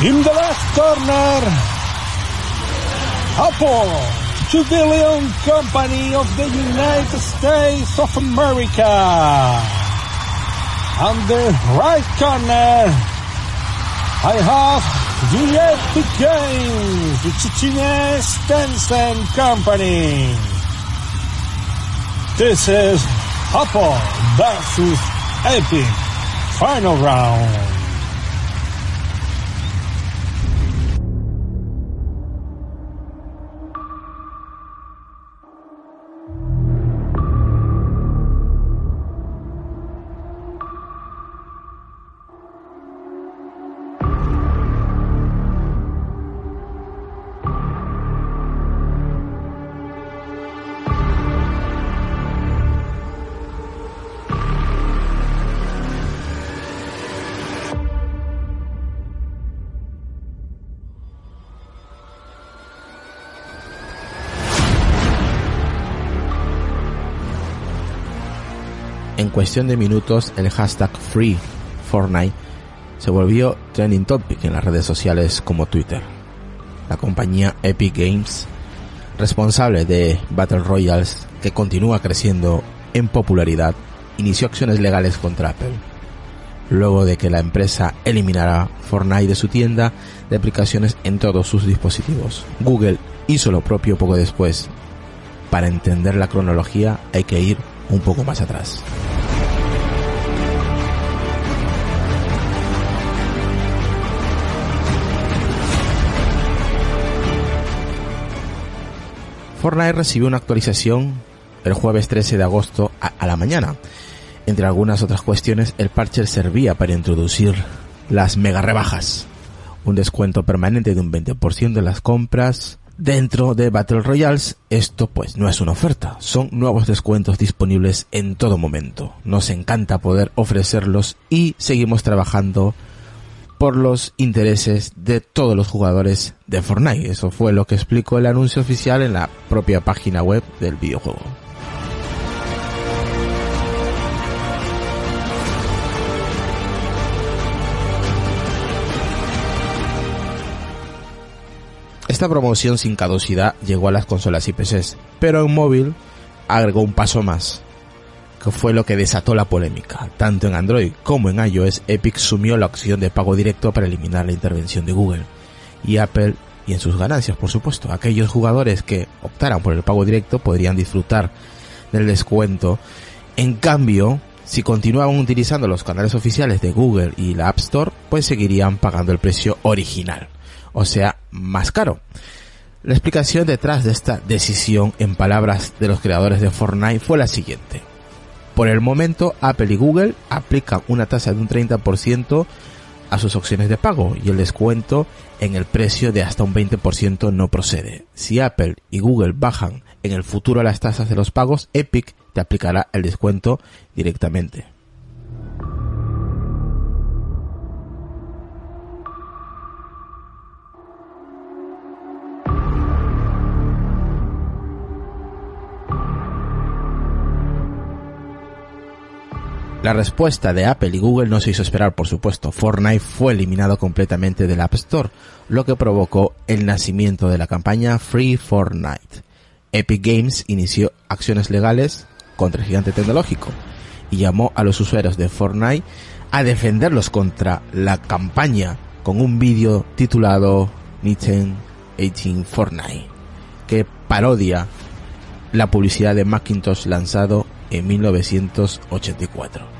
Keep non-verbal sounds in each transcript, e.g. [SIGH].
In the left corner, Apple, Jubillion Company of the United States of America. On the right corner, I have the Epic Games, the Chinese Tencent Company. This is Apple versus Epic Final Round. Cuestión de minutos, el hashtag Free se volvió trending topic en las redes sociales como Twitter. La compañía Epic Games, responsable de Battle Royales que continúa creciendo en popularidad, inició acciones legales contra Apple, luego de que la empresa eliminara Fortnite de su tienda de aplicaciones en todos sus dispositivos. Google hizo lo propio poco después. Para entender la cronología hay que ir un poco más atrás. Fortnite recibió una actualización el jueves 13 de agosto a, la mañana. Entre algunas otras cuestiones, el parche servía para introducir las mega rebajas, un descuento permanente de un 20% de las compras dentro de Battle Royales. Esto pues no es una oferta, son nuevos descuentos disponibles en todo momento. Nos encanta poder ofrecerlos y seguimos trabajando por los intereses de todos los jugadores de Fortnite. Eso fue lo que explicó el anuncio oficial en la propia página web del videojuego. Esta promoción sin caducidad llegó a las consolas y PCs, pero en móvil agregó un paso más, que fue lo que desató la polémica. Tanto en Android como en iOS, Epic sumió la opción de pago directo para eliminar la intervención de Google. Y Apple, y en sus ganancias, por supuesto, aquellos jugadores que optaran por el pago directo podrían disfrutar del descuento. En cambio, si continuaban utilizando los canales oficiales de Google y la App Store, pues seguirían pagando el precio original, o sea, más caro. La explicación detrás de esta decisión, en palabras de los creadores de Fortnite, fue la siguiente. Por el momento, Apple y Google aplican una tasa de un 30% a sus opciones de pago y el descuento en el precio de hasta un 20% no procede. Si Apple y Google bajan en el futuro las tasas de los pagos, Epic te aplicará el descuento directamente. La respuesta de Apple y Google no se hizo esperar, por supuesto. Fortnite fue eliminado completamente del App Store, lo que provocó el nacimiento de la campaña Free Fortnite. Epic Games inició acciones legales contra el gigante tecnológico y llamó a los usuarios de Fortnite a defenderlos contra la campaña con un vídeo titulado Nintendo 18 Fortnite, que parodia la publicidad de Macintosh lanzado en 1984.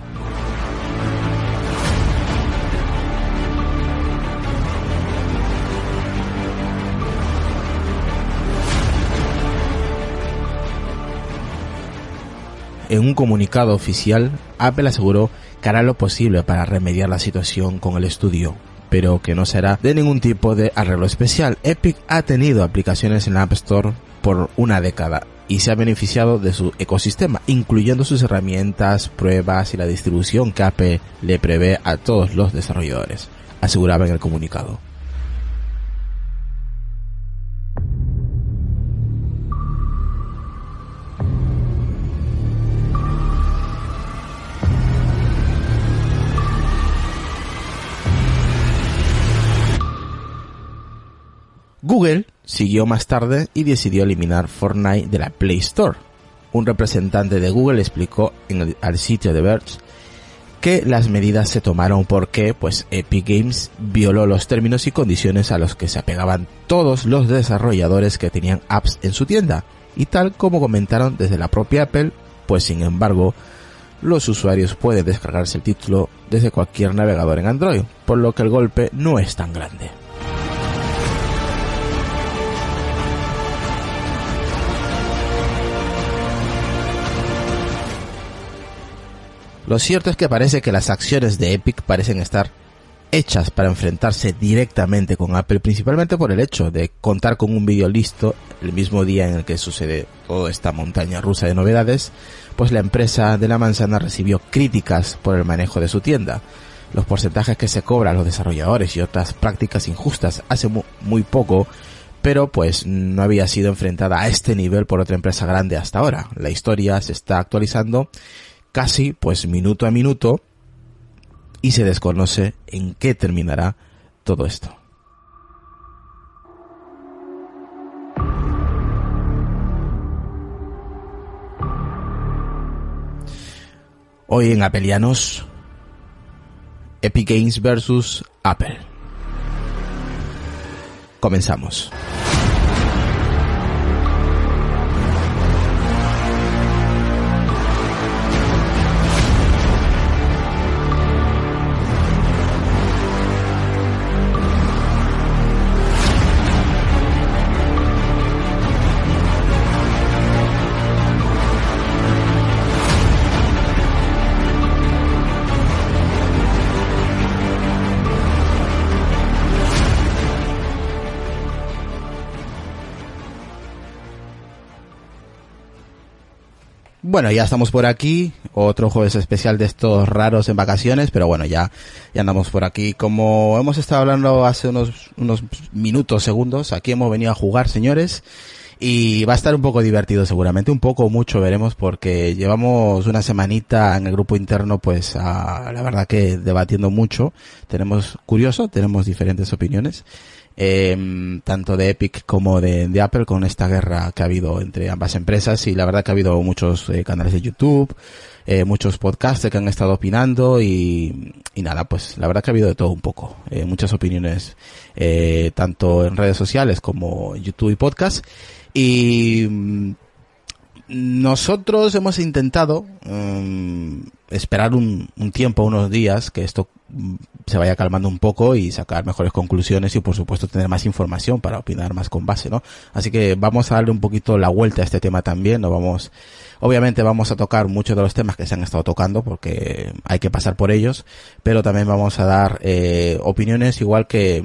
En un comunicado oficial, Apple aseguró que hará lo posible para remediar la situación con el estudio, pero que no será de ningún tipo de arreglo especial. Epic ha tenido aplicaciones en la App Store por una década y se ha beneficiado de su ecosistema, incluyendo sus herramientas, pruebas y la distribución que Apple le prevé a todos los desarrolladores, aseguraba en el comunicado. Google siguió más tarde y decidió eliminar Fortnite de la Play Store. Un representante de Google explicó en el, al sitio de Verge que las medidas se tomaron porque pues Epic Games violó los términos y condiciones a los que se apegaban todos los desarrolladores que tenían apps en su tienda y tal como comentaron desde la propia Apple, pues sin embargo los usuarios pueden descargarse el título desde cualquier navegador en Android, por lo que el golpe no es tan grande. Lo cierto es que parece que las acciones de Epic parecen estar hechas para enfrentarse directamente con Apple, principalmente por el hecho de contar con un vídeo listo el mismo día en el que sucede toda esta montaña rusa de novedades, pues la empresa de la manzana recibió críticas por el manejo de su tienda. Los porcentajes que se cobran los desarrolladores y otras prácticas injustas hace muy poco, pero pues no había sido enfrentada a este nivel por otra empresa grande hasta ahora. La historia se está actualizando casi pues minuto a minuto y se desconoce en qué terminará todo esto. Hoy en Apelianos, Epic Games versus Apple. Comenzamos. Bueno, ya estamos por aquí, otro jueves especial de estos raros en vacaciones, pero bueno, ya, ya andamos por aquí. Como hemos estado hablando hace unos, unos minutos, segundos, aquí hemos venido a jugar, señores, y va a estar un poco divertido seguramente, un poco mucho veremos porque llevamos una semanita en el grupo interno pues la verdad que debatiendo mucho, tenemos curioso, tenemos diferentes opiniones eh, tanto de Epic como de, Apple con esta guerra que ha habido entre ambas empresas. Y la verdad que ha habido muchos eh, canales de YouTube, eh, muchos podcasts que han estado opinando y, y, nada, pues la verdad que ha habido de todo un poco, eh, muchas opiniones tanto en redes sociales como YouTube y podcast. Y nosotros hemos intentado um, esperar un, un, tiempo, unos días, que esto se vaya calmando un poco y sacar mejores conclusiones y por supuesto tener más información para opinar más con base, ¿no? Así que vamos a darle un poquito la vuelta a este tema también, no vamos, obviamente vamos a tocar muchos de los temas que se han estado tocando porque hay que pasar por ellos, pero también vamos a dar eh, opiniones igual que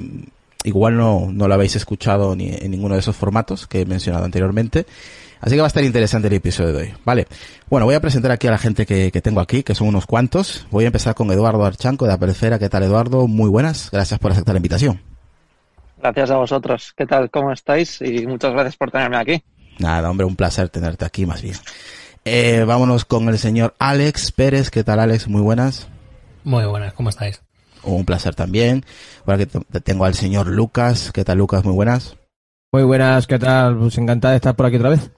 igual no, no lo habéis escuchado ni en ninguno de esos formatos que he mencionado anteriormente Así que va a estar interesante el episodio de hoy. Vale. Bueno, voy a presentar aquí a la gente que, que tengo aquí, que son unos cuantos. Voy a empezar con Eduardo Archanco de Apelfera. ¿Qué tal, Eduardo? Muy buenas. Gracias por aceptar la invitación. Gracias a vosotros. ¿Qué tal? ¿Cómo estáis? Y muchas gracias por tenerme aquí. Nada, hombre, un placer tenerte aquí más bien. Eh, vámonos con el señor Alex Pérez. ¿Qué tal, Alex? Muy buenas. Muy buenas, ¿cómo estáis? Un placer también. Ahora que tengo al señor Lucas. ¿Qué tal, Lucas? Muy buenas. Muy buenas, ¿qué tal? Pues encantado de estar por aquí otra vez.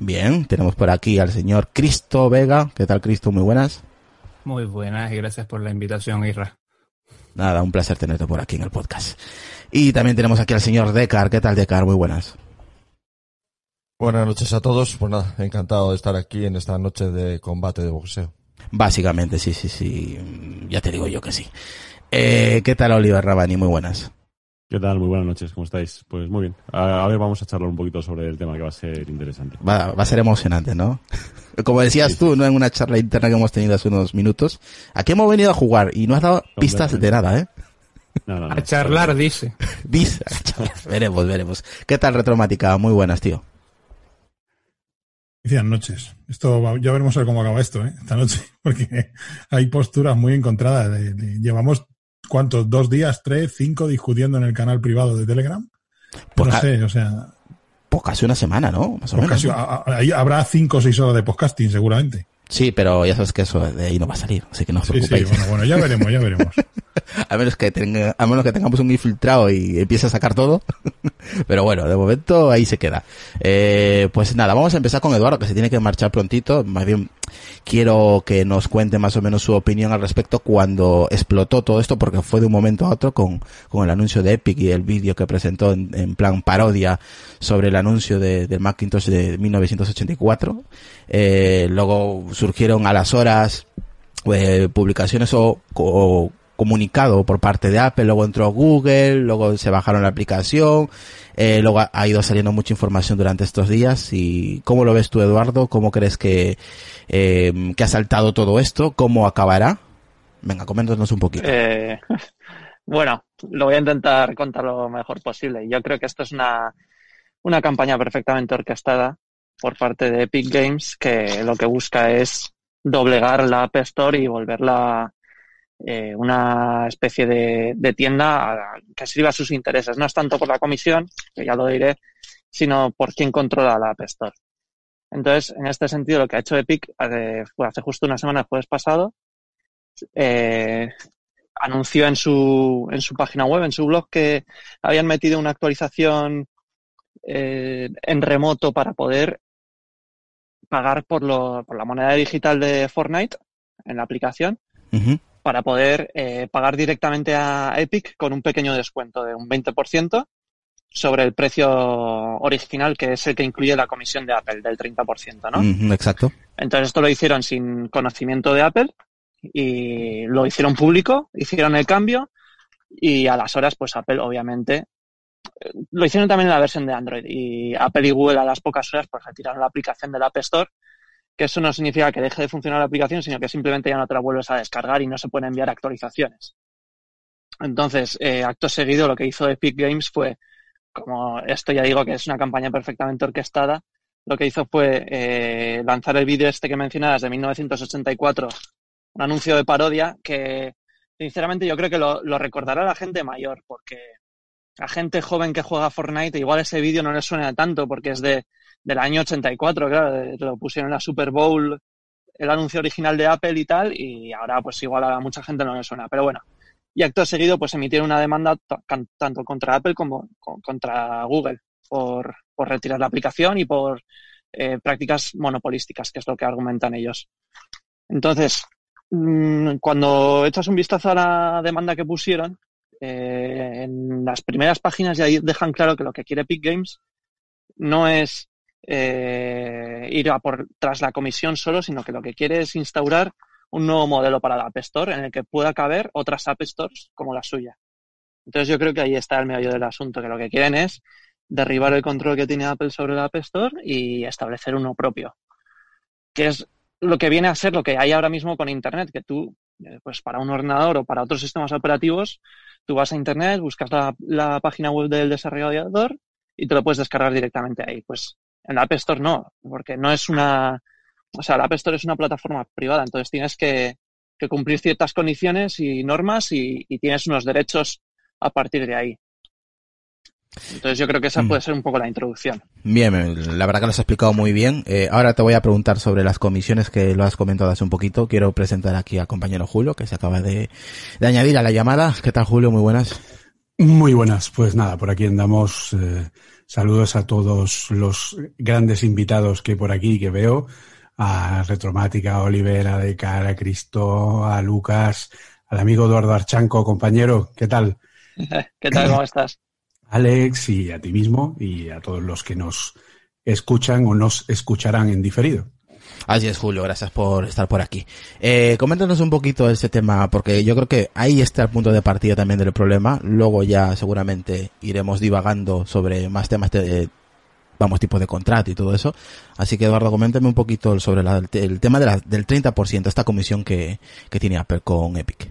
Bien, tenemos por aquí al señor Cristo Vega. ¿Qué tal, Cristo? Muy buenas. Muy buenas y gracias por la invitación, Isra. Nada, un placer tenerte por aquí en el podcast. Y también tenemos aquí al señor Decar. ¿Qué tal, Decar? Muy buenas. Buenas noches a todos. Pues nada, encantado de estar aquí en esta noche de combate de boxeo. Básicamente, sí, sí, sí. Ya te digo yo que sí. Eh, ¿Qué tal, Oliver Rabani? Muy buenas. ¿Qué tal? Muy buenas noches, ¿cómo estáis? Pues muy bien. A, a, ver, vamos a charlar un poquito sobre el tema que va a ser interesante. Va, va a ser emocionante, ¿no? Como decías sí, tú, ¿no? En una charla interna que hemos tenido hace unos minutos. Aquí hemos venido a jugar y no has dado pistas de nada, ¿eh? No, no, no, a charlar, dice. [LAUGHS] dice, a charlar. veremos, veremos. ¿Qué tal, Retromática? Muy buenas, tío. Buenas noches. Esto, ya veremos a ver cómo acaba esto, ¿eh? Esta noche. [LAUGHS] Porque hay posturas muy encontradas. De, de, llevamos ¿cuántos? ¿Dos días, tres, cinco discutiendo en el canal privado de Telegram? Pues no sé, o sea. Pues casi una semana, ¿no? Más o menos. Casi, a, a, habrá cinco o seis horas de podcasting, seguramente. Sí, pero ya sabes que eso de ahí no va a salir, así que no os sí, preocupéis. Sí, bueno, bueno, ya veremos, ya veremos. [LAUGHS] [LAUGHS] a menos que tengamos un infiltrado y empiece a sacar todo. [LAUGHS] Pero bueno, de momento ahí se queda. Eh, pues nada, vamos a empezar con Eduardo, que se tiene que marchar prontito. Más bien, quiero que nos cuente más o menos su opinión al respecto cuando explotó todo esto, porque fue de un momento a otro con, con el anuncio de Epic y el vídeo que presentó en, plan parodia sobre el anuncio de, del Macintosh de 1984. Eh, luego surgieron a las horas eh, publicaciones o comunicado por parte de Apple, luego entró Google, luego se bajaron la aplicación, eh, luego ha, ido saliendo mucha información durante estos días y ¿cómo lo ves tú Eduardo? ¿Cómo crees que, eh, que ha saltado todo esto? ¿Cómo acabará? Venga, coméntanos un poquito. Eh, [LAUGHS] bueno, lo voy a intentar contar lo mejor posible. Yo creo que esto es una, una campaña perfectamente orquestada por parte de Epic Games que lo que busca es doblegar la App Store y volverla eh, una especie de, tienda que sirva a sus intereses. No es tanto por la comisión, que ya lo diré, sino por quién controla la App Store. Entonces, en este sentido, lo que ha hecho Epic fue hace justo una semana, el jueves pasado, eh, anunció en su, en su página web, en su blog, que habían metido una actualización eh, en remoto para poder pagar por, lo, por la moneda digital de Fortnite en la aplicación. Uh para poder eh, pagar directamente a Epic con un pequeño descuento de un 20% sobre el precio original, que es el que incluye la comisión de Apple, del 30%, ¿no? Mm, exacto. Entonces esto lo hicieron sin conocimiento de Apple y lo hicieron público, hicieron el cambio y a las horas, pues Apple obviamente lo hicieron también en la versión de Android y Apple y Google a las pocas horas pues retiraron la aplicación del App Store que eso no significa que deje de funcionar la aplicación, sino que simplemente ya no te la vuelves a descargar y no se pueden enviar actualizaciones. Entonces, eh, acto seguido, lo que hizo Epic Games fue, como esto ya digo que es una campaña perfectamente orquestada, lo que hizo fue eh, lanzar el vídeo este que mencionabas de 1984, un anuncio de parodia que, sinceramente, yo creo que lo, lo recordará la gente mayor, porque a gente joven que juega Fortnite igual ese vídeo no le suena tanto porque es de del año 84, claro, lo pusieron en la Super Bowl, el anuncio original de Apple y tal, y ahora pues igual a mucha gente no le suena, pero bueno. Y acto seguido pues emitieron una demanda tanto contra Apple como contra Google por, por retirar la aplicación y por eh, prácticas monopolísticas, que es lo que argumentan ellos. Entonces, mmm, cuando echas un vistazo a la demanda que pusieron, eh, en las primeras páginas ya dejan claro que lo que quiere Epic Games no es eh, ir a por tras la comisión solo, sino que lo que quiere es instaurar un nuevo modelo para la App Store en el que pueda caber otras App Stores como la suya. Entonces yo creo que ahí está el medio del asunto, que lo que quieren es derribar el control que tiene Apple sobre la App Store y establecer uno propio. Que es lo que viene a ser lo que hay ahora mismo con Internet, que tú, pues para un ordenador o para otros sistemas operativos, tú vas a Internet, buscas la, la página web del desarrollador y te lo puedes descargar directamente ahí. Pues en la App Store no, porque no es una, o sea, la App Store es una plataforma privada, entonces tienes que, que cumplir ciertas condiciones y normas y, y, tienes unos derechos a partir de ahí. Entonces yo creo que esa puede ser un poco la introducción. Bien, la verdad que lo has explicado muy bien. Eh, ahora te voy a preguntar sobre las comisiones que lo has comentado hace un poquito. Quiero presentar aquí al compañero Julio, que se acaba de, de añadir a la llamada. ¿Qué tal Julio? Muy buenas. Muy buenas. Pues nada, por aquí andamos. Eh, saludos a todos los grandes invitados que por aquí que veo. A Retromática, a Olivera, de Cara, a Cristo, a Lucas, al amigo Eduardo Archanco, compañero. ¿Qué tal? [LAUGHS] ¿Qué tal? ¿Cómo estás? Alex y a ti mismo y a todos los que nos escuchan o nos escucharán en diferido. Así es, Julio, gracias por estar por aquí. Eh, coméntanos un poquito ese tema, porque yo creo que ahí está el punto de partida también del problema. Luego ya seguramente iremos divagando sobre más temas de, vamos, tipo de contrato y todo eso. Así que, Eduardo, coméntame un poquito sobre el tema de la, del 30%, esta comisión que, que tiene Apple con Epic.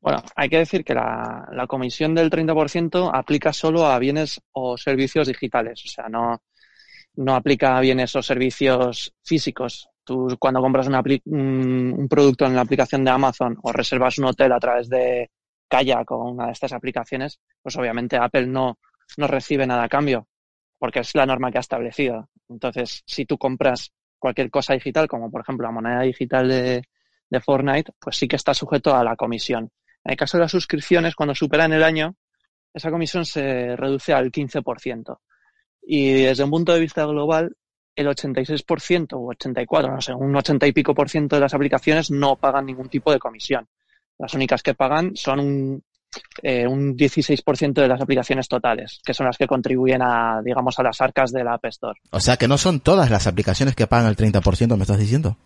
Bueno, hay que decir que la, la comisión del 30% aplica solo a bienes o servicios digitales, o sea, no, no aplica a bienes o servicios físicos. Tú cuando compras una, un, un, producto en la aplicación de Amazon o reservas un hotel a través de Kayak o una de estas aplicaciones, pues obviamente Apple no, no recibe nada a cambio, porque es la norma que ha establecido. Entonces, si tú compras cualquier cosa digital, como por ejemplo la moneda digital de, de Fortnite, pues sí que está sujeto a la comisión. En el caso de las suscripciones, cuando superan el año, esa comisión se reduce al 15%. Y desde un punto de vista global, el 86% o 84, no sé, un 80 y pico por ciento de las aplicaciones no pagan ningún tipo de comisión. Las únicas que pagan son un, eh, un 16% de las aplicaciones totales, que son las que contribuyen a, digamos, a las arcas de la App Store. O sea que no son todas las aplicaciones que pagan el 30%, me estás diciendo.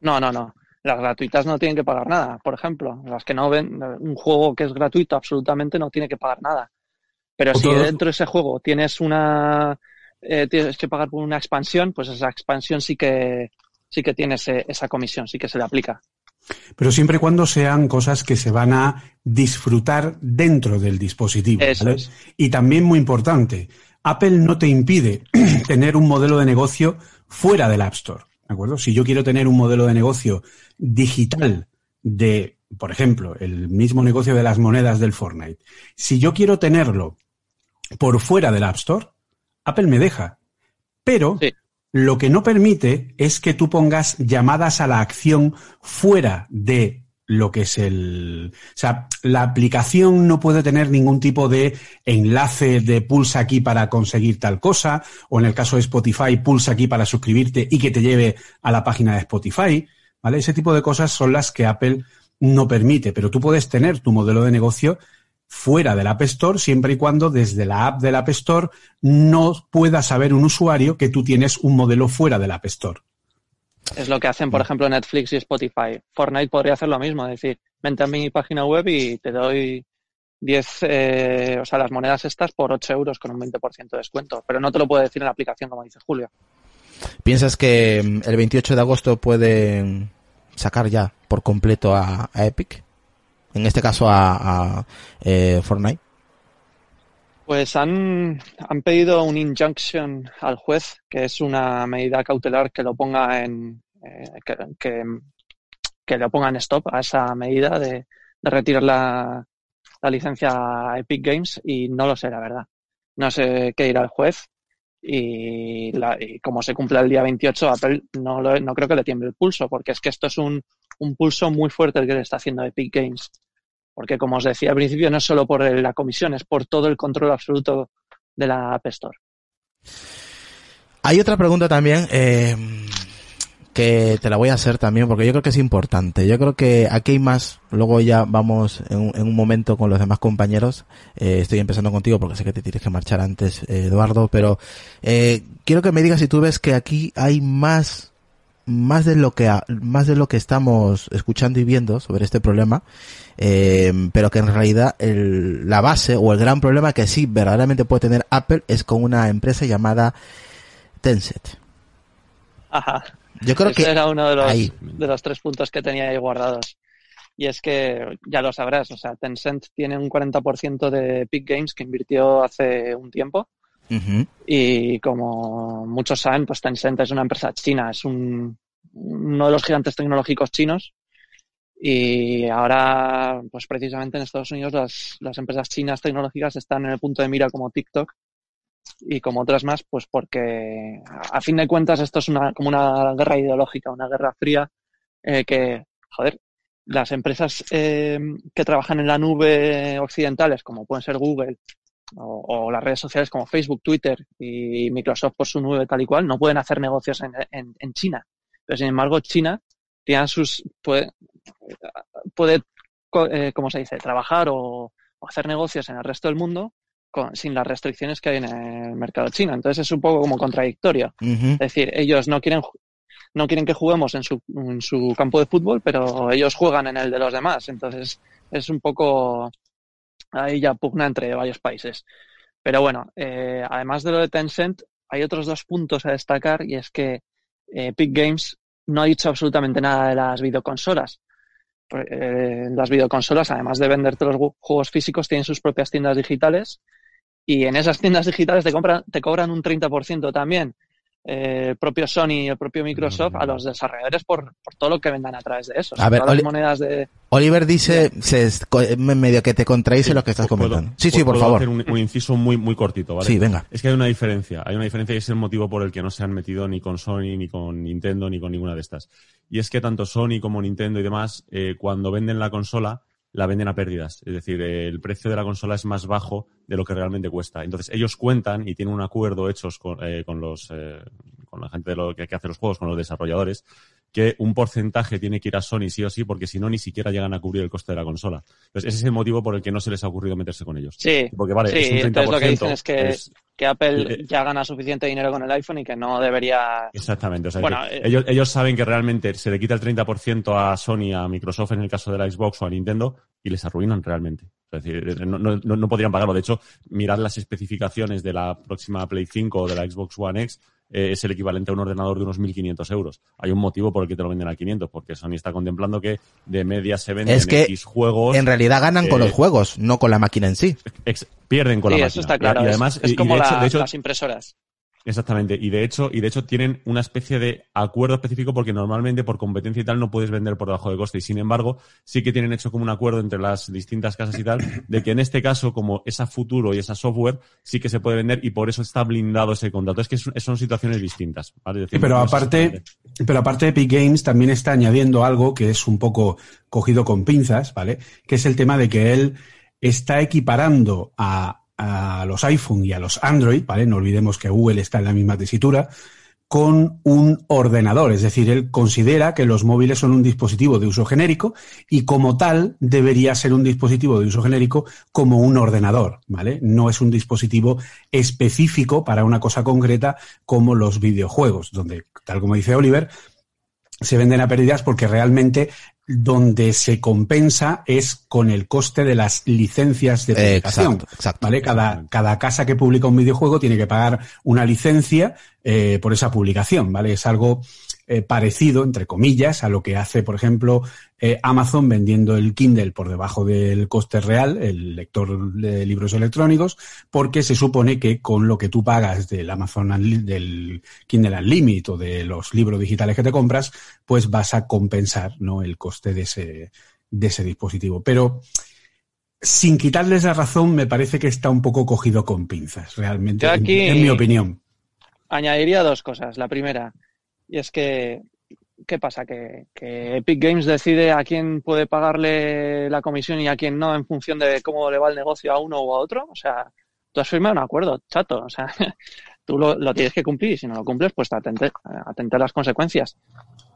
No, no, no. Las gratuitas no tienen que pagar nada, por ejemplo. Las que no ven un juego que es gratuito absolutamente no tiene que pagar nada. Pero si dentro de ese juego tienes una eh, tienes que pagar por una expansión, pues esa expansión sí que sí que tiene esa comisión, sí que se le aplica. Pero siempre y cuando sean cosas que se van a disfrutar dentro del dispositivo. Y también muy importante, Apple no te impide [CLEARS THROAT] tener un modelo de negocio fuera del App Store. ¿De acuerdo? Si yo quiero tener un modelo de negocio digital de, por ejemplo, el mismo negocio de las monedas del Fortnite, si yo quiero tenerlo por fuera del App Store, Apple me deja. Pero lo que no permite es que tú pongas llamadas a la acción fuera de lo que es el... O sea, la aplicación no puede tener ningún tipo de enlace de pulsa aquí para conseguir tal cosa, o en el caso de Spotify, pulsa aquí para suscribirte y que te lleve a la página de Spotify, ¿vale? Ese tipo de cosas son las que Apple no permite, pero tú puedes tener tu modelo de negocio fuera del App Store siempre y cuando desde la app del App Store no pueda saber un usuario que tú tienes un modelo fuera del App Store. Es lo que hacen, por ejemplo, Netflix y Spotify. Fortnite podría hacer lo mismo, es decir, vente a mi página web y te doy 10, eh, o sea, las monedas estas por 8 euros con un 20% de descuento. Pero no te lo puedo decir en la aplicación, como dice Julio. ¿Piensas que mm, el 28 de agosto puede sacar ya por completo a Epic? En este caso a, eh, Fortnite? Pues han, pedido un injunction al juez, que es una medida cautelar que lo ponga en eh, que, que, lo ponga en stop a esa medida de, retirar la, licencia a Epic Games y no lo sé, la verdad. No sé qué irá al juez y, como se cumple el día 28, Apple no, no creo que le tiemble el pulso, porque es que esto es un, un pulso muy fuerte el que le está haciendo Epic Games. Porque, como os decía al principio, no es solo por la comisión, es por todo el control absoluto de la App. Hay otra pregunta también eh, que te la voy a hacer también porque yo creo que es importante. Yo creo que aquí hay más. Luego ya vamos en un, momento con los demás compañeros. Eh, estoy empezando contigo porque sé que te tienes que marchar antes, eh, Eduardo. Pero quiero que me digas si tú ves que aquí hay más más de lo que más de lo que estamos escuchando y viendo sobre este problema eh, pero que en realidad el, la base o el gran problema que sí verdaderamente puede tener Apple es con una empresa llamada Tencent Ajá. Yo creo que era uno de los, de los tres puntos que tenía ahí guardados. Y es que ya lo sabrás, o sea, Tencent tiene un 40% de Epic Games que invirtió hace un tiempo y como muchos saben, pues Tencent es una empresa china, es un, uno de los gigantes tecnológicos chinos. Y ahora, pues precisamente en Estados Unidos las, las empresas chinas tecnológicas están en el punto de mira como TikTok y como otras más, pues porque a fin de cuentas esto es una, como una guerra ideológica, una guerra fría eh, que, joder, las empresas eh, que trabajan en la nube occidentales, como pueden ser Google, o, las redes sociales como Facebook, Twitter y Microsoft por su nube tal y cual, no pueden hacer negocios en, en, China. Pero sin embargo, China tiene sus, puede, puede eh, ¿cómo se dice?, trabajar o, hacer negocios en el resto del mundo con, sin las restricciones que hay en el mercado chino. Entonces es un poco como contradictorio. Es decir, ellos no quieren no quieren que juguemos en su, en su campo de fútbol, pero ellos juegan en el de los demás. Entonces es un poco ahí ya pugna entre varios países. Pero bueno, eh, además de lo de Tencent, hay otros dos puntos a destacar y es que eh, Epic Games no ha dicho absolutamente nada de las videoconsolas. Eh, las videoconsolas, además de venderte los juegos físicos, tienen sus propias tiendas digitales y en esas tiendas digitales te, compran, te cobran un 30% también. El propio Sony y el propio Microsoft a los desarrolladores por, por todo lo que vendan a través de eso. A ver, todas las Oli- monedas de... Oliver dice, se, co- medio que te contradice lo que estás ¿Puedo- comentando. Sí, sí, puedo por favor. hacer un, un inciso muy, muy cortito, ¿vale? Sí, venga. Es que hay una diferencia. Hay una diferencia y es el motivo por el que no se han metido ni con Sony, ni con Nintendo, ni con ninguna de estas. Y es que tanto Sony como Nintendo y demás, eh, cuando venden la consola, la venden a pérdidas. Es decir, el precio de la consola es más bajo de lo que realmente cuesta. Entonces, ellos cuentan y tienen un acuerdo hechos con, eh, con los, eh, con la gente de lo que, que hace los juegos, con los desarrolladores, que un porcentaje tiene que ir a Sony sí o sí, porque si no, ni siquiera llegan a cubrir el coste de la consola. Entonces, ese es el motivo por el que no se les ha ocurrido meterse con ellos. Sí, Porque, vale, sí, es un 30%. entonces lo que dicen es que, es- que Apple eh, ya gana suficiente dinero con el iPhone y que no debería... Exactamente. O sea, Bueno, eh, ellos, ellos saben que realmente se le quita el 30% a Sony, a Microsoft en el caso de la Xbox o a Nintendo y les arruinan realmente. Es decir, no, no, no- no podrían pagarlo. De hecho, mirad las especificaciones de la próxima Play 5 o de la Xbox One X. eh, es el equivalente a un ordenador de unos 1.500 euros. Hay un motivo por el que te lo venden a 500, porque Sony está contemplando que de media se venden Es que X juegos. En realidad ganan con eh, los juegos, no con la máquina en sí. ex- pierden con sí, la eso máquina. está claro. Y, además, es, y como de hecho- la- de hecho, las impresoras. Exactamente, y de hecho, y de hecho tienen una especie de acuerdo específico porque normalmente por competencia y tal no puedes vender por debajo de coste. Y sin embargo, sí que tienen hecho como un acuerdo entre las distintas casas y tal, de que en este caso, como es a futuro y es a software, sí que se puede vender y por eso está blindado ese contrato. Es que son situaciones distintas. ¿vale? Decir, pero no aparte, pero aparte Epic Games también está añadiendo algo que es un poco cogido con pinzas, ¿vale? Que es el tema de que él está equiparando a, a los iPhone y a los Android, ¿vale? No olvidemos que Google está en la misma tesitura, con un ordenador. Es decir, él considera que los móviles son un dispositivo de uso genérico y como tal debería ser un dispositivo de uso genérico como un ordenador, ¿vale? No es un dispositivo específico para una cosa concreta como los videojuegos, donde, tal como dice Oliver, se venden a pérdidas porque realmente donde se compensa es con el coste de las licencias de publicación. exacto, exacto. ¿vale? Cada, cada casa que publica un videojuego tiene que pagar una licencia eh, por esa publicación, ¿vale? Es algo eh, parecido, entre comillas, a lo que hace, por ejemplo, eh, Amazon vendiendo el Kindle por debajo del coste real, el lector de libros electrónicos, porque se supone que con lo que tú pagas del Amazon, Unli- del Kindle Unlimited o de los libros digitales que te compras, pues vas a compensar, ¿no? El coste de ese, de ese dispositivo. Pero, sin quitarles la razón, me parece que está un poco cogido con pinzas, realmente, en, mi opinión. Añadiría dos cosas. La primera, y es que, ¿qué pasa? Que, que Epic Games decide a quién puede pagarle la comisión y a quién no en función de cómo le va el negocio a uno o a otro. O sea, tú has firmado un acuerdo, chato. O sea, [LAUGHS] tú lo, lo tienes que cumplir y si no lo cumples, pues atente, atente a las consecuencias.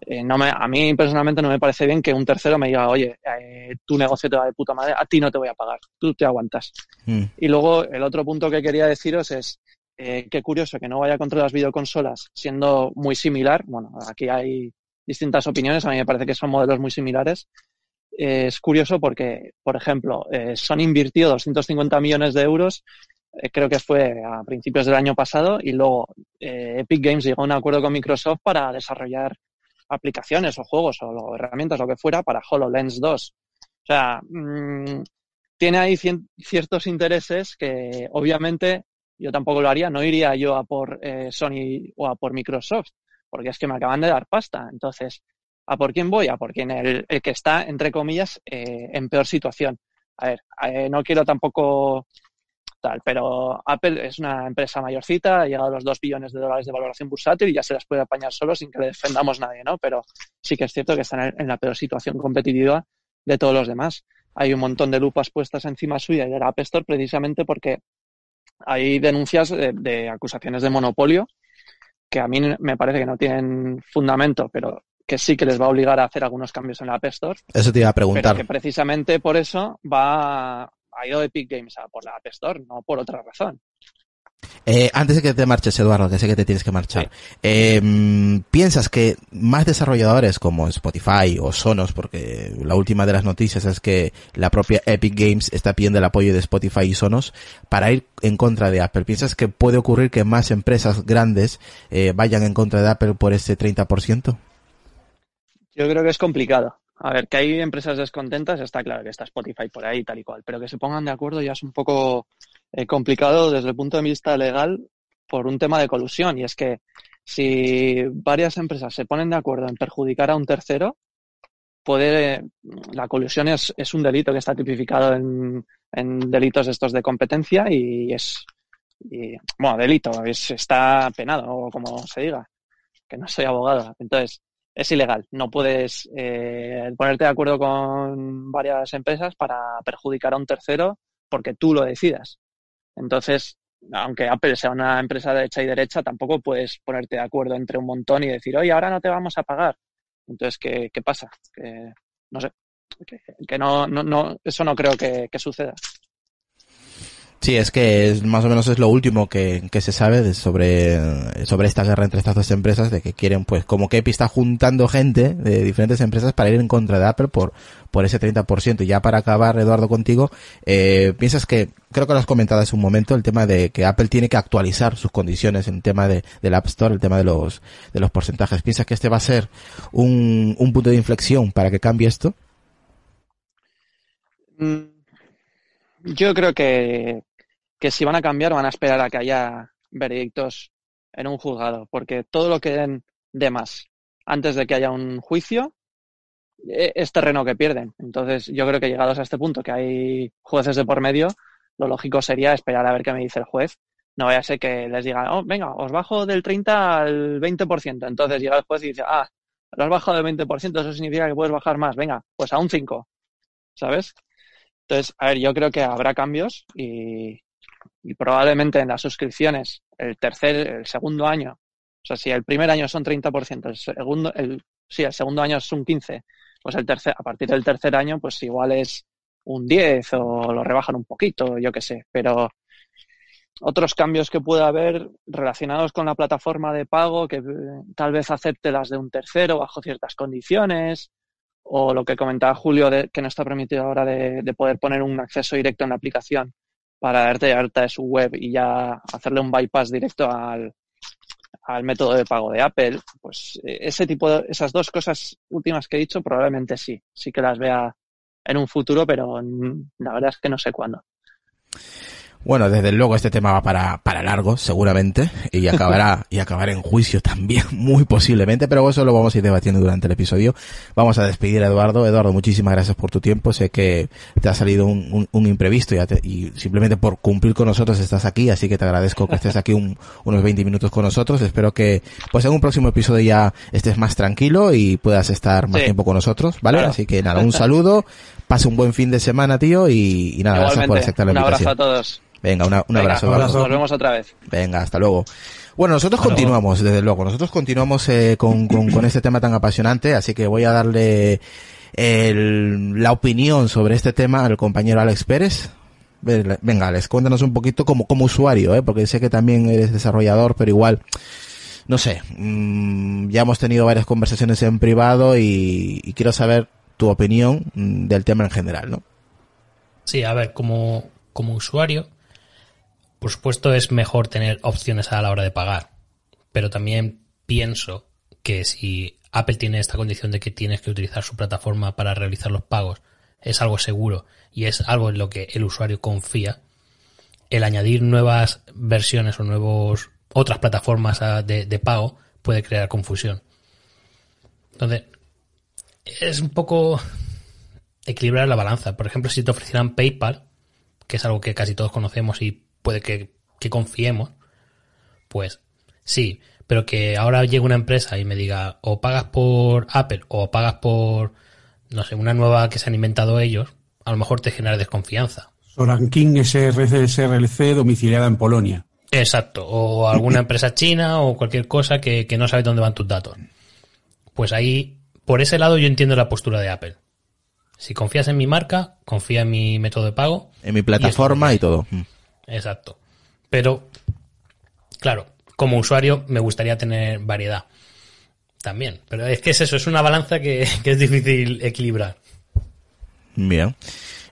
Eh, no me, a mí personalmente no me parece bien que un tercero me diga, oye, eh, tu negocio te va de puta madre, a ti no te voy a pagar, tú te aguantas. Mm. Y luego el otro punto que quería deciros es eh, qué curioso que no vaya contra las videoconsolas siendo muy similar. Bueno, aquí hay distintas opiniones, a mí me parece que son modelos muy similares. Eh, es curioso porque, por ejemplo, eh, Sony invirtió 250 millones de euros, eh, creo que fue a principios del año pasado, y luego Epic Games llegó a un acuerdo con Microsoft para desarrollar aplicaciones o juegos o herramientas, lo que fuera, para HoloLens 2. O sea, mm, tiene ahí ciertos intereses que obviamente yo tampoco lo haría, no iría yo a por eh, Sony o a por Microsoft, porque es que me acaban de dar pasta. Entonces, ¿a por quién voy? A por quien el, el que está, entre comillas, eh, en peor situación. A ver, eh, no quiero tampoco tal, pero Apple es una empresa mayorcita, ha llegado a los 2 billones de dólares de valoración bursátil y ya se las puede apañar solo sin que le defendamos nadie, ¿no? Pero sí que es cierto que están en, la peor situación competitiva de todos los demás. Hay un montón de lupas puestas encima suya y de la App Store precisamente porque hay denuncias de, de acusaciones de monopolio que a mí me parece que no tienen fundamento, pero que sí que les va a obligar a hacer algunos cambios en la App Store. Eso te iba a Pero preguntar. que precisamente por eso va ha ido Epic Games a por la App Store, no por otra razón. Eh, antes de que te marches, Eduardo, que sé que te tienes que marchar, eh, ¿piensas que más desarrolladores como Spotify o Sonos, porque la última de las noticias es que la propia Epic Games está pidiendo el apoyo de Spotify y Sonos para ir en contra de Apple? ¿Piensas que puede ocurrir que más empresas grandes eh, vayan en contra de Apple por ese 30%? Yo creo que es complicado. A ver, que hay empresas descontentas, está claro que está Spotify por ahí tal y cual, pero que se pongan de acuerdo ya es un poco eh, complicado desde el punto de vista legal por un tema de colusión y es que si varias empresas se ponen de acuerdo en perjudicar a un tercero, puede, la colusión es, es un delito que está tipificado en, delitos estos de competencia y es, y, bueno, delito, es, está penado, o como se diga, que no soy abogado. Entonces, es ilegal. No puedes eh, ponerte de acuerdo con varias empresas para perjudicar a un tercero porque tú lo decidas. Entonces, aunque Apple sea una empresa de derecha y derecha, tampoco puedes ponerte de acuerdo entre un montón y decir, oye, ahora no te vamos a pagar. Entonces, ¿qué, qué pasa? Que, no sé, que, no, no, no, eso no creo que, que suceda. Sí, es que más o menos es lo último que, se sabe sobre, sobre esta guerra entre estas dos empresas, de que quieren, pues, como que está juntando gente de diferentes empresas para ir en contra de Apple por, por ese 30%. Y ya para acabar, Eduardo, contigo, eh, piensas que, creo que lo has comentado hace un momento, el tema de que Apple tiene que actualizar sus condiciones en tema de, del App Store, el tema de los, de los porcentajes. ¿Piensas que este va a ser un, un punto de inflexión para que cambie esto? Mm, yo creo que, que si van a cambiar van a esperar a que haya veredictos en un juzgado, porque todo lo que den de más antes de que haya un juicio e, es terreno que pierden. Entonces, yo creo que llegados a este punto, que hay jueces de por medio, lo lógico sería esperar a ver qué me dice el juez. No vaya a ser que les diga, oh, venga, os bajo del 30 al 20%. Entonces llega el juez y dice, ah, lo has bajado del 20%, eso significa que puedes bajar más. Venga, pues a un 5. ¿Sabes? Entonces, a ver, yo creo que habrá cambios y, y probablemente en las suscripciones el tercer, el segundo año, o sea, si el primer año son 30%, el segundo, el, sí, el segundo año es un 15, pues el tercer, a partir del tercer año, pues igual es un 10 o lo rebajan un poquito, yo qué sé, pero otros cambios que pueda haber relacionados con la plataforma de pago, que tal vez acepte las de un tercero bajo ciertas condiciones, o lo que comentaba Julio, de, que no está permitido ahora de, de poder poner un acceso directo en la aplicación para darte alta de su web y ya hacerle un bypass directo al, al método de pago de Apple, pues eh, ese tipo de, esas dos cosas últimas que he dicho probablemente sí, sí que las vea en un futuro, pero la verdad es que no sé cuándo. Bueno, desde luego este tema va para, para largo, seguramente, y acabará, [LAUGHS] y acabará en juicio también, [LAUGHS] muy posiblemente, pero eso lo vamos a ir debatiendo durante el episodio. Vamos a despedir a Eduardo. Eduardo, muchísimas gracias por tu tiempo. Sé que te ha salido un, un, un imprevisto y, te, y, simplemente por cumplir con nosotros estás aquí, así que te agradezco que estés aquí un, unos 20 minutos con nosotros. Espero que, pues en un próximo episodio ya estés más tranquilo y puedas estar más sí. tiempo con nosotros, ¿vale? Claro. Así que nada, un saludo, pase un buen fin de semana, tío, y, y nada, Igualmente, gracias por aceptar la invitación. Un abrazo a todos. Venga, una, un Venga, abrazo. Un abrazo. Nos vemos otra vez. Venga, hasta luego. Bueno, nosotros hasta continuamos, luego. desde luego. Nosotros continuamos eh, con, con, con, este tema tan apasionante, así que voy a darle el, la opinión sobre este tema al compañero Alex Pérez. Venga, Alex, cuéntanos un poquito como, como usuario, ¿eh? porque sé que también eres desarrollador, pero igual, no sé, mmm, ya hemos tenido varias conversaciones en privado y, y quiero saber tu opinión mm, del tema en general, ¿no? Sí, a ver, como, como usuario, por supuesto es mejor tener opciones a la hora de pagar, pero también pienso que si Apple tiene esta condición de que tienes que utilizar su plataforma para realizar los pagos, es algo seguro y es algo en lo que el usuario confía, el añadir nuevas versiones o nuevos otras plataformas de, de pago puede crear confusión. Entonces, es un poco equilibrar la balanza. Por ejemplo, si te ofrecieran PayPal, que es algo que casi todos conocemos y puede que, que confiemos, pues sí, pero que ahora llegue una empresa y me diga o pagas por Apple o pagas por, no sé, una nueva que se han inventado ellos, a lo mejor te genera desconfianza. Soranking SRC, SRLC domiciliada en Polonia. Exacto, o alguna empresa china o cualquier cosa que, que no sabe dónde van tus datos. Pues ahí, por ese lado yo entiendo la postura de Apple. Si confías en mi marca, confía en mi método de pago. En mi plataforma y, y todo. Exacto. Pero, claro, como usuario me gustaría tener variedad también. Pero es que es eso, es una balanza que, [LAUGHS] que es difícil equilibrar. Bien.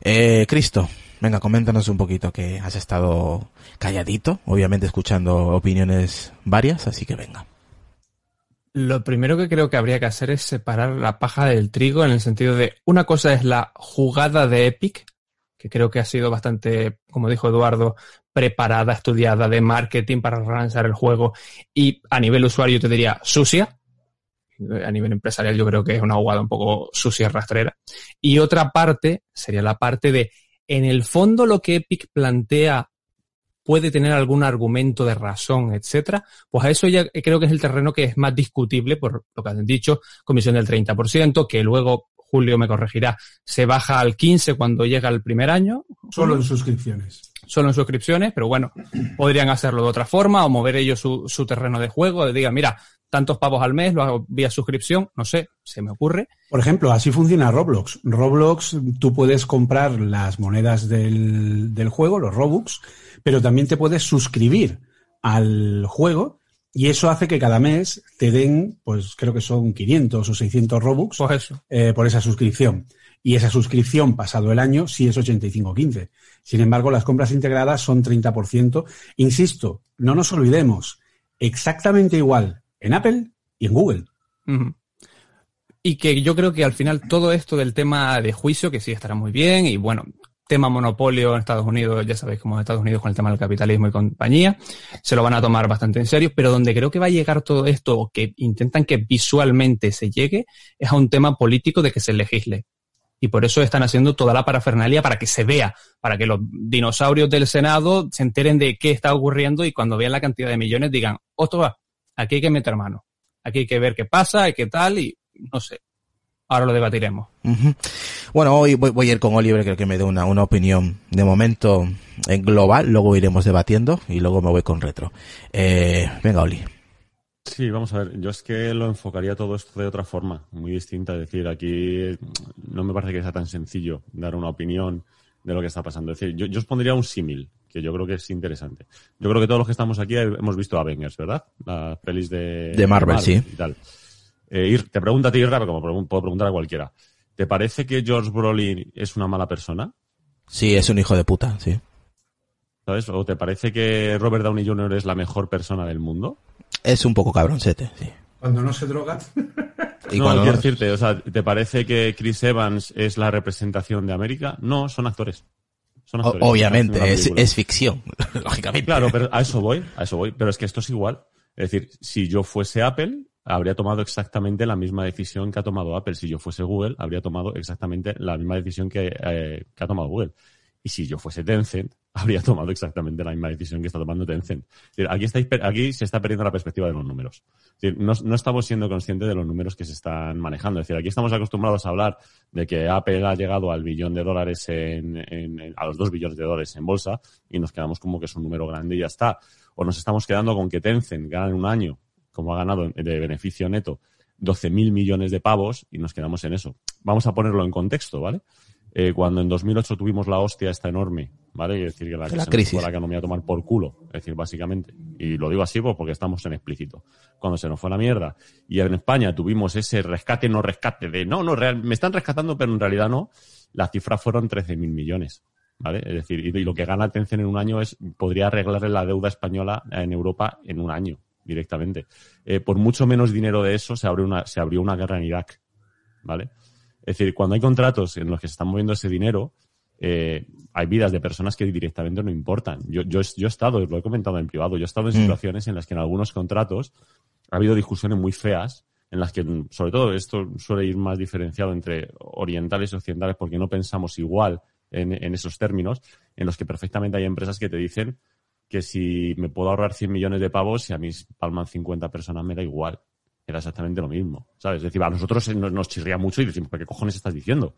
Eh, Cristo, venga, coméntanos un poquito que has estado calladito, obviamente escuchando opiniones varias, así que venga. Lo primero que creo que habría que hacer es separar la paja del trigo en el sentido de una cosa es la jugada de Epic, que creo que ha sido bastante, como dijo Eduardo, preparada, estudiada de marketing para lanzar el juego y a nivel usuario te diría sucia. A nivel empresarial yo creo que es una jugada un poco sucia, rastrera. Y otra parte sería la parte de, en el fondo lo que Epic plantea puede tener algún argumento de razón, etcétera, pues a eso ya creo que es el terreno que es más discutible por lo que han dicho, comisión del 30%, que luego Julio me corregirá, se baja al 15 cuando llega el primer año. Solo en suscripciones. Solo en suscripciones, pero bueno, podrían hacerlo de otra forma o mover ellos su, su terreno de juego, de diga, mira, tantos pavos al mes, lo hago vía suscripción, no sé, se me ocurre. Por ejemplo, así funciona Roblox. Roblox, tú puedes comprar las monedas del, del juego, los Robux, pero también te puedes suscribir al juego y eso hace que cada mes te den, pues creo que son 500 o 600 Robux Pues eso. eh, por esa suscripción. Y esa suscripción pasado el año sí es 85-15. Sin embargo, las compras integradas son 30%. Insisto, no nos olvidemos, exactamente igual en Apple y en Google. Y que yo creo que al final todo esto del tema de juicio, que sí estará muy bien, y bueno, tema monopolio en Estados Unidos, ya sabéis cómo es Estados Unidos con el tema del capitalismo y compañía, se lo van a tomar bastante en serio, pero donde creo que va a llegar todo esto, o que intentan que visualmente se llegue, es a un tema político de que se legisle. Y por eso están haciendo toda la parafernalia para que se vea, para que los dinosaurios del Senado se enteren de qué está ocurriendo y cuando vean la cantidad de millones digan, ostras, aquí hay que meter mano, aquí hay que ver qué pasa y qué tal, y no sé. Ahora lo debatiremos. Bueno, hoy voy, voy a ir con Oliver, creo que me dé una, una opinión de momento en global, luego iremos debatiendo y luego me voy con retro. Eh, venga, Oli. Sí, vamos a ver. Yo es que lo enfocaría todo esto de otra forma, muy distinta. Es decir, aquí no me parece que sea tan sencillo dar una opinión de lo que está pasando. Es decir, yo, yo os pondría un símil, que yo creo que es interesante. Yo creo que todos los que estamos aquí hemos visto Avengers, ¿verdad? Las pelis de, De Marvel, sí. y tal. Eh, Ir- te pregunto a ti, Irra, como puedo preguntar a cualquiera. ¿Te parece que George Brolin es una mala persona? Sí, es un hijo de puta, sí. ¿Sabes? ¿O te parece que Robert Downey Jr. es la mejor persona del mundo? Es un poco cabroncete, sí. Cuando no se droga. Y no, cuando quiero no- decirte, o sea, ¿te parece que Chris Evans es la representación de América? No, son actores. Son O- actores. obviamente, es ficción, [LAUGHS] lógicamente. Claro, pero a eso voy, a eso voy. Pero es que esto es igual. Es decir, si yo fuese Apple, habría tomado exactamente la misma decisión que ha tomado Apple. Si yo fuese Google, habría tomado exactamente la misma decisión que, eh, que ha tomado Google. Y si yo fuese Tencent, [LAUGHS] habría tomado exactamente la misma decisión que está tomando Tencent. Aquí, estáis aquí se está perdiendo la perspectiva de los números. No, no estamos siendo conscientes de los números que se están manejando. Es decir, aquí estamos acostumbrados a hablar de que Apple ha llegado al billón de dólares en- en- a los dos billones de dólares en bolsa y nos quedamos como que es un número grande y ya está. O nos estamos quedando con que Tencent gana en un año, como ha ganado de beneficio neto, 12.000 millones de pavos y nos quedamos en eso. Vamos a ponerlo en contexto, ¿vale? Eh, cuando en 2008 tuvimos la hostia esta enorme, ¿vale? Es decir, que la, que La se nos crisis. fue la economía a tomar por culo, es decir, básicamente. Y lo digo así pues, porque estamos en explícito. Cuando se nos fue la mierda y en España tuvimos ese rescate, no rescate, de no, no, real, me están rescatando, pero en realidad no, la cifra fueron 13.000 millones. ¿Vale? Es decir, y, y lo que gana Tencent en un año es, podría arreglarle la deuda española en Europa en un año, directamente. Eh, por mucho menos dinero de eso se abrió una, se abrió una guerra en Irak. ¿Vale? Es decir, cuando hay contratos en los que se está moviendo ese dinero, eh, hay vidas de personas que directamente no importan. Yo, yo, yo he estado, lo he comentado en privado, yo he estado en Mm. situaciones en las que en algunos contratos ha habido discusiones muy feas, en las que, sobre todo, esto suele ir más diferenciado entre orientales y occidentales porque no pensamos igual en, en esos términos, en los que perfectamente hay empresas que te dicen que si me puedo ahorrar 100 millones de pavos, si a mí palman 50 personas me da igual. Era exactamente lo mismo, ¿sabes? Es decir, a nosotros nos, chirría mucho y decimos, ¿pero qué cojones estás diciendo?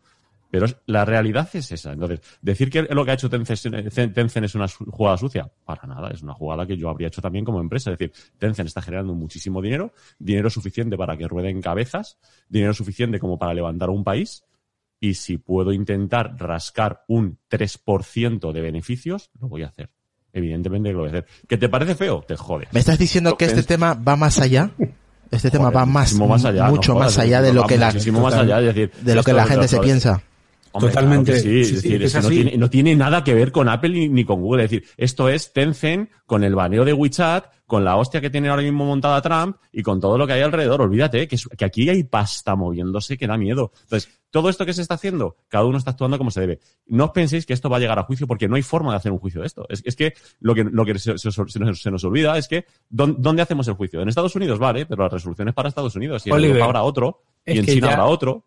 Pero la realidad es esa. Entonces, decir que lo que ha hecho Tencent, Tencent es una jugada sucia, para nada. Es una jugada que yo habría hecho también como empresa. Es decir, Tencent está generando muchísimo dinero, dinero suficiente para que rueden cabezas, dinero suficiente como para levantar un país. Y si puedo intentar rascar un 3% de beneficios, lo voy a hacer. Evidentemente que lo voy a hacer. ¿Que te parece feo? Te jodes. ¿Me estás diciendo que este tema va más allá? Este tema Joder, va más, más allá, mucho no más allá de lo va que la, muchísimo más allá, es decir, de lo que la gente se piensa. Hombre, Totalmente. claro que sí, Sí, es decir, es es que no, tiene, no tiene nada que ver con Apple ni, ni con Google. Es decir, esto es Tencent con el baneo de WeChat, con la hostia que tiene ahora mismo montada Trump y con todo lo que hay alrededor. Olvídate que, es- que aquí hay pasta moviéndose que da miedo. Entonces, todo esto que se está haciendo, cada uno está actuando como se debe. No os penséis que esto va a llegar a juicio porque no hay forma de hacer un juicio de esto. Es, es que lo que, lo que se, se- se nos, se nos olvida es que ¿dón- ¿dónde hacemos el juicio? En Estados Unidos, vale, pero la resolución es para Estados Unidos y en Europa habrá otro y en que China ya- habrá otro.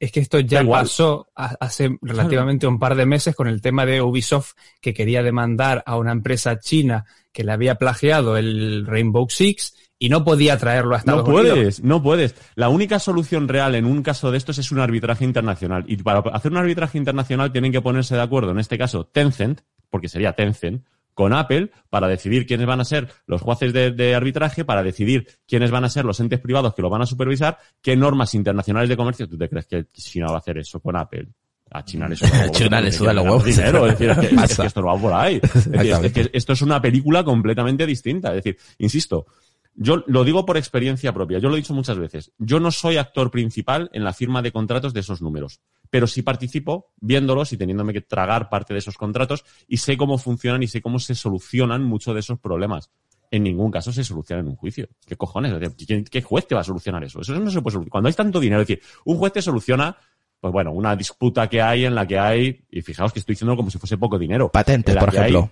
Es que esto ya pasó hace relativamente un par de meses con el tema de Ubisoft que quería demandar a una empresa china que le había plagiado el Rainbow Six y no podía traerlo a Estados No Unidos. puedes, no puedes. La única solución real en un caso de estos es un arbitraje internacional. Y para hacer un arbitraje internacional tienen que ponerse de acuerdo, en este caso Tencent, porque sería Tencent, con Apple para decidir quiénes van a ser los jueces de, de arbitraje, para decidir quiénes van a ser los entes privados que lo van a supervisar, qué normas internacionales de comercio. ¿Tú te crees que China va a hacer eso con Apple? A China le suda los China le suda los huevos. dinero. Es decir, es que, [LAUGHS] es Pasa. que esto no va por ahí. Es decir, es Exactamente. que esto es una película completamente distinta. Es decir, insisto, yo lo digo por experiencia propia, yo lo he dicho muchas veces. Yo no soy actor principal en la firma de contratos de esos números, pero sí participo viéndolos y teniéndome que tragar parte de esos contratos y sé cómo funcionan y sé cómo se solucionan muchos de esos problemas. En ningún caso se soluciona en un juicio. ¿Qué cojones? Es decir, ¿quién- ¿Qué juez te va a solucionar eso? Eso no se puede solucionar. Cuando hay tanto dinero, es decir, un juez te soluciona, pues bueno, una disputa que hay en la que hay, y fijaos que estoy diciendo como si fuese poco dinero. Patentes, por hay ejemplo.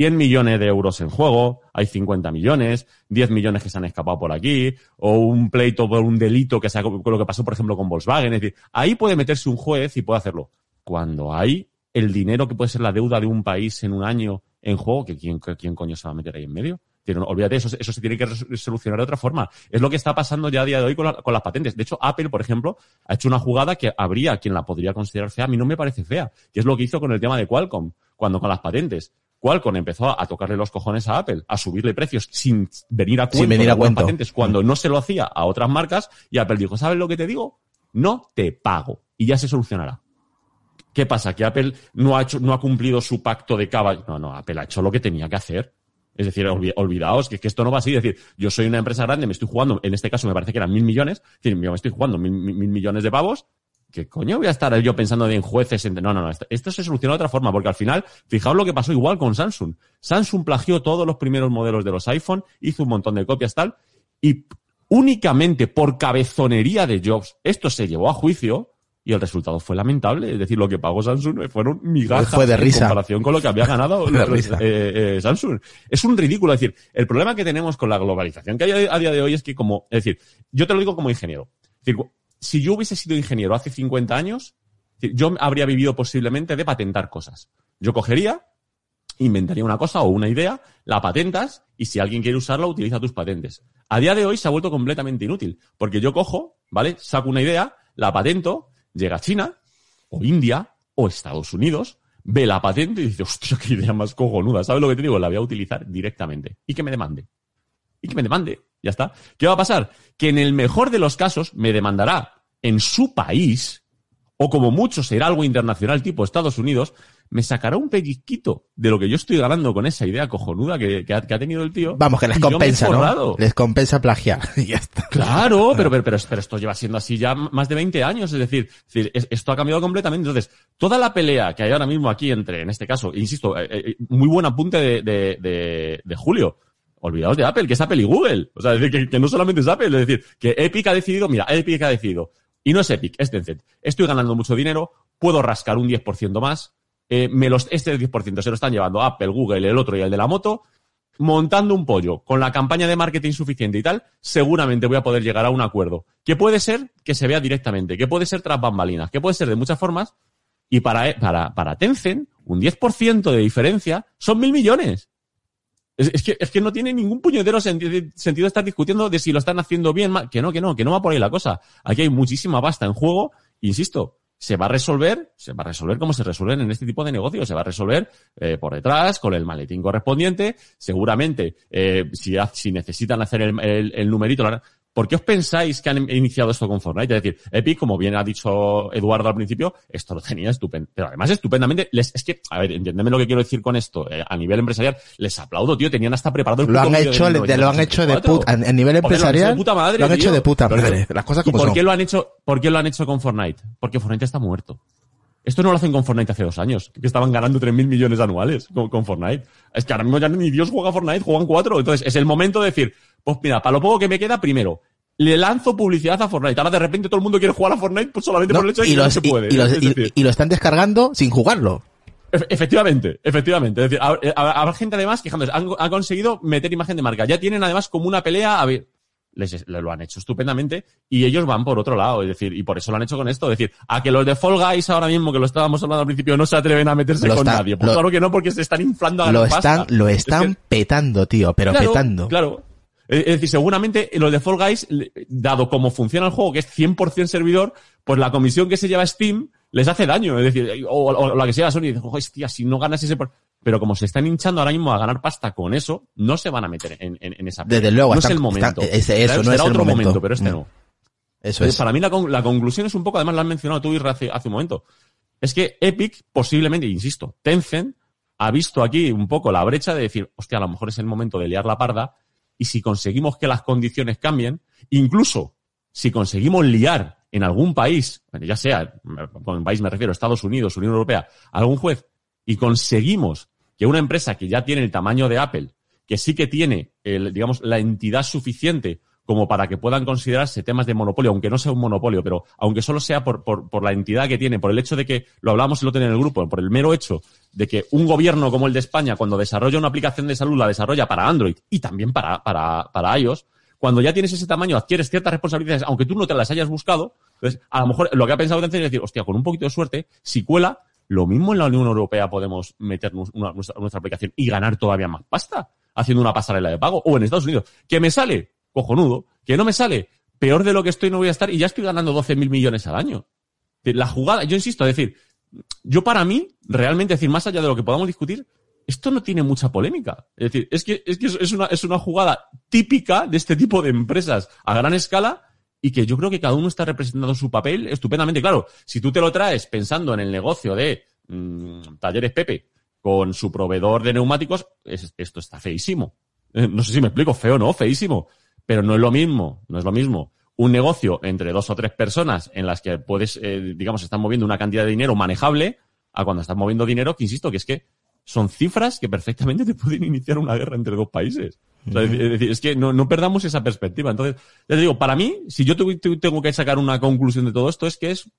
100 millones de euros en juego, hay 50 millones, 10 millones que se han escapado por aquí, o un pleito por un delito que sea con lo que pasó, por ejemplo, con Volkswagen. Es decir, ahí puede meterse un juez y puede hacerlo. Cuando hay el dinero que puede ser la deuda de un país en un año en juego, que quién, quién coño se va a meter ahí en medio. Pero olvídate, eso, eso se tiene que solucionar de otra forma. Es lo que está pasando ya a día de hoy con, con las patentes. De hecho, Apple, por ejemplo, ha hecho una jugada que habría quien la podría considerar fea. A mí no me parece fea, que es lo que hizo con el tema de Qualcomm, cuando con las patentes. Qualcomm empezó a tocarle los cojones a Apple, a subirle precios sin venir a Sin cuento venir de a cuento. patentes cuando no se lo hacía a otras marcas y Apple dijo, ¿sabes lo que te digo? No te pago y ya se solucionará. ¿Qué pasa? Que Apple no ha hecho, no ha cumplido su pacto de caballo. No, no, Apple ha hecho lo que tenía que hacer. Es decir, olvi- olvidaos que, que esto no va así. Es decir, yo soy una empresa grande, me estoy jugando, en este caso me parece que eran mil millones. Es decir, yo me estoy jugando mil, mil- mil millones de pavos. ¿Qué coño voy a estar yo pensando en jueces? en- No, no, no. Esto, se soluciona de otra forma, porque al final, fijaos lo que pasó igual con Samsung. Samsung plagió todos los primeros modelos de los iPhone, hizo un montón de copias tal, y únicamente por cabezonería de Jobs, esto se llevó a juicio y el resultado fue lamentable. Es decir, lo que pagó Samsung fueron migajas Fue de risa. en comparación con lo que había ganado [LAUGHS] los- eh, eh, Samsung. Es un ridículo. Es decir, el problema que tenemos con la globalización que hay a día de hoy es que como, es decir, yo te lo digo como ingeniero. Es decir, si yo hubiese sido ingeniero hace 50 años, yo habría vivido posiblemente de patentar cosas. Yo cogería, inventaría una cosa o una idea, la patentas y si alguien quiere usarla, utiliza tus patentes. A día de hoy se ha vuelto completamente inútil, porque yo cojo, ¿vale? Saco una idea, la patento, llega a China, o India, o Estados Unidos, ve la patente y dice, hostia, qué idea más cojonuda, ¿sabes lo que te digo? La voy a utilizar directamente. Y que me demande. Y que me demande. Ya está. ¿Qué va a pasar? Que en el mejor de los casos me demandará en su país, o como mucho será algo internacional tipo Estados Unidos, me sacará un pellizquito de lo que yo estoy ganando con esa idea cojonuda que, que ha, que ha tenido el tío. Vamos, que les compensa, ¿no? Les compensa plagiar. [LAUGHS] Ya está. Claro, pero, pero, pero, pero esto lleva siendo así ya más de 20 años. Es decir, es decir, es- esto ha cambiado completamente. Entonces, toda la pelea que hay ahora mismo aquí entre, en este caso, insisto, eh, eh, muy buen apunte de, de, de, de Julio. Olvidaos de Apple, que es Apple y Google. O sea, decir, que, que no solamente es Apple, es decir, que Epic ha decidido, mira, Epic ha decidido. Y no es Epic, es Tencent. Estoy ganando mucho dinero, puedo rascar un 10% más. eh, me los, este 10% se lo están llevando Apple, Google, el otro y el de la moto montando un pollo con la campaña de marketing suficiente y tal, seguramente voy a poder llegar a un acuerdo. Que puede ser que se vea directamente, que puede ser tras bambalinas, que puede ser de muchas formas. Y para, para, para Tencent, un 10% de diferencia son mil millones. Es, que, es que no tiene ningún puñetero senti- sentido estar discutiendo de si lo están haciendo bien, mal. Que no, que no, que no va por ahí la cosa. Aquí hay muchísima pasta en juego. Insisto, se va a resolver, se va a resolver como se resuelven en este tipo de negocios. Se va a resolver eh, por detrás, con el maletín correspondiente. Seguramente, eh, si, si necesitan hacer el, el- el numerito, harán. ¿Por qué os pensáis que han iniciado esto con Fortnite? Es decir, Epic, como bien ha dicho Eduardo al principio, esto lo tenía estupendo. Pero además estupendamente, les, es que, a ver, entiéndeme lo que quiero decir con esto. eh, a nivel empresarial, les aplaudo, tío. Tenían hasta preparado el Lo han hecho, de- lo han hecho de 1984. puta, a nivel Joder, lo han hecho empresarial, de puta madre, lo han hecho de puta madre. Las cosas ¿Y como por son. qué lo han hecho, por qué lo han hecho con Fortnite? Porque Fortnite está muerto. Esto no lo hacen con Fortnite hace dos años, que estaban ganando 3.000 millones anuales con, con, Fortnite. Es que ahora mismo ya ni Dios juega Fortnite, juegan cuatro. Entonces es el momento de decir, pues mira, para lo poco que me queda, primero, le lanzo publicidad a Fortnite. Ahora de repente todo el mundo quiere jugar a Fortnite pues solamente No, por el hecho de y, que no se puede. y los- Es y- decir, y lo están descargando sin jugarlo. Efe- Efectivamente, efectivamente. Es decir, hab- hab- habrá gente además quejándose. Han, han conseguido meter imagen de marca. Ya tienen además como una pelea. A ver, les, lo han hecho estupendamente y ellos van por otro lado. Es decir, y por eso lo han hecho con esto. Es decir, a que los de Fall Guys ahora mismo, que lo estábamos hablando al principio, no se atreven a meterse Lo con está- nadie. Pues lo- claro que no, porque se están inflando a Lo están, pasta. lo Es están que- petando, tío, pero Claro, petando. Claro. Es es decir, seguramente los de Fall Guys, dado como funciona el juego, que es 100% servidor, pues la comisión que se lleva Steam les hace daño. Es decir, o, o la que sea Sony, dice, hostia, si no ganas ese... por-". Pero como se están hinchando ahora mismo a ganar pasta con eso, no se van a meter en, en- en esa... Desde luego, no es el momento. están- ese- eso, Será- no es será el otro momento. pero este Mm. no. Eso Entonces, es. para mí la, la conclusión es un poco, además lo has mencionado tú, hace, hace un momento. Es que Epic, posiblemente, insisto, Tencent, ha visto aquí un poco la brecha de decir, hostia, a lo mejor es el momento de liar la parda, y si conseguimos que las condiciones cambien, incluso si conseguimos liar en algún país, ya sea, con país me refiero, Estados Unidos, Unión Europea, algún juez, y conseguimos que una empresa que ya tiene el tamaño de Apple, que sí que tiene, el, digamos, la entidad suficiente como para que puedan considerarse temas de monopolio, aunque no sea un monopolio, pero aunque solo sea por, por, por la entidad que tiene, por el hecho de que, lo hablamos el otro día en el grupo, por el mero hecho de que un gobierno como el de España, cuando desarrolla una aplicación de salud, la desarrolla para Android y también para, para, para iOS, cuando ya tienes ese tamaño, adquieres ciertas responsabilidades, aunque tú no te las hayas buscado, entonces, a lo mejor lo que ha pensado Tencent es decir, hostia, con un poquito de suerte, si cuela, lo mismo en la Unión Europea podemos meter nuestra, aplicación y ganar todavía más pasta haciendo una pasarela de pago. O en Estados Unidos, que me sale, cojonudo, que no me sale, peor de lo que estoy no voy a estar y ya estoy ganando 12 mil millones al año. La jugada, yo insisto, es decir, yo para mí, realmente, es decir, más allá de lo que podamos discutir, esto no tiene mucha polémica. Es decir, es que, es que es una, es una jugada típica de este tipo de empresas a gran escala y que yo creo que cada uno está representando su papel estupendamente. Claro, si tú te lo traes pensando en el negocio de mm, Talleres Pepe con su proveedor de neumáticos, es- esto está feísimo. Eh, No sé si me explico, feo no, feísimo. Pero no es lo mismo, no es lo mismo un negocio entre dos o tres personas en las que puedes, eh, digamos, están moviendo una cantidad de dinero manejable a cuando estás moviendo dinero que, insisto, que es que son cifras que perfectamente te pueden iniciar una guerra entre dos países. Es decir, es que no, no perdamos esa perspectiva. Entonces, ya te digo, para mí, si yo tengo que sacar una conclusión de todo esto, es que es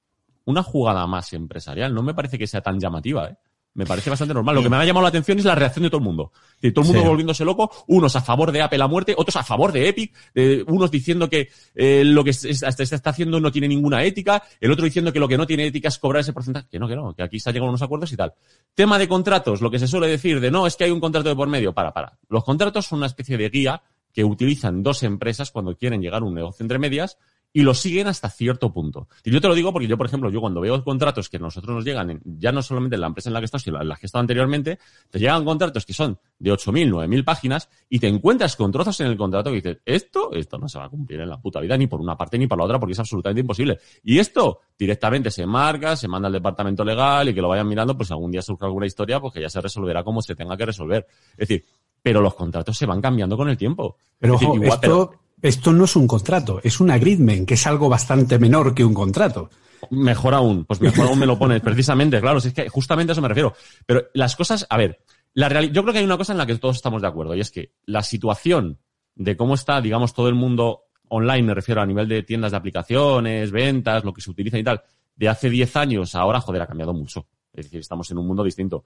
una jugada más empresarial. No me parece que sea tan llamativa, ¿eh? Me parece bastante normal. Lo que me ha llamado la atención es la reacción de todo el mundo. De todo el mundo Sí. volviéndose loco, unos a favor de Apple a muerte, otros a favor de Epic, eh, unos diciendo que eh, lo que se, está haciendo no tiene ninguna ética, el otro diciendo que lo que no tiene ética es cobrar ese porcentaje. Que no, que no, que aquí se han llegado a unos acuerdos y tal. Tema de contratos, lo que se suele decir de no, es que hay un contrato de por medio. Para, para. Los contratos son una especie de guía que utilizan dos empresas cuando quieren llegar a un negocio entre medias y lo siguen hasta cierto punto. Y yo te lo digo porque yo, por ejemplo, yo cuando veo contratos que a nosotros nos llegan, en- ya no solamente en la empresa en la que estás, sino en la que he estado anteriormente, te llegan contratos que son de 8.000, 9.000 páginas y te encuentras con trozos en el contrato que dices, esto, esto no se va a cumplir en la puta vida, ni por una parte ni por la otra, porque es absolutamente imposible. Y esto directamente se marca, se manda al departamento legal y que lo vayan mirando, pues algún día surge alguna historia, pues que ya se resolverá como se tenga que resolver. Es decir, pero los contratos se van cambiando con el tiempo. Pero Es decir, ojo, igual- pero- esto, no es un contrato, es un agreement, que es algo bastante menor que un contrato. Mejor aún, pues mejor aún me lo pones, precisamente, claro, si es que justamente a eso me refiero. Pero las cosas, a ver, la reali- yo creo que hay una cosa en la que todos estamos de acuerdo, y es que la situación de cómo está, digamos, todo el mundo online, me refiero a nivel de tiendas de aplicaciones, ventas, lo que se utiliza y tal, de hace 10 años ahora, joder, ha cambiado mucho. Es decir, estamos en un mundo distinto.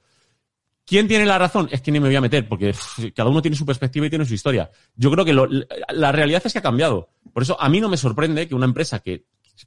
¿Quién tiene la razón? Es que ni me voy a meter, porque cada uno tiene su perspectiva y tiene su historia. Yo creo que lo- la realidad es que ha cambiado. Por eso a mí no me sorprende que una empresa que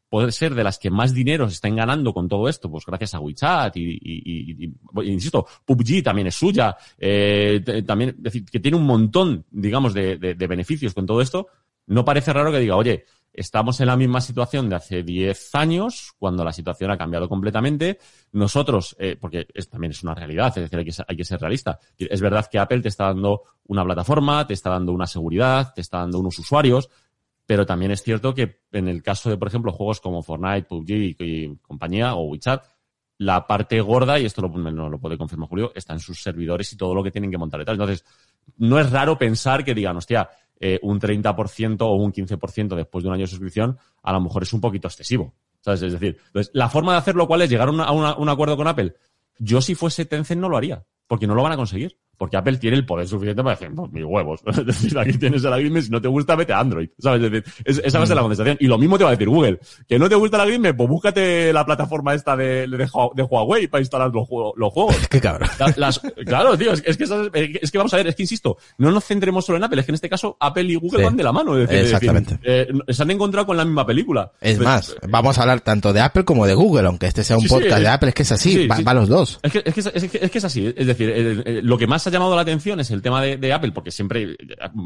puede ser de las que más dinero se estén ganando con todo esto, pues gracias a WeChat y, y- y- insisto, PUBG también es suya, eh, también, es decir, que tiene un montón, digamos, de- de beneficios con todo esto, no parece raro que diga, oye, estamos en la misma situación de hace 10 años, cuando la situación ha cambiado completamente. Nosotros, eh, porque es, también es una realidad, es decir, hay que, hay que ser realista. Es verdad que Apple te está dando una plataforma, te está dando una seguridad, te está dando unos usuarios, pero también es cierto que en el caso de, por ejemplo, juegos como Fortnite, PUBG y, compañía, o WeChat, la parte gorda, y esto lo, me lo puede confirmar Julio, está en sus servidores y todo lo que tienen que montar y tal. Entonces, no es raro pensar que digan, hostia, eh, un 30% o un 15% después de un año de suscripción, a lo mejor es un poquito excesivo. ¿Sabes? Es decir, entonces, la forma de hacerlo, ¿cuál es? Llegar a, un acuerdo con Apple. Yo si fuese Tencent no lo haría, porque no lo van a conseguir. Porque Apple tiene el poder suficiente para decir, "Pues, mis huevos. [LAUGHS] Es decir, aquí tienes el Agreement, si no te gusta, vete a Android. ¿Sabes? Es decir, es- esa va a ser la contestación. Y lo mismo te va a decir Google. Que no te gusta el Agreement, pues búscate la plataforma esta de, de, Hua- de Huawei para instalar los, juegos- los juegos. [LAUGHS] Qué cabrón. Las- claro, tío, es, es que, esas- es que vamos a ver, es que insisto, no nos centremos solo en Apple, es que en este caso Apple y Google Sí. van de la mano. Es decir, es decir, Exactamente. eh, se han encontrado con la misma película. Es Pues, más, vamos a hablar tanto de Apple como de Google, aunque este sea un Sí, podcast de Apple, es que es así, sí, va, los dos. Es que, es, que, es, que, es que es así. Es decir, lo que más ha llamado la atención es el tema de, Apple, porque siempre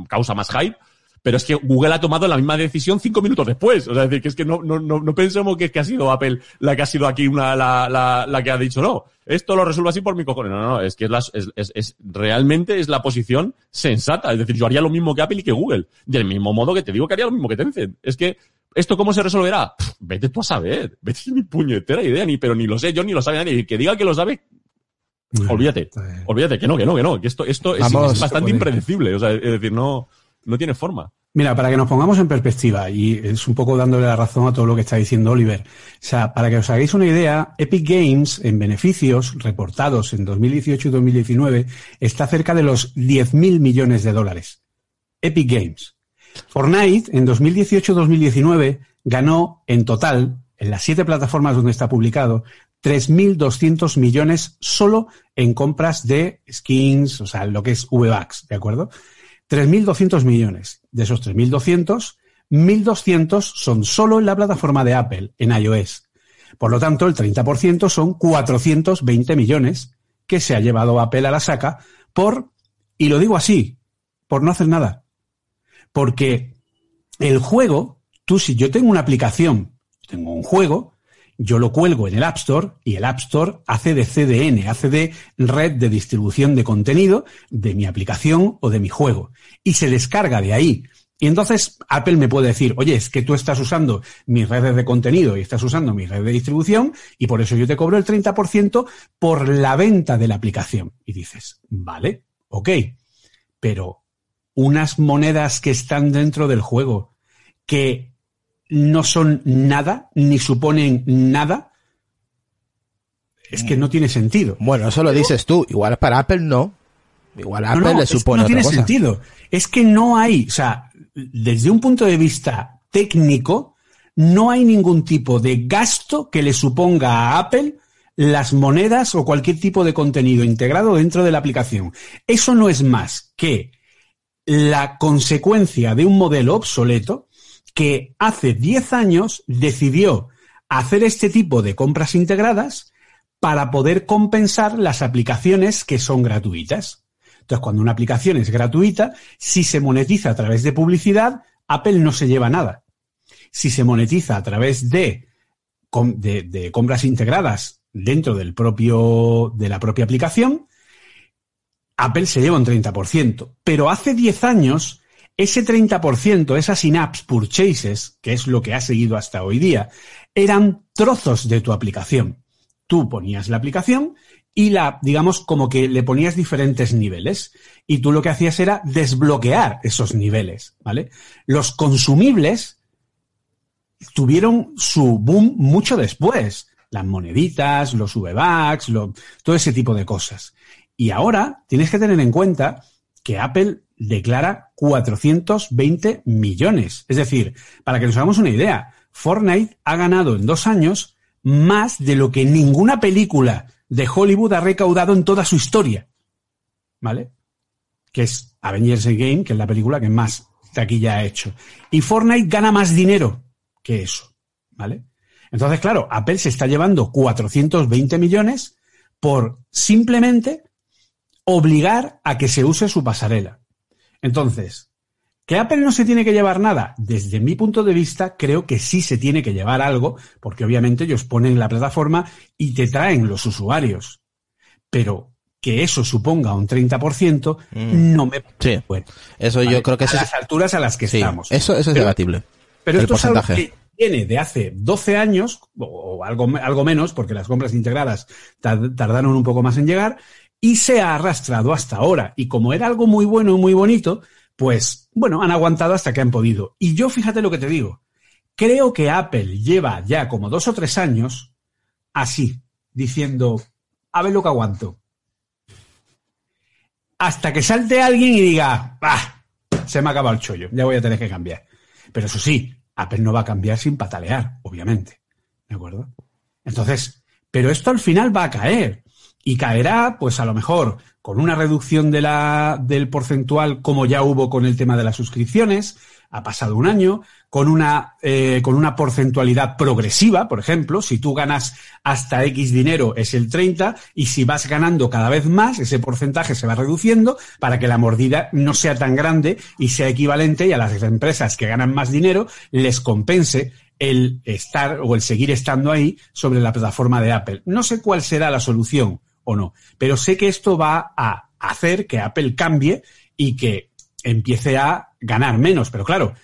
causa más hype. Pero es que Google ha tomado la misma decisión cinco minutos después. O sea, es decir, que es que no, no, no, no pensemos que que ha sido Apple la que ha sido aquí una, la, la, la que ha dicho no. Esto lo resuelvo así por mi cojones. No, no, no. Es que es, la, es, es, es- realmente es la posición sensata. Es decir, yo haría lo mismo que Apple y que Google. Del mismo modo que te digo que haría lo mismo que Tencent. Es que, ¿esto cómo se resolverá? Vete tú a saber. Vete ni puñetera idea, ni, pero ni lo sé yo, ni lo sabe nadie. Y que diga que lo sabe, olvídate. Olvídate, que no, que no, que no. Que esto, esto es, Vamos, es bastante impredecible. O sea, es decir, no, no tiene forma. Mira, para que nos pongamos en perspectiva, y es un poco dándole la razón a todo lo que está diciendo Oliver, o sea, para que os hagáis una idea, Epic Games en beneficios reportados en 2018 y 2019 está cerca de los 10.000 millones de dólares. Epic Games. Fortnite en 2018-2019 ganó en total, en las siete plataformas donde está publicado, 3.200 millones solo en compras de skins, o sea, lo que es V-Bucks, ¿de acuerdo? 3.200 millones. De esos 3.200, 1.200 son solo en la plataforma de Apple, en iOS. Por lo tanto, el 30% son 420 millones que se ha llevado Apple a la saca por, y lo digo así, por no hacer nada. Porque el juego, tú si yo tengo una aplicación, tengo un juego, yo lo cuelgo en el App Store y el App Store hace de CDN, hace de red de distribución de contenido de mi aplicación o de mi juego y se descarga de ahí. Y entonces Apple me puede decir, oye, es que tú estás usando mis redes de contenido y estás usando mi red de distribución y por eso yo te cobro el 30% por la venta de la aplicación. Y dices, vale, ok, pero unas monedas que están dentro del juego que no son nada, ni suponen nada, es que no tiene sentido. Bueno, eso lo dices tú. Igual para Apple no. Igual a Apple no, le es supone no otra tiene cosa. sentido. Es que no hay, o sea, desde un punto de vista técnico, no hay ningún tipo de gasto que le suponga a Apple las monedas o cualquier tipo de contenido integrado dentro de la aplicación. Eso no es más que la consecuencia de un modelo obsoleto que hace 10 años decidió hacer este tipo de compras integradas para poder compensar las aplicaciones que son gratuitas. Entonces, cuando una aplicación es gratuita, si se monetiza a través de publicidad, Apple no se lleva nada. Si se monetiza a través de, de compras integradas dentro del propio, de la propia aplicación, Apple se lleva un 30%. Pero hace 10 años, ese 30%, esas in-apps purchases, que es lo que ha seguido hasta hoy día, eran trozos de tu aplicación. Tú ponías la aplicación y la, digamos, como que le ponías diferentes niveles. Y tú lo que hacías era desbloquear esos niveles, ¿vale? Los consumibles tuvieron su boom mucho después. Las moneditas, los V-Bucks, todo ese tipo de cosas. Y ahora tienes que tener en cuenta que Apple declara 420 millones. Es decir, para que nos hagamos una idea, Fortnite ha ganado en dos años más de lo que ninguna película de Hollywood ha recaudado en toda su historia. ¿Vale? Que es Avengers Game, que es la película que más taquilla ha hecho. Y Fortnite gana más dinero que eso. ¿Vale? Entonces, claro, Apple se está llevando 420 millones por simplemente obligar a que se use su pasarela. Entonces, ¿que Apple no se tiene que llevar nada? Desde mi punto de vista, creo que sí se tiene que llevar algo, porque obviamente ellos ponen la plataforma y te traen los usuarios. Pero que eso suponga un 30%, Mm. no me... Sí. Bueno, Eso yo creo que a es- las alturas a las que Sí, estamos. eso, eso es Pero- debatible. Pero el esto es algo porcentaje. que viene de hace 12 años, o algo, algo menos, porque las compras integradas tar- tardaron un poco más en llegar, y se ha arrastrado hasta ahora. Y como era algo muy bueno y muy bonito, pues, bueno, han aguantado hasta que han podido. Y yo fíjate lo que te digo. creo que Apple lleva ya como dos o tres años así, diciendo, a ver lo que aguanto. Hasta que salte alguien y diga, ¡ah! Se me ha acabado el chollo, ya voy a tener que cambiar. Pero eso sí, Apple no va a cambiar sin patalear, obviamente. ¿De acuerdo? Entonces, pero esto al final va a caer. Y caerá, pues a lo mejor, con una reducción de la, del porcentual, como ya hubo con el tema de las suscripciones, ha pasado un año, con una, eh, con una porcentualidad progresiva, por ejemplo, si tú ganas hasta X dinero es el 30 y si vas ganando cada vez más, ese porcentaje se va reduciendo para que la mordida no sea tan grande y sea equivalente y a las empresas que ganan más dinero les compense el estar o el seguir estando ahí sobre la plataforma de Apple. No sé cuál será la solución o no, pero sé que esto va a hacer que Apple cambie y que empiece a ganar menos. Pero claro,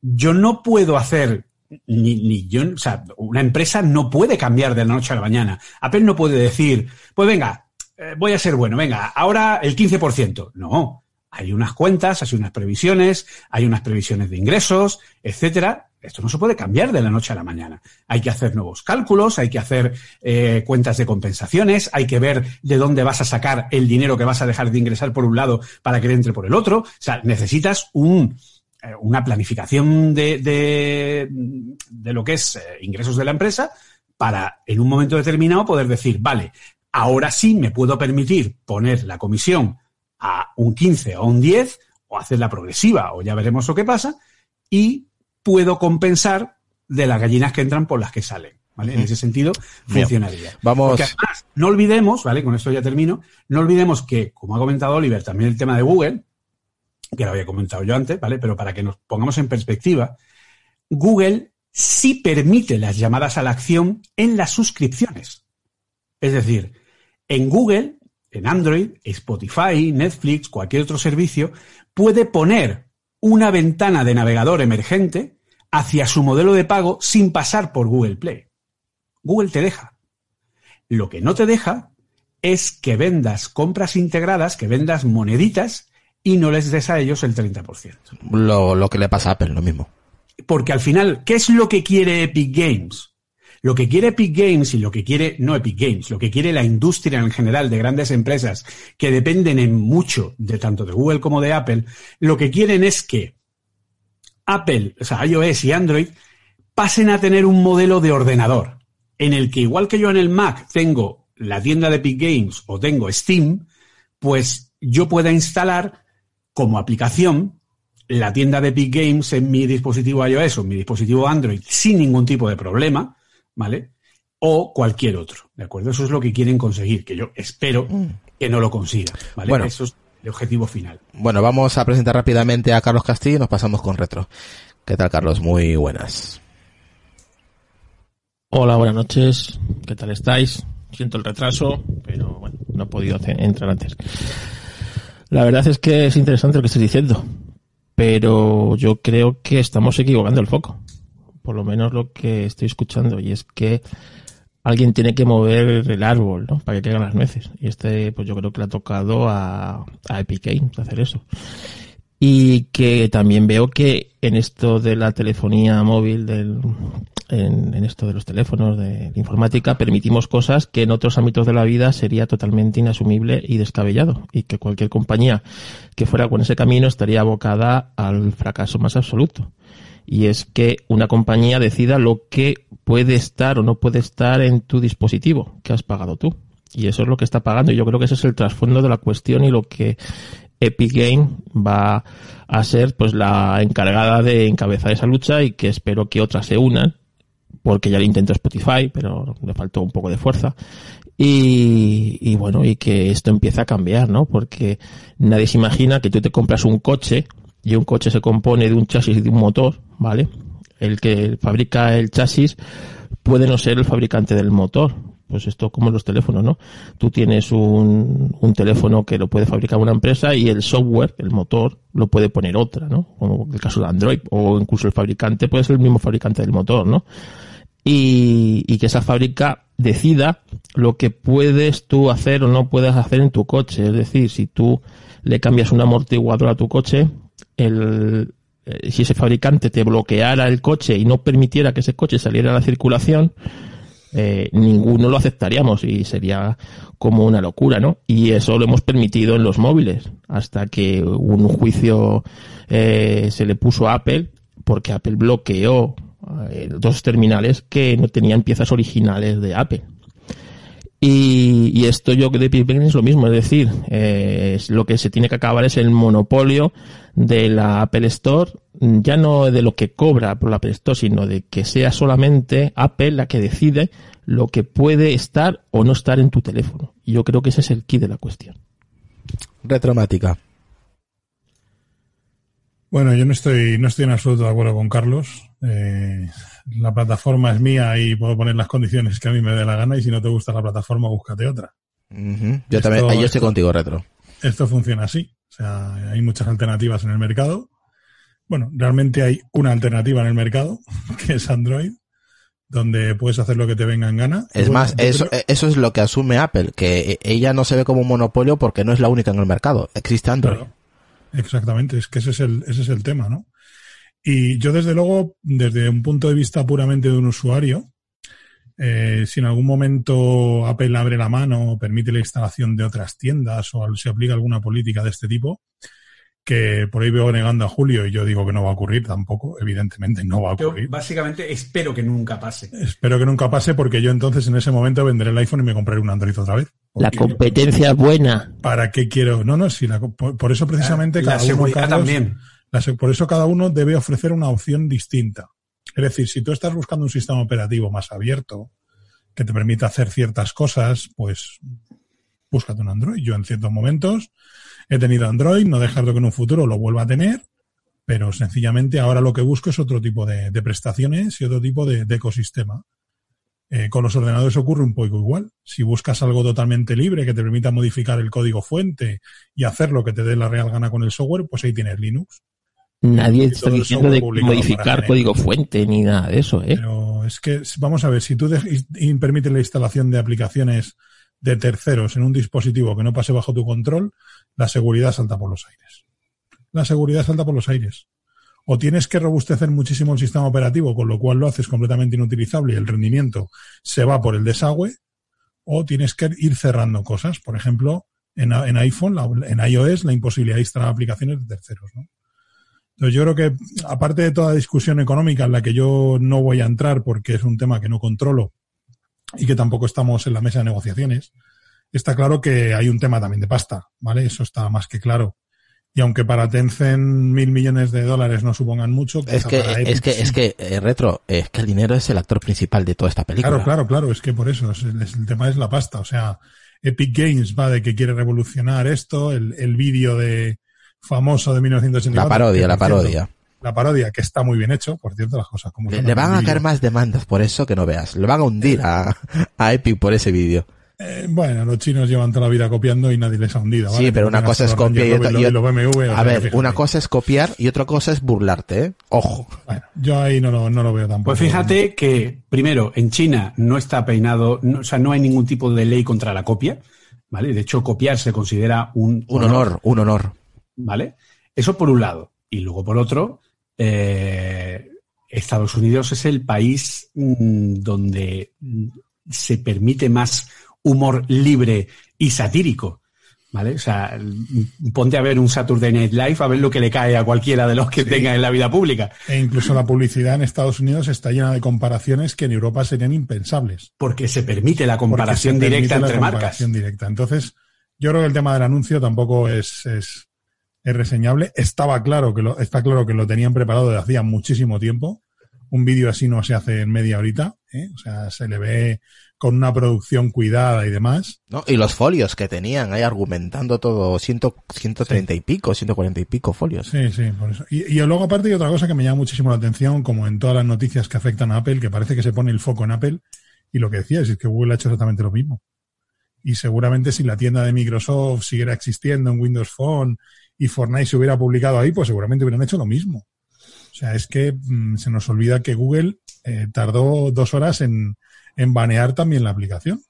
yo no puedo hacer ni, ni yo, o sea, una empresa no puede cambiar de la noche a la mañana. Apple no puede decir, pues venga, eh, voy a ser bueno, venga, ahora el 15%. No, hay unas cuentas, hay unas previsiones, hay unas previsiones de ingresos, etcétera. Esto no se puede cambiar de la noche a la mañana. Hay que hacer nuevos cálculos, hay que hacer eh, cuentas de compensaciones, hay que ver de dónde vas a sacar el dinero que vas a dejar de ingresar por un lado para que entre por el otro. O sea, necesitas eh, una planificación de, lo que es eh, ingresos de la empresa para en un momento determinado poder decir, vale, ahora sí me puedo permitir poner la comisión a un 15 o un 10 o hacerla progresiva o ya veremos lo que pasa y puedo compensar de las gallinas que entran por las que salen. ¿Vale? En ese sentido, funcionaría. Vamos. Porque además, no olvidemos, ¿vale? Con esto ya termino, no olvidemos que, como ha comentado Oliver, también el tema de Google, que lo había comentado yo antes, ¿vale? Pero para que nos pongamos en perspectiva, Google sí permite las llamadas a la acción en las suscripciones. Es decir, en Google, en Android, Spotify, Netflix, cualquier otro servicio, puede poner una ventana de navegador emergente hacia su modelo de pago sin pasar por Google Play. Google te deja. Lo que no te deja es que vendas compras integradas, que vendas moneditas y no les des a ellos el 30%. Lo, lo que le pasa a Apple, lo mismo. Porque al final, ¿qué es lo que quiere Epic Games? Lo que quiere Epic Games y lo que quiere, no Epic Games, lo que quiere la industria en general de grandes empresas que dependen en mucho de tanto de Google como de Apple, lo que quieren es que Apple, o sea, iOS y Android, pasen a tener un modelo de ordenador en el que igual que yo en el Mac tengo la tienda de Epic Games o tengo Steam, pues yo pueda instalar como aplicación la tienda de Epic Games en mi dispositivo iOS o en mi dispositivo Android sin ningún tipo de problema, ¿vale? O cualquier otro, ¿de acuerdo? Eso es lo que quieren conseguir, que yo espero que no lo consiga, ¿vale? Bueno. Eso es el objetivo final. Bueno, vamos a presentar rápidamente a Carlos Castillo y nos pasamos con Retro. ¿Qué tal, Carlos? Muy buenas. Hola, buenas noches. ¿Qué tal estáis? Siento el retraso, pero bueno, no he podido entrar antes. La verdad es que es interesante lo que estás diciendo, pero yo creo que estamos equivocando el foco. Por lo menos lo que estoy escuchando, y es que alguien tiene que mover el árbol, ¿no? Para que caigan las nueces. Y este, pues yo creo que le ha tocado a, a Epic Games hacer eso. Y que también veo que en esto de la telefonía móvil, del, en, en esto de los teléfonos, de, informática, permitimos cosas que en otros ámbitos de la vida sería totalmente inasumible y descabellado. Y que cualquier compañía que fuera con ese camino estaría abocada al fracaso más absoluto. Y es que una compañía decida lo que puede estar o no puede estar en tu dispositivo que has pagado tú. Y eso es lo que está pagando. Y yo creo que ese es el trasfondo de la cuestión y lo que Epic Game va a ser pues la encargada de encabezar esa lucha y que espero que otras se unan porque ya lo intentó Spotify pero le faltó un poco de fuerza y, y bueno y que esto empieza a cambiar no porque nadie se imagina que tú te compras un coche y un coche se compone de un chasis y de un motor vale el que fabrica el chasis puede no ser el fabricante del motor pues esto como los teléfonos, ¿no? Tú tienes un, un teléfono que lo puede fabricar una empresa y el software, el motor, lo puede poner otra, ¿no? Como el caso de Android, o incluso el fabricante puede ser el mismo fabricante del motor, ¿no? Y, y que esa fábrica decida lo que puedes tú hacer o no puedes hacer en tu coche. Es decir, si tú le cambias un amortiguador a tu coche, el, eh, si ese fabricante te bloqueara el coche y no permitiera que ese coche saliera a la circulación, eh, ninguno lo aceptaríamos y sería como una locura, ¿no? Y eso lo hemos permitido en los móviles, hasta que un juicio eh, se le puso a Apple, porque Apple bloqueó eh, dos terminales que no tenían piezas originales de Apple. Y, y esto yo de Games es lo mismo, es decir, eh, es lo que se tiene que acabar es el monopolio de la Apple Store, ya no de lo que cobra por la Apple Store, sino de que sea solamente Apple la que decide lo que puede estar o no estar en tu teléfono. Y yo creo que ese es el key de la cuestión. Retromática. Bueno, yo no estoy, no estoy en absoluto de acuerdo con Carlos. Eh, la plataforma es mía y puedo poner las condiciones que a mí me dé la gana y si no te gusta la plataforma, búscate otra. Yo Esto- también, ahí yo estoy esto- contigo, Retro. Esto funciona así. O sea, hay muchas alternativas en el mercado. Bueno, realmente hay una alternativa en el mercado, [LAUGHS] que es Android, donde puedes hacer lo que te venga en gana. Es bueno, más, yo eso, creo- eso es lo que asume Apple, que ella no se ve como un monopolio porque no es la única en el mercado. Existe Android. Claro, exactamente, es que ese es el, ese es el tema, ¿no? Y yo desde luego, desde un punto de vista puramente de un usuario, eh, si en algún momento Apple abre la mano o permite la instalación de otras tiendas o se aplica alguna política de este tipo, que por ahí veo negando a Julio y yo digo que no va a ocurrir tampoco, evidentemente no va a Yo ocurrir. básicamente espero que nunca pase. Espero que nunca pase porque yo entonces en ese momento venderé el iPhone y me compraré un Android otra vez. La competencia es buena. ¿Para qué quiero? No, no, sí, la- por, por eso precisamente La cada uno, seguridad Carlos, también. Por eso cada uno debe ofrecer una opción distinta. Es decir, si tú estás buscando un sistema operativo más abierto, que te permita hacer ciertas cosas, pues búscate un Android. Yo en ciertos momentos he tenido Android, no dejarlo que en un futuro lo vuelva a tener, pero sencillamente ahora lo que busco es otro tipo de, prestaciones y otro tipo de, de ecosistema. Eh, con los ordenadores ocurre un poco igual. Si buscas algo totalmente libre que te permita modificar el código fuente y hacer lo que te dé la real gana con el software, pues ahí tienes Linux. Nadie está diciendo de modificar código fuente ni nada de eso, ¿eh? Pero es que, vamos a ver, si tú permites la instalación de aplicaciones de terceros en un dispositivo que no pase bajo tu control, la seguridad salta por los aires. La seguridad salta por los aires. O tienes que robustecer muchísimo el sistema operativo, con lo cual lo haces completamente inutilizable y el rendimiento se va por el desagüe, o tienes que ir cerrando cosas. Por ejemplo, en, en iPhone, la- en iOS, la imposibilidad de instalar aplicaciones de terceros, ¿no? Entonces yo creo que, aparte de toda discusión económica en la que yo no voy a entrar porque es un tema que no controlo y que tampoco estamos en la mesa de negociaciones, está claro que hay un tema también de pasta, ¿vale? Eso está más que claro. Y aunque para Tencent mil millones de dólares no supongan mucho, Es que, para es que, es que, eh, Retro, es que el dinero es el actor principal de toda esta película. Claro, claro, claro, es que por eso, es- es- el tema es la pasta. O sea, Epic Games va de que quiere revolucionar esto, el, el vídeo de famoso de 1984. La parodia, la parodia. La parodia, que está muy bien hecho, por cierto, las cosas como Le, son. le van a caer más demandas por eso que no veas. Le van a hundir a, a Epic por ese vídeo. Eh, bueno, los chinos llevan toda la vida copiando y nadie les ha hundido. ¿vale? Sí, pero una cosa es copiar y otra, y y BMW, A ver, fíjate. una cosa es copiar y otra cosa es burlarte, ¿eh? Ojo. Bueno, yo ahí no lo, no lo veo tampoco. Pues fíjate que, primero, en China no está peinado, no- o sea, no hay ningún tipo de ley contra la copia, ¿vale? De hecho, copiar se considera un, Un honor, un honor. ¿Vale? Eso por un lado. Y luego por otro, eh, Estados Unidos es el país mm, donde mm, se permite más humor libre y satírico. ¿Vale? O sea, mm, ponte a ver un Saturday Night Live a ver lo que le cae a cualquiera de los que tenga en la vida pública. E incluso la publicidad en Estados Unidos está llena de comparaciones que en Europa serían impensables. Porque se permite la comparación permite directa la entre marcas. comparación directa. Entonces, yo creo que el tema del anuncio tampoco es, es, es reseñable. Estaba claro que lo, está claro que lo tenían preparado desde hacía muchísimo tiempo. Un vídeo así no se hace en media horita, ¿eh? o sea, se le ve con una producción cuidada y demás. ¿No? Y los folios que tenían ahí argumentando todo, ciento, 130 y pico, 140 y pico folios. Sí, sí, por eso. Y, y luego aparte hay otra cosa que me llama muchísimo la atención, como en todas las noticias que afectan a Apple, que parece que se pone el foco en Apple, y lo que decías es que Google ha hecho exactamente lo mismo. Y seguramente si la tienda de Microsoft siguiera existiendo en Windows Phone y Fortnite se hubiera publicado ahí, pues seguramente hubieran hecho lo mismo. O sea, es que mm, se nos olvida que Google eh, tardó dos horas en, en banear también la aplicación.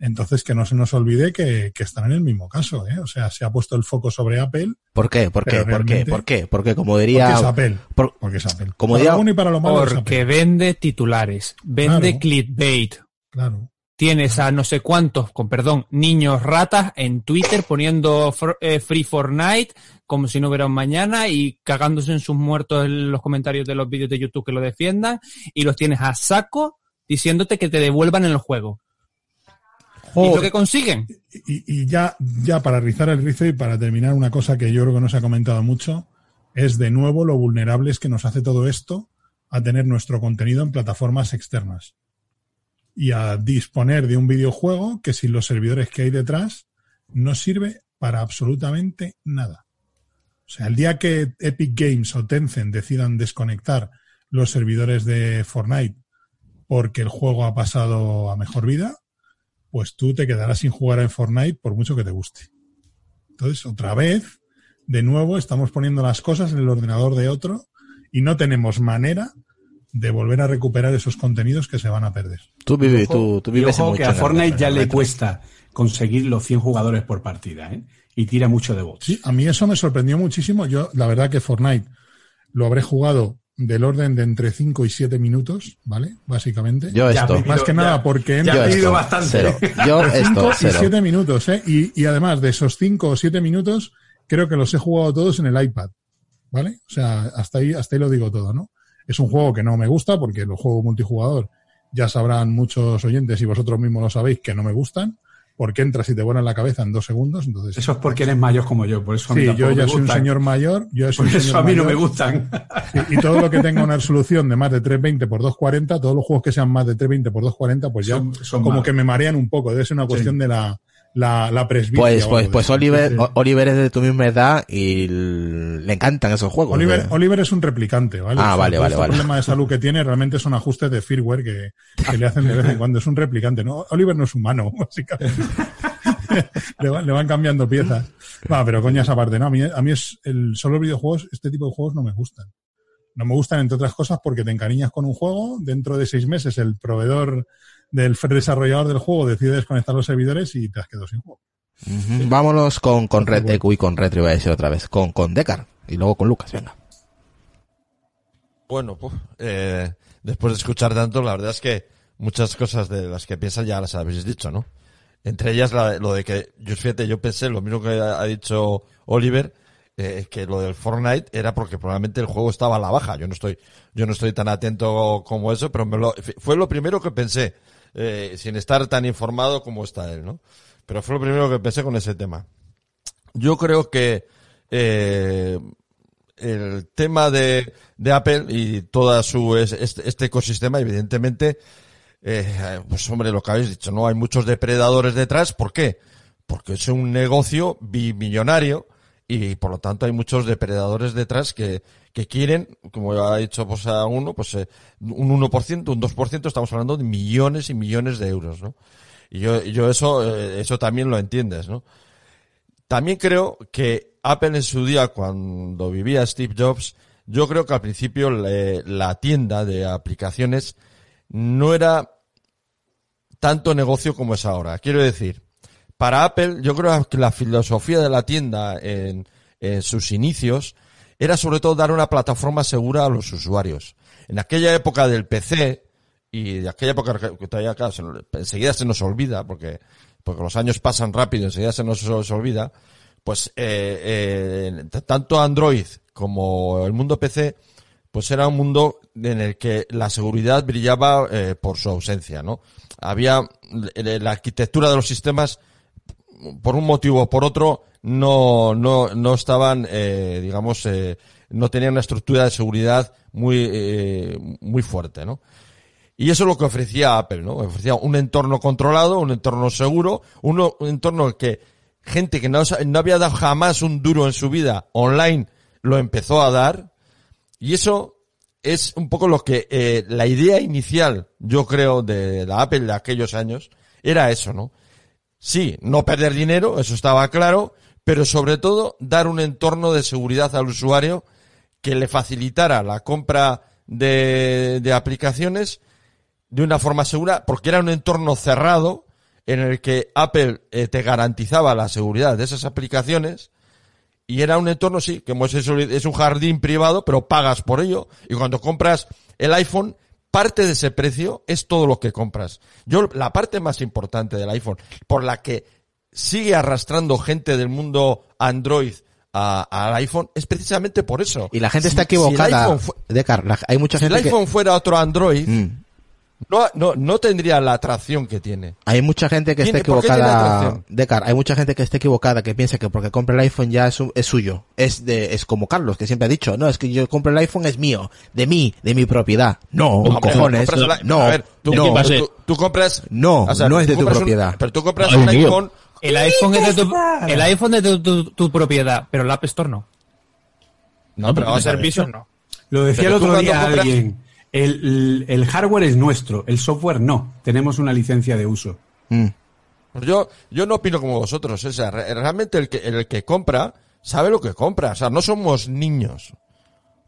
Entonces, que no se nos olvide que, que están en el mismo caso, ¿eh? O sea, se ha puesto el foco sobre Apple. ¿Por qué? ¿Por qué? ¿Por qué? ¿Por qué? Porque como diría... Porque es Apple. por- Porque es Apple. Como para diría- lo bueno y para lo malo es Porque Apple. vende titulares, vende Claro. clickbait. Claro. Tienes a no sé cuántos, con perdón, niños ratas en Twitter poniendo for- eh, Free Fortnite como si no hubiera un mañana y cagándose en sus muertos en los comentarios de los vídeos de YouTube que lo defiendan y los tienes a saco diciéndote que te devuelvan en el juego. ¿Y lo que consiguen? Y, y ya, ya para rizar el rizo y para terminar, una cosa que yo creo que no se ha comentado mucho es de nuevo lo vulnerables que nos hace todo esto a tener nuestro contenido en plataformas externas y a disponer de un videojuego que sin los servidores que hay detrás no sirve para absolutamente nada. O sea, el día que Epic Games o Tencent decidan desconectar los servidores de Fortnite porque el juego ha pasado a mejor vida, pues tú te quedarás sin jugar en Fortnite por mucho que te guste. Entonces, otra vez, de nuevo, estamos poniendo las cosas en el ordenador de otro y no tenemos manera de volver a recuperar esos contenidos que se van a perder. Tú, vives, Ojo, tú, tú vives ojo que a Fortnite ya le cuesta conseguir los 100 jugadores por partida, ¿eh? Y tira mucho de bots. Sí, a mí eso me sorprendió muchísimo. Yo, la verdad que Fortnite lo habré jugado del orden de entre 5 y 7 minutos, ¿vale? Básicamente. Yo esto. Más que ya- nada porque ya entras- pedido bastante. cero. [LAUGHS] Yo esto, 5 y cero. 7 minutos, ¿eh? Y, y además de esos 5 o 7 minutos, creo que los he jugado todos en el iPad, ¿vale? O sea, hasta ahí, hasta ahí lo digo todo, ¿no? Es un juego que no me gusta porque los juegos multijugador ya sabrán muchos oyentes y vosotros mismos lo sabéis que no me gustan porque entras y te vuelan la cabeza en dos segundos, entonces... Eso es porque eres mayor como yo, por eso a mí Sí, yo ya me soy un señor mayor, yo soy Por un eso señor a mí no mayor. me gustan. Y, y todo lo que tenga una resolución de más de 320 por 240, todos los juegos que sean más de 320 por 240, pues ya Son- son como que me marean un poco. Debe ser una cuestión de la, la, la presbicia. Pues, pues, pues. Oliver, Sí, sí. O- Oliver es de tu misma edad y le encantan esos juegos. Oliver, ¿eh? Oliver es un replicante, ¿vale? Ah, vale, vale, este vale. problema de salud que tiene realmente son ajustes de firmware que, que le hacen de vez en cuando. Es un replicante, ¿no? Oliver no es humano, [LAUGHS] básicamente. [LAUGHS] le, van, le van cambiando piezas. No, pero coñas aparte, ¿no? A mí, a mí es el, solo videojuegos, este tipo de juegos no me gustan. No me gustan, entre otras cosas, porque te encariñas con un juego, dentro de seis meses el proveedor del desarrollador del juego decide desconectar los servidores y te has quedado sin juego. Vámonos con, con Red Deku y con Retro, iba a decir otra vez. Con, con Decar. Y luego con Lucas, venga. Bueno, pues, eh, después de escuchar tanto, la verdad es que muchas cosas de las que piensan ya las habéis dicho, ¿no? Entre ellas la- lo de que, yo fíjate, yo pensé lo mismo que ha ha dicho Oliver, eh, que lo del Fortnite era porque probablemente el juego estaba a la baja. Yo no estoy, yo no estoy tan atento como eso, pero me lo- fue lo primero que pensé, eh, sin estar tan informado como está él, ¿no? Pero fue lo primero que pensé con ese tema. Yo creo que, eh, el tema de, de Apple y toda su es- este, este ecosistema, evidentemente, eh, pues hombre, lo que habéis dicho, no hay muchos depredadores detrás. ¿Por qué? Porque es un negocio bimillonario y por lo tanto hay muchos depredadores detrás que, que quieren, como ha dicho pues a uno, pues eh, un 1%, un 2%, estamos hablando de millones y millones de euros, ¿no? Y yo, yo eso, eh, eso también lo entiendes, ¿no? También creo que Apple en su día, cuando vivía Steve Jobs, yo creo que al principio le- la tienda de aplicaciones no era tanto negocio como es ahora. Quiero decir, para Apple, yo creo que la filosofía de la tienda en, en sus inicios era sobre todo dar una plataforma segura a los usuarios. En aquella época del PC, y de aquella época que todavía, claro, enseguida se nos olvida, porque, los años pasan rápido, enseguida se nos, olvida, pues eh, eh, tanto Android como el mundo PC, pues era un mundo en el que la seguridad brillaba eh, por su ausencia, ¿no? Había la arquitectura de los sistemas por un motivo o por otro no no no estaban eh, digamos eh, no tenían una estructura de seguridad muy eh, muy fuerte, ¿no? Y eso es lo que ofrecía Apple, ¿no? Ofrecía un entorno controlado, un entorno seguro, un entorno que gente que no, no había dado jamás un duro en su vida online lo empezó a dar. Y eso es un poco lo que eh, la idea inicial, yo creo, de la Apple de aquellos años, era eso, ¿no? Sí, no perder dinero, eso estaba claro, pero sobre todo dar un entorno de seguridad al usuario que le facilitara la compra de, aplicaciones de una forma segura, porque era un entorno cerrado en el que Apple eh, te garantizaba la seguridad de esas aplicaciones y era un entorno, sí, que es un jardín privado, pero pagas por ello y cuando compras el iPhone, parte de ese precio es todo lo que compras. Yo, la parte más importante del iPhone, por la que sigue arrastrando gente del mundo Android a- al iPhone, es precisamente por eso. Y la gente Si- está si equivocada. iPhone fu- Decar, la- hay mucha si el gente que- iPhone fuera otro Android, Mm. no, no, no tendría la atracción que tiene. Hay mucha gente que está Tiene- ¿por qué tiene equivocada. Decar, hay mucha gente que está equivocada que piensa que porque compra el iPhone ya es, su- es suyo. Es de, es como Carlos, que siempre ha dicho, no, es que yo compro el iPhone es mío, de mí, de mi propiedad. No, Hombre, cojones. compras No, a ver, tú, no, tú, tú compras. No, o sea, no es de tu un- propiedad. pero tú compras Ay, un mío. iPhone. El iPhone es de tu, el iPhone es de tu, tu propiedad, pero el App Store no. No, pero El vamos a ver. servicio no. Lo decía Pero el otro día compras- alguien. El, el- el hardware es nuestro, el software no. Tenemos una licencia de uso. Mm. Pues yo, yo no opino como vosotros. O sea, realmente el que, el que compra sabe lo que compra. O sea, no somos niños.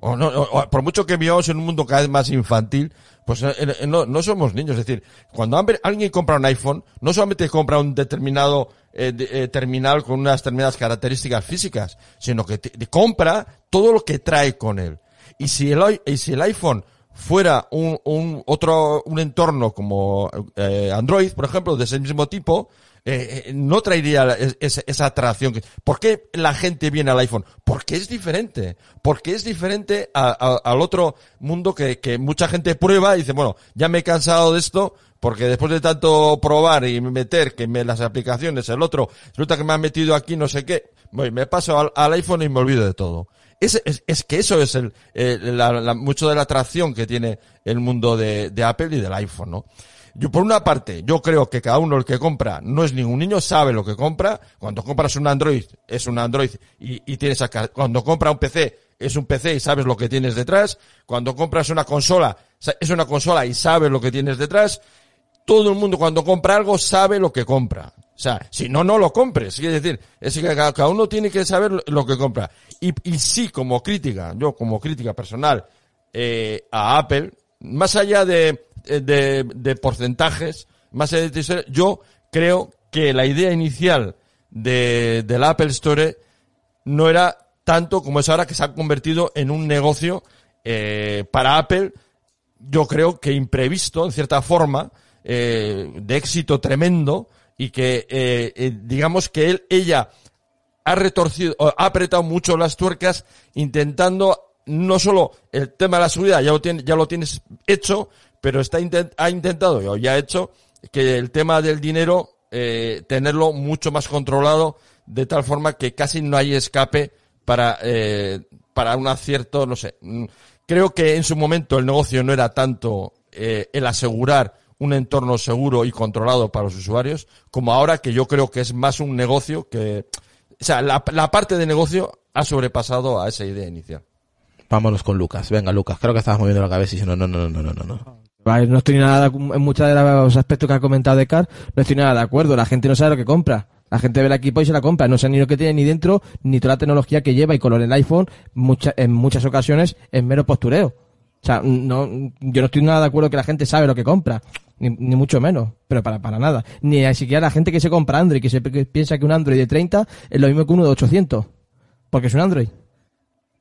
O no, o- o por mucho que vivamos en un mundo cada vez más infantil, pues eh, eh, no, no somos niños. Es decir, cuando alguien compra un iPhone, no solamente compra un determinado eh, eh, terminal con unas determinadas características físicas, sino que te- compra todo lo que trae con él. Y si el, y si el iPhone fuera un, un otro un entorno como eh, Android, por ejemplo, de ese mismo tipo, eh, eh, no traería esa atracción. ¿Por qué la gente viene al iPhone? Porque es diferente. Porque es diferente a- al otro mundo que, que mucha gente prueba y dice, bueno, ya me he cansado de esto, porque después de tanto probar y meter que me las aplicaciones, el otro, resulta que me han metido aquí no sé qué, voy, me paso al, al iPhone y me olvido de todo. Es, es, es que eso es el, eh, la- la- mucho de la atracción que tiene el mundo de, de Apple y del iPhone, ¿no? Yo, por una parte, yo creo que cada uno el que compra no es ningún niño, sabe lo que compra. Cuando compras un Android, es un Android y, y tienes acá, cuando compra un PC, es un PC y sabes lo que tienes detrás. Cuando compras una consola, es una consola y sabes lo que tienes detrás. Todo el mundo cuando compra algo sabe lo que compra. O sea, si no, no lo compres. Decir, es que cada uno tiene que saber lo- que compra. Y, sí, como crítica, yo como crítica personal, eh, a Apple, más allá de, de, de porcentajes, más allá de yo creo que la idea inicial de, del Apple Store no era tanto como es ahora que se ha convertido en un negocio eh, para Apple, yo creo que imprevisto, en cierta forma, eh, de éxito tremendo, y que, eh, eh, digamos que él, ella, ha retorcido, ha apretado mucho las tuercas intentando no solo el tema de la seguridad, ya lo, tiene, ya lo tienes hecho, pero está intent- ha intentado, o ya ha hecho, que el tema del dinero, tenerlo mucho más controlado, de tal forma que casi no hay escape para, eh, para un acierto, no sé. Mm, Creo que en su momento el negocio no era tanto el asegurar un entorno seguro y controlado para los usuarios, como ahora que yo creo que es más un negocio que, o sea, la, la parte de negocio ha sobrepasado a esa idea inicial. Vámonos con Lucas. Venga, Lucas. Creo que estabas moviendo la cabeza y diciendo, no, no, no, no, no, no. Vale, no estoy nada de- en muchos de los aspectos que ha comentado de Car, no estoy nada de acuerdo. La gente no sabe lo que compra. La gente ve el equipo y se la compra. No sabe ni lo que tiene ni dentro, ni toda la tecnología que lleva y color el iPhone, mucha- en muchas ocasiones es mero postureo. O sea, no, yo no estoy nada de acuerdo que la gente sabe lo que compra. Ni, ni mucho menos, pero para, para nada. Ni siquiera la gente que se compra Android, que se que piensa que un Android de 30 es lo mismo que uno de 800. Porque es un Android.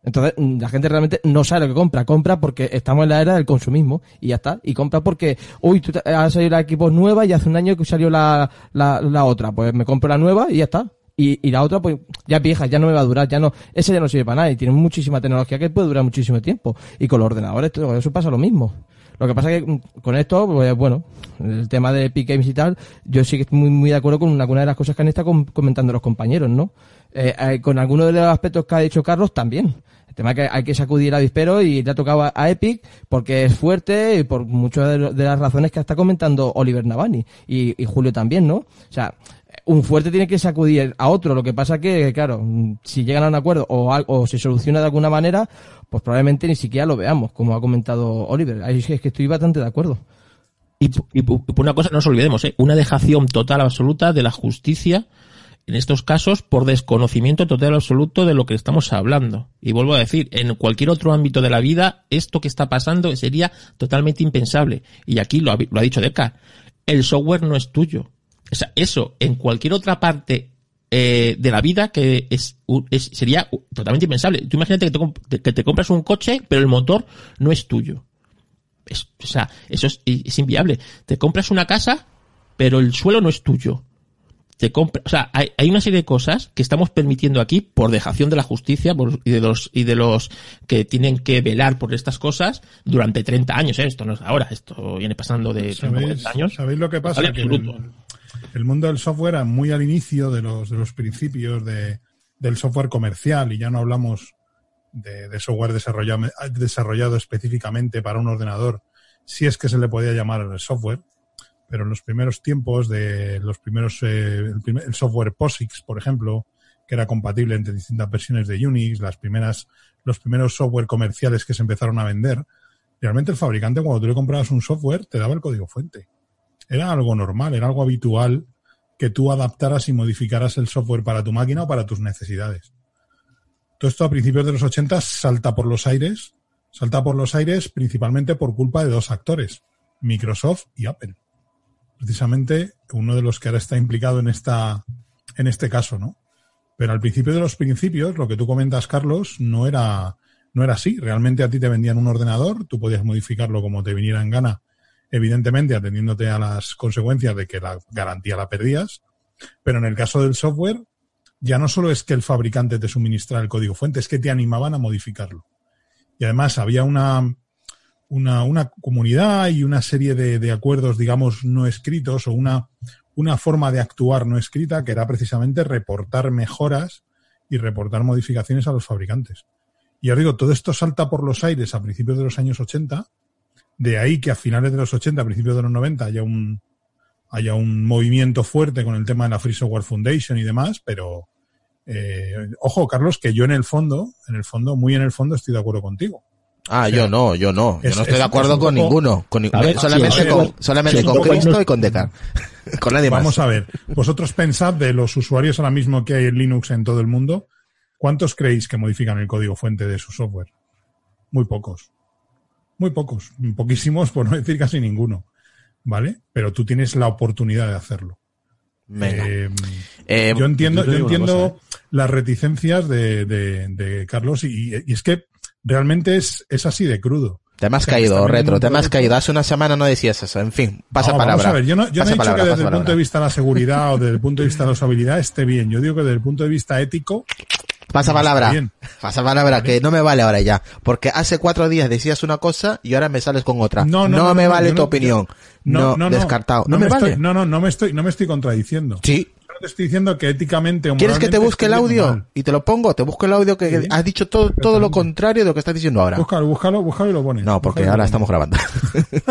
Entonces, mm, la gente realmente no sabe lo que compra. Compra porque estamos en la era del consumismo y ya está. Y compra porque, uy, tú ha salido la equipo nueva y hace un año que salió la, la, la otra. Pues me compro la nueva y ya está. Y, y la otra, pues ya vieja, ya no me va a durar, ya no, ese ya no sirve para nada y tiene muchísima tecnología que puede durar muchísimo tiempo. Y con los ordenadores, todo eso pasa lo mismo. Lo que pasa que mm, con esto, pues bueno, el tema de Epic Games y tal, yo sí que estoy muy, muy de acuerdo con alguna de las cosas que han estado com- comentando los compañeros, ¿no? Eh, eh, con algunos de los aspectos que ha dicho Carlos también. El tema es que hay que sacudir el avispero y le ha tocado a, a Epic porque es fuerte y por muchas de, de las razones que está comentando Oliver Navani y, y Julio también, ¿no? O sea, un fuerte tiene que sacudir a otro. Lo que pasa que, claro, si llegan a un acuerdo o, o se soluciona de alguna manera, pues probablemente ni siquiera lo veamos, como ha comentado Oliver. Es que estoy bastante de acuerdo. Y, por una cosa no nos olvidemos, ¿eh? una dejación total absoluta de la justicia en estos casos por desconocimiento total absoluto de lo que estamos hablando. Y vuelvo a decir, en cualquier otro ámbito de la vida, esto que está pasando sería totalmente impensable. Y aquí lo ha, lo ha dicho Deca, el software no es tuyo. O sea, eso en cualquier otra parte eh, de la vida que es, sería totalmente impensable. Tú imagínate que te, que te compras un coche, pero el motor no es tuyo. Es- o sea, eso es, es inviable. Te compras una casa, pero el suelo no es tuyo. Te compra, o sea, hay, hay una serie de cosas que estamos permitiendo aquí por dejación de la justicia por- y de los y de los que tienen que velar por estas cosas durante 30 años. ¿eh? Esto no es ahora, esto viene pasando de 30 ¿Sabéis, 40 años. sabéis lo que pasa? Absoluto. el, el mundo del software, muy al inicio de los, de los principios de, del software comercial, y ya no hablamos de, software desarrollado, desarrollado específicamente para un ordenador, si es que se le podía llamar software, pero en los primeros tiempos de los primeros, eh, el, primer- el software POSIX, por ejemplo, que era compatible entre distintas versiones de Unix, las primeras, los primeros software comerciales que se empezaron a vender, realmente el fabricante cuando tú le comprabas un software te daba el código fuente. Era algo normal, era algo habitual que tú adaptaras y modificaras el software para tu máquina o para tus necesidades. Todo esto a principios de los 80 salta por los aires, salta por los aires principalmente por culpa de dos actores, Microsoft y Apple. Precisamente uno de los que ahora está implicado en esta, en este caso, ¿no? Pero al principio de los principios, lo que tú comentas, Carlos, no era, no era así. Realmente a ti te vendían un ordenador, tú podías modificarlo como te viniera en gana, evidentemente atendiéndote a las consecuencias de que la garantía la perdías. Pero en el caso del software, ya no solo es que el fabricante te suministrara el código fuente, es que te animaban a modificarlo. Y además había una, una, comunidad y una serie de, de acuerdos, digamos, no escritos o una, una forma de actuar no escrita que era precisamente reportar mejoras y reportar modificaciones a los fabricantes. Y os digo, todo esto salta por los aires a principios de los años 80, de ahí que a finales de los 80, a principios de los 90 haya un, haya un movimiento fuerte con el tema de la Free Software Foundation y demás, pero eh, ojo, Carlos, que yo en el fondo, en el fondo, muy en el fondo estoy de acuerdo contigo. Ah, O sea, yo no, yo no. Yo es- no estoy es- de acuerdo con poco- ninguno. Con ver, solamente sí, con, solamente sí, con Cristo no- y con Decar. [LAUGHS] con nadie más. Vamos a ver, vosotros pensad de los usuarios ahora mismo que hay en Linux en todo el mundo, ¿cuántos creéis que modifican el código fuente de su software? Muy pocos. Muy pocos. Poquísimos, [LAUGHS] por no decir casi ninguno. ¿Vale? Pero tú tienes la oportunidad de hacerlo. Eh, Eh, yo entiendo, yo entiendo cosa, las reticencias de, de- de Carlos y, y es que realmente es, es así de crudo. te me has o sea, caído, retro, te me has caído. Hace una semana no decías eso. En fin, pasa No, palabra. Vamos a ver, yo no, yo no he dicho palabra, que desde el punto palabra. de vista de la seguridad o desde el punto de vista de la usabilidad esté bien. Yo digo que desde el punto de vista ético Pasa palabra. Pasa palabra, que no me vale ahora ya. Porque hace cuatro días decías una cosa y ahora me sales con otra. No, no, no, me vale tu opinión. no, No, no, no, descartado. No, me me, estoy, vale. no, no, no me estoy, no me estoy contradiciendo. Sí. Yo no te estoy diciendo que éticamente o ¿Quieres que te busque el audio? mal. Y te lo pongo. Te busco el audio que Sí. has dicho todo, todo lo contrario de lo que estás diciendo ahora. Búscalo, búscalo, búscalo y lo pones. No, porque Búscalo ahora estamos grabando.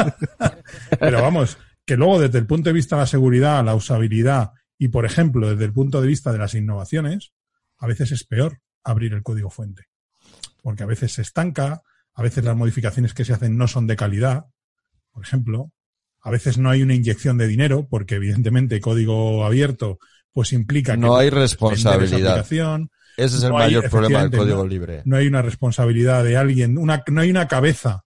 [LAUGHS] Pero vamos, que luego desde el punto de vista de la seguridad, la usabilidad y, por ejemplo, desde el punto de vista de las innovaciones, a veces es peor abrir el código fuente. Porque a veces se estanca, a veces las modificaciones que se hacen no son de calidad, por ejemplo. A veces no hay una inyección de dinero, porque evidentemente código abierto pues implica que No hay vender esa responsabilidad. Ese es el No hay, mayor problema del código no- libre. no hay una responsabilidad de alguien, una, no hay una cabeza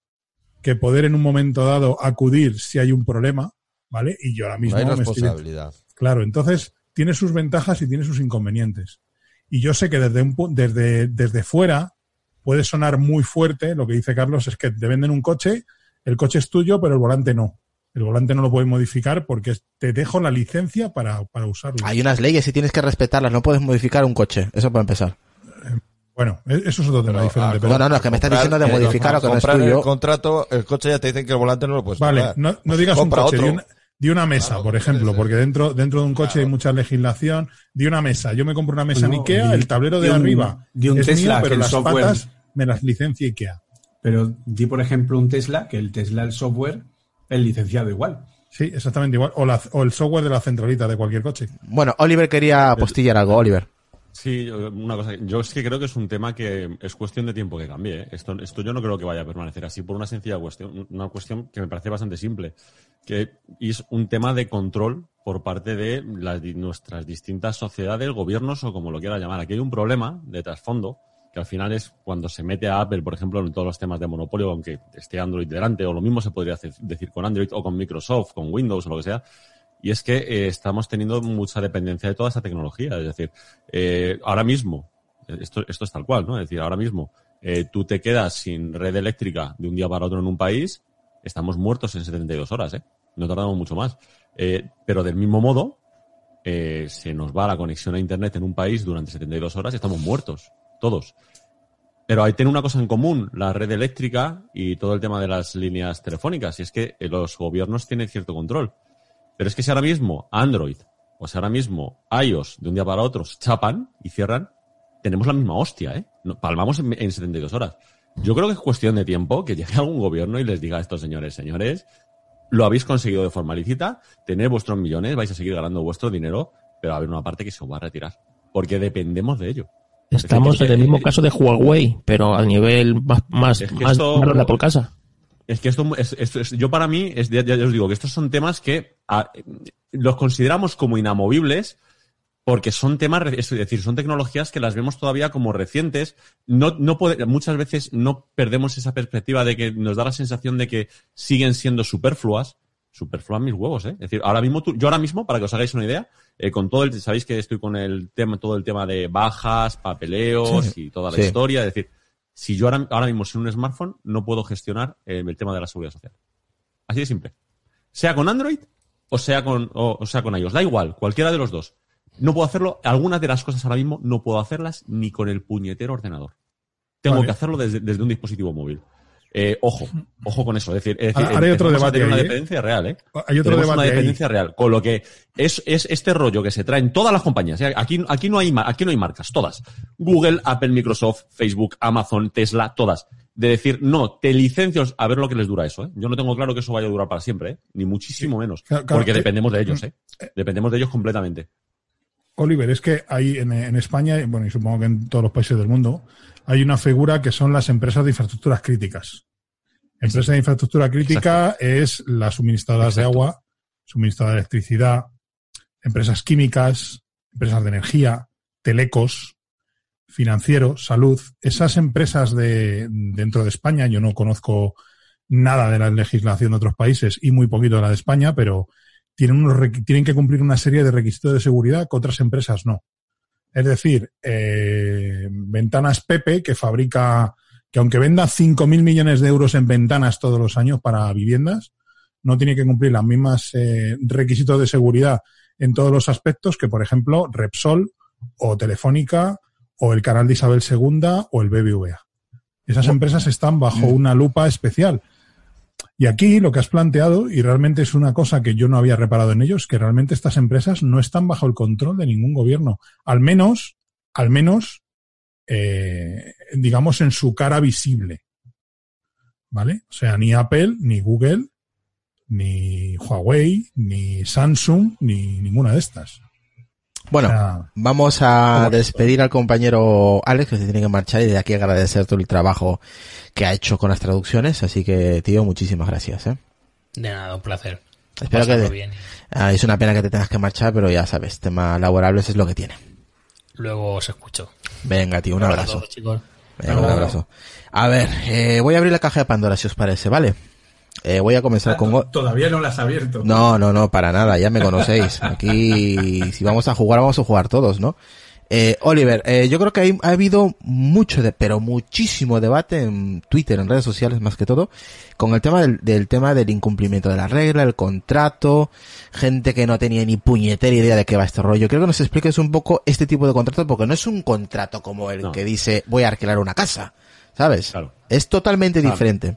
que poder en un momento dado acudir si hay un problema, ¿vale? Y yo ahora No mismo hay me estoy, responsabilidad. Claro, entonces tiene sus ventajas y tiene sus inconvenientes. Y yo sé que desde, un, pu- desde, desde fuera puede sonar muy fuerte, lo que dice Carlos es que te venden un coche, el coche es tuyo, pero el volante no. El volante no lo puedes modificar porque te dejo la licencia para, para usarlo. Hay unas leyes y tienes que respetarlas. No puedes modificar un coche. Eso para empezar. Bueno, e- eso es otro tema Pero, diferente. ah, pero- No, no, no, es que me estás diciendo de eh, modificar lo que no es comprar tuyo. el contrato, el coche ya te dicen que el volante no lo puedes Vale, no, no digas un Compra coche, otro. Di una, mesa, Claro, por ejemplo, sí. porque dentro, dentro de un coche Claro. hay mucha legislación. Di una mesa, yo me compro una mesa en Ikea, di- el tablero de di un- arriba di un es Tesla, mío, que pero las software- patas me las licencia Ikea. Pero di, por ejemplo, un Tesla, que el Tesla, el software, el licenciado igual. Sí, exactamente igual. O, la- o el software de la centralita de cualquier coche. Bueno, Oliver quería postillar algo. Oliver. Sí, una cosa. Yo es que creo que es un tema que es cuestión de tiempo que cambie. ¿eh? Esto, esto yo no creo que vaya a permanecer así por una sencilla cuestión. Una cuestión que me parece bastante simple. Que es un tema de control por parte de las, nuestras distintas sociedades, gobiernos o como lo quiera llamar. Aquí hay un problema de trasfondo que al final es cuando se mete a Apple, por ejemplo, en todos los temas de monopolio, aunque esté Android delante, o lo mismo se podría decir con Android o con Microsoft, con Windows o lo que sea, y es que eh, estamos teniendo mucha dependencia de toda esa tecnología. Es decir, eh, ahora mismo, esto, esto es tal cual, ¿no? Es decir, ahora mismo eh, tú te quedas sin red eléctrica de un día para otro en un país, estamos muertos en 72 horas, ¿eh? No tardamos mucho más. Eh, pero del mismo modo, eh, se nos va la conexión a Internet en un país durante 72 horas y estamos muertos, todos. Pero hay tiene una cosa en común, la red eléctrica y todo el tema de las líneas telefónicas, y es que los gobiernos tienen cierto control. Pero es que si ahora mismo Android o si ahora mismo iOS de un día para otro chapan y cierran, tenemos la misma hostia, ¿eh? Palmamos en, en 72 horas. Yo creo que es cuestión de tiempo que llegue algún gobierno y les diga a estos señores, señores, lo habéis conseguido de forma lícita, tenéis vuestros millones, vais a seguir ganando vuestro dinero, pero va a haber una parte que se os va a retirar. Porque dependemos de ello. Estamos Es que- en el mismo caso de Huawei, pero a nivel más, más, Es que más esto- barato por casa. Es que esto, es, esto es- yo para mí, es, ya, ya os digo que estos son temas que a- los consideramos como inamovibles porque son temas, es decir, son tecnologías que las vemos todavía como recientes. No, no puede- muchas veces no perdemos esa perspectiva de que nos da la sensación de que siguen siendo superfluas. Superfluas mis huevos, ¿eh? Es decir, ahora mismo, tú- yo ahora mismo, para que os hagáis una idea, eh, con todo el, sabéis que estoy con el tema, todo el tema de bajas, papeleos Sí. y toda la Sí. historia. Es decir, si yo ahora, ahora mismo sin un smartphone no puedo gestionar eh, el tema de la seguridad social. Así de simple. Sea con Android o sea con, o, o sea con iOS. Da igual, cualquiera de los dos. No puedo hacerlo. Algunas de las cosas ahora mismo no puedo hacerlas ni con el puñetero ordenador. Tengo Vale. que hacerlo desde, desde un dispositivo móvil. Eh, ojo, ojo con eso. Es decir, es decir Ahora- ahora hay otro debate tener una ahí, ¿eh? dependencia real, ¿eh? Hay otro Tenemos debate una ahí. dependencia real. Con lo que es, es este rollo que se traen todas las compañías. ¿eh? Aquí, aquí, no hay, aquí no hay marcas, todas. Google, Apple, Microsoft, Facebook, Amazon, Tesla, todas. De decir, no, te licencios a ver lo que les dura eso. ¿eh? Yo no tengo claro que eso vaya a durar para siempre, ¿eh? ni muchísimo menos. Claro, claro, porque dependemos de ellos, ¿eh? Dependemos de ellos completamente. Oliver, es que hay en, en España, bueno, y supongo que en todos los países del mundo, hay una figura que son las empresas de infraestructuras críticas. Empresa de infraestructura crítica es las suministradoras de agua, suministradoras de electricidad, empresas químicas, empresas de energía, telecos, financieros, salud. Esas empresas de dentro de España, yo no conozco nada de la legislación de otros países y muy poquito de la de España, pero tienen, unos tienen que cumplir una serie de requisitos de seguridad que otras empresas no. Es decir, eh, Ventanas Pepe, que fabrica, que aunque venda 5.000 millones de euros en ventanas todos los años para viviendas, no tiene que cumplir las mismas eh, requisitos de seguridad en todos los aspectos que, por ejemplo, Repsol o Telefónica o el canal de Isabel II o el BBVA. Esas empresas están bajo una lupa especial. Y aquí lo que has planteado, y realmente es una cosa que yo no había reparado en ellos, que realmente estas empresas no están bajo el control de ningún gobierno. Al menos, al menos, eh, digamos, en su cara visible. ¿Vale? O sea, ni Apple, ni Google, ni Huawei, ni Samsung, ni ninguna de estas. Bueno, sea, vamos a ¿cómo es despedir al compañero Alex, que se tiene que marchar, y de aquí agradecer todo el trabajo que ha hecho con las traducciones. Así que, tío, muchísimas gracias. ¿eh? De nada, un placer. Espero Pasarlo que... bien. Ah, es una pena que te tengas que marchar, pero ya sabes, tema laborables es lo que tiene. Luego os escucho. Venga, tío, un Abrazo a abrazo. todos, chicos. Venga, un abrazo. A ver, eh, voy a abrir la caja de Pandora, si os parece, ¿vale? Eh, voy a comenzar con... Todavía no las has abierto. No, no, no, para nada, ya me conocéis. [LAUGHS] Aquí, si vamos a jugar, vamos a jugar todos, ¿no? Eh, Oliver, eh, yo creo que hay- ha habido mucho, de, pero muchísimo debate en Twitter, en redes sociales más que todo, con el tema del, del tema del incumplimiento de la regla, el contrato, gente que no tenía ni puñetera idea de qué va este rollo. Creo que nos expliques un poco este tipo de contrato, porque no es un contrato como el No. que dice voy a alquilar una casa, ¿sabes? Claro. Es totalmente Claro. diferente.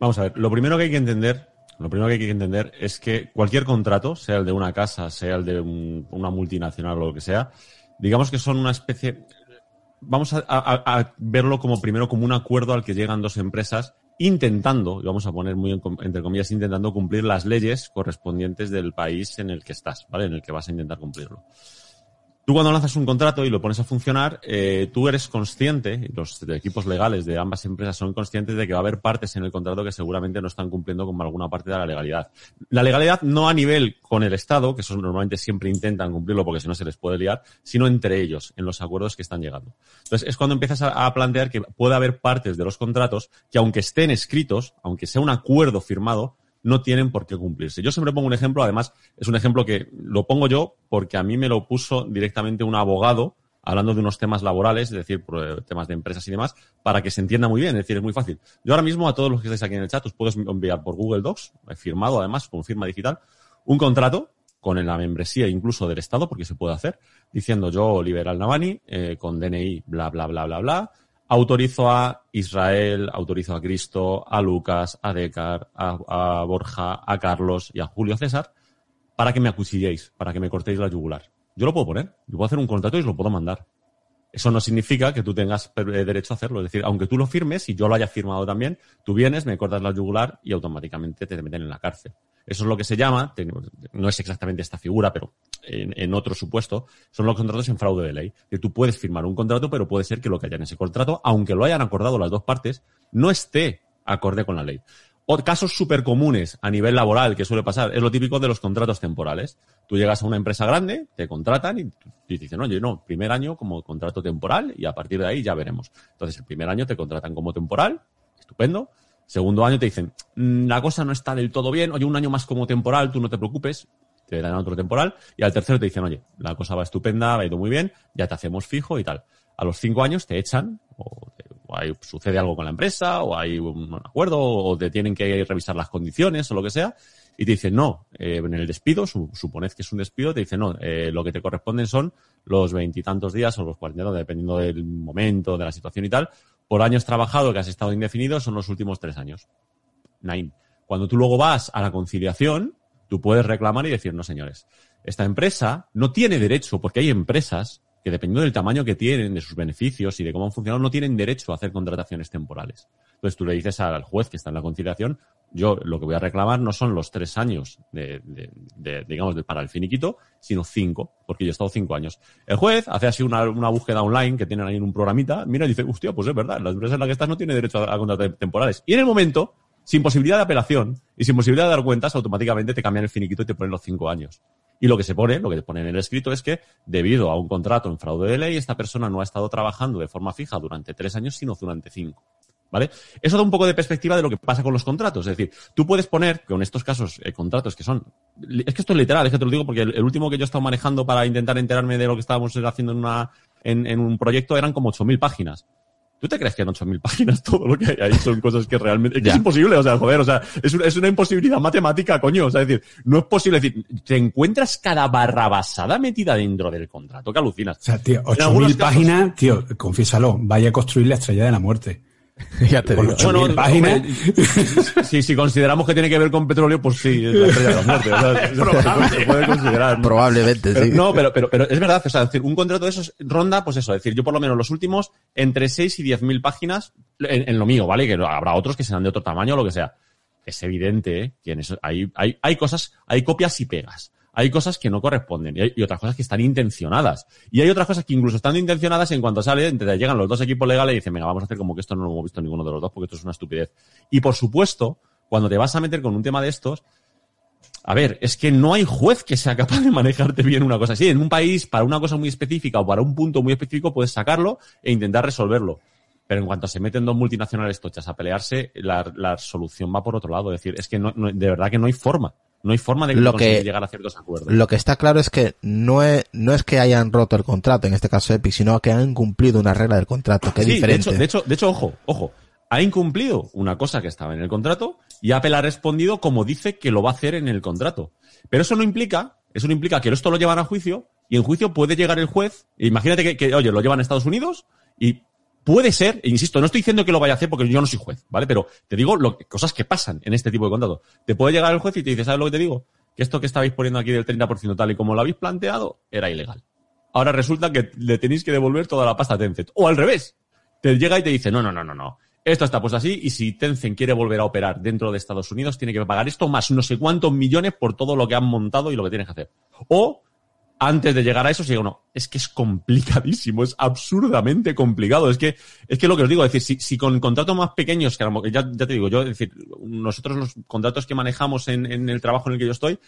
Vamos a ver, lo primero que hay que entender, lo primero que hay que entender es que cualquier contrato, sea el de una casa, sea el de un- una multinacional o lo que sea, digamos que son una especie, vamos a, verlo como primero como un acuerdo al que llegan dos empresas intentando, y vamos a poner muy entre comillas, intentando cumplir las leyes correspondientes del país en el que estás, ¿vale? En el que vas a intentar cumplirlo. Tú cuando lanzas un contrato y lo pones a funcionar, eh, tú eres consciente, los equipos legales de ambas empresas son conscientes de que va a haber partes en el contrato que seguramente no están cumpliendo con alguna parte de la legalidad. La legalidad no a nivel con el Estado, que eso normalmente siempre intentan cumplirlo porque si no se les puede liar, sino entre ellos, en los acuerdos que están llegando. Entonces es cuando empiezas a plantear que puede haber partes de los contratos que aunque estén escritos, aunque sea un acuerdo firmado, no tienen por qué cumplirse. Yo siempre pongo un ejemplo, además es un ejemplo que lo pongo yo porque a mí me lo puso directamente un abogado hablando de unos temas laborales, es decir, eh, temas de empresas y demás, para que se entienda muy bien, es decir, es muy fácil. Yo ahora mismo a todos los que estáis aquí en el chat os puedo enviar por Google Docs, he firmado además con firma digital, un contrato con la membresía incluso del Estado, porque se puede hacer, diciendo yo, Oliver Al-Navani, eh, con DNI, bla, bla, bla, bla, bla, autorizo a Israel, autorizo a Cristo, a Lucas, a Decar, a, a Borja, a Carlos y a Julio César, para que me acuchilléis, para que me cortéis la yugular. Yo lo puedo poner, yo puedo hacer un contrato y os lo puedo mandar. Eso no significa que tú tengas eh, derecho a hacerlo. Es decir, aunque tú lo firmes y yo lo haya firmado también, tú vienes, me cortas la yugular y automáticamente te meten en la cárcel. Eso es lo que se llama, no es exactamente esta figura, pero en, en, otro supuesto, son los contratos en fraude de ley. Que tú puedes firmar un contrato, pero puede ser que lo que haya en ese contrato, aunque lo hayan acordado las dos partes, no esté acorde con la ley. Casos súper comunes a nivel laboral que suele pasar, es lo típico de los contratos temporales. Tú llegas a una empresa grande, te contratan y, te dicen, oye, no, primer año como contrato temporal y a partir de ahí ya veremos. Entonces, el primer año te contratan como temporal, estupendo. Segundo año te dicen, "Mm, la cosa no está del todo bien, oye, un año más como temporal, tú no te preocupes, te dan otro temporal. Y al tercero te dicen, oye, la cosa va estupenda, va ido muy bien, ya te hacemos fijo y tal. A los cinco años te echan, o, te- o hay, sucede algo con la empresa, o hay un acuerdo, o te tienen que revisar las condiciones, o lo que sea, y te dicen, no, eh, en el despido, su- suponed que es un despido, te dicen, no, eh, lo que te corresponden son los veintitantos días o los cuarenta, dependiendo del momento, de la situación y tal, por años trabajado que has estado indefinido son los últimos tres años. Nine. Cuando tú luego vas a la conciliación, tú puedes reclamar y decir, no señores, esta empresa no tiene derecho, porque hay empresas que dependiendo del tamaño que tienen, de sus beneficios y de cómo han funcionado, no tienen derecho a hacer contrataciones temporales. Entonces tú le dices al juez que está en la conciliación, yo lo que voy a reclamar no son los tres años de, de- de, digamos, de, para el finiquito, sino cinco, porque yo he estado cinco años. El juez hace así una, una búsqueda online que tienen ahí en un programita, mira y dice, hostia, pues es verdad, la empresa en la que estás no tiene derecho a, a temporales. Y en el momento, sin posibilidad de apelación y sin posibilidad de dar cuentas, automáticamente te cambian el finiquito y te ponen los cinco años. Y lo que se pone, lo que pone en el escrito es que, debido a un contrato en fraude de ley, esta persona no ha estado trabajando de forma fija durante tres años, sino durante cinco. ¿Vale? Eso da un poco de perspectiva de lo que pasa con los contratos. Es decir, tú puedes poner, con estos casos, eh, contratos que son. Es que esto es literal, es que te lo digo porque el, el último que yo he estado manejando para intentar enterarme de lo que estábamos haciendo en, una, en, en un proyecto eran como 8.000 páginas. ¿Tú te crees que en 8.000 páginas todo lo que hay ahí son cosas que realmente... Es, que es imposible, o sea, joder, o sea, es una, es una imposibilidad matemática, coño. O sea, es decir, no es posible decir, te encuentras cada barra basada metida dentro del contrato, que alucinas. O sea, tío, En algunos 8.000 casos- páginas, tío, confiésalo, vaya a construir la estrella de la muerte. [LAUGHS] ya te Con digo. 8.000 Bueno, páginas. hombre, si, si consideramos que tiene que ver con petróleo, pues sí, es la estrella de la muerte. o sea, [LAUGHS] se, se puede considerar. ¿no? Probablemente, Pero, sí. no, pero, pero, pero es verdad, o sea, es decir, un contrato de esos ronda, pues eso, es decir, yo por lo menos los últimos entre 6 y 10 mil páginas en, en lo mío, ¿vale? Que habrá otros que serán de otro tamaño o lo que sea. Es evidente ¿eh? que en eso hay, hay, hay cosas, hay copias y pegas. Hay cosas que no corresponden y, hay, otras cosas que están intencionadas. Y hay otras cosas que incluso están intencionadas en cuanto sale, llegan los dos equipos legales y dicen, venga, vamos a hacer como que esto no lo hemos visto ninguno de los dos porque esto es una estupidez. Y por supuesto, cuando te vas a meter con un tema de estos, a ver, es que no hay juez que sea capaz de manejarte bien una cosa así. En un país, para una cosa muy específica o para un punto muy específico, puedes sacarlo e intentar resolverlo. Pero en cuanto se meten dos multinacionales tochas a pelearse, la, solución va por otro lado. Es decir, es que no- de verdad que no hay forma. No hay forma de Lo conseguir que- llegar a ciertos acuerdos. Lo que está claro es que no es, no es que hayan roto el contrato, en este caso Epic, sino que han cumplido una regla del contrato, que es de diferente. hecho, de hecho, de hecho, ojo, ojo. Ha incumplido una cosa que estaba en el contrato y Apple ha respondido como dice que lo va a hacer en el contrato. Pero eso no implica, eso no implica que esto lo llevan a juicio y en juicio puede llegar el juez. Imagínate que, que, oye, lo llevan a Estados Unidos y puede ser, e insisto, no estoy diciendo que lo vaya a hacer porque yo no soy juez, ¿vale? Pero te digo lo, cosas que pasan en este tipo de contrato. Te puede llegar el juez y te dice, ¿sabes lo que te digo? Que esto que estabais poniendo aquí del 30% tal y como lo habéis planteado era ilegal. Ahora resulta que le tenéis que devolver toda la pasta a Tencent. O al revés. Te llega y te dice, no, no, no, no, no. Esto está puesto así y si Tencent quiere volver a operar dentro de Estados Unidos, tiene que pagar esto más no sé cuántos millones por todo lo que han montado y lo que tienes que hacer. O antes de llegar a eso, si digo, no, es que es complicadísimo, es absurdamente complicado. Es que, es que lo que os digo, es decir, si, si con contratos más pequeños, que a lo ya, ya te digo, yo, es decir, nosotros los contratos que manejamos en, en el trabajo en el que yo estoy,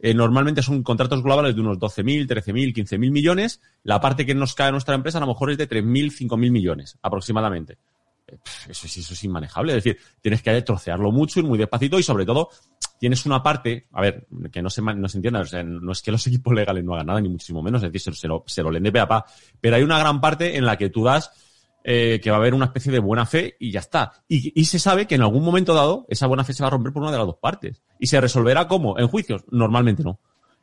eh, normalmente son contratos globales de unos 12.000, 13.000, 15.000 millones. La parte que nos cae a nuestra empresa a lo mejor es de 3.000, 5.000 millones aproximadamente. Eh, Eso, es- eso es inmanejable. Es decir, tienes que trocearlo mucho, ir muy despacito y sobre todo tienes una parte, a ver, que no se, no se entienda, o sea, no es que los equipos legales no hagan nada, ni muchísimo menos, es decir, se, lo, se lo leen de pe pero hay una gran parte en la que tú das eh, que va a haber una especie de buena fe y ya está. Y, y se sabe que en algún momento dado esa buena fe se va a romper por una de las dos partes. ¿Y se resolverá cómo? ¿En juicios? Normalmente no.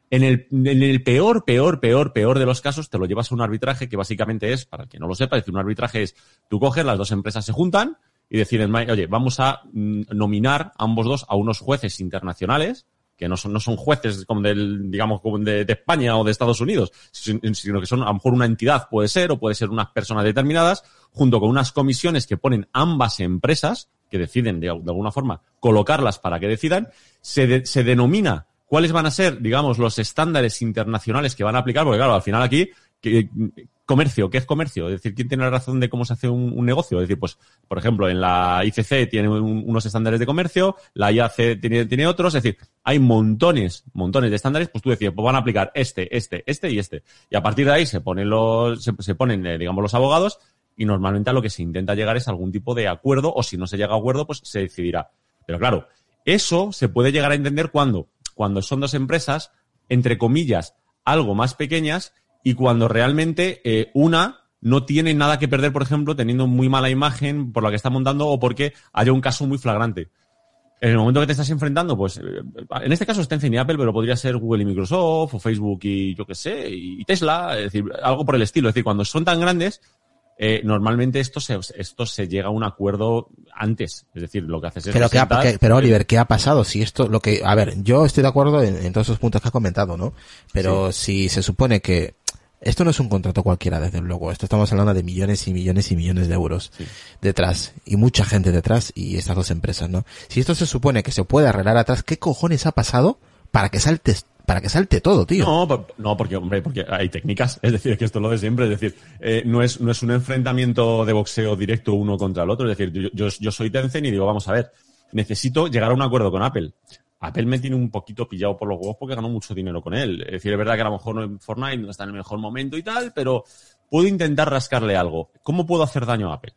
En el, en el peor, peor, peor, peor de los casos, te lo llevas a un arbitraje que básicamente es, para el que no lo sepa, es decir, un arbitraje es, tú coges, las dos empresas se juntan y "Ma- oye, vamos a mm, nominar a ambos dos a unos jueces internacionales, que no son, no son jueces como del, digamos, como de, España o de Estados Unidos, sin- sino que son a lo mejor una entidad, puede ser, o puede ser unas personas determinadas, junto con unas comisiones que ponen ambas empresas, que deciden de, de alguna forma colocarlas para que decidan, se, de- se denomina cuáles van a ser, digamos, los estándares internacionales que van a aplicar, porque claro, al final aquí, que- comercio, ¿qué es comercio? Es decir, ¿quién tiene la razón de cómo se hace un, negocio? Es decir, pues, por ejemplo, en la ICC tiene un- unos estándares de comercio, la IAC tiene, otros, es decir, hay montones, montones de estándares, pues tú decías, pues van a aplicar este, este, este y este. Y a partir de ahí se ponen los, se, se ponen, eh, digamos, los abogados y normalmente a lo que se intenta llegar es algún tipo de acuerdo o si no se llega a acuerdo, pues se decidirá. Pero claro, eso se puede llegar a entender cuando, cuando son dos empresas, entre comillas, algo más pequeñas y cuando realmente eh, una no tiene nada que perder, por ejemplo, teniendo muy mala imagen por la que está montando o porque haya un caso muy flagrante. En el momento que te estás enfrentando, pues eh, en este caso está en y Apple, pero podría ser Google y Microsoft, o Facebook y yo qué sé, y Tesla, es decir, algo por el estilo. Es decir, cuando son tan grandes, eh, normalmente esto se, esto se llega a un acuerdo antes. Es decir, lo que haces es Pero, ¿qué ha- pero Oliver, ¿qué ha pasado? Si esto, lo que, a ver, yo estoy de acuerdo en, en todos esos puntos que has comentado, ¿no? Pero si se supone que esto no es un contrato cualquiera, desde luego. Esto estamos hablando de millones y millones y millones de euros detrás y mucha gente detrás y estas dos empresas, ¿no? Si esto se supone que se puede arreglar atrás, ¿qué cojones ha pasado para que salte, para que salte todo, tío? No, no, porque, hombre, porque hay técnicas. [LAUGHS] Es decir, que esto es lo de siempre. Es decir, eh, no, es, no es un enfrentamiento de boxeo directo uno contra el otro. Es decir, yo, yo, yo soy Tencent y digo, vamos a ver, necesito llegar a un acuerdo con Apple. Apple me tiene un poquito pillado por los huevos porque ganó mucho dinero con él. Es decir, es verdad que a lo mejor no en Fortnite no está en el mejor momento y tal, pero puedo intentar rascarle algo. ¿Cómo puedo hacer daño a Apple?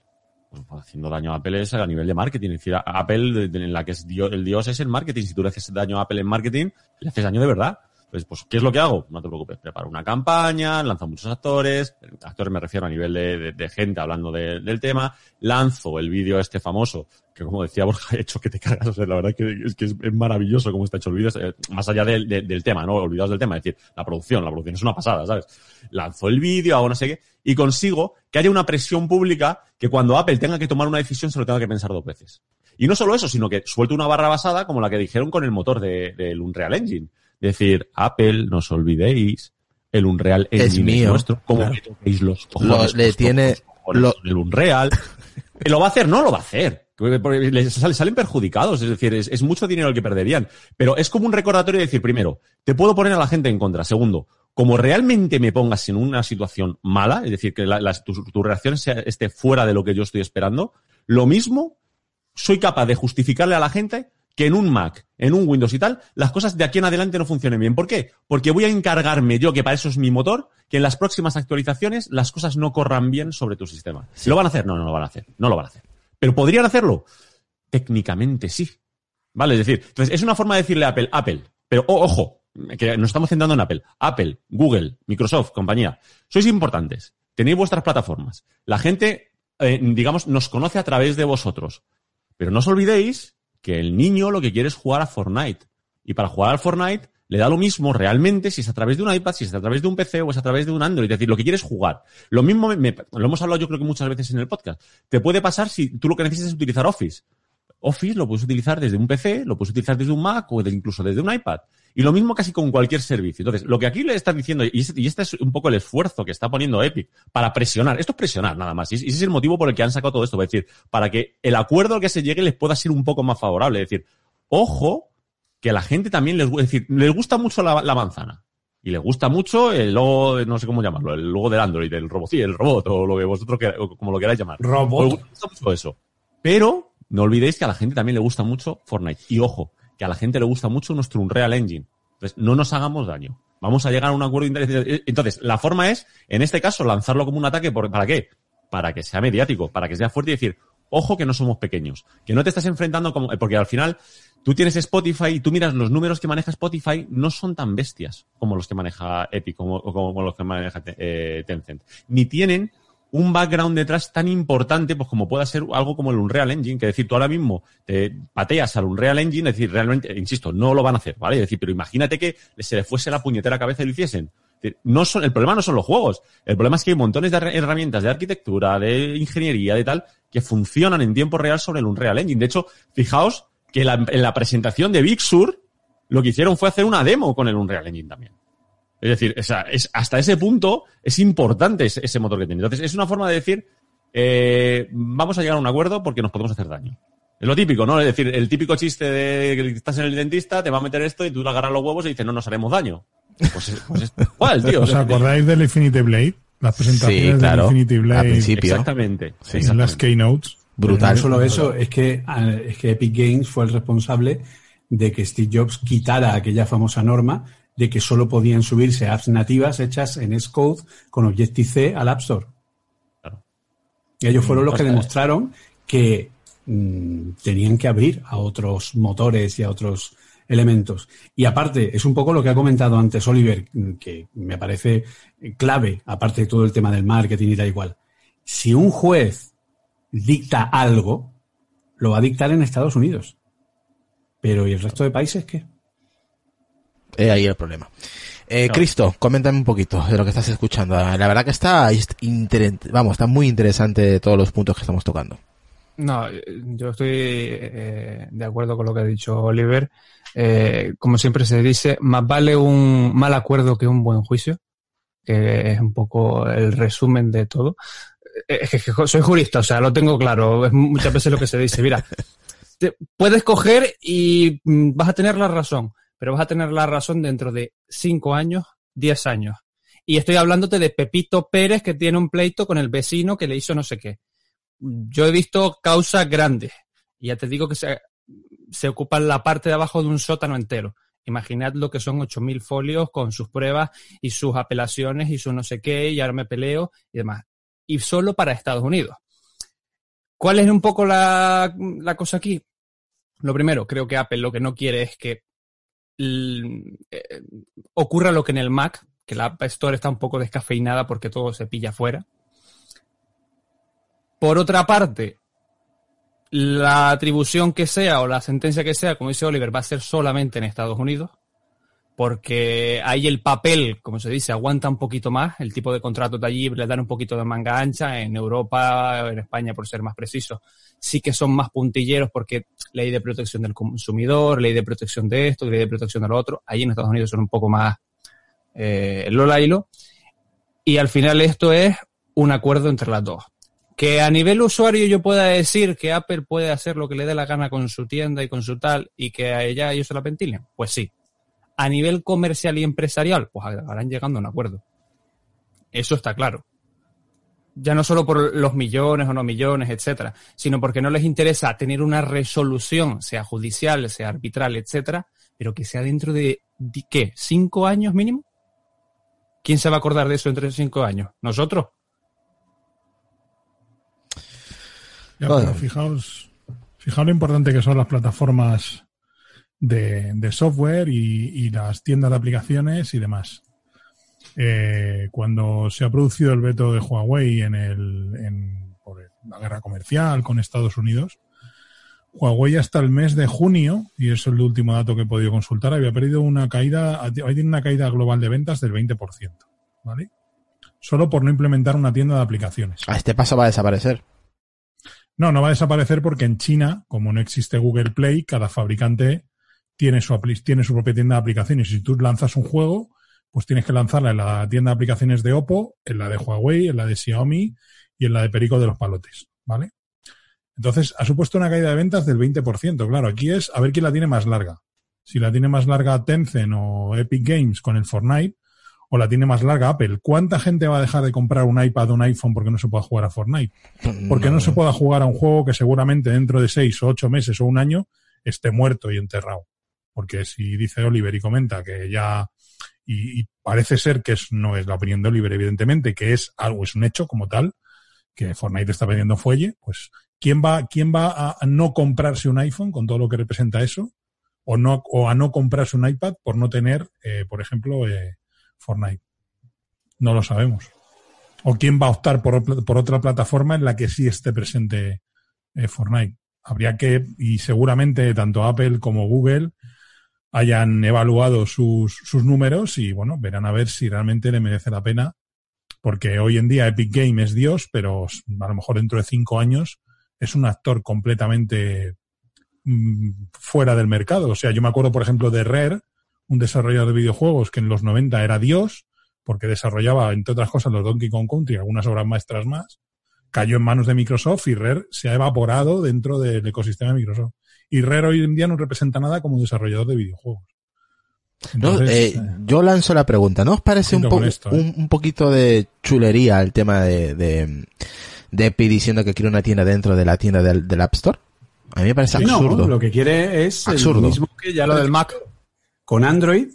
Pues, haciendo daño a Apple es a nivel de marketing. Es decir, Apple, en la que es dio- el dios es el marketing. Si tú le haces daño a Apple en marketing, le haces daño de verdad. Pues, pues, ¿qué es lo que hago? No te preocupes. Preparo una campaña, lanzo muchos actores. Actores me refiero a nivel de, de- de gente hablando de- del tema. Lanzo el vídeo este famoso, que como decía Borja, [LAUGHS] he hecho que te cagas. O sea, la verdad que es que es, maravilloso cómo está hecho el vídeo. eh, Más allá del, del- del tema, ¿no? Olvidados del tema. Es decir, la producción. La producción es una pasada, ¿sabes? Lanzo el vídeo, hago no sé qué. Y consigo que haya una presión pública que cuando Apple tenga que tomar una decisión se lo tenga que pensar dos veces. Y no solo eso, sino que suelto una barra basada como la que dijeron con el motor de- del Unreal Engine. Decir, Apple, no os olvidéis, el Unreal Engine Es mío, nuestro, como claro. toquéis los Lo- cojones. le os tiene- cojones lo- el Unreal. [LAUGHS] ¿Lo va a hacer? No lo va a hacer. Les sal- salen perjudicados, es decir, es, es mucho dinero el que perderían. Pero es como un recordatorio de decir, primero, te puedo poner a la gente en contra. Segundo, como realmente me pongas en una situación mala, es decir, que la- tu, tu reacción sea- esté fuera de lo que yo estoy esperando, lo mismo soy capaz de justificarle a la gente que en un Mac, en un Windows y tal, las cosas de aquí en adelante no funcionen bien. ¿Por qué? Porque voy a encargarme yo, que para eso es mi motor, que en las próximas actualizaciones las cosas no corran bien sobre tu sistema. ¿Lo van a hacer? No, no lo van a hacer. No lo van a hacer. ¿Pero podrían hacerlo? Técnicamente sí. ¿Vale? Es decir, entonces es una forma de decirle a Apple, Apple, pero o- ojo, que nos estamos centrando en Apple. Apple, Google, Microsoft, compañía. Sois importantes. Tenéis vuestras plataformas. La gente, eh, digamos, nos conoce a través de vosotros. Pero no os olvidéis que el niño lo que quiere es jugar a Fortnite. Y para jugar al Fortnite le da lo mismo realmente si es a través de un iPad, si es a través de un PC o es a través de un Android. Es decir, lo que quiere es jugar. Lo mismo, me- lo hemos hablado yo creo que muchas veces en el podcast. Te puede pasar si tú lo que necesitas es utilizar Office. Office lo puedes utilizar desde un PC, lo puedes utilizar desde un Mac o incluso desde un iPad. Y lo mismo casi con cualquier servicio. Entonces, lo que aquí le están diciendo, y este, y este es un poco el esfuerzo que está poniendo Epic para presionar, esto es presionar nada más, y ese es el motivo por el que han sacado todo esto, es decir, para que el acuerdo al que se llegue les pueda ser un poco más favorable. Es decir, ojo, que a la gente también les, es decir, les gusta mucho la, la manzana. Y les gusta mucho el logo, no sé cómo llamarlo, el logo del Android, el robot, sí, el robot, o lo que vosotros queráis- o como lo queráis llamar. Robot. Os gusta mucho eso. Pero no olvidéis que a la gente también le gusta mucho Fortnite. Y ojo, que a la gente le gusta mucho nuestro Unreal Engine. Entonces, no nos hagamos daño. Vamos a llegar a un acuerdo interesante. Entonces, la forma es, en este caso, lanzarlo como un ataque. ¿Para qué? Para que sea mediático, para que sea fuerte y decir, ojo que no somos pequeños, que no te estás enfrentando como, porque al final tú tienes Spotify y tú miras los números que maneja Spotify, no son tan bestias como los que maneja Epic como, como los que maneja eh, Tencent. Ni tienen un background detrás tan importante, pues como pueda ser algo como el Unreal Engine, que decir, tú ahora mismo te pateas al Unreal Engine, es decir, realmente, insisto, no lo van a hacer, ¿vale? Es decir, pero imagínate que se le fuese la puñetera cabeza y lo hiciesen. No son, el problema no son los juegos. El problema es que hay montones de her- herramientas de arquitectura, de ingeniería, de tal, que funcionan en tiempo real sobre el Unreal Engine. De hecho, fijaos que en la presentación de Big Sur, lo que hicieron fue hacer una demo con el Unreal Engine también. Es decir, o sea, es, hasta ese punto es importante ese, ese motor que tiene. Entonces, es una forma de decir, eh, vamos a llegar a un acuerdo porque nos podemos hacer daño. Es lo típico, ¿no? Es decir, el típico chiste de que estás en el dentista, te va a meter esto y tú le agarras los huevos y dices, no nos haremos daño. Pues, es- pues es [LAUGHS] igual, tío. ¿Os acordáis del Infinity Blade? Las presentaciones Sí, claro, del Infinity Blade al principio. Exactamente. Sí. en las keynotes. Brutal. No solo eso, es que, ah, es que Epic Games fue el responsable de que Steve Jobs quitara aquella famosa norma de que solo podían subirse apps nativas hechas en Xcode con Objective-C al App Store. Claro. Y ellos fueron los que demostraron que mm, tenían que abrir a otros motores y a otros elementos. Y aparte, es un poco lo que ha comentado antes Oliver, mm, que me parece clave, aparte de todo el tema del marketing y da igual. Si un juez dicta algo, lo va a dictar en Estados Unidos. Pero ¿y el resto de países qué? Eh, ahí el problema. Eh, Cristo, coméntame un poquito de lo que estás escuchando. La verdad que está, vamos, está muy interesante todos los puntos que estamos tocando. No, eh, yo estoy eh, de acuerdo con lo que ha dicho Oliver. Eh, como siempre se dice, más vale un mal acuerdo que un buen juicio, que es un poco el resumen de todo. Es que, que soy jurista, o sea, lo tengo claro. Es muchas veces lo que se dice. Mira, te- puedes coger y mm, vas a tener la razón, pero vas a tener la razón dentro de cinco años, diez años. Y estoy hablándote de Pepito Pérez que tiene un pleito con el vecino que le hizo no sé qué yo he visto causas grandes. Y ya te digo que se, se ocupan la parte de abajo de un sótano entero. Imaginad lo que son 8.000 folios con sus pruebas y sus apelaciones y su no sé qué, y ahora me peleo y demás. Y solo para Estados Unidos. ¿Cuál es un poco la, la cosa aquí? Lo primero, creo que Apple lo que no quiere es que eh, ocurra lo que en el Mac, que la App Store está un poco descafeinada porque todo se pilla fuera. Por otra parte, la atribución que sea o la sentencia que sea, como dice Oliver, va a ser solamente en Estados Unidos, porque ahí el papel, como se dice, aguanta un poquito más, el tipo de contrato de allí le dan un poquito de manga ancha, en Europa, en España, por ser más preciso, sí que son más puntilleros porque ley de protección del consumidor, ley de protección de esto, ley de protección de lo otro, ahí en Estados Unidos son un poco más eh, Lola hilo, y al final esto es un acuerdo entre las dos. Que a nivel usuario yo pueda decir que Apple puede hacer lo que le dé la gana con su tienda y con su tal y que a ella ellos se la ventilen, pues sí. A nivel comercial y empresarial, pues acabarán llegando a un acuerdo. Eso está claro. Ya no solo por los millones o no millones, etcétera, sino porque no les interesa tener una resolución, sea judicial, sea arbitral, etcétera, pero que sea dentro de, de- ¿qué? ¿Cinco años mínimo? ¿Quién se va a acordar de eso dentro de cinco años? ¿Nosotros? Ya, Bueno. pero fijaos, fijaos lo importante que son las plataformas de, de software y, y las tiendas de aplicaciones y demás. Eh, cuando se ha producido el veto de Huawei en, el, en por la guerra comercial con Estados Unidos, Huawei hasta el mes de junio, y eso es el último dato que he podido consultar, había perdido una caída, ahí tiene una caída global de ventas del 20%, ¿vale? Solo por no implementar una tienda de aplicaciones. A este paso va a desaparecer. No, no va a desaparecer porque en China, como no existe Google Play, cada fabricante tiene su, tiene su propia tienda de aplicaciones. Si tú lanzas un juego, pues tienes que lanzarla en la tienda de aplicaciones de Oppo, en la de Huawei, en la de Xiaomi y en la de Perico de los Palotes, ¿vale? Entonces, ha supuesto una caída de ventas del 20%. Claro, aquí es a ver quién la tiene más larga. Si la tiene más larga Tencent o Epic Games con el Fortnite, o la tiene más larga Apple. ¿Cuánta gente va a dejar de comprar un iPad o un iPhone porque no se pueda jugar a Fortnite? Porque no se pueda jugar a un juego que seguramente dentro de seis o ocho meses o un año esté muerto y enterrado. Porque si dice Oliver y comenta que ya, y, parece ser que no es la opinión de Oliver, evidentemente, que es algo, es un hecho como tal, que Fortnite está vendiendo fuelle, pues ¿quién va, quién va a a no comprarse un iPhone con todo lo que representa eso? O, no, o a no comprarse un iPad por no tener, eh, por ejemplo, eh, Fortnite. No lo sabemos. O quién va a optar por, por otra plataforma en la que sí esté presente eh, Fortnite. Habría que, y seguramente tanto Apple como Google hayan evaluado sus, sus números y bueno, verán a ver si realmente le merece la pena. Porque hoy en día Epic Game es Dios, pero a lo mejor dentro de cinco años es un actor completamente mm, fuera del mercado. O sea, yo me acuerdo, por ejemplo, de Rare, un desarrollador de videojuegos que en los 90 era Dios, porque desarrollaba, entre otras cosas, los Donkey Kong Country algunas obras maestras más. Cayó en manos de Microsoft y Rare se ha evaporado dentro del ecosistema de Microsoft. Y Rare hoy en día no representa nada como desarrollador de videojuegos. No, Entonces, eh, eh, yo lanzo la pregunta. ¿No os parece un, po- esto, eh. un, un poquito de chulería el tema de, de, de Epic diciendo que quiere una tienda dentro de la tienda del, del App Store? A mí me parece Sí, no, absurdo. lo que quiere es Absurdo. lo mismo que ya Lo del Mac. con Android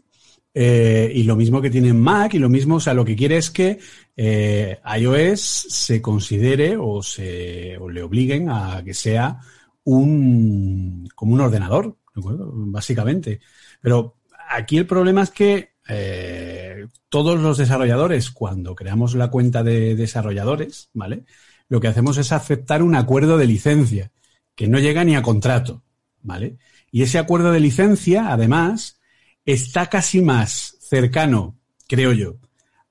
eh, y lo mismo que tiene en Mac y lo mismo, o sea, lo que quiere es que eh, iOS se considere o se o le obliguen a que sea un como un ordenador, ¿de acuerdo? Básicamente. Pero aquí el problema es que eh, todos los desarrolladores, cuando creamos la cuenta de desarrolladores, ¿vale? Lo que hacemos es aceptar un acuerdo de licencia que no llega ni a contrato, ¿vale? Y ese acuerdo de licencia, además, está casi más cercano, creo yo,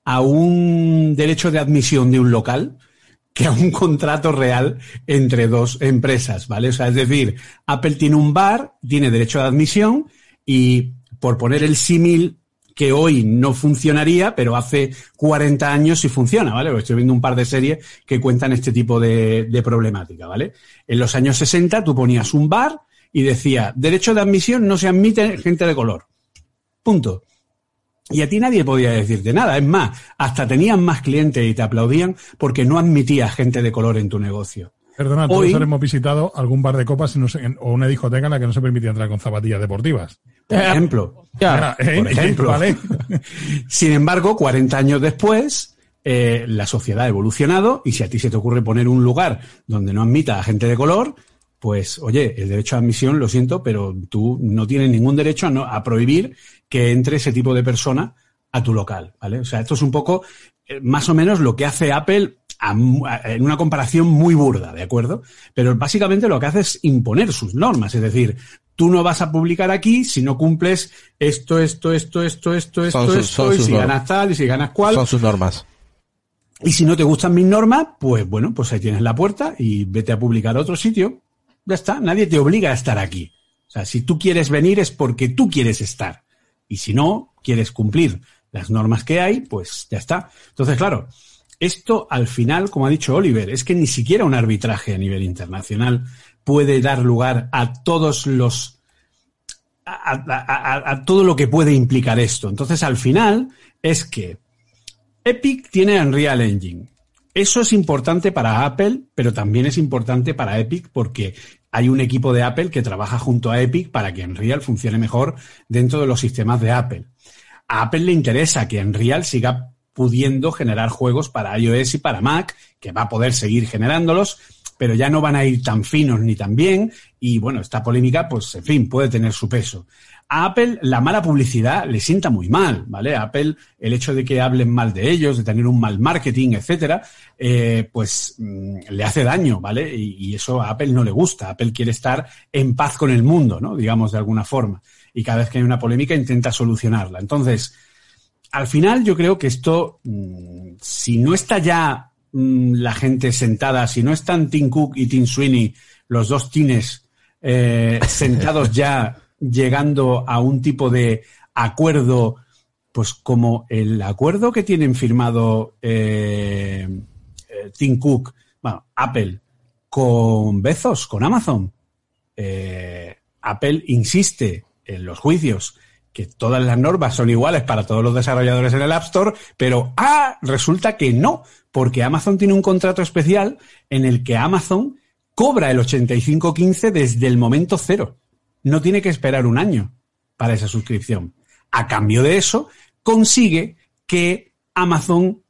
a un derecho de admisión de un local que a un contrato real entre dos empresas, ¿vale? O sea, es decir, Apple tiene un bar, tiene derecho de admisión y por poner el símil que hoy no funcionaría, pero hace 40 años sí funciona, ¿vale? Estoy viendo un par de series que cuentan este tipo de, de problemática, ¿vale? En los años 60 tú ponías un bar y decía, derecho de admisión no se admite gente de color. Punto. Y a ti nadie podía decirte nada. Es más, hasta tenían más clientes y te aplaudían porque no admitías gente de color en tu negocio. Perdona, Hoy- todos hemos visitado algún bar de copas y no sé- o una discoteca en la que no se permitía entrar con zapatillas deportivas. Por ejemplo. Ya, ¿eh? [LAUGHS] Por ejemplo. Vale. [LAUGHS] Sin embargo, 40 años después, eh, la sociedad ha evolucionado y si a ti se te ocurre poner un lugar donde no admita a gente de color, pues oye, el derecho a admisión, lo siento, pero tú no tienes ningún derecho a, no- a prohibir que entre ese tipo de persona a tu local, ¿vale? O sea, esto es un poco eh, más o menos lo que hace Apple a mu- a- en una comparación muy burda, ¿de acuerdo? Pero básicamente lo que hace es imponer sus normas, es decir, tú no vas a publicar aquí si no cumples esto, esto, esto, esto, esto, esto, Son sus- esto, son y sus si normas. ganas tal, y si ganas cual. Son sus normas. Y si no te gustan mis normas, pues bueno, pues ahí tienes la puerta y vete a publicar a otro sitio. Ya está, nadie te obliga a estar aquí. O sea, si tú quieres venir es porque tú quieres estar. Y si no, quieres cumplir las normas que hay, pues ya está. Entonces, claro, esto al final, como ha dicho Oliver, es que ni siquiera un arbitraje a nivel internacional puede dar lugar a todos los a, todo lo que puede implicar esto. Entonces, al final, es que Epic tiene Unreal Engine. Eso es importante para Apple, pero también es importante para Epic porque hay un equipo de Apple que trabaja junto a Epic para que Unreal funcione mejor dentro de los sistemas de Apple. A Apple le interesa que Unreal siga pudiendo generar juegos para iOS y para Mac, que va a poder seguir generándolos, pero ya no van a ir tan finos ni tan bien. Y bueno, esta polémica, pues en fin, puede tener su peso. A Apple la mala publicidad le sienta muy mal, ¿vale? A Apple el hecho de que hablen mal de ellos, de tener un mal marketing, etcétera, eh, pues mm, le hace daño, ¿vale? Y, eso a Apple no le gusta. Apple quiere estar en paz con el mundo, ¿no? Digamos de alguna forma. Y cada vez que hay una polémica intenta solucionarla. Entonces, al final yo creo que esto, mm, si no está ya mm, la gente sentada, si no están Tim Cook y Tim Sweeney, los dos tines, eh, sentados ya [LAUGHS] llegando a un tipo de acuerdo, pues como el acuerdo que tienen firmado eh, eh, Tim Cook, bueno, Apple, con Bezos, con Amazon. Eh, Apple insiste en los juicios que todas las normas son iguales para todos los desarrolladores en el App Store, pero ah, resulta que no, porque Amazon tiene un contrato especial en el que Amazon cobra el 8515 desde el momento cero. No tiene que esperar un año para esa suscripción. A cambio de eso, consigue que Amazon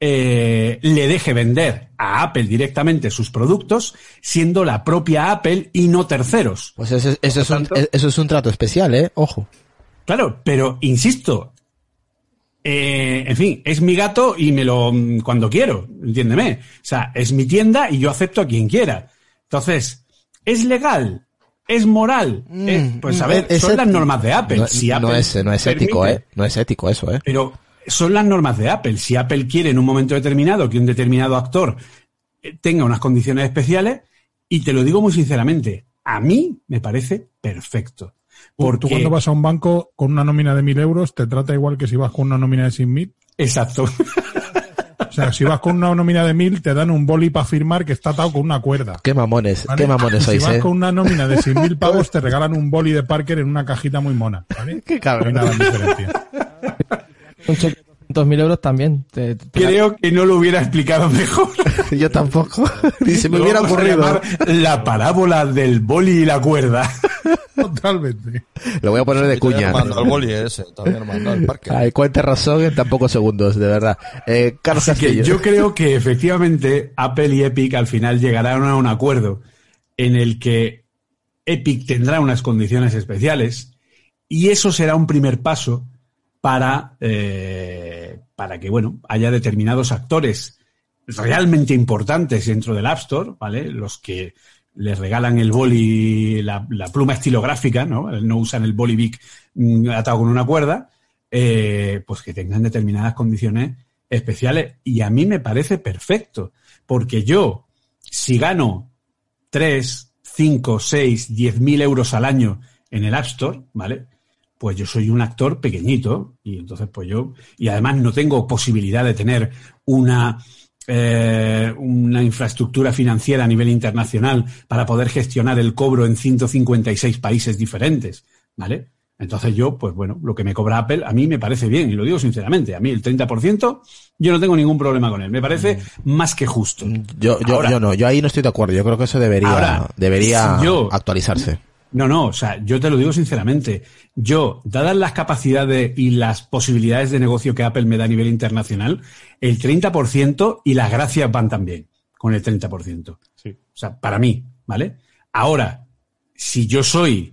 eh, le deje vender a Apple directamente sus productos, siendo la propia Apple y no terceros. Pues eso, es- eso es un, eso es un trato especial, ¿eh? Ojo. Claro, pero insisto, eh, en fin, es mi gato y me lo mm, cuando quiero, entiéndeme. O sea, es mi tienda y yo acepto a quien quiera. Entonces, ¿es legal? ¿Es moral? Eh, pues a ver, son las normas de Apple. No, Si no Apple es, no es ético, ¿eh? No es ético eso, ¿eh? Pero son las normas de Apple. Si Apple quiere en un momento determinado que un determinado actor eh, tenga unas condiciones especiales, y te lo digo muy sinceramente, a mí me parece perfecto. Tú cuando vas a un banco con una nómina de mil euros, te trata igual que si vas con una nómina de 100.000. Exacto. [LAUGHS] O sea, si vas con una nómina de mil, te dan un boli para firmar que está atado con una cuerda. Qué mamones, ¿vale? qué mamones si sois, vas ¿eh? con una nómina de 100.000 [LAUGHS] pavos, te regalan un boli de Parker en una cajita muy mona. ¿vale? Qué cabrón. No hay nada de diferencia. [LAUGHS] Un cheque de 2.000 euros también. Te- te- Creo que no lo hubiera explicado mejor. [LAUGHS] Yo tampoco. [LAUGHS] Ni se me hubiera ocurrido. La parábola del boli y la cuerda. [LAUGHS] Totalmente. Lo voy a poner de Todavía cuña. mando al boli ese, todavía no mando al parque. Ay, cuenta razón en tan pocos segundos, de verdad. Eh, que yo creo que efectivamente Apple y Epic al final llegarán a un acuerdo en el que Epic tendrá unas condiciones especiales y eso será un primer paso para, eh, para que bueno, haya determinados actores realmente importantes dentro del App Store, ¿vale? Los que les regalan el boli, la, pluma estilográfica, ¿no? No usan el boli Bic mm, atado con una cuerda, eh, pues que tengan determinadas condiciones especiales. Y a mí me parece perfecto, porque yo, si gano 3, 5, 6, 10 mil euros al año en el App Store, ¿vale? Pues yo soy un actor pequeñito y entonces pues yo, y además no tengo posibilidad de tener una, eh, una infraestructura financiera a nivel internacional para poder gestionar el cobro en 156 países diferentes, ¿vale? Entonces yo, pues bueno, lo que me cobra Apple a mí me parece bien, y lo digo sinceramente, a mí el 30% yo no tengo ningún problema con él, me parece más que justo. Yo, yo, Ahora- yo no, yo ahí no estoy de acuerdo. Yo creo que eso debería, Ahora, debería yo- actualizarse. No, no, o sea, yo te lo digo sinceramente. Yo, dadas las capacidades y las posibilidades de negocio que Apple me da a nivel internacional, el 30% y las gracias van también con el 30%. Sí. O sea, para mí, ¿vale? Ahora, si yo soy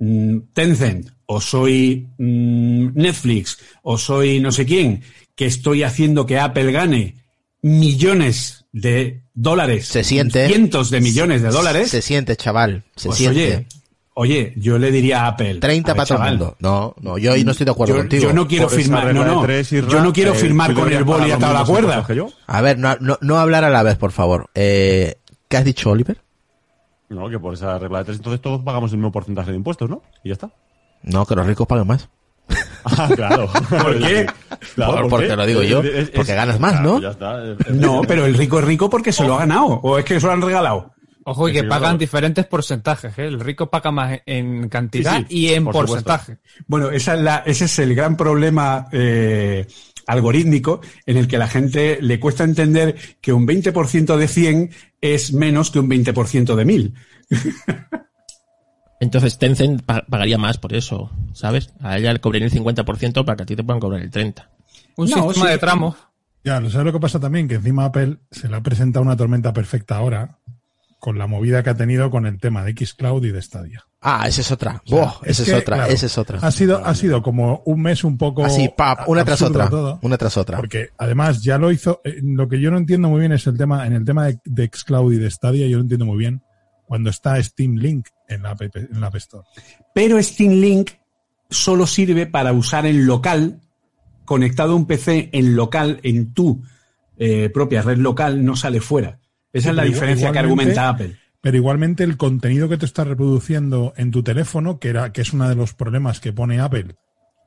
mm, Tencent o soy mm, Netflix o soy no sé quién, que estoy haciendo que Apple gane millones de dólares, Se siente. cientos de millones de dólares, Se siente, chaval. Se pues, siente. oye, oye, yo le diría a Apple. 30 a ver, para todo el mundo. No, no, yo ahí no estoy de acuerdo yo, contigo. yo no quiero Por firmar, no, no. yo no quiero eh, firmar con el boli atado a la cuerda. impuestos que yo. A ver, no, no, no hablar a la vez, por favor. Eh, ¿Qué has dicho, Oliver? No, que por esa regla de tres, entonces todos pagamos el mismo porcentaje de impuestos, ¿no? Y ya está. No, que los ricos paguen más. [LAUGHS] Ah, claro. [LAUGHS] ¿Por qué? Claro, Por- ¿por porque qué? lo digo yo, Es- es- porque ganas más, claro, ¿no? Ya está. No, pero el rico es rico porque se lo ha ganado. O es que se lo han regalado. Ojo, y que pagan diferentes porcentajes. ¿eh? El rico paga más en cantidad Sí, sí, y en por porcentaje. Bueno, esa es la, ese es el gran problema eh, algorítmico en el que la gente le cuesta entender que un 20% de 100 es menos que un 20% de 1000. [LAUGHS] Entonces Tencent pa- pagaría más por eso, ¿sabes? A ella le cobraría el 50% para que a ti te puedan cobrar el 30%. Un No, sistema sí. de tramos. Ya, ¿sabes lo que pasa también? Que encima Apple se le ha presentado una tormenta perfecta ahora con la movida que ha tenido con el tema de Xcloud y de Stadia. Ah, esa es otra. O sea, Buah, esa es, que, otra, claro, esa es otra. Ha sido, ha sido como un mes un poco. Así, pap, una tras otra. todo. Una tras otra. Porque además ya lo hizo. eh, lo que yo no entiendo muy bien es el tema, en el tema de, de Xcloud y de Stadia, yo no entiendo muy bien cuando está Steam Link en la, app- en la App Store. Pero Steam Link solo sirve para usar en local, conectado a un PC en local, en tu eh, propia red local, no sale fuera. Esa Sí, es la diferencia que argumenta Apple. Pero igualmente el contenido que te está reproduciendo en tu teléfono, que era, que es uno de los problemas que pone Apple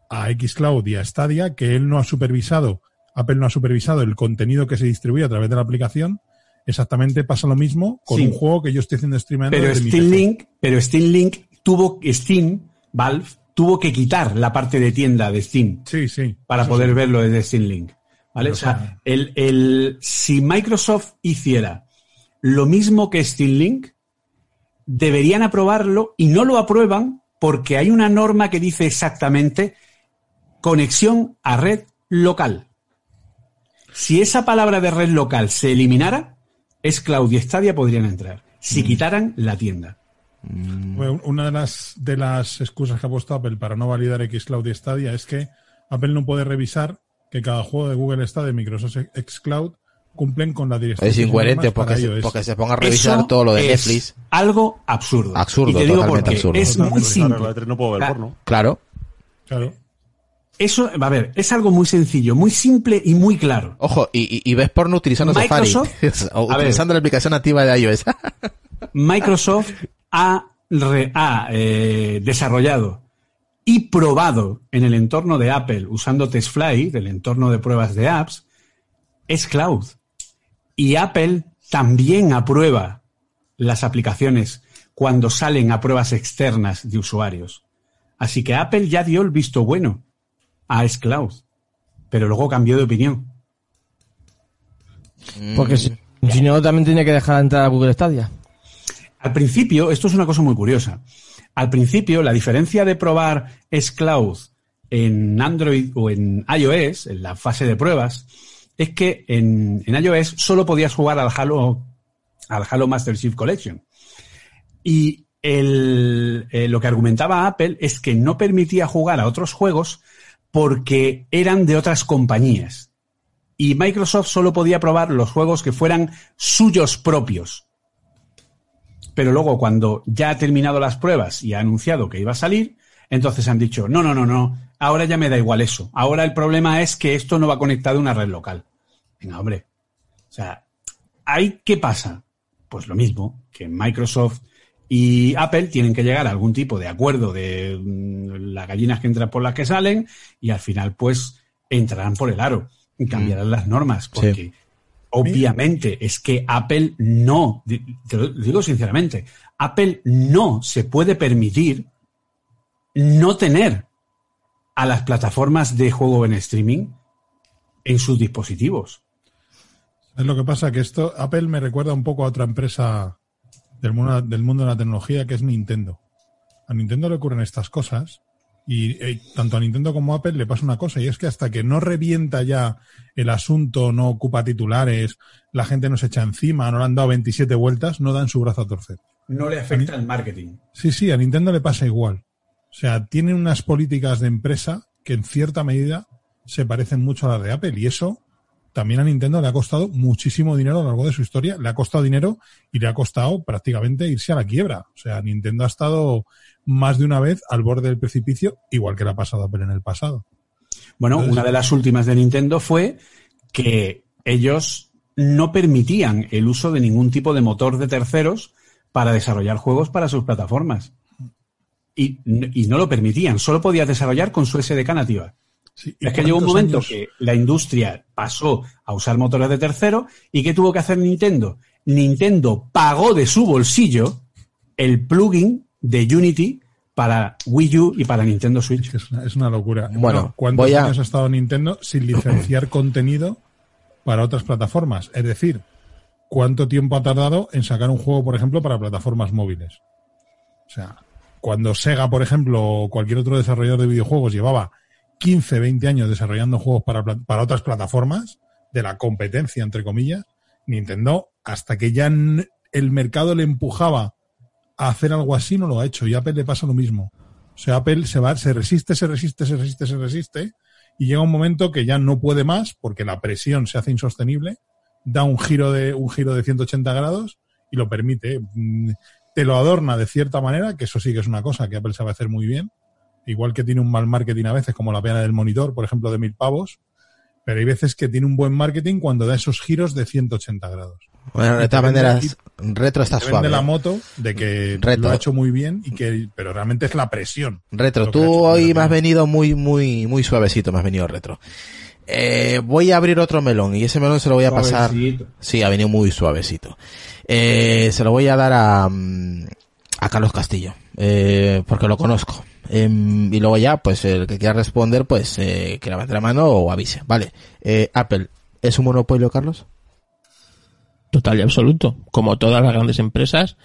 a Xcloud y a Stadia, que él no ha supervisado, Apple no ha supervisado el contenido que se distribuye a través de la aplicación, exactamente pasa lo mismo con Sí. un juego que yo estoy haciendo streamando Pero desde Steam. Link, pero Steam Link tuvo, Steam, Valve, tuvo que quitar la parte de tienda de Steam Sí, sí. para poder sí. verlo desde Steam Link. ¿Vale? Pero, O sea, o sea- el, el, si Microsoft hiciera lo mismo que Steam Link, deberían aprobarlo y no lo aprueban porque hay una norma que dice exactamente conexión a red local. Si esa palabra de red local se eliminara, es Cloud y Stadia podrían entrar. Si quitaran la tienda. Bueno, Una de las, de las excusas que ha puesto Apple para no validar Xcloud y Stadia es que Apple no puede revisar que cada juego de Google Stadia y Microsoft Xcloud cumplen con la dirección. Es incoherente porque se, porque se ponga a revisar Eso todo lo de es Netflix. Algo absurdo. Absurdo, Y te digo totalmente porque absurdo. es Claro, muy simple. claro, la E3 no puedo ver Ah, porno. Claro. Claro. Eso, a ver, es algo muy sencillo, muy simple y muy claro. Ojo, y, y, ves porno utilizando Microsoft- Safari. [LAUGHS] o A ver. utilizando la aplicación nativa de iOS. [LAUGHS] Microsoft ha, re- ha, eh, desarrollado y probado en el entorno de Apple usando TestFly, del entorno de pruebas de apps, es cloud. Y Apple también aprueba las aplicaciones cuando salen a pruebas externas de usuarios. Así que Apple ya dio el visto bueno a xCloud, pero luego cambió de opinión. Porque si, si no, también tiene que dejar entrar a Google Stadia. Al principio, esto es una cosa muy curiosa. Al principio, la diferencia de probar xCloud en Android o en iOS, en la fase de pruebas, es que en, iOS solo podías jugar al Halo, al Halo Master Chief Collection. Y eh, lo que argumentaba Apple es que no permitía jugar a otros juegos porque eran de otras compañías. Y Microsoft solo podía probar los juegos que fueran suyos propios. Pero luego, cuando ya ha terminado las pruebas y ha anunciado que iba a salir, entonces han dicho, no, no, no, no, ahora ya me da igual eso. Ahora el problema es que esto no va conectado a una red local. Venga, hombre. O sea, ¿hay qué pasa? Pues lo mismo, que Microsoft y Apple tienen que llegar a algún tipo de acuerdo de mm, las gallinas que entran por las que salen y al final pues entrarán por el aro y cambiarán las normas porque obviamente es que Apple no, te lo digo sinceramente, Apple no se puede permitir no tener a las plataformas de juego en streaming en sus dispositivos. Es lo que pasa que esto, Apple me recuerda un poco a otra empresa del mundo, del mundo de la tecnología que es Nintendo. A Nintendo le ocurren estas cosas y eh, tanto a Nintendo como a Apple le pasa una cosa y es que hasta que no revienta ya el asunto, no ocupa titulares, la gente no se echa encima, no le han dado 27 vueltas, no dan su brazo a torcer. No le afecta el marketing. Sí, sí, a Nintendo le pasa igual. O sea, tiene unas políticas de empresa que en cierta medida se parecen mucho a las de Apple y eso también a Nintendo le ha costado muchísimo dinero a lo largo de su historia. Le ha costado dinero y le ha costado prácticamente irse a la quiebra. O sea, Nintendo ha estado más de una vez al borde del precipicio, igual que le ha pasado a Apple en el pasado. Bueno, Entonces- una de las últimas de Nintendo fue que ellos no permitían el uso de ningún tipo de motor de terceros para desarrollar juegos para sus plataformas. Y, y no lo permitían, solo podías desarrollar con su SDK nativa. Sí, ¿y Es que llegó un cuántos momento años? que la industria pasó a usar motores de tercero y ¿qué tuvo que hacer Nintendo? Nintendo pagó de su bolsillo el plugin de Unity para Wii U y para Nintendo Switch. Es una, es una locura. Bueno, ¿cuántos voy a- años ha estado Nintendo sin licenciar [CLEARS THROAT] contenido para otras plataformas? Es decir, ¿cuánto tiempo ha tardado en sacar un juego, por ejemplo, para plataformas móviles? O sea, cuando Sega, por ejemplo, o cualquier otro desarrollador de videojuegos llevaba 15, 20 años desarrollando juegos para, para otras plataformas, de la competencia, entre comillas, Nintendo, hasta que ya el mercado le empujaba a hacer algo así, no lo ha hecho. Y a Apple le pasa lo mismo. O sea, Apple se va, se resiste, se resiste, se resiste, se resiste, y llega un momento que ya no puede más, porque la presión se hace insostenible, da un giro de, un giro de 180 grados y lo permite. Te lo adorna de cierta manera, que eso sí que es una cosa que Apple sabe hacer muy bien. Igual que tiene un mal marketing a veces, como la pena del monitor, por ejemplo, de mil pavos. Pero hay veces que tiene un buen marketing cuando da esos giros de 180 grados. Bueno, de todas maneras, Retro está Te suave. la moto de que Reto. lo ha hecho muy bien y que, pero realmente es la presión. Retro, tú hoy me has venido muy, muy, muy suavecito, me has venido retro. Eh, voy a abrir otro melón y ese melón se lo voy a pasar. Sí, ha venido muy suavecito. Eh, se lo voy a dar a, mm, a Carlos Castillo, eh, porque lo conozco. Em, y luego ya, pues el que quiera responder, pues eh, que levante la mano o avise. Vale. Eh, Apple, ¿es un monopolio, Carlos? Total y absoluto. Como todas las grandes empresas,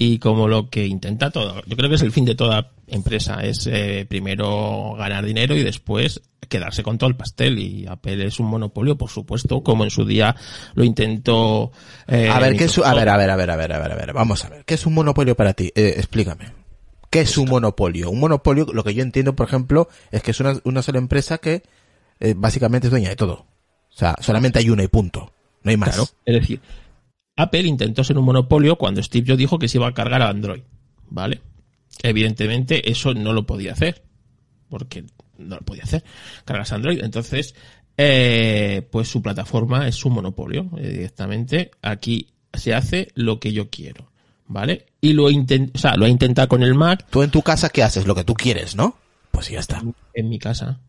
y como lo que intenta todo, yo creo que es el fin de toda empresa, es eh, primero ganar dinero y después quedarse con todo el pastel y Apple es un monopolio, por supuesto, como en su día lo intentó. eh, A ver, ¿qué es, a ver, a ver, a ver, a ver, a ver, a ver, vamos a ver. ¿Qué es un monopolio para ti? Eh, explícame. ¿Qué es un monopolio? Un monopolio, lo que yo entiendo, por ejemplo, es que es una, una sola empresa que eh, básicamente es dueña de todo. O sea, solamente hay una y punto. No hay más. Claro, es decir, Apple intentó ser un monopolio cuando Steve Jobs dijo que se iba a cargar a Android, ¿vale? Evidentemente eso no lo podía hacer, porque no lo podía hacer, cargas a Android. Entonces, eh, pues su plataforma es su monopolio, eh, directamente. Aquí se hace lo que yo quiero, ¿vale? Y lo intent, o sea, lo ha intentado con el Mac Tú en tu casa, ¿qué haces? Lo que tú quieres, ¿no? Pues ya está. en mi casa.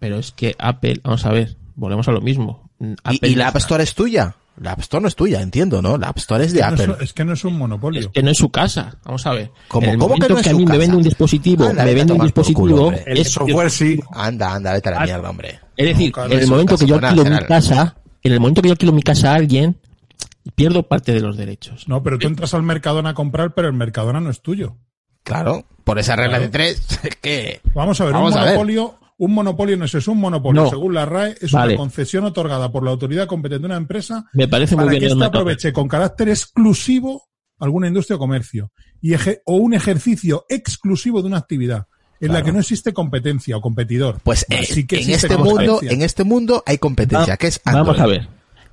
Pero es que Apple, vamos a ver, volvemos a lo mismo. Apple ¿Y, y la App Store es tuya? La App Store no es tuya, entiendo, ¿no? La App Store es de Apple. es que no es un monopolio. Es que no es su casa. Vamos a ver. ¿Cómo- en el cómo que no es a mí me vende un dispositivo, Anda, me vende un culo, dispositivo. hombre. El es, software sí. Anda, anda, vete a la mierda, hombre. es decir, No, en el momento que yo alquilo mi casa, en el momento que yo alquilo mi casa a alguien, pierdo parte de los derechos. No, pero tú entras al Mercadona a comprar, pero el Mercadona no es tuyo. Claro, por esa regla Claro. de tres, [LAUGHS] es que... Vamos a ver, Vamos un a ver. monopolio, un monopolio no es eso, un monopolio, No. según la RAE, es Vale. una concesión otorgada por la autoridad competente de una empresa Me parece muy para bien que ésta aproveche con carácter exclusivo alguna industria o comercio y eje- o un ejercicio exclusivo de una actividad en la que no existe competencia o competidor. Pues eh, Sí que en este mundo, en este mundo hay competencia, Va- que es Android. Vamos a ver.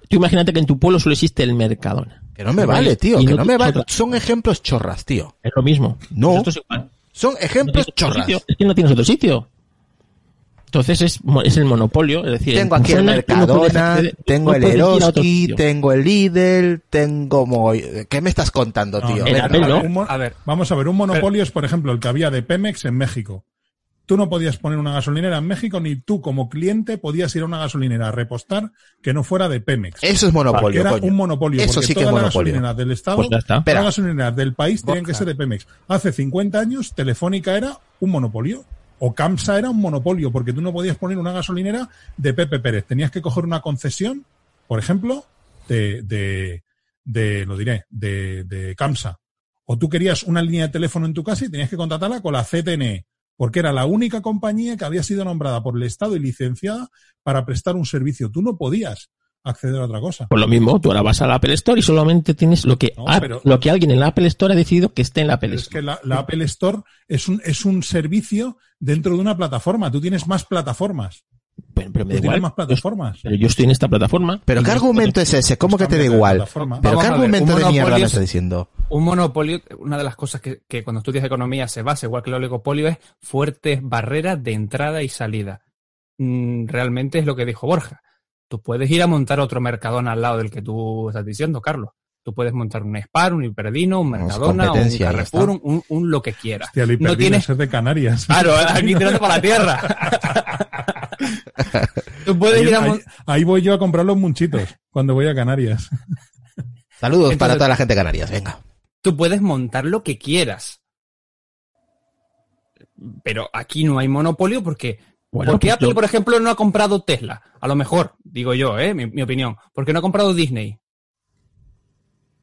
Tú imagínate que en tu pueblo solo existe el Mercadona. Que no me Vale, tío, y que no no me vale. Son ejemplos chorras, tío. Es lo mismo. No. Esto es igual. Son ejemplos chorras. sitio. Es que no tienes otro sitio. Entonces es, mo- es el monopolio, es decir, Tengo en aquí el Mercadona, acceder- tengo no el Eroski, tengo el Lidl, tengo... mo- ¿Qué me estás contando, No, tío? no, Venga, Apple, a ver, ¿no? un mo- A ver. Vamos a ver, un monopolio es, por ejemplo, el que había de Pemex en México. Tú no podías poner una gasolinera en México, ni tú como cliente podías ir a una gasolinera a repostar que no fuera de Pemex. Eso es monopolio, era coño. un monopolio. Eso porque sí que es todas las monopolio. gasolineras del Estado, Pues todas las gasolineras del país tenían que ser de Pemex. Hace 50 años, Telefónica era un monopolio. O Camsa era un monopolio, porque tú no podías poner una gasolinera de Pepe Pérez. Tenías que coger una concesión, por ejemplo, de, de, de lo diré, de, de Camsa. O tú querías una línea de teléfono en tu casa y tenías que contratarla con la CTNE, porque era la única compañía que había sido nombrada por el Estado y licenciada para prestar un servicio. Tú no podías acceder a otra cosa. Pues lo mismo, tú ahora vas a la Apple Store y solamente tienes lo que, No, ha- pero- lo que alguien en la Apple Store ha decidido que esté en la Apple Pero es Store. que la, la Apple Store es un, es un servicio dentro de una plataforma. Tú tienes más plataformas. Pero, pero me da igual. más plataformas. Pero yo estoy en esta plataforma. Pero ¿qué argumento es ese? ¿Cómo que te da igual? ¿Pero Vamos qué argumento de mierda me estás diciendo? Un monopolio, una de las cosas que, que cuando estudias economía se basa, igual que el oligopolio, es fuertes barreras de entrada y salida. Mm, realmente es lo que dijo Borja. Tú puedes ir a montar otro Mercadona al lado del que tú estás diciendo, Carlos. Tú puedes montar un Spar, un Hiperdino, un Mercadona, un Carrefour, un, un- un lo que quieras. Hostia, el no tienes... es de Canarias. Claro, aquí tirando para la tierra. [LAUGHS] Tú puedes Ahí, ir a ahí- voy yo a comprar los munchitos cuando voy a Canarias. Saludos Entonces- para toda la gente de Canarias, venga. tú puedes montar lo que quieras. Pero aquí no hay monopolio porque. Bueno, ¿Por qué pues Apple, yo- por ejemplo, no ha comprado Tesla? A lo mejor, digo yo, ¿eh? mi, mi opinión. ¿Por qué no ha comprado Disney?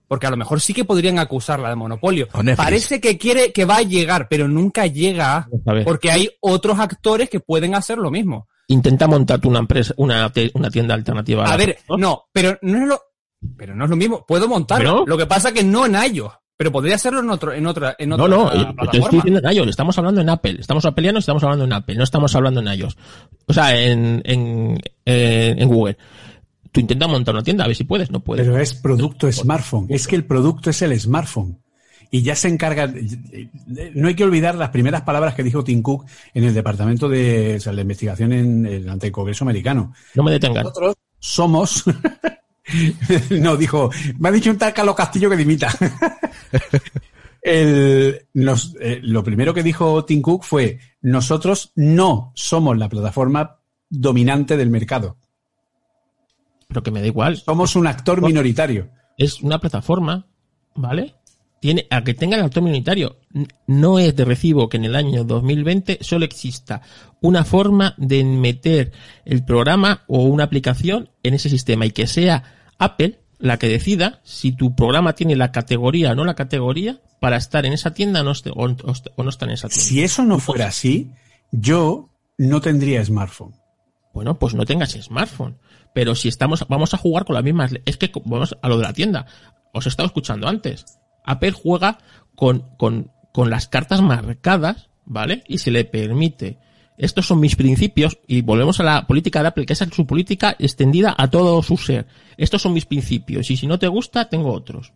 Porque a lo mejor sí que podrían acusarla de monopolio. Parece que quiere que va a llegar, pero nunca llega porque hay otros actores que pueden hacer lo mismo. intenta montarte una empresa, una, tienda alternativa. A ver, no, pero no es lo, pero no es lo mismo. Puedo montarlo. ¿Pero? Lo que pasa que no en ellos, pero podría hacerlo en otro, en otra, en No, otra no, yo te plataforma. estoy diciendo en iOS, estamos hablando en Apple, estamos peleando, estamos hablando en Apple, no estamos hablando en iOS. O sea, en, en, eh, en Google. Tú intenta montar una tienda, a ver si puedes, no puedes. Pero es producto smartphone. Es que el producto es el smartphone. Y ya se encarga. No hay que olvidar las primeras palabras que dijo Tim Cook en el departamento de, o sea, de investigación en el ante el Congreso americano. No me detengan. Nosotros somos. [LAUGHS] [LAUGHS] no, dijo. Me ha dicho un tal Carlos Castillo que dimita. [LAUGHS] El- nos- eh, lo primero que dijo Tim Cook fue: nosotros no somos la plataforma dominante del mercado. Pero que me da igual. Somos un actor minoritario. Es una plataforma, ¿vale? Tiene, a que tenga el actor minoritario, n- no es de recibo que en el año 2020 solo exista una forma de meter el programa o una aplicación en ese sistema y que sea Apple la que decida si tu programa tiene la categoría o no la categoría para estar en esa tienda o no estar en esa tienda. Si eso no fuera así, yo no tendría smartphone. Bueno, pues no tengas smartphone. Pero si estamos, vamos a jugar con las mismas. Es que vamos a lo de la tienda. Os he estado escuchando antes. Apple juega con, con, con las cartas marcadas, ¿vale? Y se le permite. Estos son mis principios y volvemos a la política de Apple, que es su política extendida a todo su ser. Estos son mis principios y si no te gusta, tengo otros.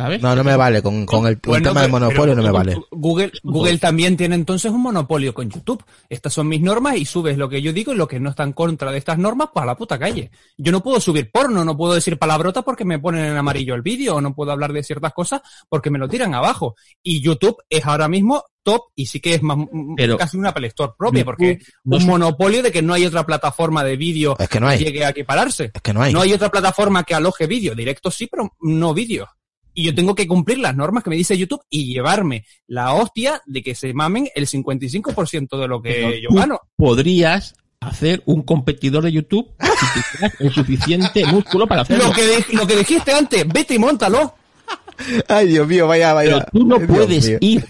¿Sabes? No, no me vale. Con, con el, Bueno, tema del monopolio no me vale. Google, Google también tiene entonces un monopolio con YouTube. Estas son mis normas y subes lo que yo digo y lo que no está en contra de estas normas, pues a la puta calle. Yo no puedo subir porno, no puedo decir palabrota porque me ponen en amarillo el vídeo, o no puedo hablar de ciertas cosas porque me lo tiran abajo. Y YouTube es ahora mismo top y sí que es más, Pero- casi una Play Store propia, porque no un monopolio de que no hay otra plataforma de vídeo Es que no hay. llegue a equipararse. Es que no hay. No hay otra plataforma que aloje vídeo. Directo sí, pero no vídeo. Y yo tengo que cumplir las normas que me dice YouTube y llevarme la hostia de que se mamen el 55% de lo que Pero yo tú gano. Podrías hacer un competidor de YouTube si tuvieras el suficiente músculo para hacerlo. Lo que, lo que dijiste antes, vete y montalo. Ay, Dios mío, vaya, Pero vaya. tú no Dios puedes mío. ir,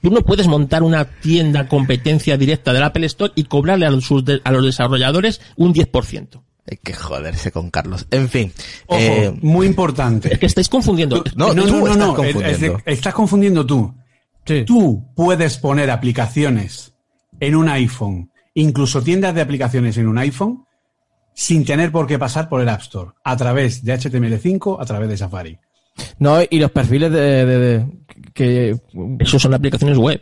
tú no puedes montar una tienda competencia directa del Apple Store y cobrarle a los, a los desarrolladores un 10%. Hay que joderse con Carlos. En fin. Ojo, eh, muy importante. Es que estáis confundiendo. no, no, tú no, no, estás no, confundiendo. es- es- estás confundiendo tú. Sí. Tú puedes poner aplicaciones en un iPhone, incluso tiendas de aplicaciones en un iPhone, sin tener por qué pasar por el App Store, a través de HTML5, a través de Safari. No, y los perfiles de, de- de- que, Eso son aplicaciones web.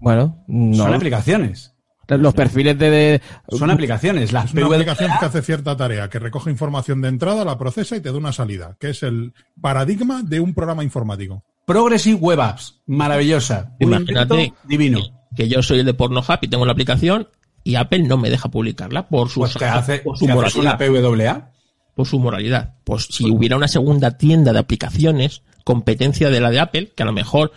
bueno, no. Son aplicaciones. Los perfiles de, de- Son aplicaciones. Las Es una aplicación que hace cierta tarea, que recoge información de entrada, la procesa y te da una salida, que es el paradigma de un programa informático. Progressive Web Apps. Maravillosa. Imagínate divino. que yo soy el de PornoHub y tengo la aplicación y Apple no me deja publicarla por su, Pues te hace, por su te haces una moralidad. PWA. Por su moralidad. Pues si hubiera una segunda tienda de aplicaciones, competencia de la de Apple, que a lo mejor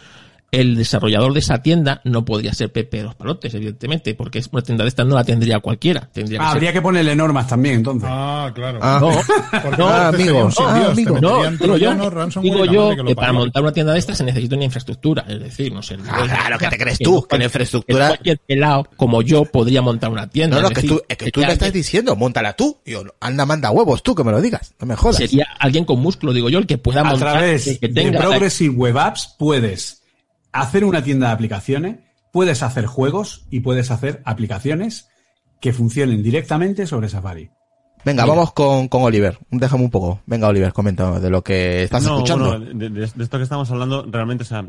el desarrollador de esa tienda no podría ser Pepe de los Palotes, evidentemente, porque es una tienda de estas no la tendría cualquiera. Tendría que Ah, ser- habría que ponerle normas también, entonces. Ah, claro. Ah. No, [LAUGHS] no, Ah, Dios, te amigo. no, digo yo, digo yo que para montar una tienda de estas se necesita una infraestructura, es decir, no sé. Ah, claro, ¿qué te crees que tú? no Que la infraestructura- cualquier pelado como yo podría montar una tienda. no, no, es que decir, tú, es que tú me estás diciendo, montala tú. Yo, anda, manda huevos tú, que me lo digas. No me jodas. sería alguien con músculo, digo yo, el que pueda a montar, través el que de tenga Progressive Web Apps puedes hacer una tienda de aplicaciones, puedes hacer juegos y puedes hacer aplicaciones que funcionen directamente sobre Safari. Venga, vamos con, con Oliver. Déjame un poco. Venga, Oliver, comenta de lo que estás No, escuchando. bueno, de, esto que estamos hablando, realmente, o sea,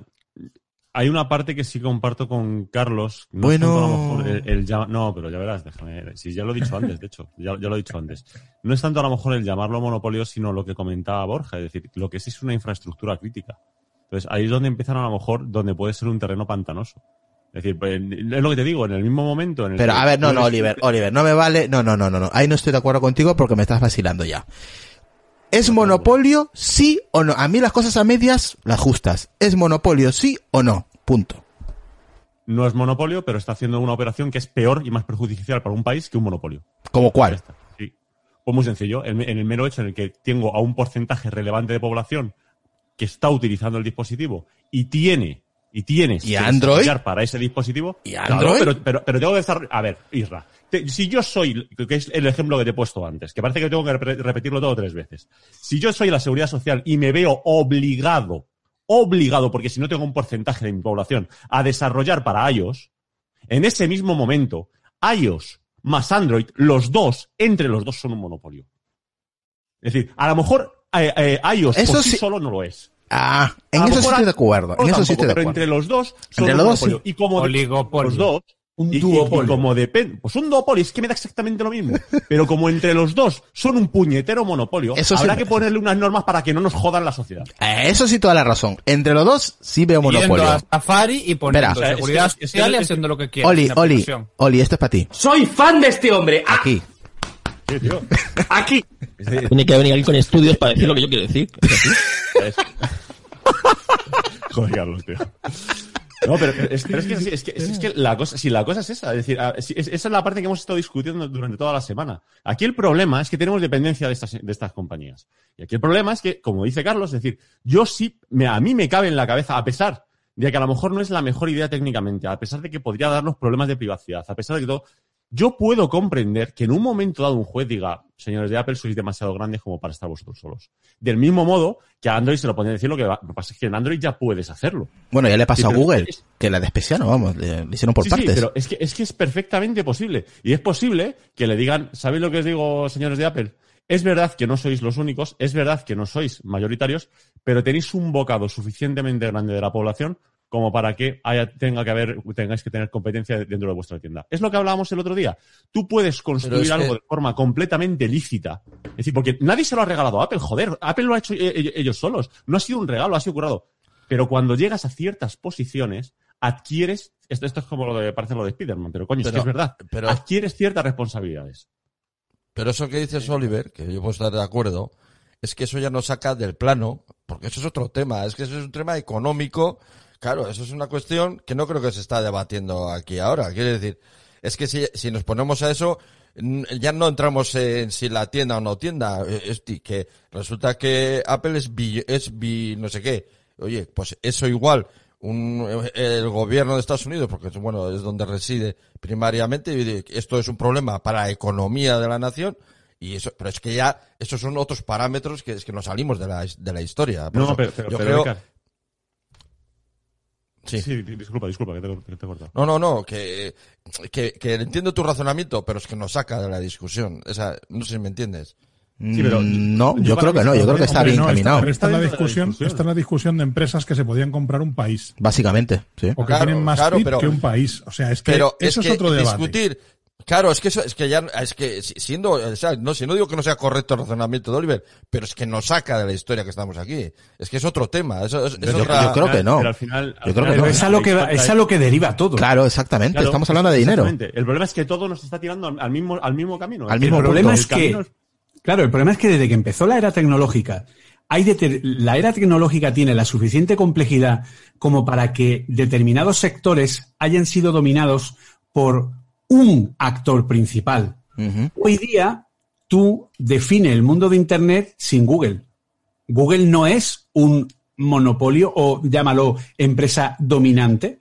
hay una parte que sí comparto con Carlos. No es Bueno. tanto a lo mejor el, el llama- no, pero ya verás, déjame. Si ya lo he dicho antes, de hecho, ya, ya lo he dicho antes. No es tanto a lo mejor el llamarlo monopolio, sino lo que comentaba Borja, es decir, lo que sí es una infraestructura crítica. Entonces, ahí es donde empiezan a lo mejor, donde puede ser un terreno pantanoso. Es decir, pues, es lo que te digo, en el mismo momento en el Pero a ver, no, no, Oliver, Oliver, no me vale. No, no, no, no, no. Ahí no estoy de acuerdo contigo porque me estás vacilando ya. ¿Es monopolio sí o no? A mí las cosas a medias, las justas. ¿Es monopolio sí o no? Punto. No es monopolio, pero está haciendo una operación que es peor y más perjudicial para un país que un monopolio. ¿Como cuál? Sí. Pues muy sencillo. En, en el mero hecho en el que tengo a un porcentaje relevante de población que está utilizando el dispositivo y tiene y tienes ¿Y que Android? para ese dispositivo. ¿Y Claro, Android? pero, pero, pero tengo que desarrollar. A ver, Isra. te- si yo soy, que es el ejemplo que te he puesto antes, que parece que tengo que repetirlo todo tres veces. Si yo soy la seguridad social y me veo obligado, obligado, porque si no tengo un porcentaje de mi población, a desarrollar para iOS, en ese mismo momento, iOS más Android, los dos, entre los dos son un monopolio. Es decir, a lo mejor eh, eh, iOS Eso por sí sí- solo no lo es. Ah, en lo eso sí estoy de acuerdo. En eso sí estoy de pero acuerdo. entre los dos son Entre un los dos, sí. Y como Oligopolio. los dos, Un y- duopolio. y como depende, pues un duopolio es que me da exactamente lo mismo. [LAUGHS] Pero como entre los dos son un puñetero monopolio, Eso habrá que ponerle unas normas para que no nos jodan la sociedad. Eh, Eso sí, toda la razón. Entre los dos sí veo Yendo monopolio. a Safari y poniendo Verá. Seguridad que- es que- social y es que- haciendo lo que quiera. Oli, Oli. Oli, esto es para ti. Soy fan de este hombre. Ah, Aquí. Sí, tío. Aquí. Tiene que venir alguien con estudios para decir lo que yo quiero decir. [LAUGHS] [LAUGHS] Joder, Carlos, tío. No, pero, es, pero es que, es, que, es que la cosa, si la cosa es esa, es decir, ah, esa es la parte que hemos estado discutiendo durante toda la semana. Aquí el problema es que tenemos dependencia de estas, de estas compañías. Y aquí el problema es que, como dice Carlos, es decir, yo sí, me, a mí me cabe en la cabeza, a pesar de que a lo mejor no es la mejor idea técnicamente, a pesar de que podría darnos problemas de privacidad, a pesar de que todo, yo puedo comprender que en un momento dado un juez diga, señores de Apple, sois demasiado grandes como para estar vosotros solos. Del mismo modo que a Android se lo podría decir lo que va- lo que pasa es que en Android ya puedes hacerlo. Bueno, ya le pasó Sí, a Google, es- que la despreciaron, vamos, le, hicieron por Sí, sí, partes. pero es que, es que es perfectamente posible. Y es posible que le digan, ¿sabéis lo que os digo, señores de Apple? Es verdad que no sois los únicos, es verdad que no sois mayoritarios, pero tenéis un bocado suficientemente grande de la población como para que haya, tenga que haber, tengáis que tener competencia dentro de vuestra tienda. Es lo que hablábamos el otro día. Tú puedes construir algo que- de forma completamente lícita. Es decir, porque nadie se lo ha regalado a Apple, joder. Apple lo ha hecho e- e- ellos solos. No ha sido un regalo, ha sido curado. Pero cuando llegas a ciertas posiciones, adquieres, esto, esto es como lo de, parece lo de Spider-Man, pero coño, es que es verdad. pero- adquieres ciertas responsabilidades. Pero eso que dices, Oliver, que yo puedo estar de acuerdo, es que eso ya nos saca del plano, porque eso es otro tema, es que eso es un tema económico. Claro, eso es una cuestión que no creo que se está debatiendo aquí ahora. Quiere decir, es que si, si nos ponemos a eso, ya no entramos en si la tienda o no tienda. Eh, Es que resulta que Apple es bi, es bi no sé qué. Oye, pues eso igual. Un, el gobierno de Estados Unidos, porque es, bueno, es donde reside primariamente, y esto es un problema para la economía de la nación, y eso, pero es que ya, esos son otros parámetros que es que nos salimos de la, de la historia. Por No, eso pero, pero, yo pero, creo, Sí. sí, di- disculpa, disculpa, que te, que te he cortado. No, no, no, que, que, que entiendo tu razonamiento, pero es que nos saca de la discusión. Esa, no sé si me entiendes. Sí, pero Mm, no, yo creo que no, está yo creo que está Hombre, bien no, esta- encaminado. Esta, es la Está de la discusión, discusión. esta es la discusión de empresas que se podían comprar un país Básicamente, sí. o que Claro, tienen más claro, pero- que un país. O sea, es que Pero eso es es, que otro debate. discutir, claro, es que eso, es que ya, es que si- siendo, o sea, no, si no digo que no sea correcto el razonamiento de Oliver, pero es que nos saca de la historia que estamos aquí. Es que es otro tema, eso es, es Yo- otra- yo creo que no. Pero al final, al Yo creo que no. Pero es a lo que, es a lo que deriva todo. Claro, exactamente. Claro, Estamos hablando de dinero. exactamente. El problema es que todo nos está tirando al, mismo, al mismo camino. Al mismo el problema punto. es que, camino claro, el problema es que desde que empezó la era tecnológica, hay deter- la era tecnológica tiene la suficiente complejidad como para que determinados sectores hayan sido dominados por un actor principal. Hoy día, tú define el mundo de Internet sin Google. Google no es un monopolio o llámalo empresa dominante,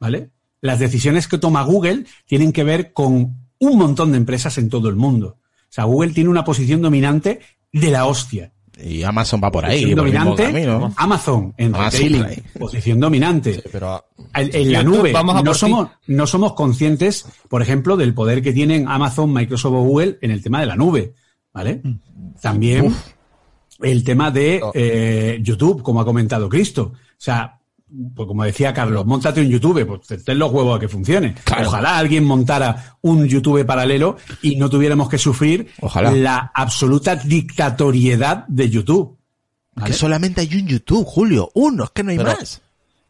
¿vale? Las decisiones que toma Google tienen que ver con un montón de empresas en todo el mundo. O sea, Google tiene una posición dominante de la hostia. Y Amazon va por ahí, Posición por dominante, camino. Amazon en Amazon retailing, Play. posición dominante. pero En, en la nube vamos a no somos, no somos conscientes, por ejemplo, del poder que tienen Amazon, Microsoft o Google en el tema de la nube, ¿vale? También el tema de Oh. eh, YouTube, como ha comentado Cristo. O sea, pues como decía Carlos, montate un YouTube, pues ten los huevos a que funcione. Claro. Ojalá alguien montara un YouTube paralelo y no tuviéramos que sufrir Ojalá. la absoluta dictatoriedad de YouTube. ¿vale? Que solamente hay un YouTube, Julio. Uno, es que no hay Pero- más.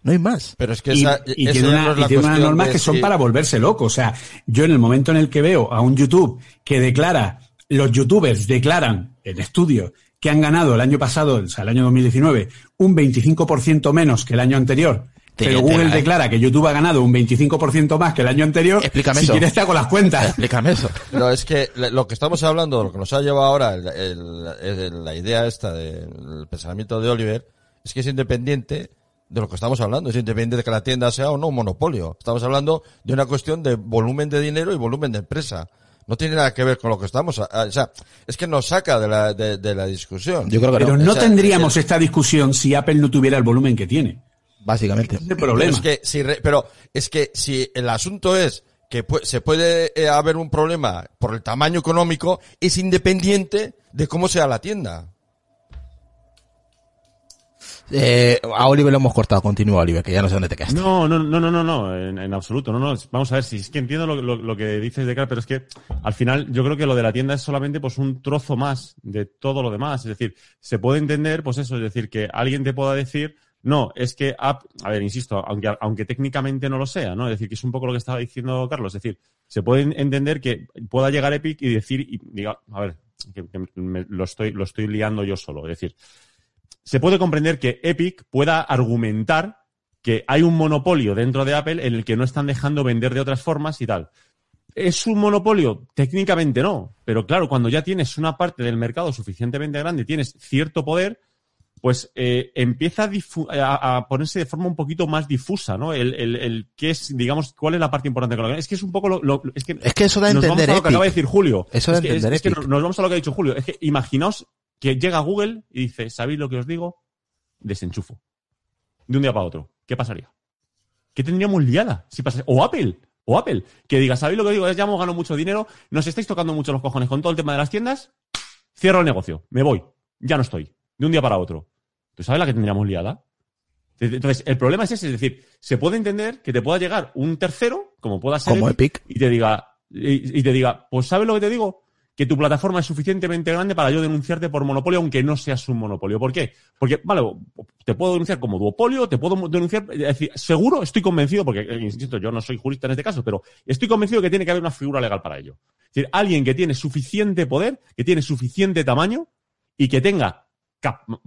No hay más. pero es que y, esa, y esa tiene, una- no es y la tiene unas normas que son para volverse loco. O sea, yo en el momento en el que veo a un YouTube que declara, los youtubers declaran en estudios que han ganado el año pasado, o sea, el año 2019, un 25% menos que el año anterior, Te- pero te- Google eh. declara que YouTube ha ganado un 25% más que el año anterior, Explícame si eso. quieres te hago las cuentas. Explícame eso. No, es que lo que estamos hablando, lo que nos ha llevado ahora, el- el- el- la idea esta del pensamiento de Oliver, es que es independiente de lo que estamos hablando, es independiente de que la tienda sea o no un monopolio. Estamos hablando de una cuestión de volumen de dinero y volumen de empresa. No tiene nada que ver con lo que estamos, a- a- o sea, es que nos saca de la, de, de la discusión. Yo creo que Pero no. no o sea, tendríamos esta discusión si Apple no tuviera el volumen que tiene. Básicamente. Es el Pero es que si, re- pero es que si el asunto es que pu- se puede eh, haber un problema por el tamaño económico, es independiente de cómo sea la tienda. Eh, a Oliver lo hemos cortado. Continúa, Oliver, que ya no sé dónde te quedaste. No, no, no, no, no, no, en, absoluto, no, no. Vamos a ver, si es que entiendo lo, que dices de cara, pero es que al final yo creo que lo de la tienda es solamente pues un trozo más de todo lo demás. Es decir, se puede entender, pues eso, es decir, que alguien te pueda decir, no, es que App, a ver, insisto, aunque, aunque técnicamente no lo sea, ¿no? Es decir, que es un poco lo que estaba diciendo Carlos, es decir, se puede entender que pueda llegar Epic y decir, y diga, a ver, que, lo estoy, lo estoy liando yo solo, es decir, se puede comprender que Epic pueda argumentar que hay un monopolio dentro de Apple en el que no están dejando vender de otras formas y tal. ¿Es un monopolio? Técnicamente no, pero claro, cuando ya tienes una parte del mercado suficientemente grande, tienes cierto poder, pues eh, empieza a, a- ponerse de forma un poquito más difusa, ¿no? El, el, el qué es, digamos, cuál es la parte importante. que- Es que es un poco lo, lo- es que Es que eso da a nos vamos entender a lo que acaba de decir Julio. Eso da es que, entender es, es que nos nos vamos a lo que ha dicho Julio. Es que imaginaos que llega Google y dice, ¿sabéis lo que os digo? Desenchufo. De un día para otro. ¿Qué pasaría? ¿Qué tendríamos liada? Si pasase? O Apple. O Apple. Que diga, ¿sabéis lo que digo? Ya hemos ganado mucho dinero, nos estáis tocando mucho los cojones con todo el tema de las tiendas. Cierro el negocio. Me voy. Ya no estoy. De un día para otro. ¿Tú sabes la que tendríamos liada? Entonces, el problema es ese, es decir, se puede entender que te pueda llegar un tercero, como pueda ser Como Epic. y te diga, y, y te diga, pues ¿sabes lo que te digo? Que tu plataforma es suficientemente grande para yo denunciarte por monopolio, aunque no seas un monopolio. ¿Por qué? Porque, vale, te puedo denunciar como duopolio, te puedo denunciar, es decir, seguro, estoy convencido, porque, eh, insisto, yo no soy jurista en este caso, pero estoy convencido que tiene que haber una figura legal para ello. Es decir, alguien que tiene suficiente poder, que tiene suficiente tamaño y que tenga,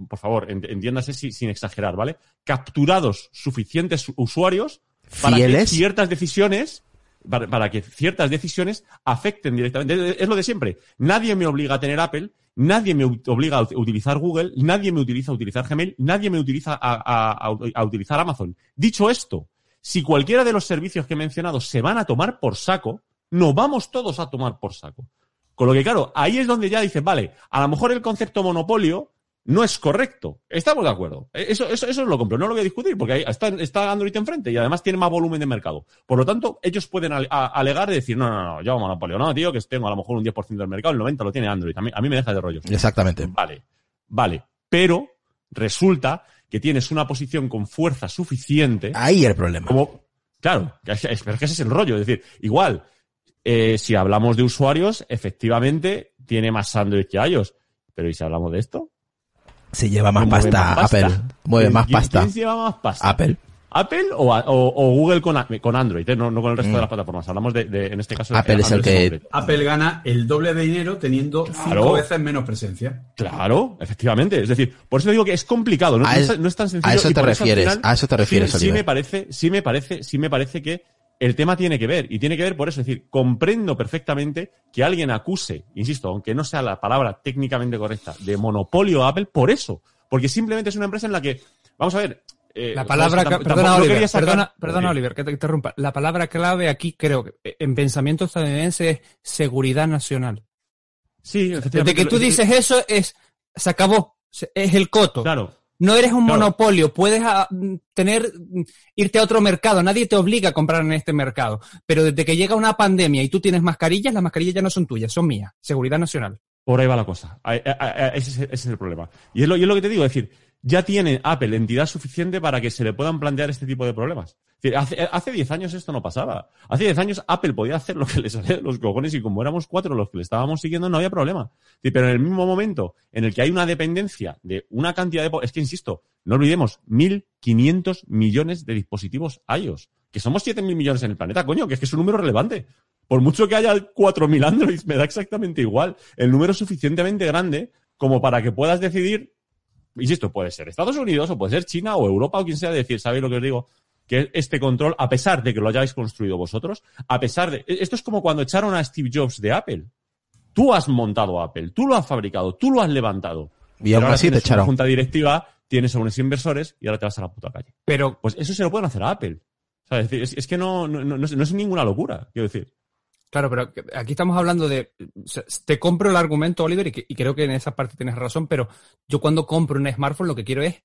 por favor, ent- entiéndase si- sin exagerar, ¿vale? Capturados suficientes usuarios para Fieles. que ciertas decisiones para, para que ciertas decisiones afecten directamente. Es lo de siempre. Nadie me obliga a tener Apple, nadie me obliga a ut- utilizar Google, nadie me utiliza a utilizar Gmail, nadie me utiliza a- a- a utilizar Amazon. Dicho esto, si cualquiera de los servicios que he mencionado se van a tomar por saco, nos vamos todos a tomar por saco. Con lo que, claro, ahí es donde ya dices, vale, a lo mejor el concepto monopolio no es correcto. Estamos de acuerdo. Eh, Eso, eso, eso lo compro, no lo voy a discutir, porque ahí está, está Android enfrente y además tiene más volumen de mercado. Por lo tanto, ellos pueden ale- a- alegar y decir, no, no, no, yo monopolio, no, tío, que tengo a lo mejor un 10% del mercado, el 90% lo tiene Android. A mí, a mí me deja de rollo. Exactamente. Vale, vale. Pero resulta que tienes una posición con fuerza suficiente. Ahí el problema. Como, claro, es, es que ese es el rollo. Es decir, igual, eh, si hablamos de usuarios, efectivamente tiene más Android que iOS. Pero ¿y si hablamos de esto? Se lleva más ¿Quién mueve pasta, más pasta? Apple. Mueve ¿Quién- más pasta. ¿Quién se lleva más pasta? Apple. ¿Apple o, o- o Google con, con Android? eh? No, no con el resto de las plataformas. Hablamos de, de- en este caso, Mm. Apple es el que-. Apple gana el doble de dinero teniendo cinco veces menos presencia. Claro, efectivamente. Es decir, por eso digo que es complicado, no, es- no es tan sencillo. a eso y te refieres, final, a eso te refieres, Sí, sí me parece, sí me parece, sí me parece que el tema tiene que ver y tiene que ver por eso. Es decir, comprendo perfectamente que alguien acuse, insisto, aunque no sea la palabra técnicamente correcta, de monopolio a Apple por eso, porque simplemente es una empresa en la que, vamos a ver. eh, La palabra, tampoco- perdona, tampoco Oliver, sacar- perdona, perdona. Oliver, que te interrumpa. La palabra clave aquí creo que eh, en pensamiento estadounidense es seguridad nacional. Sí, Desde que tú dices eso es, se acabó, es el coto. Claro. No eres un Claro. monopolio, puedes ah, tener, irte a otro mercado, nadie te obliga a comprar en este mercado. Pero desde que llega una pandemia y tú tienes mascarillas, las mascarillas ya no son tuyas, son mías. Seguridad nacional. Por ahí va la cosa. Ese es el problema. Y es lo, y es lo que te digo, es decir, ya tiene Apple entidad suficiente para que se le puedan plantear este tipo de problemas. Hace, hace 10 años esto no pasaba. Hace 10 años Apple podía hacer lo que le salía de los cojones y como éramos cuatro los que le estábamos siguiendo no había problema. Pero en el mismo momento en el que hay una dependencia de una cantidad de... Es que, insisto, no olvidemos, 1.500 millones de dispositivos iOS. Que somos 7.000 millones en el planeta, coño, que es que es un número relevante. Por mucho que haya 4.000 Androids, me da exactamente igual. El número es suficientemente grande como para que puedas decidir, insisto, puede ser Estados Unidos o puede ser China o Europa o quien sea, decir, ¿sabéis lo que os digo? Que este control, a pesar de que lo hayáis construido vosotros, a pesar de... Esto es como cuando echaron a Steve Jobs de Apple. Tú has montado Apple, tú lo has fabricado, tú lo has levantado. Y aún ahora así te tienes una echaron. junta directiva, tienes a unos inversores y ahora te vas a la puta calle. Pero Pues eso se lo pueden hacer a Apple. O sea, es, decir, es- es que no, no, no, no es, no es ninguna locura, quiero decir. Claro, pero aquí estamos hablando de. Te compro el argumento, Oliver, y, que- y creo que en esa parte tienes razón, pero yo cuando compro un smartphone lo que quiero es,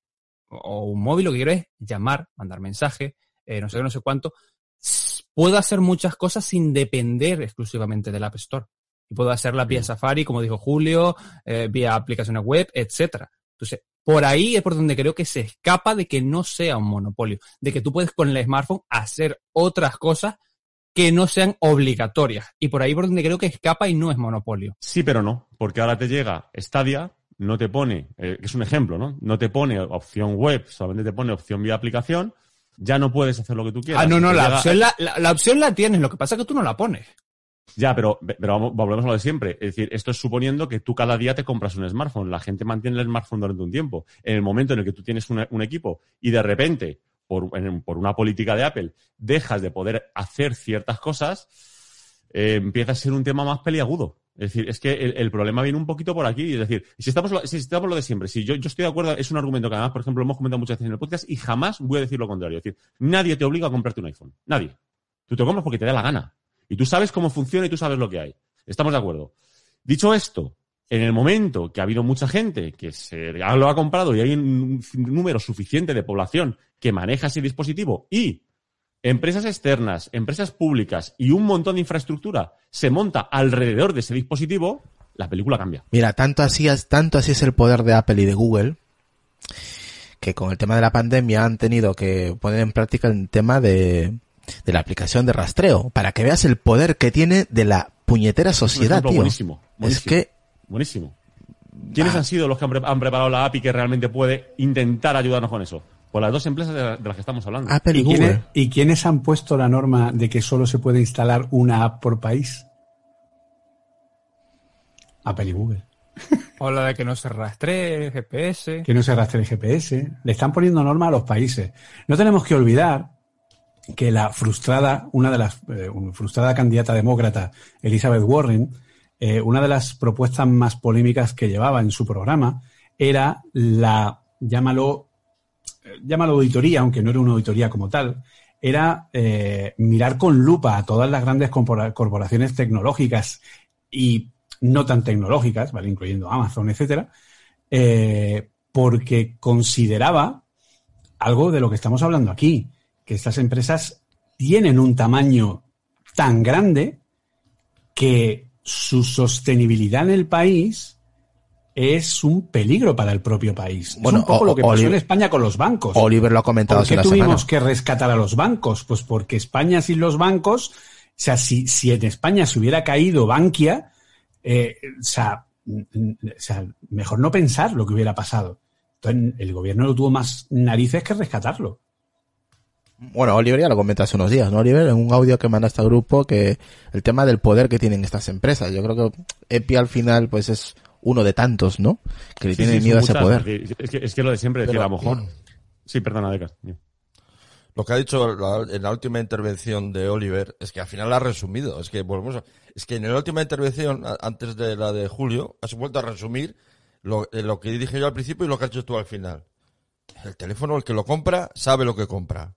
o un móvil lo que quiero es llamar, mandar mensaje, eh, no sé qué, no sé cuánto. Puedo hacer muchas cosas sin depender exclusivamente del App Store. Y puedo hacerlas vía Safari, como dijo Julio, eh, vía aplicaciones web, etcétera. Entonces, por ahí es por donde creo que se escapa de que no sea un monopolio, de que tú puedes con el smartphone hacer otras cosas que no sean obligatorias. Y por ahí por donde creo que escapa y no es monopolio. Sí, pero no, porque ahora te llega Stadia, no te pone, eh, que es un ejemplo, ¿no? No te pone opción web, solamente te pone opción vía aplicación, ya no puedes hacer lo que tú quieras. Ah, no, no, la llega- opción la, la- la opción la tienes, lo que pasa es que tú no la pones. Ya, pero, pero vamos, volvemos a lo de siempre. Es decir, esto es suponiendo que tú cada día te compras un smartphone. La gente mantiene el smartphone durante un tiempo. En el momento en el que tú tienes una- un equipo y de repente, por, en- por una política de Apple, dejas de poder hacer ciertas cosas, eh, empieza a ser un tema más peliagudo. Es decir, es que el, problema viene un poquito por aquí. Es decir, si estamos, si estamos lo de siempre, si yo, yo estoy de acuerdo, es un argumento que además, por ejemplo, hemos comentado muchas veces en el podcast y jamás voy a decir lo contrario. Es decir, nadie te obliga a comprarte un iPhone. Nadie. Tú te compras porque te da la gana. Y tú sabes cómo funciona y tú sabes lo que hay. Estamos de acuerdo. Dicho esto, en el momento que ha habido mucha gente que se lo ha comprado y hay un número suficiente de población que maneja ese dispositivo y empresas externas, empresas públicas y un montón de infraestructura se monta alrededor de ese dispositivo, la película cambia. Mira, tanto así, es, tanto así es el poder de Apple y de Google que con el tema de la pandemia han tenido que poner en práctica el tema de, de la aplicación de rastreo para que veas el poder que tiene de la puñetera sociedad, tío. buenísimo, Es buenísimo. que Buenísimo. ¿Quiénes Ah. han sido los que han, pre- han preparado la API que realmente puede intentar ayudarnos con eso? Pues las dos empresas de, la- de las que estamos hablando. Apple y, ¿Y quiénes, Google. ¿Y quiénes han puesto la norma de que solo se puede instalar una app por país? Apple y Google. [LAUGHS] O la de que no se rastree, GPS. Que no se arrastre el GPS. Le están poniendo norma a los países. No tenemos que olvidar que la frustrada, una de las eh, una frustrada candidata demócrata, Elizabeth Warren, eh, una de las propuestas más polémicas que llevaba en su programa era la, llámalo, llámalo auditoría, aunque no era una auditoría como tal, era eh, mirar con lupa a todas las grandes corpora- corporaciones tecnológicas y no tan tecnológicas, incluyendo Amazon, etcétera, eh, porque consideraba algo de lo que estamos hablando aquí, que estas empresas tienen un tamaño tan grande que su sostenibilidad en el país es un peligro para el propio país. Bueno, es un poco o- lo que pasó Oliver- en España con los bancos. Oliver lo ha comentado ¿Por qué tuvimos semana. que rescatar a los bancos? Pues porque España sin los bancos, o sea, si, si en España se hubiera caído Bankia, eh, o, sea, o sea, mejor no pensar lo que hubiera pasado. Entonces, el gobierno no tuvo más narices que rescatarlo. Bueno, Oliver ya lo comentó hace unos días, ¿no, Oliver? En un audio que manda este grupo, que el tema del poder que tienen estas empresas. Yo creo que EPI al final, pues es uno de tantos, ¿no? Que le Sí, tienen sí, miedo a ese muchas, poder. Es que, es que lo de siempre, decir, a lo mejor. Sí, perdona, Decas. Lo que ha dicho la- en la última intervención de Oliver es que al final ha resumido. Es que volvemos a- es que en la última intervención, a- antes de la de Julio, has vuelto a resumir lo, eh, lo que dije yo al principio y lo que has hecho tú al final. El teléfono, el que lo compra, sabe lo que compra.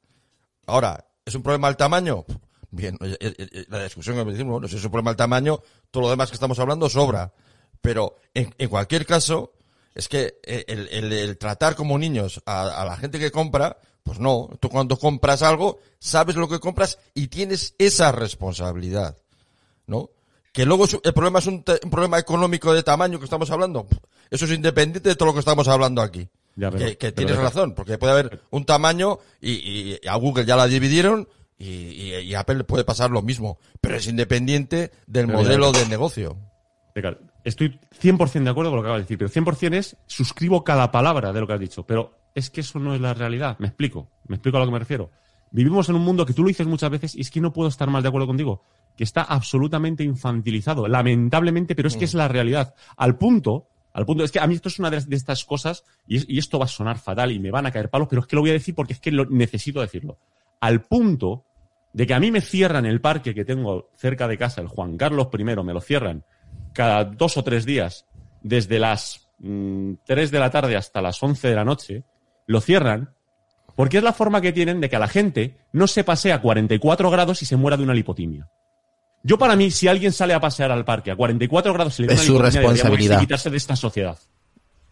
Ahora, ¿es un problema el tamaño? Bien, eh, eh, la discusión que decimos, bueno, si es un problema el tamaño, todo lo demás que estamos hablando sobra. Pero en, en cualquier caso, es que el, el- el tratar como niños a, a la gente que compra, pues no. Tú cuando compras algo, sabes lo que compras y tienes esa responsabilidad. ¿No? Que luego el problema es un, un problema económico de tamaño que estamos hablando. Eso es independiente de todo lo que estamos hablando aquí. Ya, pero- que, que pero tienes razón, porque puede haber un tamaño y, y a Google ya la dividieron y, y- Apple puede pasar lo mismo, pero es independiente del Pero modelo ya- de negocio. Estoy 100% de acuerdo con lo que acabas de decir, pero 100% es suscribo cada palabra de lo que has dicho, pero es que eso no es la realidad. Me explico, me explico a lo que me refiero. Vivimos en un mundo que tú lo dices muchas veces y es que no puedo estar más de acuerdo contigo, que está absolutamente infantilizado, lamentablemente, pero es que es la realidad. Al punto, al punto, es que a mí esto es una de, de estas cosas y, y esto va a sonar fatal y me van a caer palos, pero es que lo voy a decir porque es que lo, necesito decirlo. Al punto de que a mí me cierran el parque que tengo cerca de casa, el Juan Carlos I, me lo cierran cada dos o tres días, desde las mm, 3 de la tarde hasta las 11 de la noche, lo cierran porque es la forma que tienen de que a la gente no se pase a 44 grados y se muera de una lipotimia. Yo para mí, si alguien sale a pasear al parque a 44 grados y le da Es una su lipotimia, responsabilidad. quitarse de esta sociedad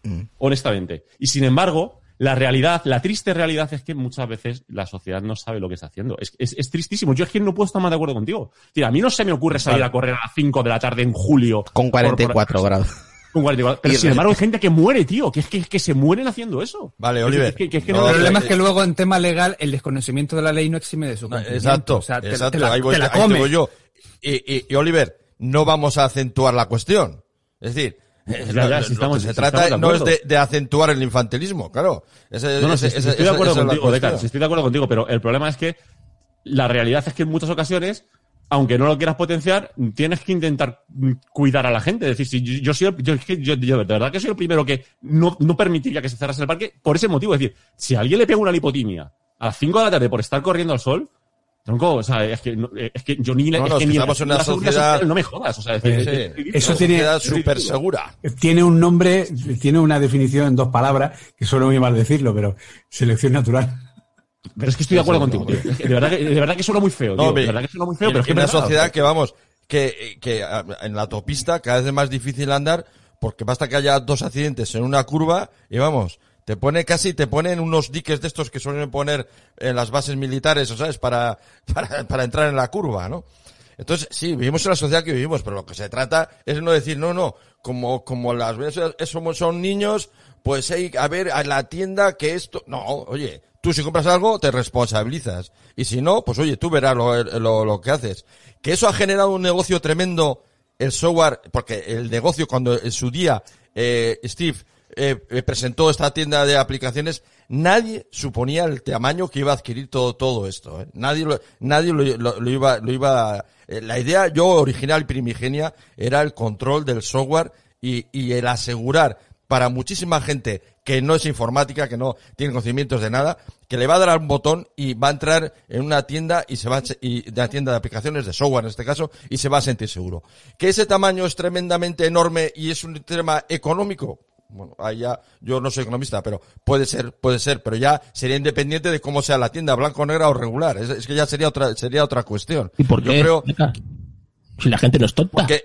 Mm. honestamente. Y sin embargo, la realidad, la triste realidad es que muchas veces la sociedad no sabe lo que está haciendo. Es, es- es tristísimo. Yo es que no puedo estar más de acuerdo contigo. Tira, a mí no se me ocurre salir a correr a las 5 de la tarde en julio. Con por- por- 44 grados. Con 44. Pero Y- sin embargo hay gente que muere, tío. Que es que, que se mueren haciendo eso. Vale, Oliver. es que- que es que No, no- el problema es que luego en tema legal el desconocimiento de la ley no exime de su No. Exacto, O sea, te, exacto. te la, ahí voy, te la ahí te comes. voy yo. Y, y- y, Oliver, no vamos a acentuar la cuestión. Es decir, si lo estamos- que se si trata de no es de, de acentuar el infantilismo, claro. Ese- No, no, ese- ese- estoy de acuerdo contigo, sí, estoy de acuerdo contigo, pero el problema es que la realidad es que en muchas ocasiones, aunque no lo quieras potenciar, tienes que intentar cuidar a la gente. Es decir, si yo, yo soy el- yo, yo- yo de verdad que soy el primero que no, no permitiría que se cerrase el parque por ese motivo. Es decir, si a alguien le pega una lipotimia a las 5 de la tarde por estar corriendo al sol, tronco, o sea, es que, no- es que yo ni, No, es no, que es que ni estamos en una sociedad- social, no me jodas, o sea, es decir, Sí, es-. Eso tiene- súper segura. Tiene un nombre, tiene una definición en dos palabras, que suena muy mal decirlo, pero selección natural. Pero es que estoy de acuerdo contigo, tío. Que De verdad que, de verdad que suena muy feo, tío. De verdad que suena muy feo, en, pero es que una verdad, sociedad o sea, que vamos, que, que en la autopista cada vez es más difícil andar porque basta que haya dos accidentes en una curva y vamos, te pone casi, te ponen unos diques de estos que suelen poner en las bases militares, sabes, para, [LAUGHS] para, para entrar en la curva, ¿no? Entonces, sí, vivimos en la sociedad que vivimos, pero lo que se trata es no decir, no, no, como, como las veces somos, son niños, pues hay, a ver, a la tienda que esto, no, oye, tú si compras algo te responsabilizas. Y si no, pues oye, tú verás lo, lo, lo que haces. Que eso ha generado un negocio tremendo, el software, porque el negocio cuando en su día, eh, Steve, eh, eh, presentó esta tienda de aplicaciones, nadie suponía el tamaño que iba a adquirir todo, todo esto. ¿eh? Nadie, lo, nadie lo, lo- iba, lo iba, eh, la idea yo original primigenia era el control del software y, y el asegurar para muchísima gente que no es informática, que no tiene conocimientos de nada, que le va a dar un botón y va a entrar en una tienda y se va a, y de tienda de aplicaciones de software en este caso y se va a sentir seguro. Que ese tamaño es tremendamente enorme y es un tema económico. Bueno, ahí ya, yo no soy economista, pero puede ser, puede ser, pero ya sería independiente de cómo sea la tienda, blanco, negra o regular. Es, es que ya sería otra, sería otra cuestión. ¿Y por Yo qué? creo, Si la gente no es tonta. porque,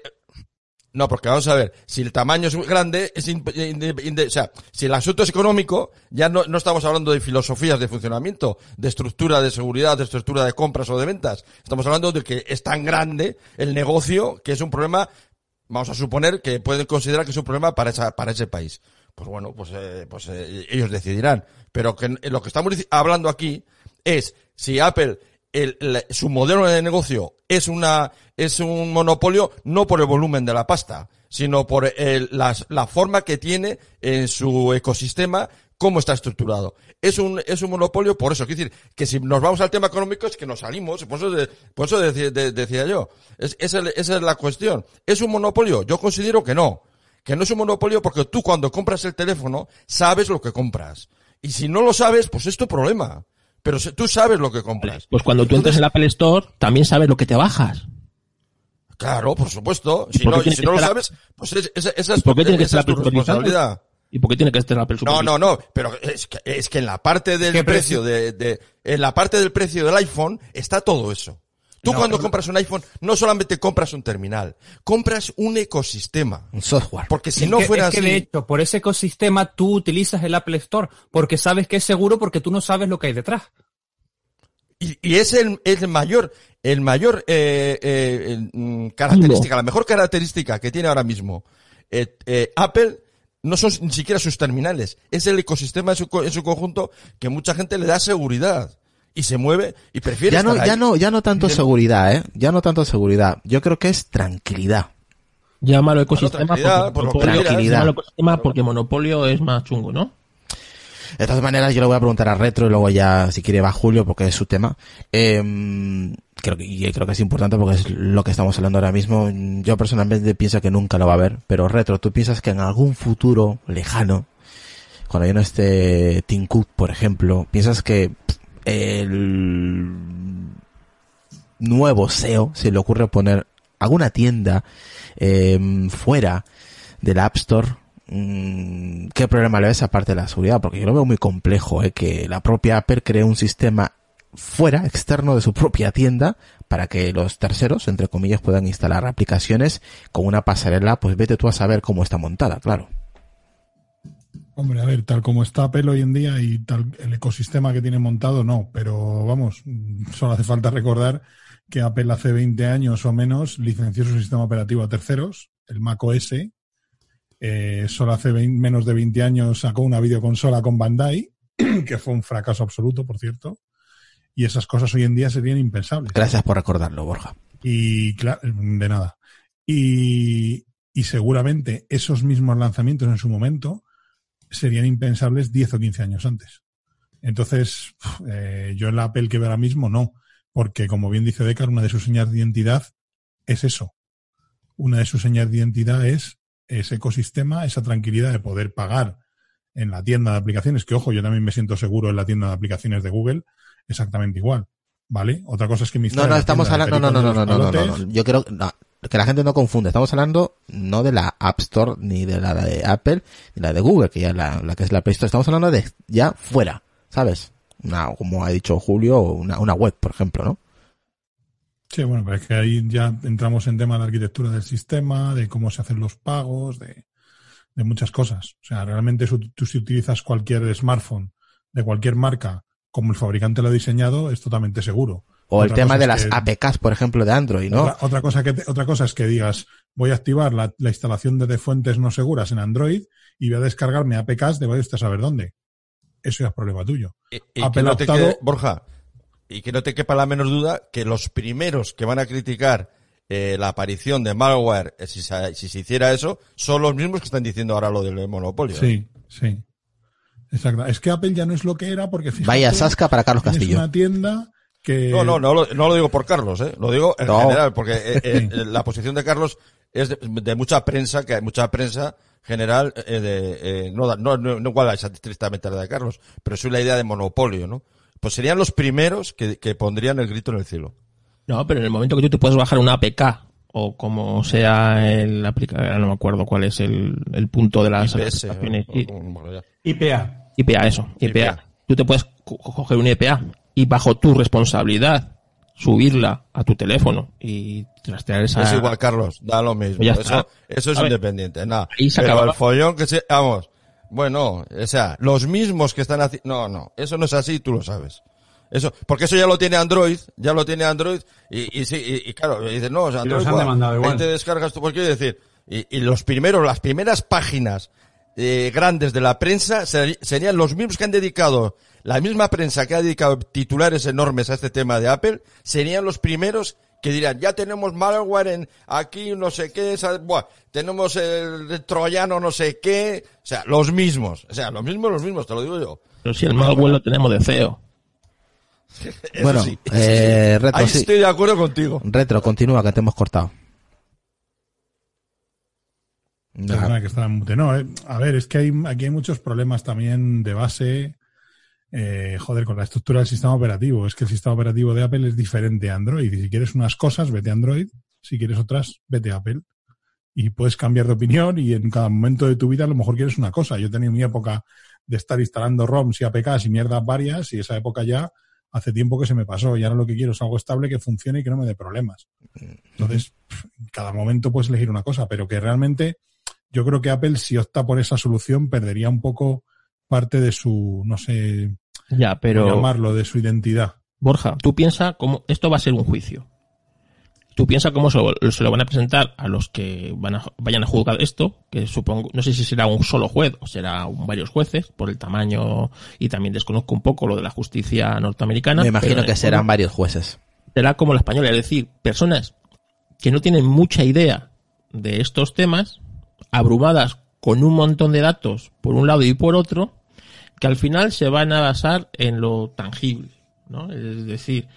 no, porque vamos a ver, si el tamaño es muy grande, es in- o sea, si el asunto es económico, ya no, no estamos hablando de filosofías de funcionamiento, de estructura de seguridad, de estructura de compras o de ventas. Estamos hablando de que es tan grande el negocio que es un problema, vamos a suponer que pueden considerar que es un problema para esa, para ese país. Pues bueno, pues, eh, pues eh, ellos decidirán. Pero que n- lo que estamos hablando aquí es si Apple el, la- su modelo de negocio es una es un monopolio no por el volumen de la pasta, sino por el- las- la forma que tiene en su ecosistema, cómo está estructurado. Es un es un monopolio por eso, quiero decir que si nos vamos al tema económico es que nos salimos, por eso de- por eso de- decía yo. Es, esa es- esa es la cuestión. ¿Es un monopolio? Yo considero que no. Que no es un monopolio porque tú cuando compras el teléfono sabes lo que compras. Y si no lo sabes, pues es tu problema. Pero se- tú sabes lo que compras. Pues cuando tú entres en el Apple Store, también sabes lo que te bajas. Claro, por supuesto. ¿Y Si por no, si no lo sabes, pues es- esa, esa ¿Y es, por qué tiene que esa es tu responsabilidad. ¿Y por qué tiene que estar Apple No, no, no, pero es que, es que en la parte del ¿Qué precio de, de, en la parte del precio del iPhone está todo eso. Tú No, cuando compras un iPhone, no solamente compras un terminal, compras un ecosistema. Un software. Porque si Es no que- fuera es que así, de hecho, por ese ecosistema tú utilizas el Apple Store porque sabes que es seguro porque tú no sabes lo que hay detrás. Y, y es el, el mayor, el mayor eh, eh, el, mm, característica, la mejor característica que tiene ahora mismo eh, eh, Apple no son ni siquiera sus terminales, es el ecosistema en su, co- en su conjunto que mucha gente le da seguridad y se mueve y prefiere Ya no, estar ya ahí. no, ya no tanto De- seguridad, eh. Ya no tanto seguridad. Yo creo que es tranquilidad. Llámalo ecosistema tranquilidad, porque, por monopolio, llámalo ecosistema porque monopolio es más chungo, ¿no? De todas maneras, yo le voy a preguntar a Retro y luego ya, si quiere, va Julio, porque es su tema. Eh, creo que, y creo que es importante porque es lo que estamos hablando ahora mismo. Yo personalmente pienso que nunca lo va a ver, pero Retro, ¿tú piensas que en algún futuro lejano, cuando ya no esté Tim por ejemplo, piensas que el nuevo SEO se le ocurre poner alguna tienda eh, fuera del App Store Mm, ¿Qué problema le ves aparte de la seguridad? Porque yo lo veo muy complejo, ¿eh? que la propia Apple cree un sistema fuera, externo de su propia tienda, para que los terceros, entre comillas, puedan instalar aplicaciones con una pasarela, pues vete tú a saber cómo está montada, claro. Hombre, a ver, tal como está Apple hoy en día y tal el ecosistema que tiene montado, no, pero vamos, solo hace falta recordar que Apple hace 20 años o menos licenció su sistema operativo a terceros, el Mac OS. Eh, solo hace 20 menos de 20 años sacó una videoconsola con Bandai, [CLEARS THROAT] que fue un fracaso absoluto, por cierto. Y esas cosas hoy en día serían impensables. Gracias por recordarlo, Borja. Y claro, de nada. Y, y seguramente esos mismos lanzamientos en su momento serían impensables 10 o 15 años antes. Entonces, eh, yo en la Apple que veo ahora mismo no, porque como bien dice Decar, una de sus señas de identidad es eso. Una de sus señas de identidad es ese ecosistema, esa tranquilidad de poder pagar en la tienda de aplicaciones, que ojo, yo también me siento seguro en la tienda de aplicaciones de Google, exactamente igual. ¿Vale? Otra cosa es que mi No, no, estamos hablando. No, no, no, no, no, no, no, Yo creo que la gente no confunde. Estamos hablando no de la App Store, ni de la de Apple, ni la de Google, que ya la, la que es la Play Store. Estamos hablando de ya fuera, ¿sabes? Una, como ha dicho Julio, una, una web, por ejemplo, ¿no? Sí, bueno, pero es que ahí ya entramos en tema de arquitectura del sistema, de cómo se hacen los pagos, de, de muchas cosas. O sea, realmente tú si utilizas cualquier smartphone de cualquier marca como el fabricante lo ha diseñado, es totalmente seguro. O el tema de las que- APKs, por ejemplo, de Android, ¿no? Otra, otra cosa que te- otra cosa es que digas, voy a activar la, la instalación de, de fuentes no seguras en Android y voy a descargarme APKs de vaya usted a saber dónde. Eso ya es problema tuyo. Y, y Apple que no te optado- quede, Borja, y que no te quepa la menor duda que los primeros que van a criticar eh, la aparición de malware, eh, si se, si se hiciera eso, son los mismos que están diciendo ahora lo del monopolio. ¿eh? Sí, sí. Exacto. Es que Apple ya no es lo que era porque fíjate, Vaya sasca para Carlos Castillo. una tienda que No, no, no, lo- no lo digo por Carlos, ¿eh? lo digo en No. general, porque eh, eh, la posición de Carlos es de, de mucha prensa, que hay mucha prensa general, eh, de, eh, no, da- no, no, no igual a esa estrictamente a la de Carlos, pero sí la idea de monopolio, ¿no? Pues serían los primeros que, que pondrían el grito en el cielo. No, pero en el momento que tú te puedes bajar una APK o como sea el aplica no me acuerdo cuál es el, el punto de las IPS, aplicaciones. o- o- bueno, ya. IPA. IPA, eso, IPA. IPA. Tú te puedes co- coger un IPA y bajo tu responsabilidad subirla a tu teléfono y trastear esa... Es igual, Carlos, da lo mismo. Ya Eso, eso es A independiente, nada. ahí se Pero acababa. el follón que se, vamos, bueno, o sea, los mismos que están haciendo, no, no, eso no es así, tú lo sabes. Eso, porque eso ya lo tiene Android, ya lo tiene Android, y, y sí, y, y claro, y dices, no, o sea, Y los Android, han igual. ahí te descargas tú, pues quiero decir, y, y los primeros, las primeras páginas eh, grandes de la prensa serían los mismos que han dedicado, la misma prensa que ha dedicado titulares enormes a este tema de Apple, serían los primeros que dirán, ya tenemos malware en aquí, no sé qué, esa- buah, tenemos el troyano no sé qué, o sea, los mismos, o sea, los mismos, los mismos, te lo digo yo. Pero si el malware lo tenemos de. [LAUGHS] Eso Bueno, sí. eh, Retro, Ahí sí. estoy de acuerdo contigo. Retro, continúa, que te hemos cortado. Perdona que estaba en mute. No, eh, a ver, es que hay, aquí hay muchos problemas también de base. eh, joder, con la estructura del sistema operativo. Es que el sistema operativo de Apple es diferente a Android. Y si quieres unas cosas, vete a Android. Si quieres otras, vete a Apple. Y puedes cambiar de opinión y en cada momento de tu vida a lo mejor quieres una cosa. Yo he tenido mi época de estar instalando ROMs y APKs y mierdas varias y esa época ya hace tiempo que se me pasó. Y ahora lo que quiero es algo estable que funcione y que no me dé problemas. Entonces, pf, en cada momento puedes elegir una cosa, pero que realmente yo creo que Apple, si opta por esa solución, perdería un poco parte de su, no sé, Ya, pero... llamarlo, de su identidad. Borja, tú piensa cómo esto va a ser un juicio. Tú piensa cómo se lo, se lo van a presentar a los que van a, vayan a juzgar esto, que supongo, no sé si será un solo juez o será un- varios jueces por el tamaño y también desconozco un poco lo de la justicia norteamericana. Me imagino pero que serán varios jueces. Será como la española, es decir, personas que no tienen mucha idea de estos temas, abrumadas con un montón de datos por un lado y por otro, que al final se van a basar en lo tangible, ¿no? Es decir,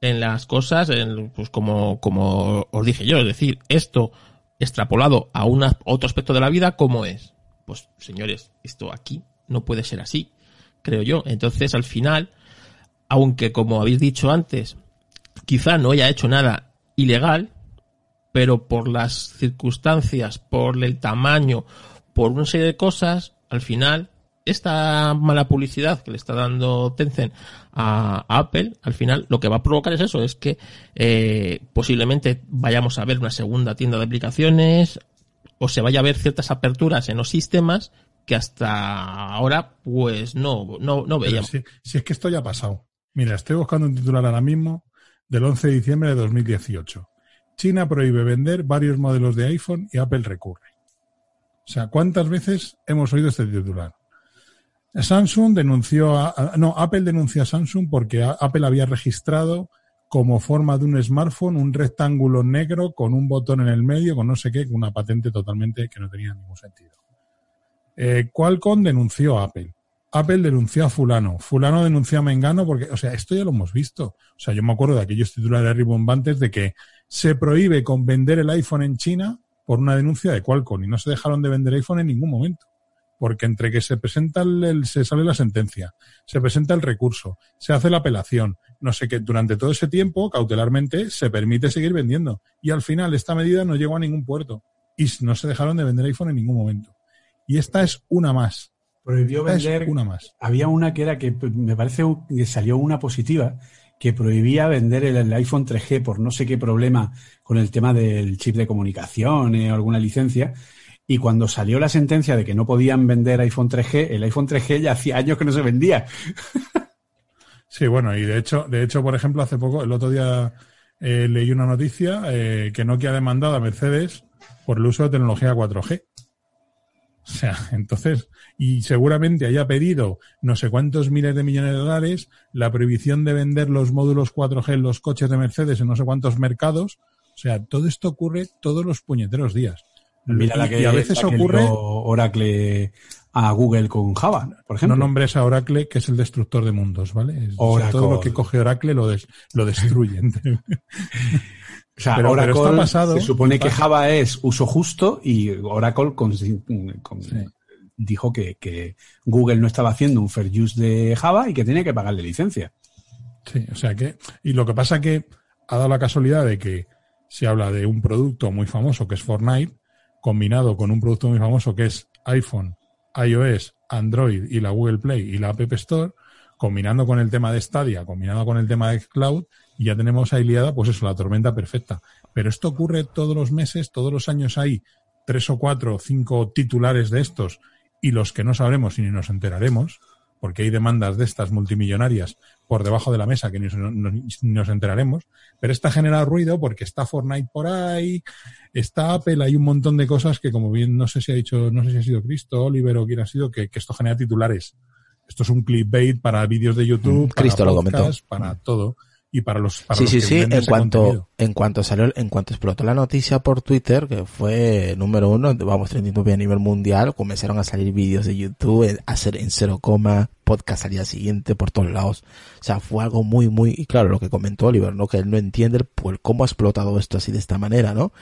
en las cosas, en, pues como, como os dije yo, es decir, esto extrapolado a una, otro aspecto de la vida, ¿cómo es? Pues, señores, esto aquí no puede ser así, creo yo. Entonces, al final, aunque como habéis dicho antes, quizá no haya hecho nada ilegal, pero por las circunstancias, por el tamaño, por una serie de cosas, al final, esta mala publicidad que le está dando Tencent a, Apple, al final lo que va a provocar es eso, es que eh, posiblemente vayamos a ver una segunda tienda de aplicaciones o se vaya a ver ciertas aperturas en los sistemas que hasta ahora pues no, no, no veíamos. si, si es que esto ya ha pasado. Mira, estoy buscando un titular ahora mismo del 11 de diciembre de 2018. China prohíbe vender varios modelos de iPhone y Apple recurre. O sea, ¿cuántas veces hemos oído este titular? Samsung denunció a, no, Apple denunció a Samsung porque Apple había registrado como forma de un smartphone un rectángulo negro con un botón en el medio, con no sé qué, con una patente totalmente que no tenía ningún sentido. Eh, Qualcomm denunció a Apple. Apple denunció a fulano, fulano denunció a Mengano porque, o sea, esto ya lo hemos visto. O sea, yo me acuerdo de aquellos titulares ribombantes de que se prohíbe con vender el iPhone en China por una denuncia de Qualcomm y no se dejaron de vender iPhone en ningún momento. porque entre que se presenta el, se sale la sentencia, se presenta el recurso, se hace la apelación, no sé qué, durante todo ese tiempo, cautelarmente, se permite seguir vendiendo. Y al final esta medida no llegó a ningún puerto. Y no se dejaron de vender iPhone en ningún momento. Y esta es una más. Prohibió Esta es vender. una más. Había una que era que p- me parece que salió una positiva que prohibía vender el, iPhone 3G por no sé qué problema con el tema del chip de comunicación o alguna licencia. Y cuando salió la sentencia de que no podían vender iPhone 3G, el iPhone 3G ya hacía años que no se vendía. [LAUGHS] Sí, bueno, y de hecho, de hecho, por ejemplo, hace poco, el otro día eh, leí una noticia eh, que Nokia ha demandado a Mercedes por el uso de tecnología 4G. O sea, [LAUGHS] entonces, y seguramente haya pedido no sé cuántos miles de millones de dólares la prohibición de vender los módulos 4G en los coches de Mercedes en no sé cuántos mercados. O sea, todo esto ocurre todos los puñeteros días. Mira y, la que, y a veces la que ocurre. Oracle a Google con Java, por ejemplo. No nombres a Oracle, que es el destructor de mundos, ¿vale? Es- o sea, todo lo que coge Oracle lo, des- lo destruye. [LAUGHS] [LAUGHS] O sea, Pero- Oracle pasado, se supone que. Java es uso justo y Oracle con- con- Sí. Dijo que, que Google no estaba haciendo un fair use de Java y que tenía que pagarle licencia. Sí, o sea que, y lo que pasa que ha dado la casualidad de que se habla de un producto muy famoso que es Fortnite, combinado con un producto muy famoso que es iPhone, iOS, Android y la Google Play y la App Store, combinando con el tema de Stadia, combinado con el tema de Cloud, y ya tenemos ahí liada, pues eso, la tormenta perfecta. Pero esto ocurre todos los meses, todos los años hay tres o cuatro o cinco titulares de estos y los que no sabremos y ni nos enteraremos, porque hay demandas de estas multimillonarias por debajo de la mesa que ni, nos- enteraremos, pero esta genera ruido porque está Fortnite por ahí, está Apple, hay un montón de cosas que como bien no sé si ha dicho, no sé si ha sido Cristo, Oliver o quién ha sido, que, que esto genera titulares. Esto es un clickbait para vídeos de YouTube, Mm, para Cristo lo comentó. podcast, para todo y para los para sí, los sí, que sí. En cuanto, contenido. en cuanto salió, en cuanto explotó la noticia por Twitter, que fue número uno, vamos, trending topic a nivel mundial, comenzaron a salir vídeos de YouTube, a hacer en cero coma, podcast al día siguiente por todos lados. O sea, fue algo muy, muy, y claro, lo que comentó Oliver, ¿no? Que él no entiende el, por cómo ha explotado esto así de esta manera, ¿no?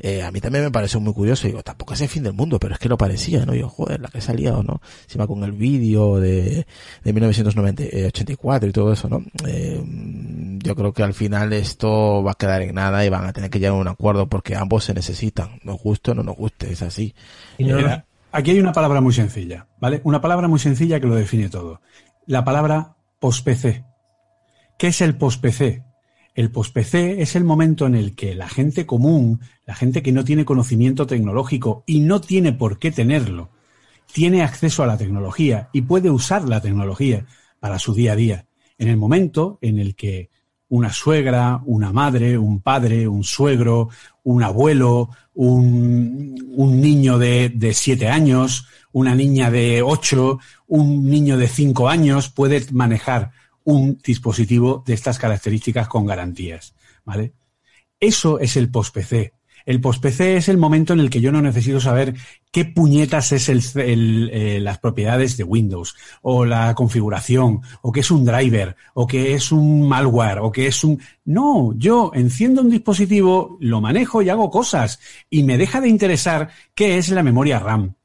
Eh, a mí también me pareció muy curioso, digo, tampoco es el fin del mundo, pero es que lo parecía, ¿no? Yo, joder, la que salía o no, encima con el vídeo de, de 1984 y todo eso, ¿no? Eh, yo creo que al final esto va a quedar en nada y van a tener que llegar a un acuerdo porque ambos se necesitan, nos guste o no nos guste, es así. Mira, aquí hay una palabra muy sencilla, ¿vale? Una palabra muy sencilla que lo define todo. La palabra post-PC. ¿Qué es el post-PC? El post-PC es el momento en el que la gente común, la gente que no tiene conocimiento tecnológico y no tiene por qué tenerlo, tiene acceso a la tecnología y puede usar la tecnología para su día a día. En el momento en el que una suegra, una madre, un padre, un suegro, un abuelo, un, un niño de, de siete años, una niña de ocho, un niño de cinco años puede manejar un dispositivo de estas características con garantías, ¿vale? Eso es el post-PC. El post-PC es el momento en el que yo no necesito saber qué puñetas es el, eh, las propiedades de Windows, o la configuración, o qué es un driver, o qué es un malware, o qué es un... No, yo enciendo un dispositivo, lo manejo y hago cosas, y me deja de interesar qué es la memoria RAM,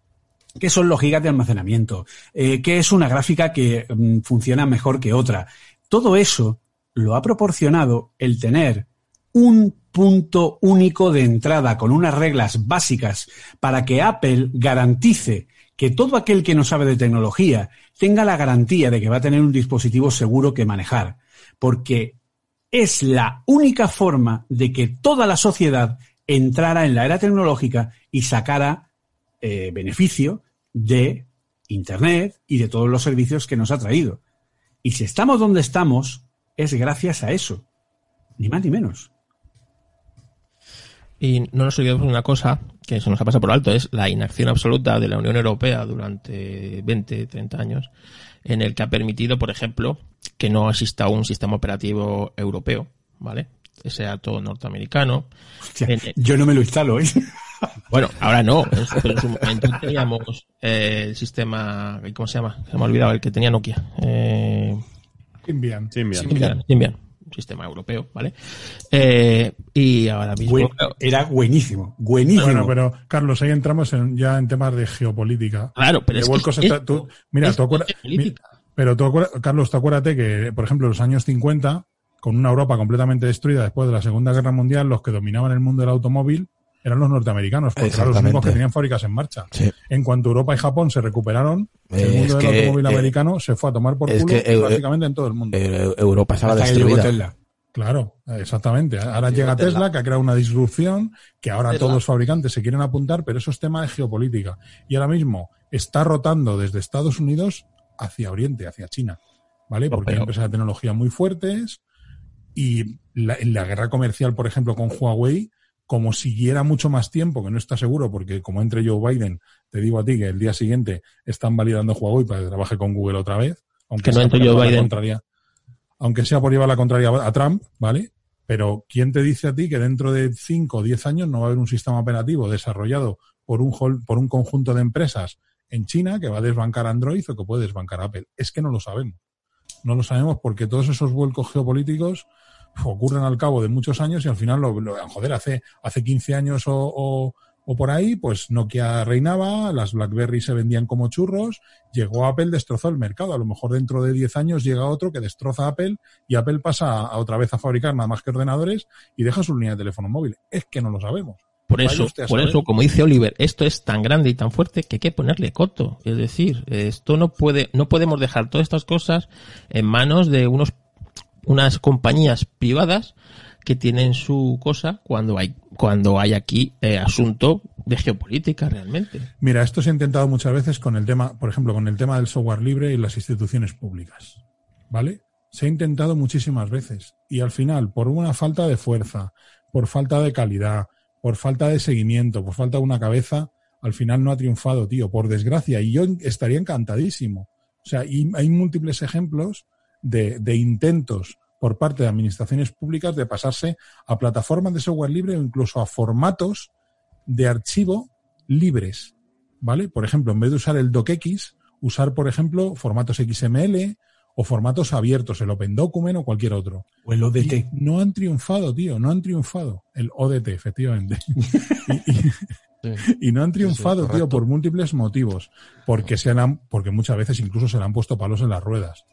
qué son los gigas de almacenamiento, eh, qué es una gráfica que mm, funciona mejor que otra. Todo eso lo ha proporcionado el tener un punto único de entrada con unas reglas básicas para que Apple garantice que todo aquel que no sabe de tecnología tenga la garantía de que va a tener un dispositivo seguro que manejar. Porque es la única forma de que toda la sociedad entrara en la era tecnológica y sacara eh, beneficio de Internet y de todos los servicios que nos ha traído. Y si estamos donde estamos, es gracias a eso. Ni más ni menos. Y no nos olvidemos de una cosa que se nos ha pasado por alto, es la inacción absoluta de la Unión Europea durante 20, 30 años, en el que ha permitido, por ejemplo, que no exista un sistema operativo europeo, ¿vale? Sea todo norteamericano. Hostia, En- yo no me lo instalo, ¿eh? Bueno, ahora no, es- pero en su momento teníamos eh, el sistema, ¿cómo se llama? Se me ha olvidado el que tenía Nokia. Eh, Symbian. Symbian. Symbian, Symbian. sistema europeo, ¿vale? Eh, y ahora mismo... Buen- era buenísimo, buenísimo. Bueno, pero Carlos, ahí entramos en- ya en temas de geopolítica. Claro, pero De es que es- está- tú- mira, es tú acuerdas- pero tú acuerdas- Carlos, tú acuérdate que, por ejemplo, en los años 50, con una Europa completamente destruida después de la Segunda Guerra Mundial, los que dominaban el mundo del automóvil eran los norteamericanos, porque eran los únicos que tenían fábricas en marcha. Sí. En cuanto Europa y Japón se recuperaron, el Eh, mundo es del que, automóvil eh, americano se fue a tomar por culo que, eh, prácticamente en todo el mundo. Eh, Europa estaba destruida. Tesla. Claro, exactamente. Ahora llega Tesla, que ha creado una disrupción, que ahora Tesla. todos los fabricantes se quieren apuntar, pero eso es tema de geopolítica. Y ahora mismo está rotando desde Estados Unidos hacia Oriente, hacia China. ¿Vale? Porque hay empresas de tecnología muy fuertes y la, en la guerra comercial, por ejemplo, con Huawei, como siguiera mucho más tiempo, que no está seguro, porque como entre Joe Biden, te digo a ti que el día siguiente están validando Huawei para que trabaje con Google otra vez, aunque Que no sea entre por Joe llevar la Biden. contraria, aunque sea por llevar la contraria a Trump, ¿vale? Pero ¿quién te dice a ti que dentro de 5 o 10 años no va a haber un sistema operativo desarrollado por un, por un conjunto de empresas en China que va a desbancar Android o que puede desbancar Apple? Es que no lo sabemos. No lo sabemos porque todos esos vuelcos geopolíticos ocurren al cabo de muchos años y al final, lo, lo- joder, hace, hace 15 años o, o- o por ahí, pues Nokia reinaba, las BlackBerry se vendían como churros, llegó Apple, destrozó el mercado. A lo mejor dentro de 10 años llega otro que destroza Apple y Apple pasa a otra vez a fabricar nada más que ordenadores y deja su línea de teléfono móvil. Es que no lo sabemos. Por eso, a por eso, como dice Oliver, esto es tan grande y tan fuerte que hay que ponerle coto. Es decir, esto no puede, no podemos dejar todas estas cosas en manos de unos, unas compañías privadas que tienen su cosa cuando hay, cuando hay aquí eh, asunto de geopolítica realmente. Mira, esto se ha intentado muchas veces con el tema, por ejemplo, con el tema del software libre y las instituciones públicas. ¿Vale? Se ha intentado muchísimas veces. Y al final, por una falta de fuerza, por falta de calidad, por falta de seguimiento, por falta de una cabeza, al final no ha triunfado, tío, por desgracia. Y yo estaría encantadísimo. O sea, y hay múltiples ejemplos de, de intentos por parte de administraciones públicas de pasarse a plataformas de software libre o incluso a formatos de archivo libres, ¿vale? Por ejemplo, en vez de usar el docx, usar, por ejemplo, formatos XML o formatos abiertos, el Open Document o cualquier otro. O el ODT. Y no han triunfado, tío, no han triunfado. El ODT, efectivamente. [LAUGHS] y, y- y no han triunfado, tío, por múltiples motivos. Porque se han, porque muchas veces incluso se le han puesto palos en las ruedas.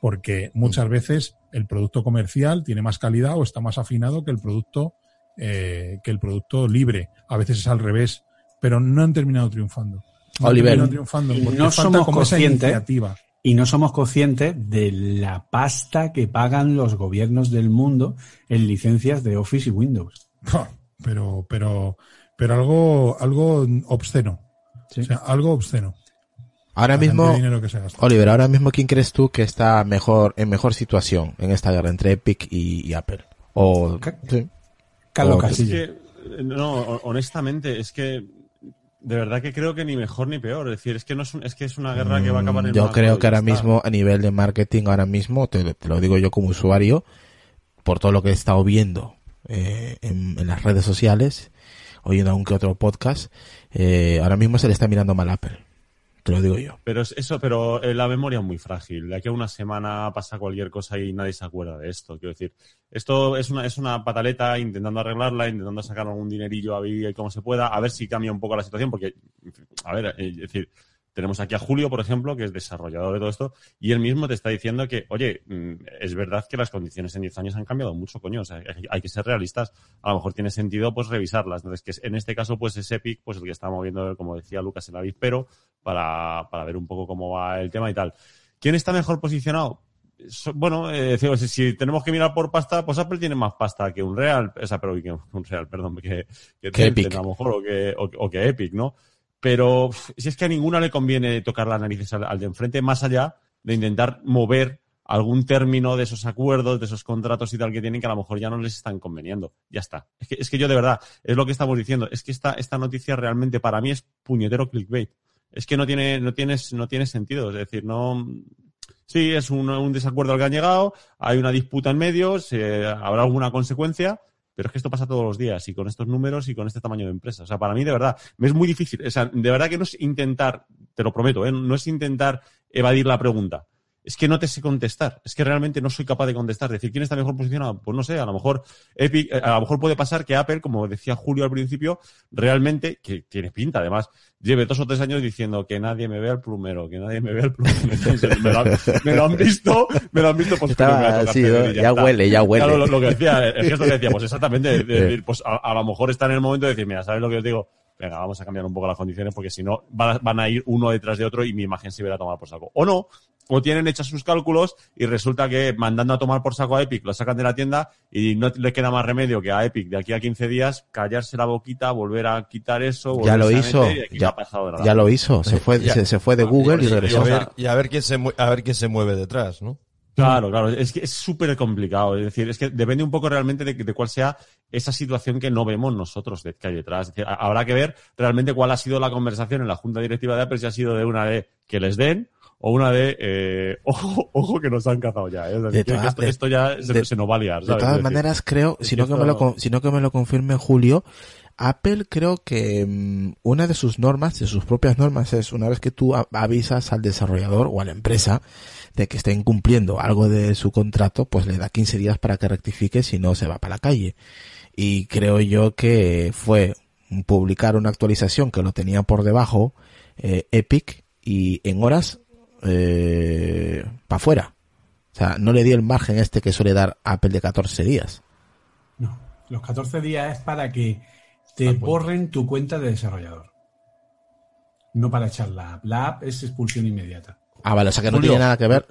Porque muchas veces el producto comercial tiene más calidad o está más afinado que el producto, eh, que el producto libre. A veces es al revés. Pero no han terminado triunfando. No han Oliver. terminado triunfando porque no falta somos como esa conscientes iniciativa. y no somos conscientes de la pasta que pagan los gobiernos del mundo en licencias de Office y Windows. Pero, pero, pero algo, algo obsceno. Sí. O sea, algo obsceno. Ahora mismo, de dinero que se gasta. Oliver, ahora mismo, ¿quién crees tú que está mejor, en mejor situación en esta guerra entre Epic y, y Apple? O, sí. Carlos. Es que, no, ho- honestamente, es que de verdad que creo que ni mejor ni peor. Es decir, es que no es, un- es que es una guerra que va a acabar en Yo creo que ahora está. mismo, a nivel de marketing, ahora mismo, te, te lo digo yo como usuario, por todo lo que he estado viendo eh, en, en las redes sociales, oyendo aún que otro podcast, eh, ahora mismo se le está mirando mal a Apple. Te lo digo yo. Pero es eso, pero eh, la memoria es muy frágil. De aquí a una semana pasa cualquier cosa y nadie se acuerda de esto. Quiero decir, esto es una, es una pataleta intentando arreglarla, intentando sacar algún dinerillo a vivir como se pueda, a ver si cambia un poco la situación, porque, a ver, eh, es decir, tenemos aquí a Julio, por ejemplo, que es desarrollador de todo esto, y él mismo te está diciendo que, oye, mm, es verdad que las condiciones en 10 años han cambiado mucho, coño, o sea, hay, que ser realistas. A lo mejor tiene sentido, pues, revisarlas. Entonces, que en este caso, pues, es Epic, pues, el que está moviendo, como decía Lucas, el avispero para, para ver un poco cómo va el tema y tal. ¿Quién está mejor posicionado? Bueno, eh, si, tenemos que mirar por pasta, pues Apple tiene más pasta que un Real, o sea, pero que un Real, perdón, que, que, Epic. a lo mejor, o que, o, o que Epic, ¿no? Pero si es que a ninguna le conviene tocar las narices al, al de enfrente, más allá de intentar mover algún término de esos acuerdos, de esos contratos y tal que tienen que a lo mejor ya no les están conveniendo. Ya está. Es que, es que yo de verdad, es lo que estamos diciendo, es que esta, esta noticia realmente para mí es puñetero clickbait. Es que no tiene, no tienes, no tiene sentido. Es decir, no, sí, es un, un desacuerdo al que han llegado, hay una disputa en medio, habrá alguna consecuencia, pero es que esto pasa todos los días y con estos números y con este tamaño de empresa. O sea, para mí de verdad, me es muy difícil. O sea, de verdad que no es intentar, te lo prometo, ¿eh? no es intentar evadir la pregunta. Es que no te sé contestar. Es que realmente no soy capaz de contestar. Decir, ¿quién está mejor posicionado? Pues no sé, a lo mejor Epic, eh, a lo mejor puede pasar que Apple, como decía Julio al principio, realmente, que tiene pinta además, lleve dos o tres años diciendo que nadie me vea el plumero, que nadie me vea el plumero. [LAUGHS] Entonces, me, lo han, me lo han visto, me lo han visto, pues Estaba me Ya huele, ya huele. Claro, lo, lo que decía, el gesto que decía, pues exactamente, de- [LAUGHS] de decir, pues a, a lo mejor está en el momento de decir, mira, ¿sabes lo que os digo? Venga, vamos a cambiar un poco las condiciones porque si no van a, ir uno detrás de otro y mi imagen se verá a tomar por saco. O no, o tienen hechos sus cálculos y resulta que mandando a tomar por saco a Epic lo sacan de la tienda y no le queda más remedio que a Epic de aquí a 15 días callarse la boquita, volver a quitar eso. Ya lo hizo, meter y aquí no ya, ha pasado nada. ya lo hizo. Se fue, Ya. se, se fue de Google y Y a regresó. ver, y a ver quién se a ver quién se mueve detrás, ¿no? Claro, claro, es que es súper complicado. Es decir, es que depende un poco realmente de, de cuál sea esa situación que no vemos nosotros de, que hay detrás. Es decir, ha- habrá que ver realmente cuál ha sido la conversación en la junta directiva de Apple, si ha sido de una de que les den o una de eh, [LAUGHS] ojo, ojo que nos han cazado ya. ¿eh? Que esto, de- esto ya se, de- se nos va a liar. De todas maneras, creo, es si no, que me lo, si no que me lo confirme Julio, Apple creo que mm, una de sus normas, de sus propias normas, es una vez que tú avisas al desarrollador o a la empresa de que está incumpliendo algo de su contrato, pues le da 15 días para que rectifique, si no se va para la calle. Y creo yo que fue publicar una actualización que lo tenía por debajo, eh, Epic, y en horas, eh, para afuera. O sea, no le dio el margen este que suele dar Apple de 14 días. No, los 14 días es para que te borren tu cuenta de desarrollador. No para echar la app. La app es expulsión inmediata. Ah, vale, o sea que no Julio. tiene nada que ver.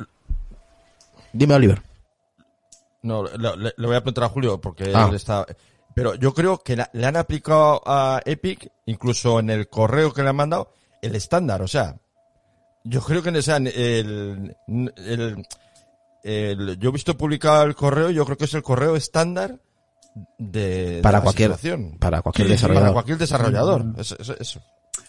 Dime, Oliver. No, le, le- le voy a preguntar a Julio porque Ah. él está. Pero yo creo que la- le han aplicado a Epic, incluso en el correo que le han mandado, el estándar. O sea, yo creo que o sea, el, el- el- yo he visto publicado el correo, yo creo que es el correo estándar de, de Para la cualquier- situación. para cualquier desarrollador. Para cualquier desarrollador. Eso, eso, eso.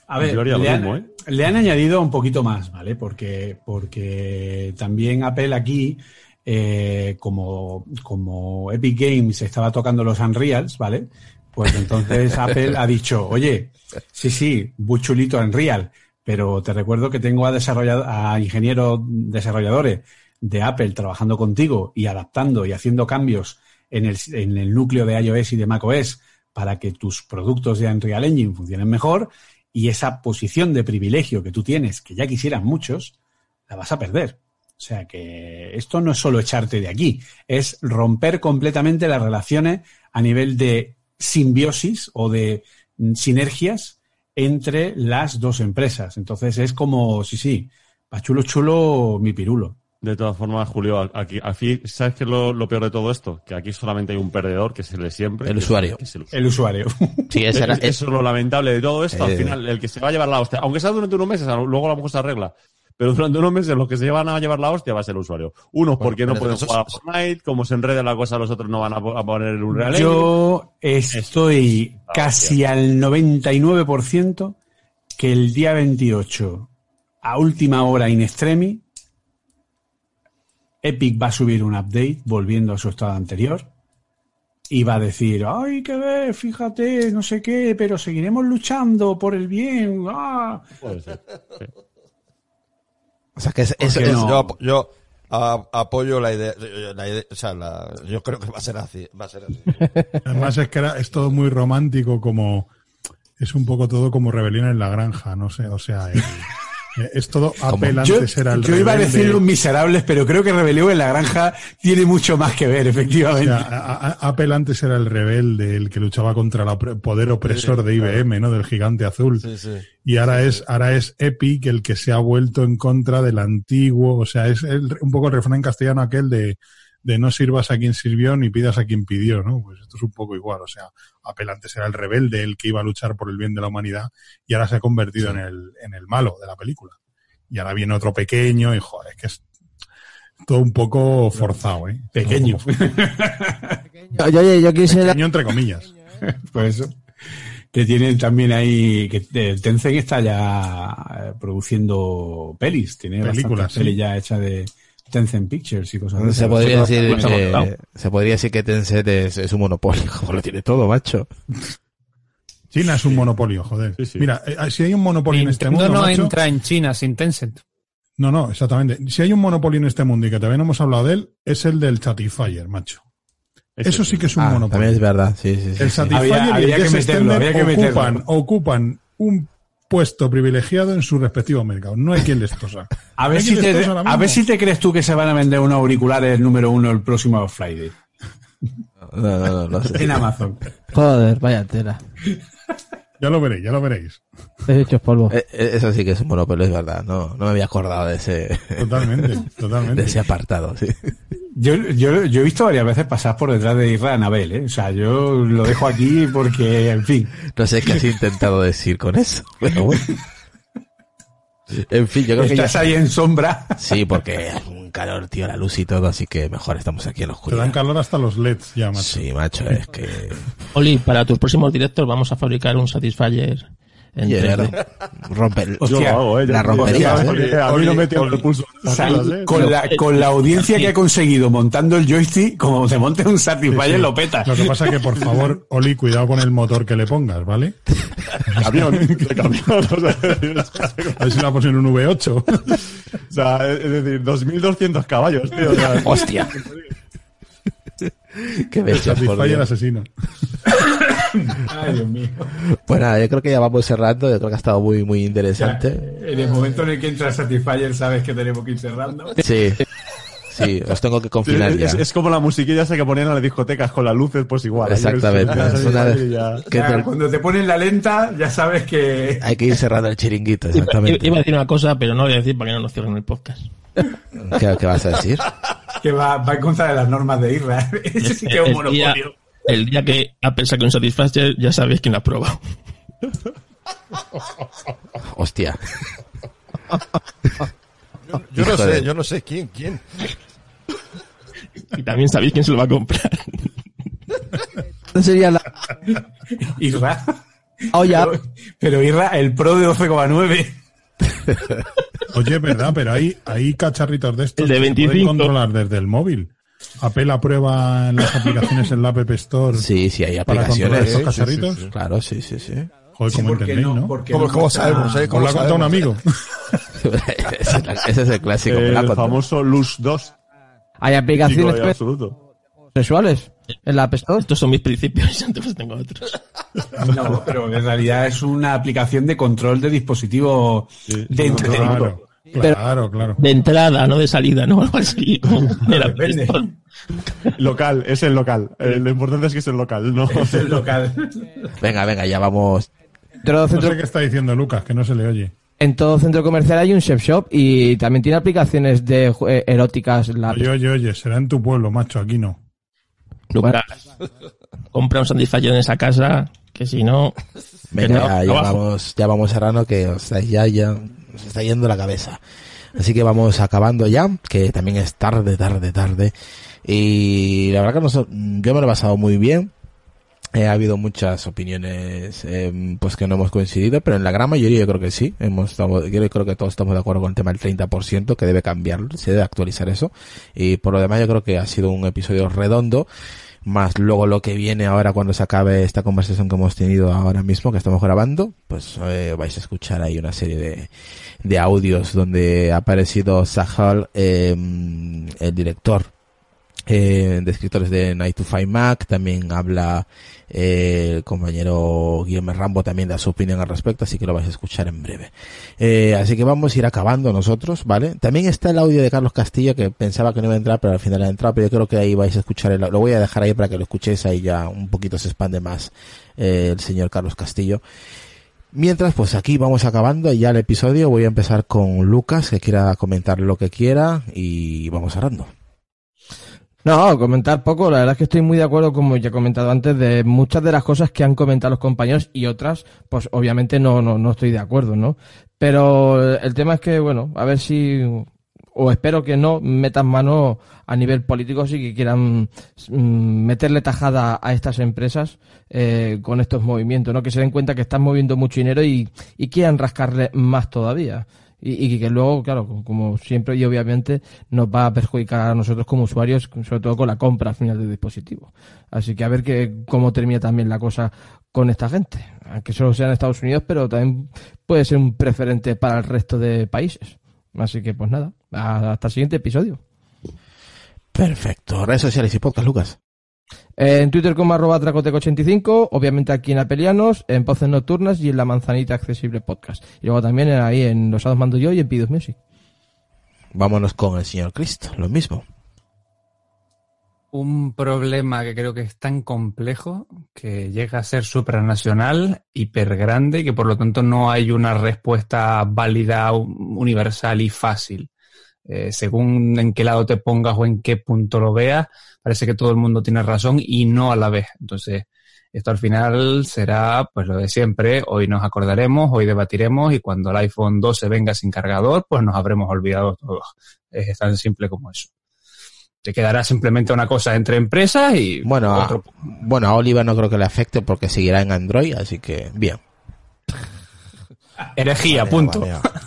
A ver, le han, ¿eh? le han añadido un poquito más, ¿vale? Porque, porque también Apple aquí, eh, como, como Epic Games estaba tocando los Unreals, ¿vale? Pues entonces [LAUGHS] Apple ha dicho, oye, sí, sí, muy chulito Unreal, pero te recuerdo que tengo a, ingenieros desarrolladores de Apple trabajando contigo y adaptando y haciendo cambios en el, en el núcleo de iOS y de macOS para que tus productos de Unreal Engine funcionen mejor y esa posición de privilegio que tú tienes, que ya quisieran muchos, la vas a perder. O sea que esto no es solo echarte de aquí, es romper completamente las relaciones a nivel de simbiosis o de sinergias entre las dos empresas. Entonces es como, sí, sí, pa' chulo chulo mi pirulo. De todas formas, Julio, aquí, aquí ¿sabes qué es lo, lo peor de todo esto? Que aquí solamente hay un perdedor, que es el de siempre. El es- usuario. es el El usuario. Sí, ese era, Eso es lo lamentable de todo esto. Al Eh. final, el que se va a llevar la hostia, aunque sea durante unos meses, luego a lo mejor se arregla. Pero durante unos meses los que se van a llevar la hostia va a ser el usuario. Unos porque no pueden eso- jugar a Fortnite, como se enrede la cosa, los otros no van a, po- a poner el Unreal. Yo estoy Ah, casi al 99% que el día 28, a última hora in extremis, Epic va a subir un update volviendo a su estado anterior y va a decir, ay, que ver, fíjate, no sé qué, pero seguiremos luchando por el bien. ah". Puede ser. Sí. O sea que es, es- ¿Por qué es- no? Yo, apo- yo a- apoyo la idea, la idea- o sea, la- yo creo que va a ser así, va a ser así. Además es que era, es todo muy romántico, como es un poco todo como rebelión en la granja, no sé, o sea, el- eh, es todo Apple Yo, antes era el yo iba a decir los miserables, pero creo que Rebelión en la Granja tiene mucho más que ver, O efectivamente. sea, a- a- Apple antes era el rebelde, el que luchaba contra el poder opresor de IBM, ¿no? Del gigante azul. Sí, sí. Y ahora es, ahora es Epic el que se ha vuelto en contra del antiguo. O sea, es el- un poco el refrán castellano aquel de, de no sirvas a quien sirvió ni pidas a quien pidió, ¿no? Pues esto es un poco igual. O sea, Apple antes era el rebelde, el que iba a luchar por el bien de la humanidad y ahora se ha convertido en el, en el malo de la película. Y ahora viene otro pequeño y joder, es que es todo un poco forzado, ¿eh? Pequeño. Yo quisiera... Pequeño entre comillas. [LAUGHS] Pues eso. Que tienen también ahí, que eh, Tencent está ya eh, produciendo pelis, tiene Películas, sí. pelis ya hechas de Tencent Pictures y cosas de se esas. podría decir que, se podría decir que Tencent es, es un monopolio, [LAUGHS] como lo tiene todo, macho. China es un monopolio, joder. Sí, sí. Mira, eh, si hay un monopolio en este mundo, no macho, entra en China sin Tencent. No, no, exactamente. Si hay un monopolio en este mundo y que todavía no hemos hablado de él, es el del Satisfyer, macho. Eso sí que es un Ah, monopolio. también es verdad, sí, sí, sí. El sí. Satisfyer Había- y había el que meterlo, Extender había que meterlo. ocupan, ocupan un puesto privilegiado en su respectivo mercado. No hay quien les tosa. A ver, si te, a ver si te crees tú que se van a vender unos auriculares número uno el próximo Friday No, no, no, en Amazon. Joder, vaya tela. Ya lo veréis, ya lo veréis. He hecho polvo. Eh, eh, Eso sí que es un monopolio, es verdad. No, no me había acordado de ese, Totalmente, [LAUGHS] de totalmente. ese apartado, sí. Yo, yo, yo he visto varias veces pasar por detrás de Isra Anabel, ¿eh? O sea, yo lo dejo aquí porque, en fin. No sé qué has intentado decir con eso, pero bueno. En fin, yo creo que. Estás ahí en sombra. Sí, porque es un calor, tío, la luz y todo, así que mejor estamos aquí en la Te dan oscuridad. calor hasta los LEDs ya, macho. Sí, macho, es que... Oli, para tus próximos directos vamos a fabricar un Satisfyer en Yeah, 3D. rompe, Yo Hostia, lo hago, ¿eh? la Yo- porque ¿eh? A mí no me Oli. el pulso. ¿eh? con, la, con la audiencia que ha conseguido montando el joystick, como te montes un Satisfyer, Sí, sí. lo peta. Lo que pasa es que, por favor, Oli, cuidado con el motor que le pongas, ¿vale? [LAUGHS] Camión, de camión. O sea, A ver si la pones en un V8. o sea, es decir, 2.200 caballos, tío. O sea, ¡Hostia! [LAUGHS] Qué bestia, Satisfyer asesino. Ay, Dios mío. Pues nada, yo creo que ya vamos cerrando, yo creo que ha estado muy, muy interesante. En el momento en el que entra el Satisfyer, sabes que tenemos que ir cerrando. Sí, sí, os tengo que confinar ya. es, es como la musiquilla esa que ponían en las discotecas con las luces, pues igual. Exactamente, es una ya- que te- Cuando te ponen la lenta, ya sabes que... Hay que ir cerrando el chiringuito, exactamente. iba a decir una cosa, pero no lo voy a decir para que no nos cierren el podcast. ¿Qué, qué vas a decir? que va, va en contra de las normas de Isra. [LAUGHS] Ese sí que es un día, monopolio. El día que Apple saque un Satisfyer, ya sabéis quién ha probado. Hostia. Yo no sé, yo no sé quién, quién. Y también sabéis quién se lo va a comprar. Sería la Isra. olla. Pero, pero Isra, el Pro de 12,9. Oye, es verdad, pero hay, hay cacharritos de estos El de que se pueden 25. controlar desde el móvil. Apple aprueba en las aplicaciones en la App Store. Sí, sí, hay Para aplicaciones. estos Sí, cacharritos. sí, sí. Claro, sí, sí, sí. Joder, Sí, ¿cómo ¿por qué entendéis, no? Porque ¿Cómo, no cómo sabemos? eh? ¿Cómo lo ha contado un amigo. [LAUGHS] ese, es el clásico. El famoso Luz 2. Hay Digo, aplicaciones absoluto. sexuales en la App Store. Estos son mis principios [LAUGHS] y entonces tengo otros. No, pero en realidad es una aplicación de control de dispositivo de entretenimiento. Claro, claro, claro. De entrada, no de salida, ¿no? [LAUGHS] Algo así. [LAUGHS] Depende. Local, es el local. Eh, lo importante es que es el local, ¿no? [LAUGHS] Es el local. Venga, venga, ya vamos. Todo No centro- sé qué está diciendo Lucas, que no se le oye. en todo centro comercial hay un chef shop y también tiene aplicaciones de eh, eróticas. La Oye, oye, oye, será en tu pueblo, macho, aquí no. Lucas, compra un Satisfyer en esa casa, que si no... Venga, no, ya, vamos, ya vamos cerrando que os está, ya, ya, os está yendo la cabeza. Así que vamos acabando ya, que también es tarde, tarde, tarde. Y la verdad que noso- yo me lo he pasado muy bien. Eh, ha habido muchas opiniones eh, pues que no hemos coincidido, pero en la gran mayoría yo creo que sí. Hemos estado, yo creo que todos estamos de acuerdo con el tema del 30%, que debe cambiar, se debe actualizar eso. Y por lo demás yo creo que ha sido un episodio redondo más luego lo que viene ahora cuando se acabe esta conversación que hemos tenido ahora mismo, que estamos grabando, pues eh, vais a escuchar ahí una serie de, de audios donde ha aparecido Sahal, eh, el director eh, de escritores de Night to Find Mac, también habla eh, el compañero Guillermo Rambo también da su opinión al respecto, así que lo vais a escuchar en breve. Eh, así que vamos a ir acabando nosotros, ¿vale? También está el audio de Carlos Castillo que pensaba que no iba a entrar, pero al final ha entrado, pero yo creo que ahí vais a escuchar, el, lo voy a dejar ahí para que lo escuchéis, ahí ya un poquito se expande más eh, el señor Carlos Castillo. Mientras, pues aquí vamos acabando ya el episodio, voy a empezar con Lucas, que quiera comentar lo que quiera y vamos hablando. No, comentar poco. La verdad es que estoy muy de acuerdo, como ya he comentado antes, de muchas de las cosas que han comentado los compañeros y otras, pues obviamente no, no, no estoy de acuerdo, ¿no? Pero el tema es que, bueno, a ver si, o espero que no metan mano a nivel político si que quieran mm, meterle tajada a estas empresas eh, con estos movimientos, ¿no? Que se den cuenta que están moviendo mucho dinero y, y quieran rascarle más todavía. Y, que luego, claro, como siempre y obviamente, nos va a perjudicar a nosotros como usuarios, sobre todo con la compra al final del dispositivo. Así que a ver que, cómo termina también la cosa con esta gente. Aunque solo sea en Estados Unidos, pero también puede ser un preferente para el resto de países. Así que pues nada, hasta el siguiente episodio. Perfecto. Redes sociales y podcast, Lucas. En Twitter como arroba tracoteco85, obviamente aquí en Apelianos, en Voces Nocturnas y en La Manzanita Accesible Podcast. Y luego también ahí en Los Hados Mando Yo y en Pidus Music. Vámonos con el señor Cristo, lo mismo. Un problema que creo que es tan complejo que llega a ser supranacional, hiper grande y que por lo tanto no hay una respuesta válida, universal y fácil. Eh, según en qué lado te pongas o en qué punto lo veas, parece que todo el mundo tiene razón y no a la vez. Entonces, esto al final será pues lo de siempre. Hoy nos acordaremos, hoy debatiremos y cuando el iPhone 12 venga sin cargador, pues nos habremos olvidado todos. Es tan simple como eso te quedará simplemente una cosa entre empresas y bueno a, bueno a Oliver no creo que le afecte porque seguirá en Android así que bien herejía punto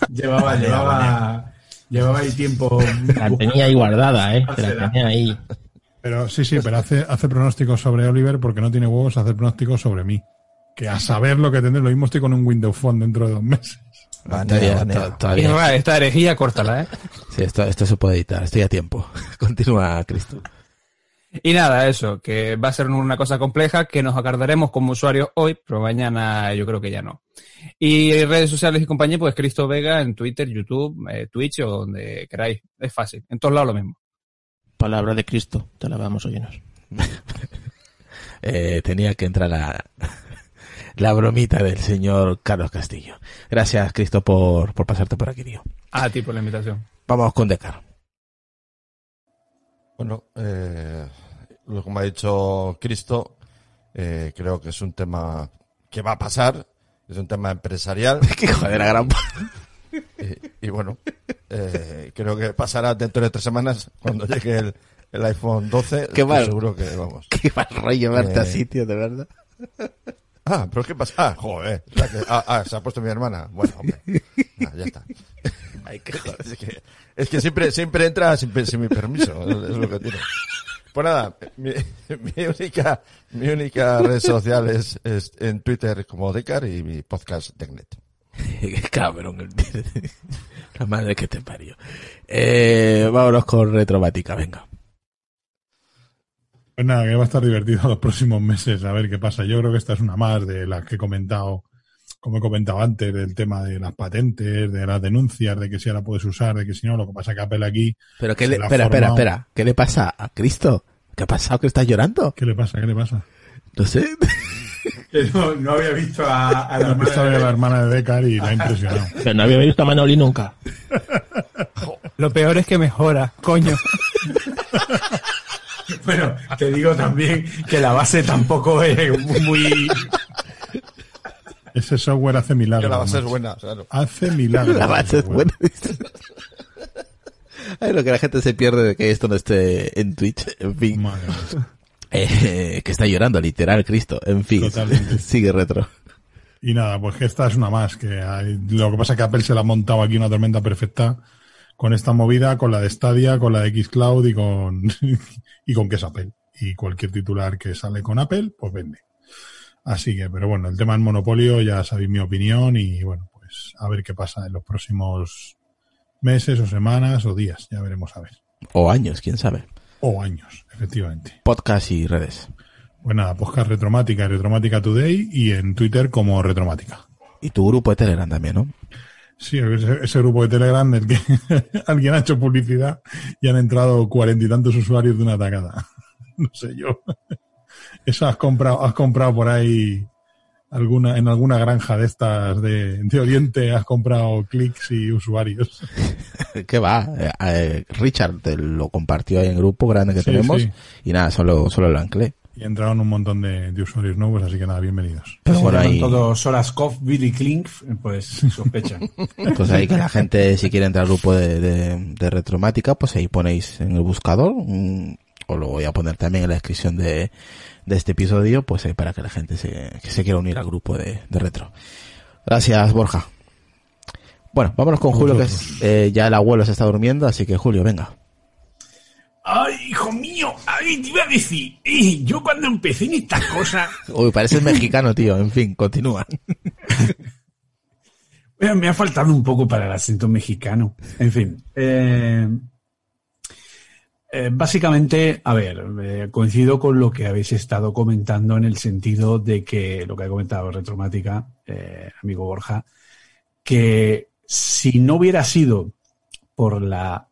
llevaba llevaba llevaba ahí tiempo [LAUGHS] la tenía ahí guardada eh la tenía ahí. Pero sí sí pero hace hace pronósticos sobre Oliver porque no tiene huevos hacer pronósticos sobre mí. Que a saber lo que tendré. Lo mismo estoy con un Windows Phone dentro de dos meses. Esta herejía, córtala, ¿eh? Sí, esto, esto se puede editar, estoy a tiempo. [LAUGHS] Continúa, Cristo. Y nada, eso, que va a ser una cosa compleja que nos acordaremos como usuarios hoy, pero mañana yo creo que ya no. Y redes sociales y compañía, pues Cristo Vega en Twitter, YouTube, eh, Twitch o donde queráis. Es fácil, en todos lados lo mismo. Palabra de Cristo, te la vamos a oírnos. [LAUGHS] eh, tenía que entrar a, la bromita del señor Carlos Castillo. Gracias, Cristo, por, por pasarte por aquí, tío. A ti por la invitación. Vamos con Decar. Bueno, eh, lo me ha dicho Cristo, eh, creo que es un tema que va a pasar, es un tema empresarial. [LAUGHS] que joder, la gran... y, y bueno, eh, creo que pasará dentro de tres semanas cuando llegue el, el iPhone 12. Qué mal. Seguro que vamos. Qué mal rollo verte Eh, a sitio, de verdad. Ah, pero ¿qué pasa? Ah, joder. O sea que- ah, ah, se ha puesto mi hermana. Bueno, hombre. Ah, ya está. Ay, qué joder. [LAUGHS] Es que, es que siempre, siempre entra sin, mi permiso. Es, lo que tiene. Pues nada, mi, mi única, mi única red social es, es en Twitter como Decar y mi podcast Tecnet. Qué [LAUGHS] cabrón. el- La madre que te parió. Eh, vámonos con Retromática, venga. Pues nada, que va a estar divertido los próximos meses a ver qué pasa. Yo creo que esta es una más de las que he comentado, como he comentado antes, del tema de las patentes, de las denuncias, de que si ahora puedes usar, de que si no, lo que pasa que Apple aquí. Pero qué se le, la espera, espera, espera. ¿Qué le pasa a Cristo? ¿Qué ha pasado? ¿Que estás llorando? ¿Qué le pasa? ¿Qué le pasa? No sé. [LAUGHS] Que no, no había visto a, a la hermana la de- hermana de Decar y la ha impresionado. [LAUGHS] Pero no había visto a Manoli nunca. [LAUGHS] Lo peor es que mejora, coño. Bueno, te digo también que la base tampoco es muy... Ese software hace milagros. Que la base es buena, claro. Hace [LAUGHS] milagros. La base es buena. [LAUGHS] Ay, lo que la gente se pierde de que esto no esté en Twitch. En fin. Madre mía. [LAUGHS] Eh, que está llorando, literal, Cristo. En fin. Totalmente. Sigue retro. Y nada, pues que esta es una más. que hay- Lo que pasa es que Apple se la ha montado aquí una tormenta perfecta con esta movida, con la de Stadia, con la de Xcloud y con, y con que es Apple. Y cualquier titular que sale con Apple, pues vende. Así que, pero bueno, el tema del monopolio ya sabéis mi opinión y bueno, pues a ver qué pasa en los próximos meses o semanas o días. Ya veremos a ver. O años, quién sabe. O años, efectivamente. Podcast y redes. Pues nada, podcast Retromática Retromática Today y en Twitter como Retromática. Y tu grupo de Telegram también, ¿no? Sí, ese, ese grupo de Telegram del que [LAUGHS] alguien ha hecho publicidad y han entrado cuarenta y tantos usuarios de una atacada. [LAUGHS] No sé yo. Eso has comprado, has comprado por ahí alguna, en alguna granja de estas de, de Oriente, has comprado clics y usuarios. [LAUGHS] ¿Qué va? Eh, eh, Richard te lo compartió ahí en el grupo grande que Sí, tenemos. sí. Y nada, solo, solo lo anclé. Y entraron un montón de, de usuarios nuevos, así que nada, bienvenidos. Pero bueno, ahí, todos Solaskov, Billy Klink, pues sospechan. [LAUGHS] pues ahí que la gente, si quiere entrar al grupo de, de, de Retromática, pues ahí ponéis en el buscador, mm, o lo voy a poner también en la descripción de, de este episodio, pues ahí para que la gente se, que se quiera unir al grupo de, de Retro. Gracias, Borja. Bueno, vámonos con Julio, que es, eh, ya el abuelo se está durmiendo, así que Julio, venga. Ay, hijo mío, ay, te iba a decir, eh, yo cuando empecé en estas cosas, [LAUGHS] Uy, pareces mexicano, tío. En fin, continúa. [LAUGHS] Me, me ha faltado un poco para el acento mexicano. En fin. eh, eh, básicamente, a ver, eh, coincido con lo que habéis estado comentando en el sentido de que lo que ha comentado Retromática, eh, amigo Borja, que si no hubiera sido por la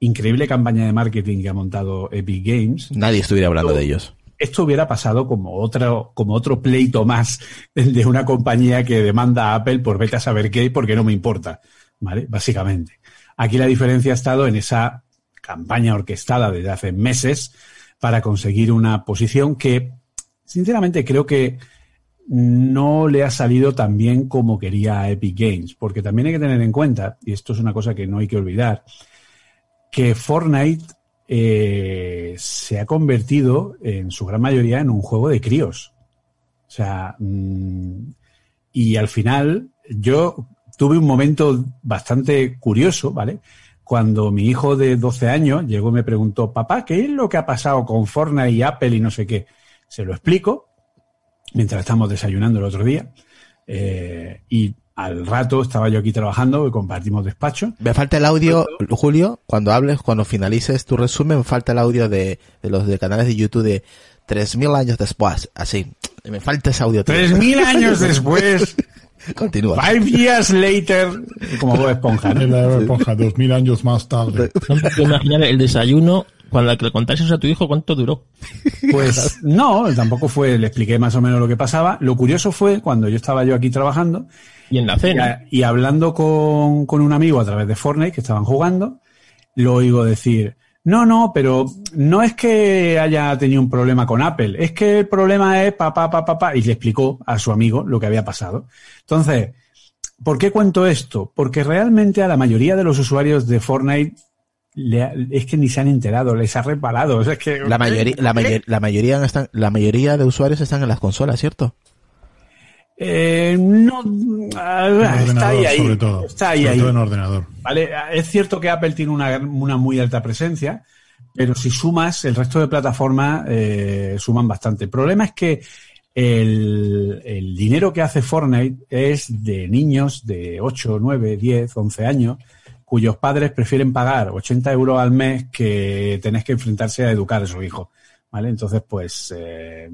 increíble campaña de marketing que ha montado Epic Games, Nadie estuviera hablando de ellos. esto hubiera pasado como otro, como otro pleito más [LAUGHS] de una compañía que demanda a Apple por vete a saber qué, porque no me importa, ¿vale? Básicamente. Aquí la diferencia ha estado en esa campaña orquestada desde hace meses para conseguir una posición que, sinceramente, creo que no le ha salido tan bien como quería Epic Games, porque también hay que tener en cuenta, y esto es una cosa que no hay que olvidar, que Fortnite eh, se ha convertido en su gran mayoría en un juego de críos. O sea, mm, y al final yo tuve un momento bastante curioso, ¿vale? Cuando mi hijo de 12 años llegó y me preguntó, papá, ¿qué es lo que ha pasado con Fortnite y Apple y no sé qué? Se lo explico mientras estamos desayunando el otro día. eh, y al rato estaba yo aquí trabajando y compartimos despacho. Me falta el audio, Julio, cuando hables, cuando finalices tu resumen, me falta el audio de, de los de canales de YouTube de 3.000 años después. Así, me falta ese audio. tío. Tres mil años después, [LAUGHS] Continúa. five years later, como Bob Esponja. ¿no? [LAUGHS] Es la esponja, dos mil años más tarde. [LAUGHS] No me puedo imaginar el desayuno cuando le contases a tu hijo cuánto duró. Pues [LAUGHS] no, tampoco fue, le expliqué más o menos lo que pasaba. Lo curioso fue cuando yo estaba yo aquí trabajando Y en la y, cena. a- y hablando con, con un amigo a través de Fortnite que estaban jugando, lo oigo decir, no, no, pero no es que haya tenido un problema con Apple, es que el problema es papá, papá, papá, y le explicó a su amigo lo que había pasado. Entonces, ¿por qué cuento esto? Porque realmente a la mayoría de los usuarios de Fortnite le es que ni se han enterado, les ha reparado. Es que, La mayoría, la, la mayoría la mayoría de usuarios están en las consolas, ¿cierto? Eh, no, ah, está ahí, ahí. sobre todo. Está ahí, sobre ahí. todo en ordenador. Vale, es cierto que Apple tiene una, una muy alta presencia, pero si sumas, el resto de plataformas eh, suman bastante. El problema es que el, el dinero que hace Fortnite es de niños de 8, 9, 10, 11 años, cuyos padres prefieren pagar 80 euros al mes que tenés que enfrentarse a educar a su hijo. ¿Vale? Entonces, pues eh,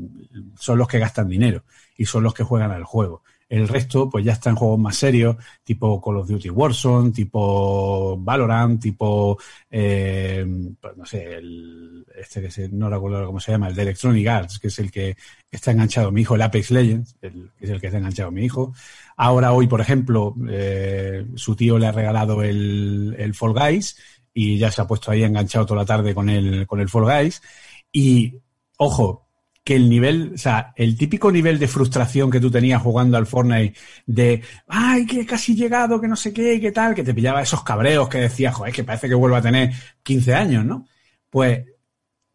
son los que gastan dinero y son los que juegan al juego. El resto, pues ya está en juegos más serios, tipo Call of Duty Warzone, tipo Valorant, tipo, eh, pues no sé, el, este que se, no recuerdo cómo se llama, el de Electronic Arts, que es el que está enganchado mi hijo, el Apex Legends, que es el que está enganchado mi hijo. Ahora hoy, por ejemplo, eh, su tío le ha regalado el, el Fall Guys y ya se ha puesto ahí enganchado toda la tarde con el, con el Fall Guys. Y, ojo, que el nivel, o sea, el típico nivel de frustración que tú tenías jugando al Fortnite de, ay, que casi llegado, que no sé qué, que tal, que te pillaba esos cabreos que decías, joder, que parece que vuelvo a tener 15 años, ¿no? Pues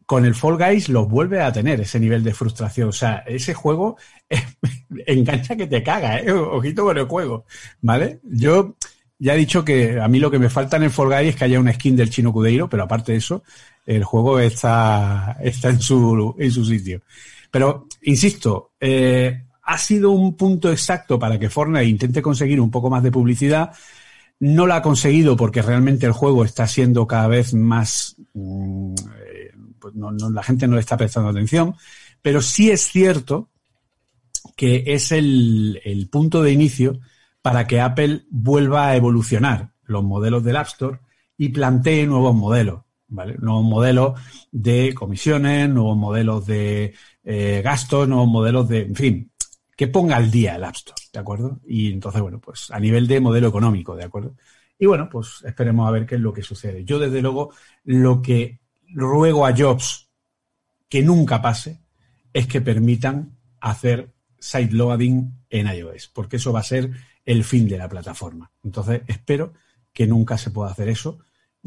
con el Fall Guys lo vuelve a tener ese nivel de frustración. O sea, ese juego [LAUGHS] engancha que te caga, ¿eh? Ojito con el juego, ¿vale? Yo ya he dicho que a mí lo que me falta en el Fall Guys es que haya una skin del Chino Cudeiro, pero aparte de eso, el juego está, está en su, en su sitio. Pero, insisto, eh, ha sido un punto exacto para que Fortnite intente conseguir un poco más de publicidad. No lo ha conseguido porque realmente el juego está siendo cada vez más, mm, eh, pues no, no, la gente no le está prestando atención, pero sí es cierto que es el, el punto de inicio para que Apple vuelva a evolucionar los modelos del App Store y plantee nuevos modelos, ¿vale? Nuevos modelos de comisiones, nuevos modelos de eh, gastos, nuevos modelos de, en fin, que ponga al día el App Store, ¿de acuerdo? Y entonces, bueno, pues a nivel de modelo económico, ¿de acuerdo? Y bueno, pues esperemos a ver qué es lo que sucede. Yo, desde luego, lo que ruego a Jobs que nunca pase es que permitan hacer sideloading en iOS, porque eso va a ser el fin de la plataforma. Entonces, espero que nunca se pueda hacer eso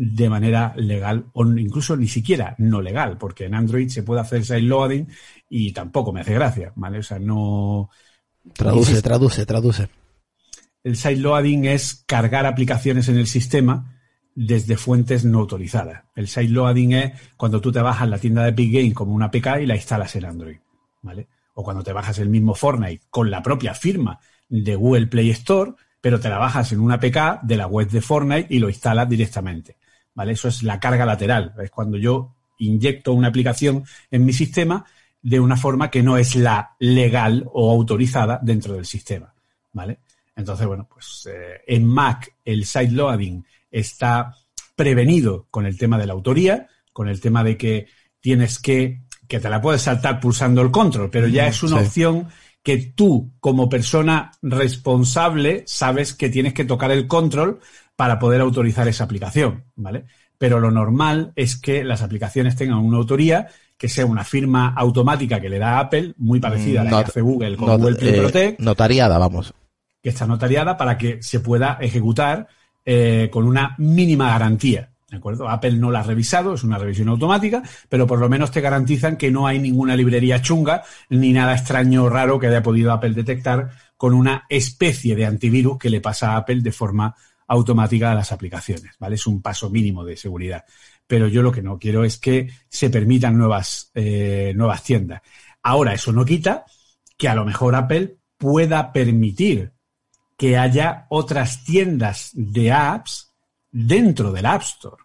de manera legal o incluso ni siquiera no legal, porque en Android se puede hacer sideloading y tampoco me hace gracia, ¿vale? O sea, no... Traduce, traduce, traduce. el sideloading es cargar aplicaciones en el sistema desde fuentes no autorizadas. El sideloading es cuando tú te bajas la tienda de Epic Game como una APK y la instalas en Android, ¿vale? O cuando te bajas el mismo Fortnite con la propia firma de Google Play Store, pero te la bajas en una APK de la web de Fortnite y lo instalas directamente. ¿Vale? Eso es la carga lateral. Es cuando yo inyecto una aplicación en mi sistema de una forma que no es la legal o autorizada dentro del sistema. ¿Vale? Entonces, bueno, pues eh, en Mac el sideloading está prevenido con el tema de la autoría, con el tema de que tienes que, que te la puedes saltar pulsando el control, pero ya es una Sí. opción que tú, como persona responsable, sabes que tienes que tocar el control para poder autorizar esa aplicación, ¿vale? Pero lo normal es que las aplicaciones tengan una autoría que sea una firma automática que le da Apple, muy parecida a la Not- que hace Google con not- Google Play eh, Protect, notariada, vamos. que está notariada para que se pueda ejecutar eh, con una mínima garantía. ¿De acuerdo? Apple no la ha revisado, es una revisión automática, pero por lo menos te garantizan que no hay ninguna librería chunga ni nada extraño o raro que haya podido Apple detectar con una especie de antivirus que le pasa a Apple de forma automática a las aplicaciones. ¿Vale? Es un paso mínimo de seguridad. Pero yo lo que no quiero es que se permitan nuevas, eh, nuevas tiendas. Ahora, eso no quita que a lo mejor Apple pueda permitir que haya otras tiendas de apps dentro del App Store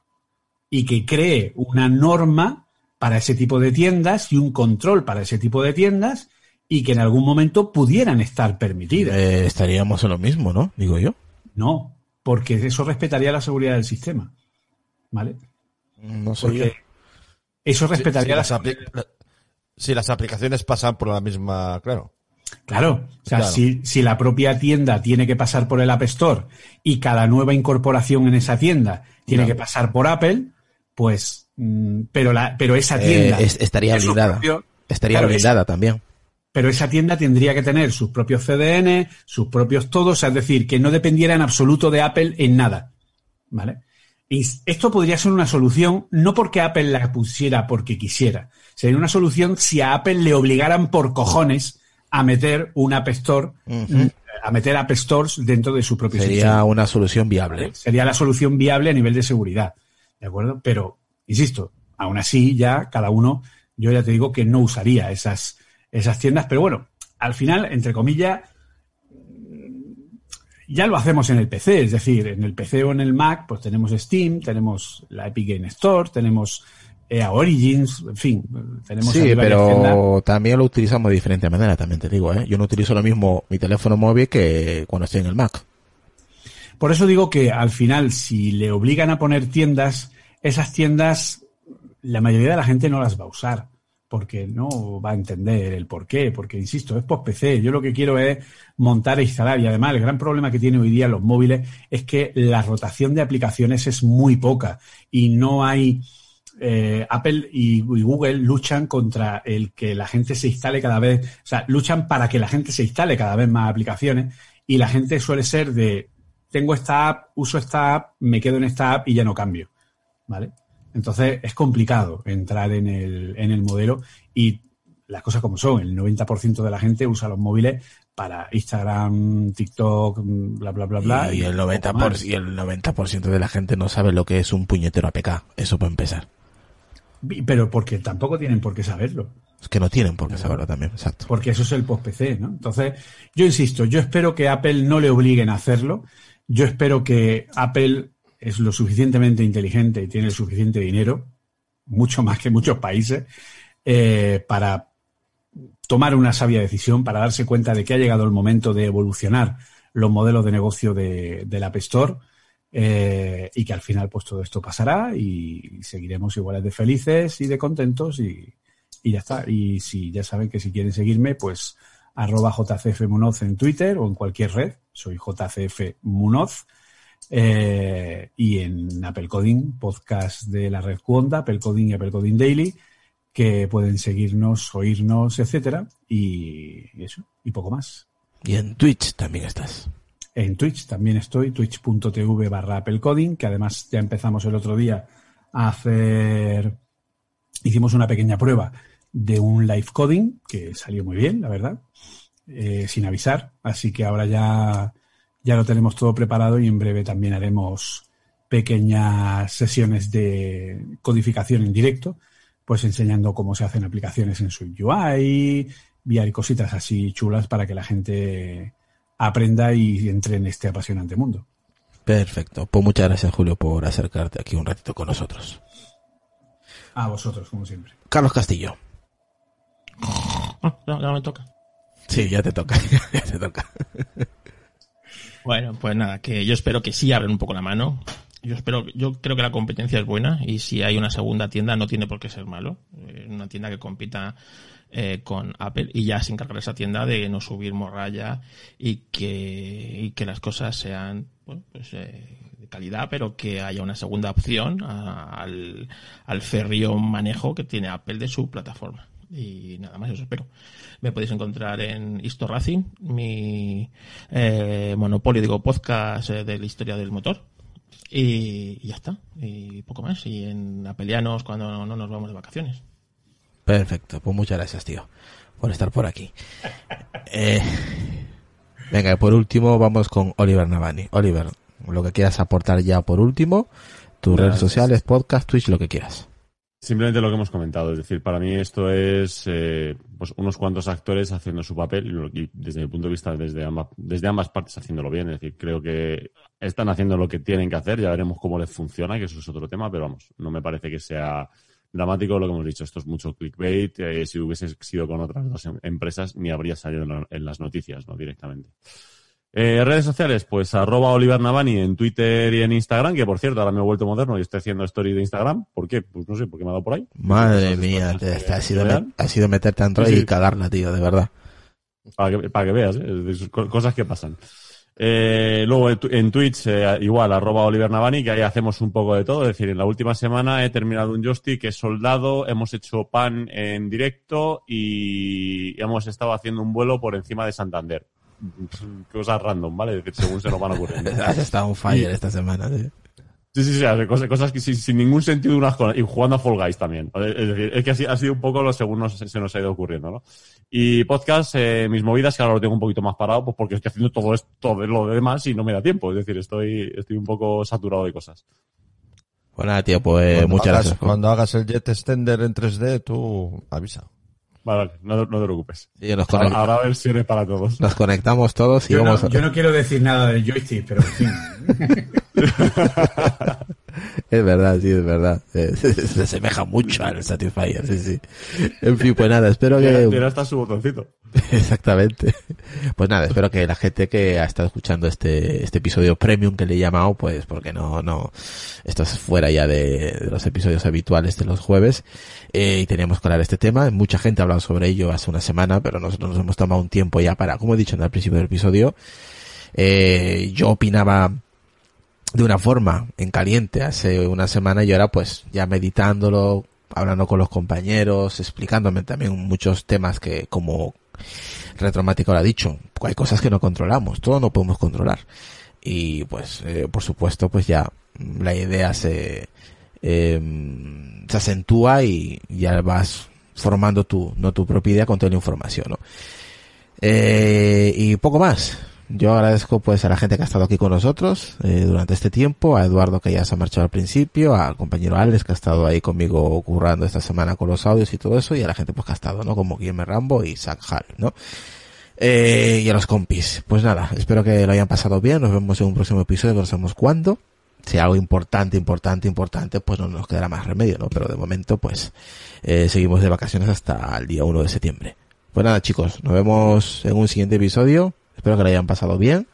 y que cree una norma para ese tipo de tiendas y un control para ese tipo de tiendas y que en algún momento pudieran estar permitidas. Eh, estaríamos en lo mismo, ¿no? Digo yo. No, porque eso respetaría la seguridad del sistema. ¿Vale? No sé Porque yo. eso respetaría la las apli- la- las aplicaciones pasan por la misma, claro. Claro, o sea, Claro. Si, si la propia tienda tiene que pasar por el App Store y cada nueva incorporación en esa tienda tiene que pasar por Apple, pues, mm, pero la, pero esa Eh, tienda es- estaría blindada. Estaría Claro, blindada también. Pero esa tienda tendría que tener sus propios CDN, sus propios todos, es decir, que no dependiera en absoluto de Apple en nada, ¿vale? Esto podría ser una solución no porque Apple la pusiera porque quisiera, sería una solución si a Apple le obligaran por cojones a meter un App Store, a meter App Stores dentro de su propio Sería sistema. una solución viable. Sería la solución viable a nivel de seguridad, ¿de acuerdo? Pero, insisto, aún así ya cada uno, yo ya te digo que no usaría esas, esas tiendas, pero bueno, al final, entre comillas, ya lo hacemos en el PC, es decir, en el PC o en el Mac, pues tenemos Steam, tenemos la Epic Game Store, tenemos EA Origins, en fin, tenemos Sí, tiendas. pero también lo utilizamos de diferente manera, también te digo, ¿eh? Yo no utilizo lo mismo mi teléfono móvil que cuando estoy en el Mac. Por eso digo que al final, si le obligan a poner tiendas, esas tiendas, la mayoría de la gente no las va a usar, porque no va a entender el por qué, porque insisto, es post PC. Yo lo que quiero es montar e instalar. Y además, el gran problema que tiene hoy día los móviles es que la rotación de aplicaciones es muy poca y no hay. eh, Apple y Google luchan contra el que la gente se instale cada vez, o sea, luchan para que la gente se instale cada vez más aplicaciones y la gente suele ser de tengo esta app, uso esta app, me quedo en esta app y ya no cambio. ¿Vale? Entonces es complicado entrar en el, en el modelo y las cosas como son. El 90% de la gente usa los móviles para Instagram, TikTok, bla, bla, bla, bla. y, el 90%, poco más. por- y el 90% de la gente no sabe lo que es un puñetero APK. Eso para empezar. Pero porque tampoco tienen por qué saberlo. Es que no tienen por qué saberlo también, exacto. Porque eso es el post-PC, ¿no? Entonces, yo insisto, yo espero que Apple no le obliguen a hacerlo. Yo espero que Apple es lo suficientemente inteligente y tiene el suficiente dinero, mucho más que muchos países, eh, para tomar una sabia decisión, para darse cuenta de que ha llegado el momento de evolucionar los modelos de negocio de, del App eh, y que al final pues todo esto pasará y seguiremos iguales de felices y de contentos y, y ya está. Y si ya saben que si quieren seguirme, pues arroba JCF Munoz en Twitter o en cualquier red. Soy JCF Munoz. Eh, y en Apple Coding, podcast de la red Cuonda, Apple Coding y Apple Coding Daily, que pueden seguirnos, oírnos, etcétera, y eso, y poco más. Y en Twitch también estás. En Twitch también estoy, twitch.tv barra Apple Coding, que además ya empezamos el otro día a hacer, hicimos una pequeña prueba de un live coding, que salió muy bien, la verdad, eh, sin avisar, así que ahora ya, ya lo tenemos todo preparado y en breve también haremos pequeñas sesiones de codificación en directo, pues enseñando cómo se hacen aplicaciones en su UI, VR y cositas así chulas para que la gente aprenda y entre en este apasionante mundo. Perfecto. Pues muchas gracias, Julio, por acercarte aquí un ratito con nosotros. A vosotros, como siempre. Carlos Castillo. Ah, ya, ya me toca. Sí, ya te toca. [LAUGHS] ya te toca. Bueno, pues nada, que yo espero que sí abran un poco la mano. Yo espero, yo creo que la competencia es buena y si hay una segunda tienda no tiene por qué ser malo. Eh, una tienda que compita eh, con Apple y ya se encargará esa tienda de no subir morralla y que, y que las cosas sean bueno, pues, eh, de calidad, pero que haya una segunda opción al, al férreo manejo que tiene Apple de su plataforma. Y nada más, eso espero. Me podéis encontrar en Histo Racing, mi eh, monopolio, digo, podcast eh, de la historia del motor. Y, y ya está, y poco más. Y en Apelianos cuando no nos vamos de vacaciones. Perfecto. Pues muchas gracias, tío, por estar por aquí. [LAUGHS] Eh, venga, y por último vamos con Oliver Navani. Oliver, lo que quieras aportar ya por último, tus redes sociales, podcast, Twitch, lo que quieras. Simplemente lo que hemos comentado, es decir, para mí esto es eh, pues unos cuantos actores haciendo su papel y, desde mi punto de vista desde ambas, desde ambas partes haciéndolo bien. Es decir, creo que están haciendo lo que tienen que hacer, ya veremos cómo les funciona, que eso es otro tema, pero vamos, no me parece que sea dramático lo que hemos dicho. Esto es mucho clickbait. eh, si hubiese sido con otras dos em- empresas, ni habría salido en las noticias, ¿no? Directamente. Eh, redes sociales, pues arroba Oliver Navani en Twitter y en Instagram, que por cierto ahora me he vuelto moderno y estoy haciendo story de Instagram. ¿Por qué? Pues no sé, porque me ha dado por ahí. Madre mía, te, te ha, sido, ha sido meterte a Android Sí, sí. y cagarla, tío, de verdad. Para que, para que veas, ¿eh? Cosas que pasan. Eh, luego en Twitch, eh, igual, arroba Oliver Navani, que ahí hacemos un poco de todo. Es decir, en la última semana he terminado un joystick, he soldado, hemos hecho pan en directo y hemos estado haciendo un vuelo por encima de Santander. [LAUGHS] Cosas random, ¿vale? Es decir, según se nos van ocurriendo. [LAUGHS] Has estado on fire Y- esta semana, tío. Sí, sí, sí, cosas, cosas que sin, sin ningún sentido unas cosas, y jugando a Fall Guys también. Es decir, es que ha sido, ha sido un poco lo según nos- se nos ha ido ocurriendo, ¿no? Y podcast, eh, mis movidas, que ahora lo tengo un poquito más parado, pues porque estoy haciendo todo esto de lo demás y no me da tiempo. Es decir, estoy, estoy un poco saturado de cosas. Pues nada, tío, pues Cuando muchas hagas- gracias. Cuando hagas el Jet Extender en 3D, tú avisa. Vale, vale, no, no te preocupes. Sí, nos, Ahora, conect- habrá versiones para todos. nos conectamos todos y Yo no, vamos a... yo no quiero decir nada del joystick, pero en fin. [LAUGHS] Es verdad, sí, es verdad. [LAUGHS] Se, se asemeja mucho al Satisfyer, sí, sí. En fin, pues nada, espero que... tiene hasta su botoncito. [LAUGHS] Exactamente. Pues nada, espero que la gente que ha estado escuchando este, este episodio premium que le he llamado, pues porque no, no, esto es fuera ya de, de los episodios habituales de los jueves, eh, y teníamos que hablar de este tema. Mucha gente ha hablado sobre ello hace una semana, pero nosotros nos hemos tomado un tiempo ya para, como he dicho en el principio del episodio, eh, yo opinaba de una forma en caliente hace una semana y ahora pues ya meditándolo, hablando con los compañeros, explicándome también muchos temas que como Retromático lo ha dicho, hay cosas que no controlamos, todo no podemos controlar. Y pues, eh, por supuesto, pues ya la idea se, eh, se acentúa y ya vas formando tu, no tu propia idea con toda la información, ¿no? Eh, y poco más. Yo agradezco pues a la gente que ha estado aquí con nosotros eh, durante este tiempo, a Eduardo que ya se ha marchado al principio, al compañero Alex que ha estado ahí conmigo currando esta semana con los audios y todo eso, y a la gente pues que ha estado, ¿no? Como Guillermo Rambo y Zach Hall, ¿no? Eh, y a los compis. Pues nada, espero que lo hayan pasado bien, nos vemos en un próximo episodio, no sabemos cuándo. Si algo importante, importante, importante, pues no nos quedará más remedio, ¿no? Pero de momento, pues, eh, seguimos de vacaciones hasta el día 1 de septiembre. Pues nada, chicos, nos vemos en un siguiente episodio. Espero que lo hayan pasado bien,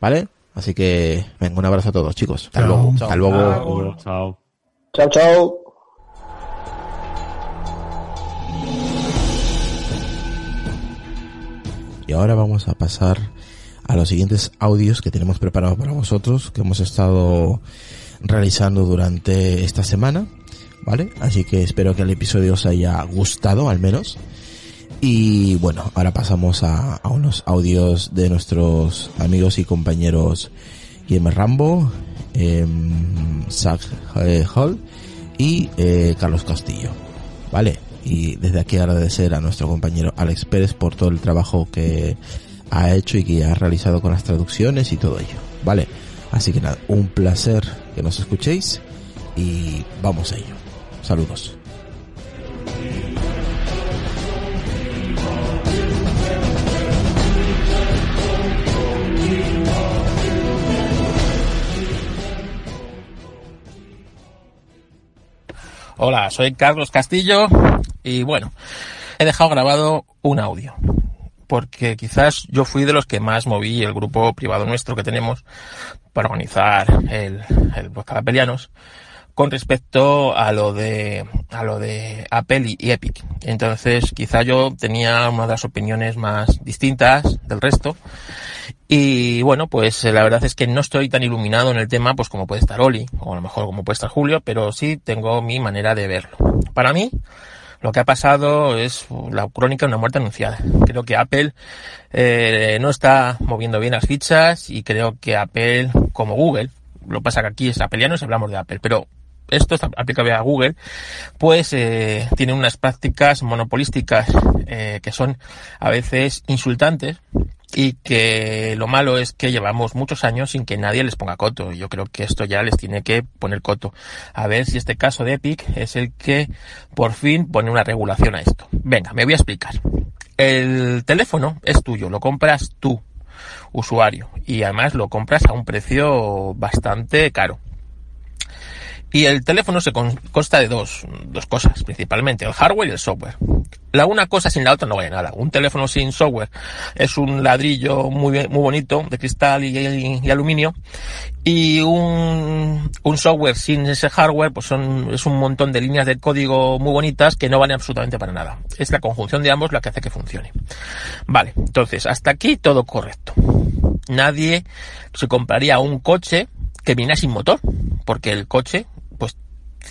¿vale? Así que, venga, un abrazo a todos, chicos. Hasta Chao. luego. Chao. Hasta luego. Chao. Chao, chao. Y ahora vamos a pasar a los siguientes audios que tenemos preparados para vosotros, que hemos estado realizando durante esta semana, ¿vale? Así que espero que el episodio os haya gustado, al menos. Y bueno, ahora pasamos a, unos audios de nuestros amigos y compañeros Guillermo Rambo, em, Zach eh, Hall y eh, Carlos Castillo, ¿vale? Y desde aquí agradecer a nuestro compañero Alex Pérez por todo el trabajo que ha hecho y que ha realizado con las traducciones y todo ello, ¿vale? Así que nada, un placer que nos escuchéis y vamos a ello. Saludos. Hola, soy Carlos Castillo y bueno, he dejado grabado un audio porque quizás yo fui de los que más moví el grupo privado nuestro que tenemos para organizar el, el podcast Apelianos con respecto a lo de a lo de Apple y Epic. Entonces, quizá yo tenía una de las opiniones más distintas del resto. Y bueno, pues la verdad es que no estoy tan iluminado en el tema, pues como puede estar Oli, o a lo mejor como puede estar Julio, pero sí tengo mi manera de verlo. Para mí, lo que ha pasado es la crónica de una muerte anunciada. Creo que Apple eh, no está moviendo bien las fichas y creo que Apple, como Google, lo pasa que aquí es Appleianos y hablamos de Apple, pero esto está aplicable a Google, pues eh, tiene unas prácticas monopolísticas eh, que son a veces insultantes y que lo malo es que llevamos muchos años sin que nadie les ponga coto. Yo creo que esto ya les tiene que poner coto. A ver si este caso de Epic es el que por fin pone una regulación a esto. Venga, me voy a explicar. El teléfono es tuyo, lo compras tú, usuario, y además lo compras a un precio bastante caro. Y el teléfono se consta de dos, dos cosas, principalmente, el hardware y el software. La una cosa sin la otra no vale nada. Un teléfono sin software es un ladrillo muy, muy bonito, de cristal y, aluminio. Y un, un, software sin ese hardware, pues son, es un montón de líneas de código muy bonitas que no valen absolutamente para nada. Es la conjunción de ambos la que hace que funcione. Vale, entonces, hasta aquí todo correcto. Nadie se compraría un coche que viene sin motor, porque el coche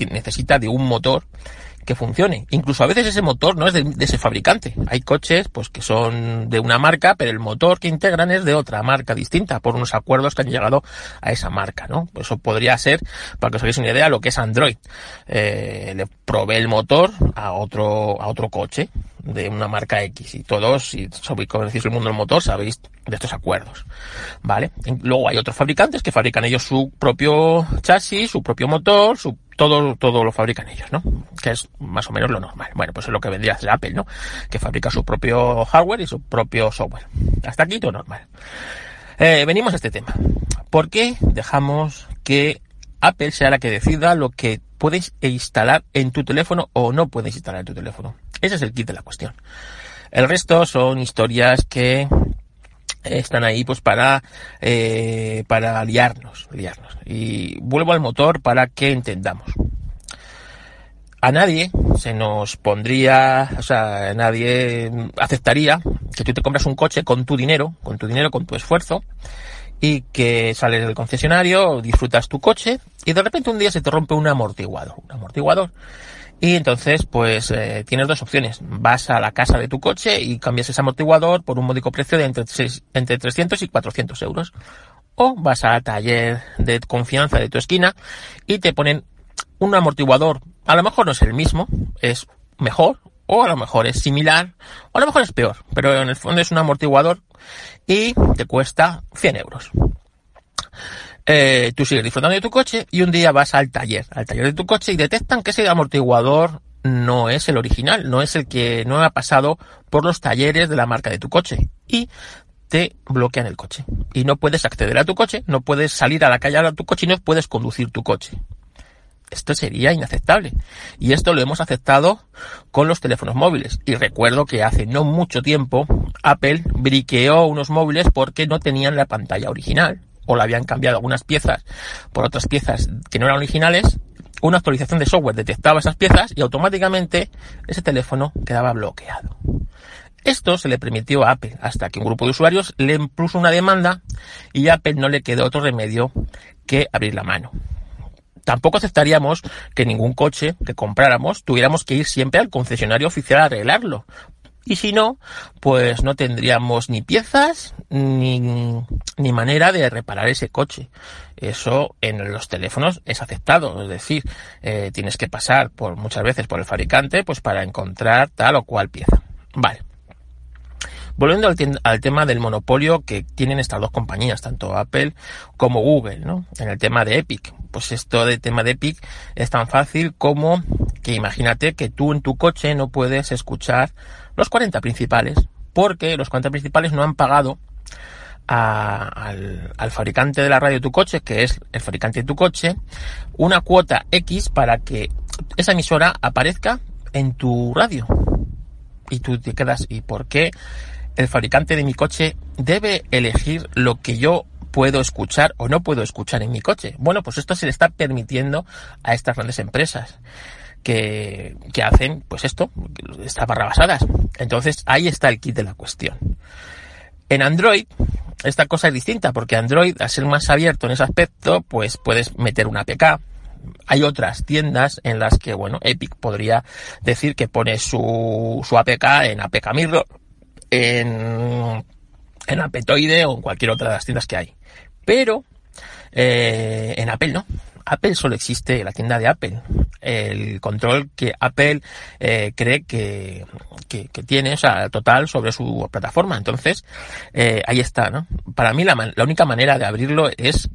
necesita de un motor que funcione. Incluso a veces ese motor no es de, ese fabricante. Hay coches pues que son de una marca, pero el motor que integran es de otra marca distinta por unos acuerdos que han llegado a esa marca, ¿no? Eso podría ser, para que os hagáis una idea, lo que es Android. Eh, le provee el motor a otro a otro coche de una marca X y todos, si conocéis el mundo del motor, sabéis de estos acuerdos, ¿vale? Luego hay otros fabricantes que fabrican ellos su propio chasis, su propio motor, su todo, todo lo fabrican ellos, ¿no? Que es más o menos lo normal. Bueno, pues es lo que vendría a hacer Apple, ¿no? Que fabrica su propio hardware y su propio software. Hasta aquí todo normal. Eh, venimos a este tema. ¿Por qué dejamos que Apple sea la que decida lo que puedes instalar en tu teléfono o no puedes instalar en tu teléfono? Ese es el kit de la cuestión. El resto son historias que están ahí pues para eh, para liarnos. Y vuelvo al motor para que entendamos. A nadie se nos pondría, o sea, nadie aceptaría que tú te compras un coche con tu dinero, con tu dinero, con tu esfuerzo, y que sales del concesionario, disfrutas tu coche, y de repente un día se te rompe un amortiguador, un amortiguador y entonces, pues eh, tienes dos opciones. Vas a la casa de tu coche y cambias ese amortiguador por un módico precio de entre, entre 300 y 400 euros. O vas al taller de confianza de tu esquina y te ponen un amortiguador. A lo mejor no es el mismo, es mejor, o a lo mejor es similar, o a lo mejor es peor, pero en el fondo es un amortiguador y te cuesta 100 euros eh, tú sigues disfrutando de tu coche y un día vas al taller, al taller de tu coche y detectan que ese amortiguador no es el original, no es el que no ha pasado por los talleres de la marca de tu coche y te bloquean el coche y no puedes acceder a tu coche, no puedes salir a la calle a tu coche y no puedes conducir tu coche. Esto sería inaceptable. Y esto lo hemos aceptado con los teléfonos móviles. Y recuerdo que hace no mucho tiempo Apple briqueó unos móviles porque no tenían la pantalla original o le habían cambiado algunas piezas por otras piezas que no eran originales, una actualización de software detectaba esas piezas y automáticamente ese teléfono quedaba bloqueado. Esto se le permitió a Apple hasta que un grupo de usuarios le puso una demanda y a Apple no le quedó otro remedio que abrir la mano. Tampoco aceptaríamos que ningún coche que compráramos tuviéramos que ir siempre al concesionario oficial a arreglarlo, y si no, pues no tendríamos ni piezas ni, ni manera de reparar ese coche. Eso en los teléfonos es aceptado, es decir, eh, tienes que pasar por muchas veces por el fabricante pues para encontrar tal o cual pieza. Vale. Volviendo al, al, tema del monopolio que tienen estas dos compañías, tanto Apple como Google, ¿no? En el tema de Epic. Pues esto de tema de Epic es tan fácil como imagínate que tú en tu coche no puedes escuchar los 40 principales, porque los 40 principales no han pagado al, fabricante de la radio de tu coche, que es el fabricante de tu coche, una cuota X para que esa emisora aparezca en tu radio. Y tú te quedas, ¿y por qué el fabricante de mi coche debe elegir lo que yo puedo escuchar o no puedo escuchar en mi coche? Bueno, pues esto se le está permitiendo a estas grandes empresas que, hacen, pues esto, estas barrabasadas. Entonces ahí está el kit de la cuestión. En Android, esta cosa es distinta, porque Android, al ser más abierto en ese aspecto, pues puedes meter una APK. Hay otras tiendas en las que, bueno, Epic podría decir que pone su, su APK en APK Mirror, en, en Apetoide o en cualquier otra de las tiendas que hay. Pero, eh, en Apple no. Apple solo existe la tienda de Apple. El control que Apple eh, cree que, que, que, tiene, o sea, total sobre su plataforma. Entonces, eh, ahí está, ¿no? Para mí la, la única manera de abrirlo es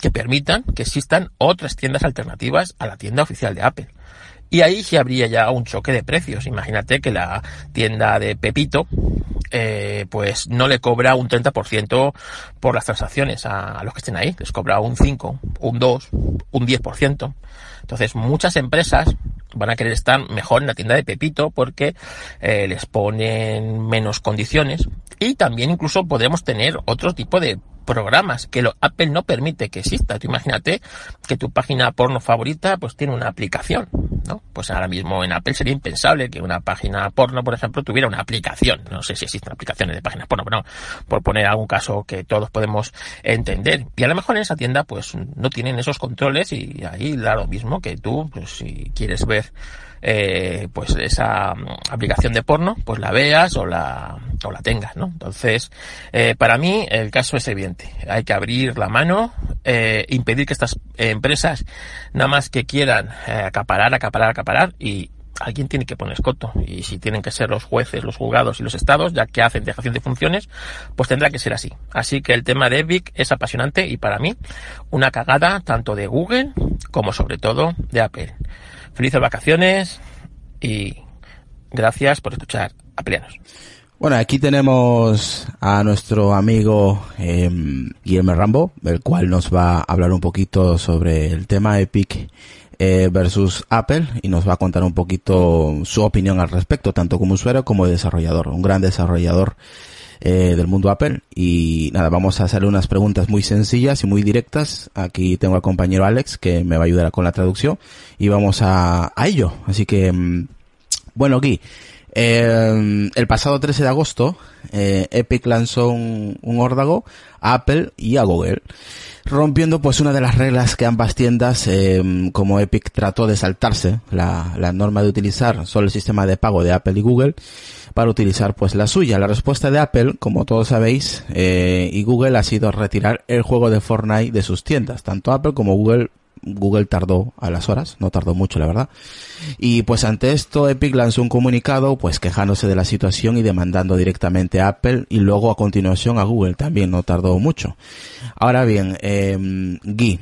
que permitan que existan otras tiendas alternativas a la tienda oficial de Apple. Y ahí sí habría ya un choque de precios. Imagínate que la tienda de Pepito, eh, pues no le cobra un 30% por las transacciones a, los que estén ahí. Les cobra un 5, un 2, un 10%. Entonces muchas empresas van a querer estar mejor en la tienda de Pepito porque eh, les ponen menos condiciones y también incluso podremos tener otro tipo de programas que lo, Apple no permite que exista. Imagínate que tu página porno favorita pues tiene una aplicación, ¿no? Pues ahora mismo en Apple sería impensable que una página porno, por ejemplo, tuviera una aplicación. No sé si existen aplicaciones de páginas porno, pero no, por poner algún caso que todos podemos entender. Y a lo mejor en esa tienda pues no tienen esos controles y ahí da lo mismo que tú, pues si quieres ver eh, pues esa aplicación de porno, pues la veas o la, o la tengas, ¿no? Entonces, eh, para mí el caso es evidente. Hay que abrir la mano, eh, impedir que estas empresas nada más que quieran eh, acaparar, acaparar, acaparar y alguien tiene que poner escoto y si tienen que ser los jueces, los juzgados y los estados, ya que hacen dejación de funciones, pues tendrá que ser así. Así que el tema de Epic es apasionante y para mí una cagada tanto de Google como sobre todo de Apple. Felices vacaciones y gracias por escuchar a. Bueno, aquí tenemos a nuestro amigo eh, Guillermo Rambo, el cual nos va a hablar un poquito sobre el tema Epic eh, versus Apple y nos va a contar un poquito su opinión al respecto, tanto como usuario como desarrollador, un gran desarrollador eh, del mundo Apple. Y nada, vamos a hacerle unas preguntas muy sencillas y muy directas. Aquí tengo al compañero Alex que me va a ayudar con la traducción y vamos a, a ello. Así que, bueno, Gui, eh, el pasado 13 de agosto, eh, Epic lanzó un, un órdago a Apple y a Google rompiendo pues una de las reglas que ambas tiendas eh, como Epic trató de saltarse la, la, norma de utilizar solo el sistema de pago de Apple y Google para utilizar pues la suya. La respuesta de Apple, como todos sabéis, eh, y Google ha sido retirar el juego de Fortnite de sus tiendas. Tanto Apple como Google Google tardó a las horas, no tardó mucho la verdad. Y pues ante esto Epic lanzó un comunicado pues quejándose de la situación y demandando directamente a Apple y luego a continuación a Google también, no tardó mucho. Ahora bien, eh, Guy,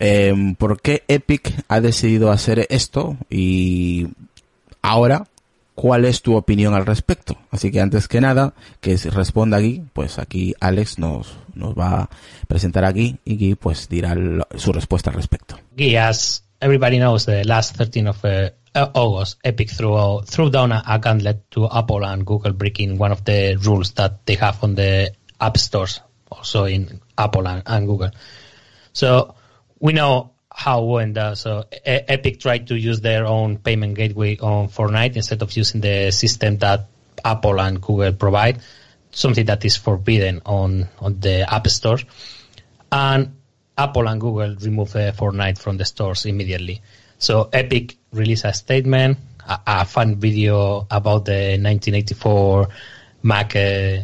eh, ¿por qué Epic ha decidido hacer esto? Y ahora, ¿cuál es tu opinión al respecto? Así que antes que nada, que responda Guy, pues aquí Alex nos, nos va a presentar aquí y pues dirá su respuesta al respecto. Guy, as everybody knows, the last 13 of uh, August, Epic threw, uh, threw down a, a gauntlet to Apple and Google breaking one of the rules that they have on the app stores, also in Apple and, and Google. So we know how went that. So e Epic tried to use their own payment gateway on Fortnite instead of using the system that Apple and Google provide, something that is forbidden on, on the app Store, And Apple and Google removed uh, Fortnite from the stores immediately. So Epic released a statement, a, a fun video about the 1984 Mac uh,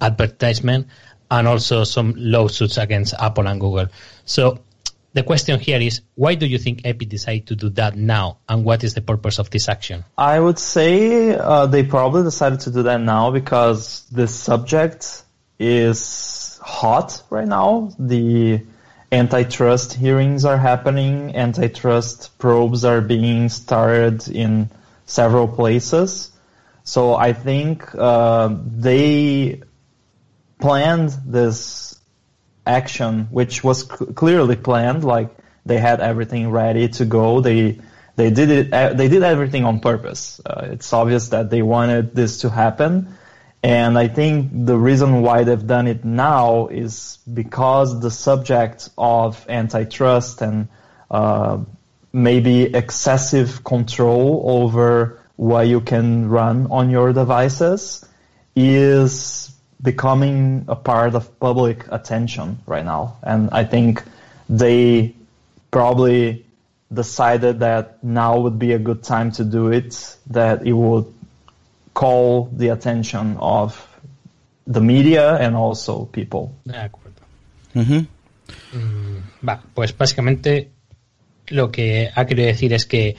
advertisement, and also some lawsuits against Apple and Google. So the question here is, why do you think Epic decided to do that now, and what is the purpose of this action? I would say uh, they probably decided to do that now because the subject is hot right now. The antitrust hearings are happening. Antitrust probes are being started in several places. So I think uh, they planned this action, which was c- clearly planned. Like they had everything ready to go. They they did it. Uh, they did everything on purpose. Uh, it's obvious that they wanted this to happen, and I think the reason why they've done it now is because the subject of antitrust and uh, maybe excessive control over what you can run on your devices is becoming a part of public attention right now. And I think they probably decided that now would be a good time to do it, that it would call the attention of the media and also people. De acuerdo. Mm, va, pues básicamente lo que ha querido decir es que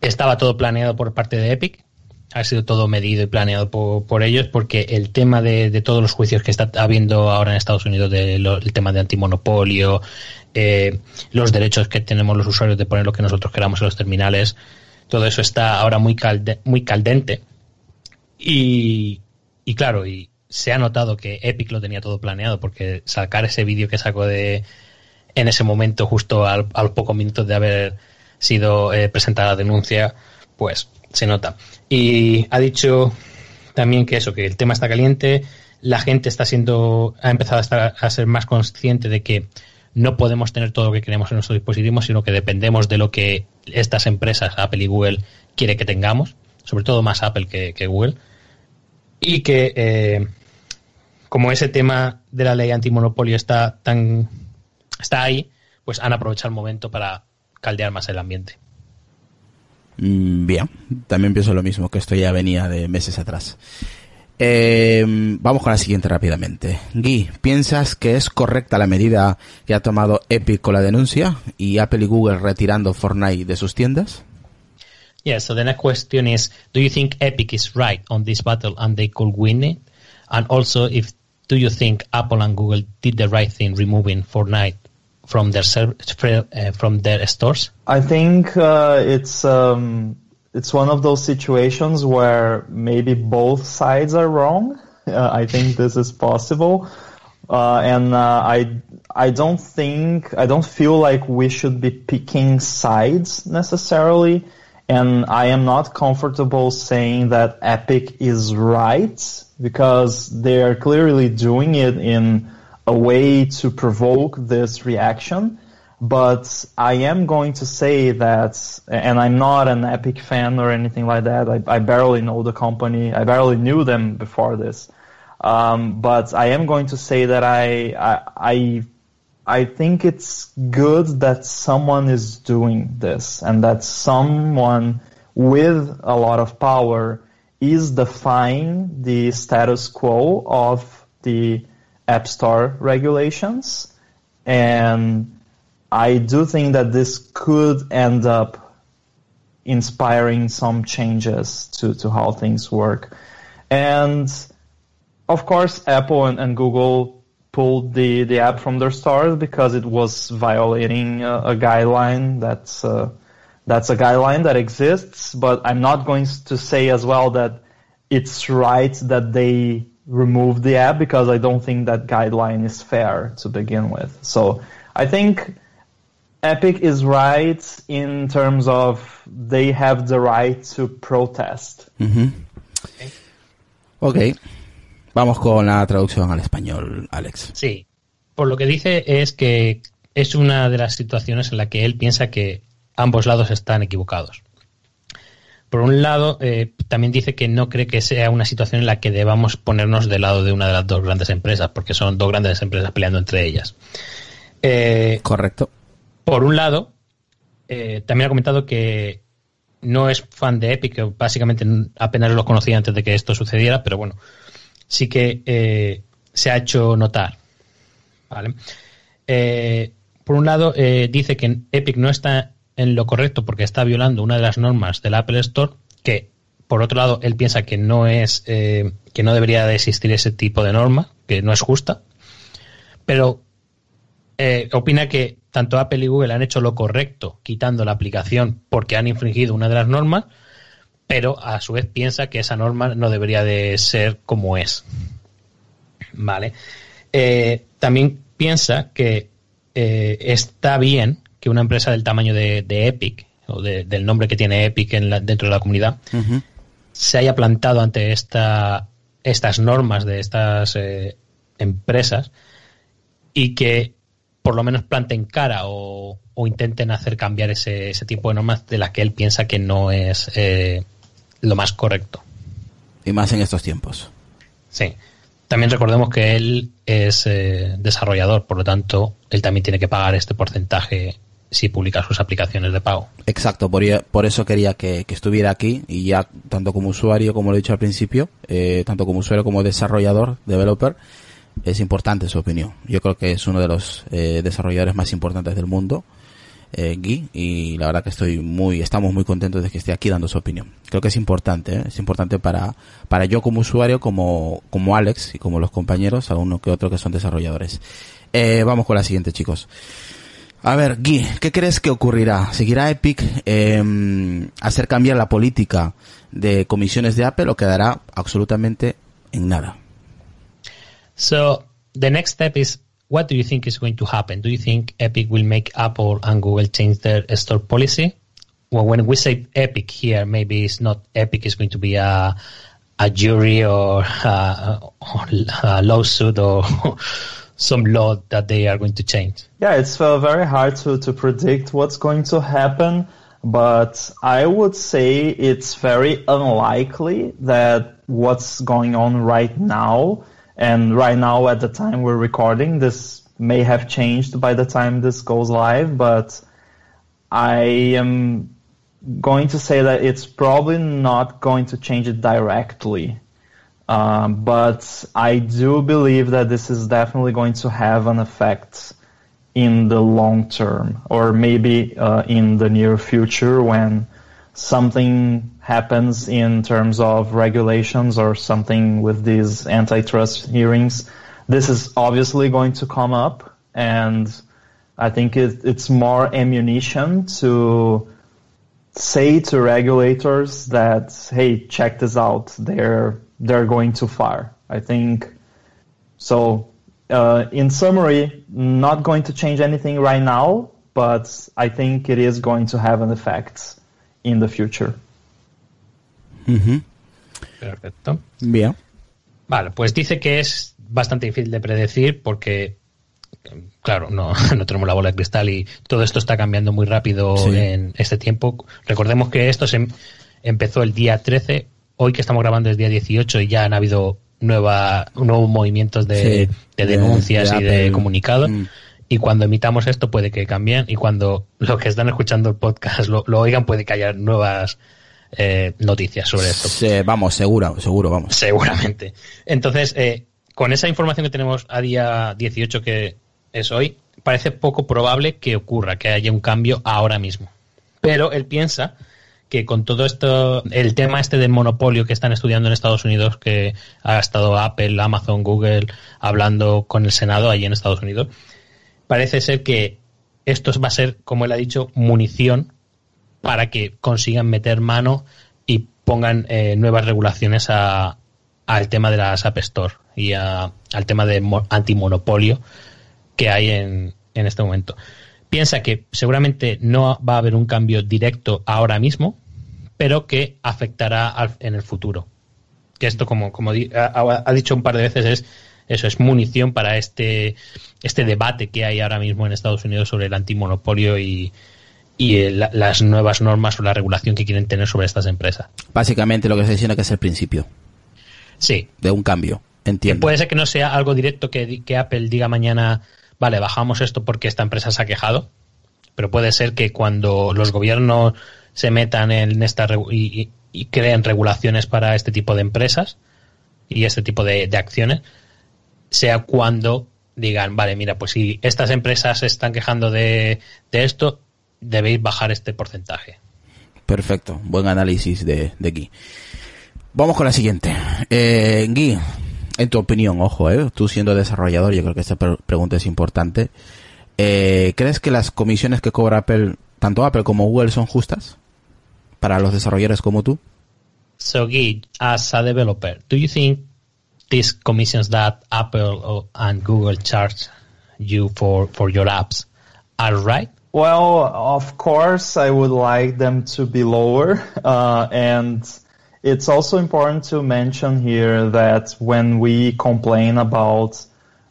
estaba todo planeado por parte de Epic, ha sido todo medido y planeado por, ellos, porque el tema de, de, todos los juicios que está habiendo ahora en Estados Unidos, de lo, el tema de antimonopolio, eh, los derechos que tenemos los usuarios de poner lo que nosotros queramos en los terminales, todo eso está ahora muy, calde, muy caldente. Y, y claro, y se ha notado que Epic lo tenía todo planeado, porque sacar ese vídeo que sacó de en ese momento, justo al, al pocos minutos de haber sido eh, presentada la denuncia, pues se nota. Y ha dicho también que eso, que el tema está caliente, la gente está siendo, ha empezado a, estar, a ser más consciente de que no podemos tener todo lo que queremos en nuestros dispositivos, sino que dependemos de lo que estas empresas, Apple y Google, quiere que tengamos, sobre todo más Apple que, que Google, y que eh, como ese tema de la ley antimonopolio está tan está ahí, pues han aprovechado el momento para caldear más el ambiente. Mm, bien, también pienso lo mismo, que esto ya venía de meses atrás. Eh, vamos con la siguiente rápidamente. Guy, ¿piensas que es correcta la medida que ha tomado Epic con la denuncia y Apple y Google retirando Fortnite de sus tiendas? Yeah, so the next question is, do you think Epic is right on this battle and they could win it? And also, if do you think Apple and Google did the right thing removing Fortnite from their uh, from their stores? I think uh, it's um, it's one of those situations where maybe both sides are wrong. Uh, I think this is possible, uh, and uh, I I don't think I don't feel like we should be picking sides necessarily. And I am not comfortable saying that Epic is right because they are clearly doing it in a way to provoke this reaction. But I am going to say that, and I'm not an Epic fan or anything like that. I, I barely know the company. I barely knew them before this. Um, but I am going to say that I, I, I, I think it's good that someone is doing this and that someone with a lot of power is defying the status quo of the App Store regulations. And I do think that this could end up inspiring some changes to, to how things work. And of course, Apple and, and Google pulled the, the app from their stores because it was violating a, a guideline that's, uh, that's a guideline that exists, but I'm not going to say as well that it's right that they remove the app because I don't think that guideline is fair to begin with. So I think Epic is right in terms of they have the right to protest. Uh -huh. okay. ok. Vamos con la traducción al español, Alex. Sí. Por lo que dice es que es una de las situaciones en la que él piensa que ambos lados están equivocados. Por un lado, eh, también dice que no cree que sea una situación en la que debamos ponernos del lado de una de las dos grandes empresas, porque son dos grandes empresas peleando entre ellas. Eh, Correcto. Por un lado, eh, también ha comentado que no es fan de Epic, que básicamente apenas lo conocía antes de que esto sucediera, pero bueno, sí que se ha hecho notar. ¿vale? Por un lado, eh, dice que Epic no está en lo correcto porque está violando una de las normas del Apple Store, que por otro lado él piensa que no es eh, que no debería de existir ese tipo de norma, que no es justa, pero eh, opina que tanto Apple y Google han hecho lo correcto quitando la aplicación porque han infringido una de las normas, pero a su vez piensa que esa norma no debería de ser como es. Vale. Eh, también piensa que eh, está bien que una empresa del tamaño de, de, Epic, o de- del nombre que tiene Epic en la- dentro de la comunidad, se haya plantado ante esta, estas normas de estas eh, empresas y que por lo menos planten cara o, o intenten hacer cambiar ese, ese tipo de normas de las que él piensa que no es eh, lo más correcto. Y más en estos tiempos. Sí. También recordemos que él es eh, desarrollador, por lo tanto, él también tiene que pagar este porcentaje si publica sus aplicaciones de pago. Exacto, por, por eso quería que, que estuviera aquí y ya tanto como usuario, como lo he dicho al principio, eh, tanto como usuario como desarrollador, developer, es importante su opinión. Yo creo que es uno de los eh, desarrolladores más importantes del mundo, eh, Guy, y la verdad que estoy muy, estamos muy contentos de que esté aquí dando su opinión. Creo que es importante, ¿eh? es importante para, para yo como usuario, como, como Alex y como los compañeros, alguno que otro que son desarrolladores. Eh, vamos con la siguiente, chicos. A ver, Guy, ¿qué crees que ocurrirá? ¿Seguirá Epic eh, hacer cambiar la política de comisiones de Apple o quedará absolutamente en nada? So the next step is what do you think is going to happen? Do you think Epic will make Apple and Google change their store policy? Well, when we say Epic here, maybe it's not Epic is going to be a a jury or a, a lawsuit or some law that they are going to change. Yeah, it's uh, very hard to, to predict what's going to happen, but I would say it's very unlikely that what's going on right now, and right now at the time we're recording, this may have changed by the time this goes live, but I am going to say that it's probably not going to change it directly. Um, but I do believe that this is definitely going to have an effect in the long term, or maybe uh, in the near future when something happens in terms of regulations or something with these antitrust hearings. This is obviously going to come up, and I think it, it's more ammunition to say to regulators that, hey, check this out. They're they're going too far. I think so. Uh, in summary, not going to change anything right now, but I think it is going to have an effect in the future. Perfecto. Bien. Vale, pues dice que es bastante difícil de predecir porque, claro, no, [LAUGHS] no tenemos la bola de cristal y todo esto está cambiando muy rápido Sí. en este tiempo. Recordemos que esto se em- empezó el día 13, hoy que estamos grabando es día 18 y ya han habido nueva, nuevos movimientos de, Sí, de de- denuncias de y de Apple. comunicados. Mm. Y cuando emitamos esto puede que cambien y cuando los que están escuchando el podcast lo, lo oigan puede que haya nuevas eh, noticias sobre esto. Sí, vamos, seguro, seguro, vamos. Seguramente. Entonces, eh, con esa información que tenemos a día 18, que es hoy, parece poco probable que ocurra, que haya un cambio ahora mismo. Pero él piensa que con todo esto, el tema este del monopolio que están estudiando en Estados Unidos, que ha estado Apple, Amazon, Google hablando con el Senado allí en Estados Unidos, parece ser que esto va a ser, como él ha dicho, munición para que consigan meter mano y pongan eh, nuevas regulaciones a- al tema de las App Store y a- al tema de mo- antimonopolio que hay en, en este momento. Piensa que seguramente no va a haber un cambio directo ahora mismo, pero que afectará al- en el futuro. Que esto, como, como di- ha, ha dicho un par de veces, es eso es munición para este, este debate que hay ahora mismo en Estados Unidos sobre el antimonopolio y, y el- la- las nuevas normas o la regulación que quieren tener sobre estas empresas. Básicamente lo que se dice que es el principio Sí, de un cambio. que Entiendo. puede ser que no sea algo directo que, que Apple diga mañana, vale, bajamos esto porque esta empresa se ha quejado, pero puede ser que cuando los gobiernos se metan en esta y, y- creen regulaciones para este tipo de empresas y este tipo de, acciones, sea cuando digan, vale, mira, pues si estas empresas se están quejando de, esto, debéis bajar este porcentaje. Perfecto, buen análisis de, de Guy. Vamos con la siguiente. Eh, Guy, en tu opinión, ojo, eh, tú siendo desarrollador, yo creo que esta pre- pregunta es importante. Eh, ¿Crees que las comisiones que cobra Apple, tanto Apple como Google, son justas para los desarrolladores como tú? So, Guy, as a developer, do you think these commissions that Apple and Google charge you for, for your apps are right? Well, of course, I would like them to be lower. Uh, and it's also important to mention here that when we complain about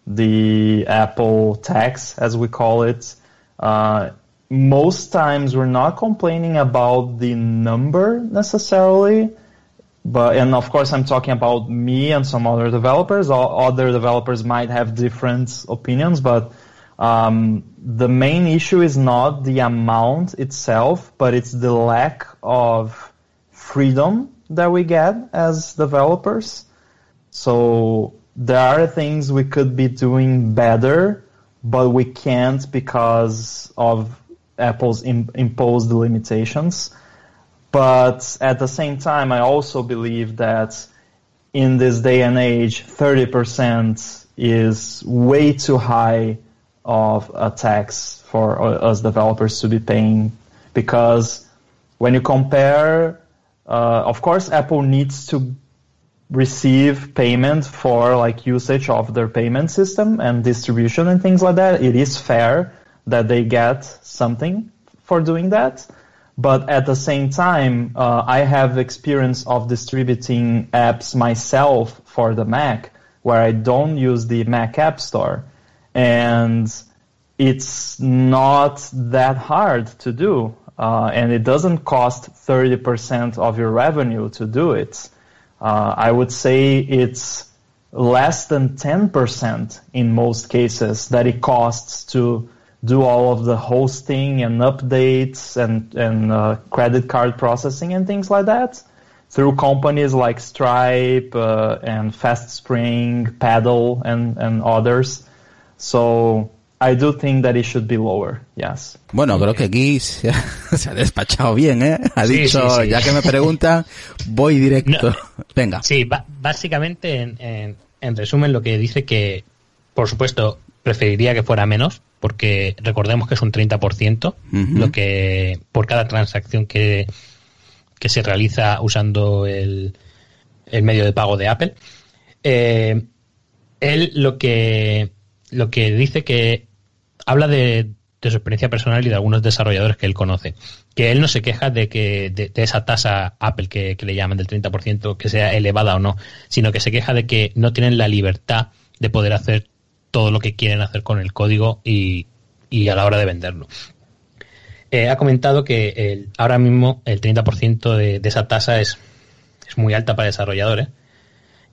the Apple tax, as we call it, uh, most times we're not complaining about the number necessarily, but and of course I'm talking about me and some other developers. Other developers might have different opinions, but um, the main issue is not the amount itself, but it's the lack of freedom that we get as developers. So there are things we could be doing better, but we can't because of Apple's Im- imposed limitations. But at the same time, I also believe that in this day and age, 30% is way too high of a tax for uh, us developers to be paying because when you compare, uh, of course, Apple needs to receive payment for like usage of their payment system and distribution and things like that. It is fair that they get something for doing that. But at the same time, uh, I have experience of distributing apps myself for the Mac where I don't use the Mac App Store. And it's not that hard to do. Uh, and it doesn't cost 30% of your revenue to do it. Uh, I would say it's less than 10% in most cases that it costs to do all of the hosting and updates and, and uh, credit card processing and things like that through companies like Stripe uh, and FastSpring, Paddle, and, and others. So I do think that it should be lower, yes. Bueno, creo que aquí se ha, [LAUGHS] se ha despachado bien, ¿eh? Ha Sí, dicho, sí, sí. ya que me preguntan, voy directo. No. [LAUGHS] Venga. Sí, básicamente, en, en- en resumen, lo que dice que, por supuesto, preferiría que fuera menos, porque recordemos que es un 30%, Ujú. lo que por cada transacción que, que se realiza usando el, el medio de pago de Apple. Eh, él lo que, lo que dice que habla de, de su experiencia personal y de algunos desarrolladores que él conoce. Que él no se queja de que de, esa tasa Apple que, le llaman del 30% que sea elevada o no, sino que se queja de que no tienen la libertad de poder hacer todo lo que quieren hacer con el código y, y a la hora de venderlo. Eh, ha comentado que ahora mismo el 30% de, esa tasa es, es muy alta para desarrolladores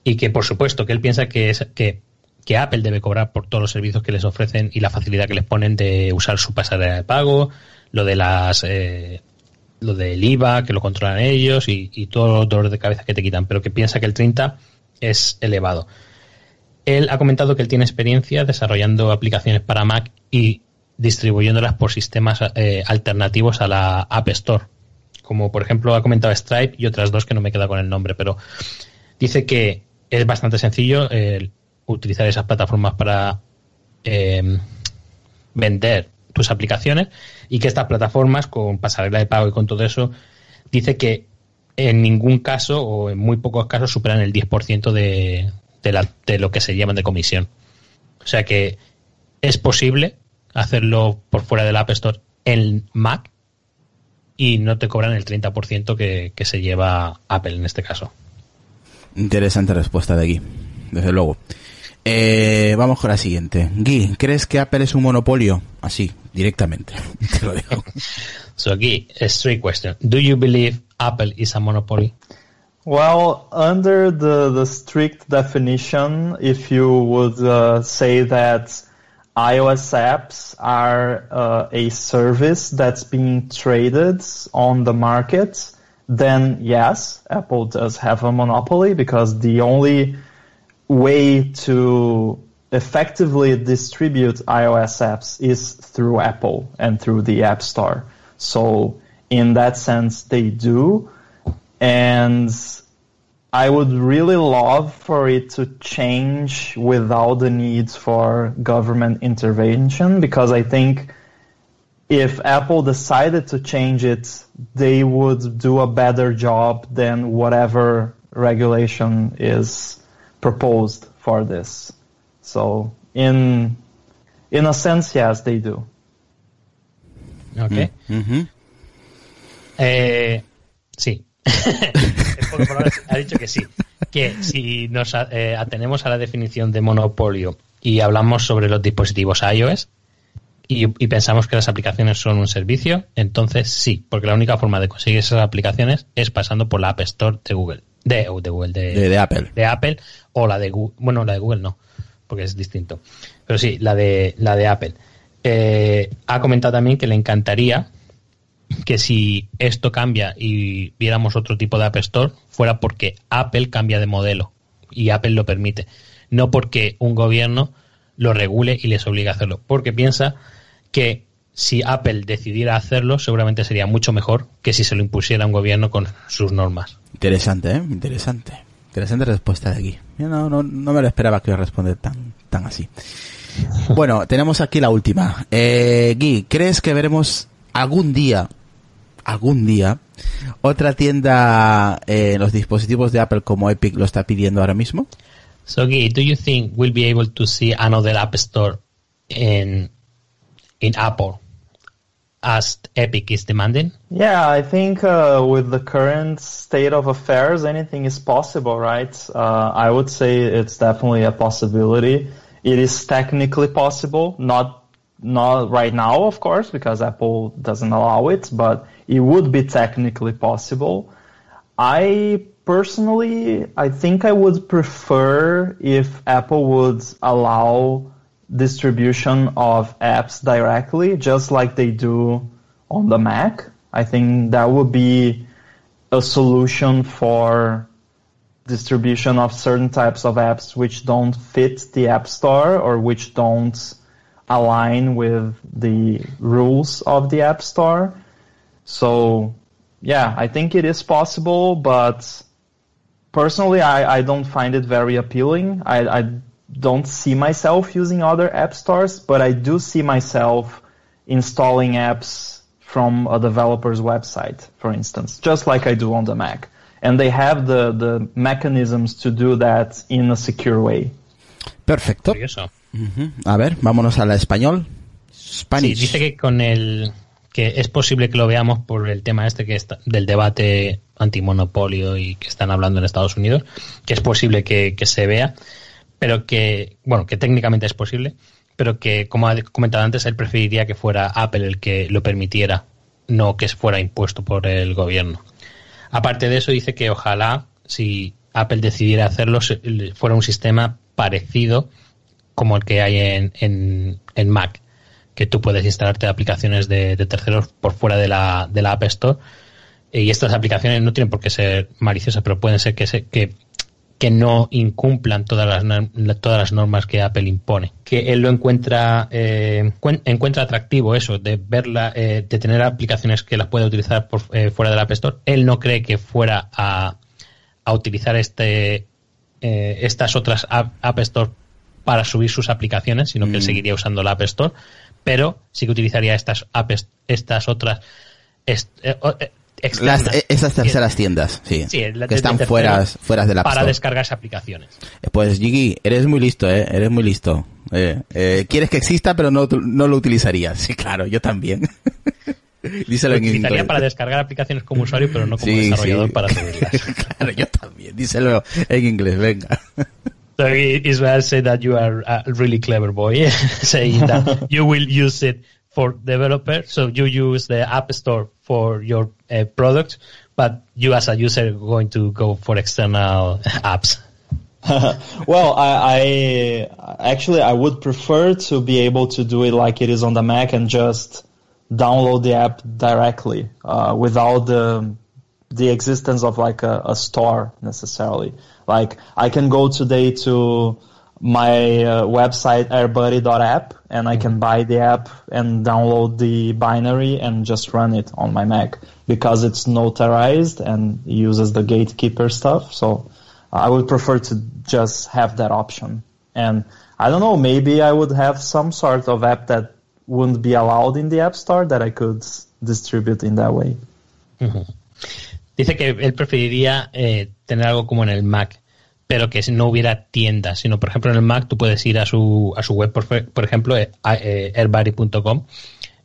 y que por supuesto que él piensa que, que, que Apple debe cobrar por todos los servicios que les ofrecen y la facilidad que les ponen de usar su pasarela de pago, lo de las eh, lo del IVA, que lo controlan ellos y, todos los dolores de cabeza que te quitan, pero que piensa que el 30 es elevado. Él ha comentado que él tiene experiencia desarrollando aplicaciones para Mac y distribuyéndolas por sistemas eh, alternativos a la App Store. Como por ejemplo ha comentado Stripe y otras dos que no me queda con el nombre, pero dice que es bastante sencillo eh, utilizar esas plataformas para eh, vender tus aplicaciones y que estas plataformas con pasarela de pago y con todo eso dice que en ningún caso o en muy pocos casos superan el 10% de, de, la- de lo que se llevan de comisión. O sea que es posible hacerlo por fuera del App Store en Mac y no te cobran el 30% que, que se lleva Apple en este caso. Interesante respuesta de Gui, desde luego. Eh, vamos con la siguiente. Gui, ¿crees que Apple es un monopolio? Así, directamente. [LAUGHS] Te lo digo. So Guy, a straight question. Do you believe Apple is a monopoly? Well, under the, the strict definition, if you would uh, say that iOS apps are uh, a service that's being traded on the market, then yes, Apple does have a monopoly because the only way to effectively distribute iOS apps is through Apple and through the App Store. So in that sense, they do. And I would really love for it to change without the need for government intervention because I think if Apple decided to change it, they would do a better job than whatever regulation is proposed for this. So in in a sense, yes, they do. ¿Ok? Mm, ujú. Eh, sí. [LAUGHS] Ha dicho que sí. Que si nos eh, atenemos a la definición de monopolio y hablamos sobre los dispositivos iOS y, y pensamos que las aplicaciones son un servicio, entonces sí, porque la única forma de conseguir esas aplicaciones es pasando por la App Store de Google. De, de Google, de, De, de Apple. de Apple o la de Google. Bueno, la de Google no, porque es distinto. Pero sí, la de, la de Apple. Eh, ha comentado también que le encantaría que si esto cambia y viéramos otro tipo de App Store, fuera porque Apple cambia de modelo y Apple lo permite, no porque un gobierno lo regule y les obligue a hacerlo, porque piensa que si Apple decidiera hacerlo, seguramente sería mucho mejor que si se lo impusiera un gobierno con sus normas. Interesante, ¿eh? Interesante. Interesante respuesta de aquí. Yo no, no, no me lo esperaba que responda tan, tan así. [LAUGHS] Bueno, tenemos aquí la última. Eh, Guy, ¿crees que veremos algún día, algún día, otra tienda eh, en los dispositivos de Apple como Epic lo está pidiendo ahora mismo? So, Guy, do you think we'll be able to see another App Store in in Apple as Epic is demanding? Yeah, I think uh, with the current state of affairs, anything is possible, right? Uh, I would say it's definitely a possibility. It is technically possible, not not right now, of course, because Apple doesn't allow it, but it would be technically possible. I personally, I think I would prefer if Apple would allow distribution of apps directly, just like they do on the Mac. I think that would be a solution for distribution of certain types of apps which don't fit the App Store or which don't align with the rules of the App Store. So, yeah, I think it is possible, but personally, I, I don't find it very appealing. I, I don't see myself using other app stores, but I do see myself installing apps from a developer's website, for instance, just like I do on the Mac. And they have the, the mechanisms to do that in a secure way. Perfecto. Curioso. Ujú. A ver, vámonos a la español. Sí, dice que con el que es posible que lo veamos por el tema este que está, del debate antimonopolio y que están hablando en Estados Unidos, que es posible que, que se vea, pero que, bueno, que técnicamente es posible, pero que, como ha comentado antes, él preferiría que fuera Apple el que lo permitiera, no que fuera impuesto por el gobierno. Aparte de eso, dice que ojalá, si Apple decidiera hacerlo, fuera un sistema parecido como el que hay en, en, en Mac, que tú puedes instalarte aplicaciones de, de terceros por fuera de la, de la App Store. Y estas aplicaciones no tienen por qué ser maliciosas, pero pueden ser que, se, que, que no incumplan todas las, todas las normas que Apple impone. Que él lo encuentra, eh, cuen- encuentra atractivo eso, de verla, eh, de tener aplicaciones que las puede utilizar por, eh, fuera de la App Store. Él no cree que fuera a, a utilizar este, eh, estas otras App, App Store para subir sus aplicaciones, sino que él Mm. seguiría usando la App Store, pero sí que utilizaría estas apps, estas otras est- eh, eh, externas. Las- eh, esas terceras tiendas, sí, Sí, la- que están fuera, fuera de la para descargarse aplicaciones. Pues Gigi, eres muy listo, ¿eh? Eres muy listo. Eh, eh, quieres que exista, pero no, no lo utilizarías. Sí, claro, yo también. [LAUGHS] Díselo Lo en utilizaría inglés. para descargar aplicaciones como usuario, pero no como Sí, desarrollador sí. para [LAUGHS] subirlas. claro, yo también. Díselo en inglés, venga. So Israel said that you are a really clever boy, [LAUGHS] saying that [LAUGHS] you will use it for developers. So you use the App Store for your uh, product, but you as a user are going to go for external [LAUGHS] apps. well, I, I actually I would prefer to be able to do it like it is on the Mac and just download the app directly uh, without the the existence of like a, a store necessarily. Like I can go today to my uh, website airbuddy.app and I can buy the app and download the binary and just run it on my Mac because it's notarized and uses the gatekeeper stuff. So I would prefer to just have that option. And I don't know, maybe I would have some sort of app that wouldn't be allowed in the App Store that I could distribute in that way. Ujú. Dice que él preferiría eh, tener algo como en el Mac, pero que no hubiera tiendas, sino por ejemplo en el Mac tú puedes ir a su, a su web, por, por ejemplo, eh, eh, airbuddy.com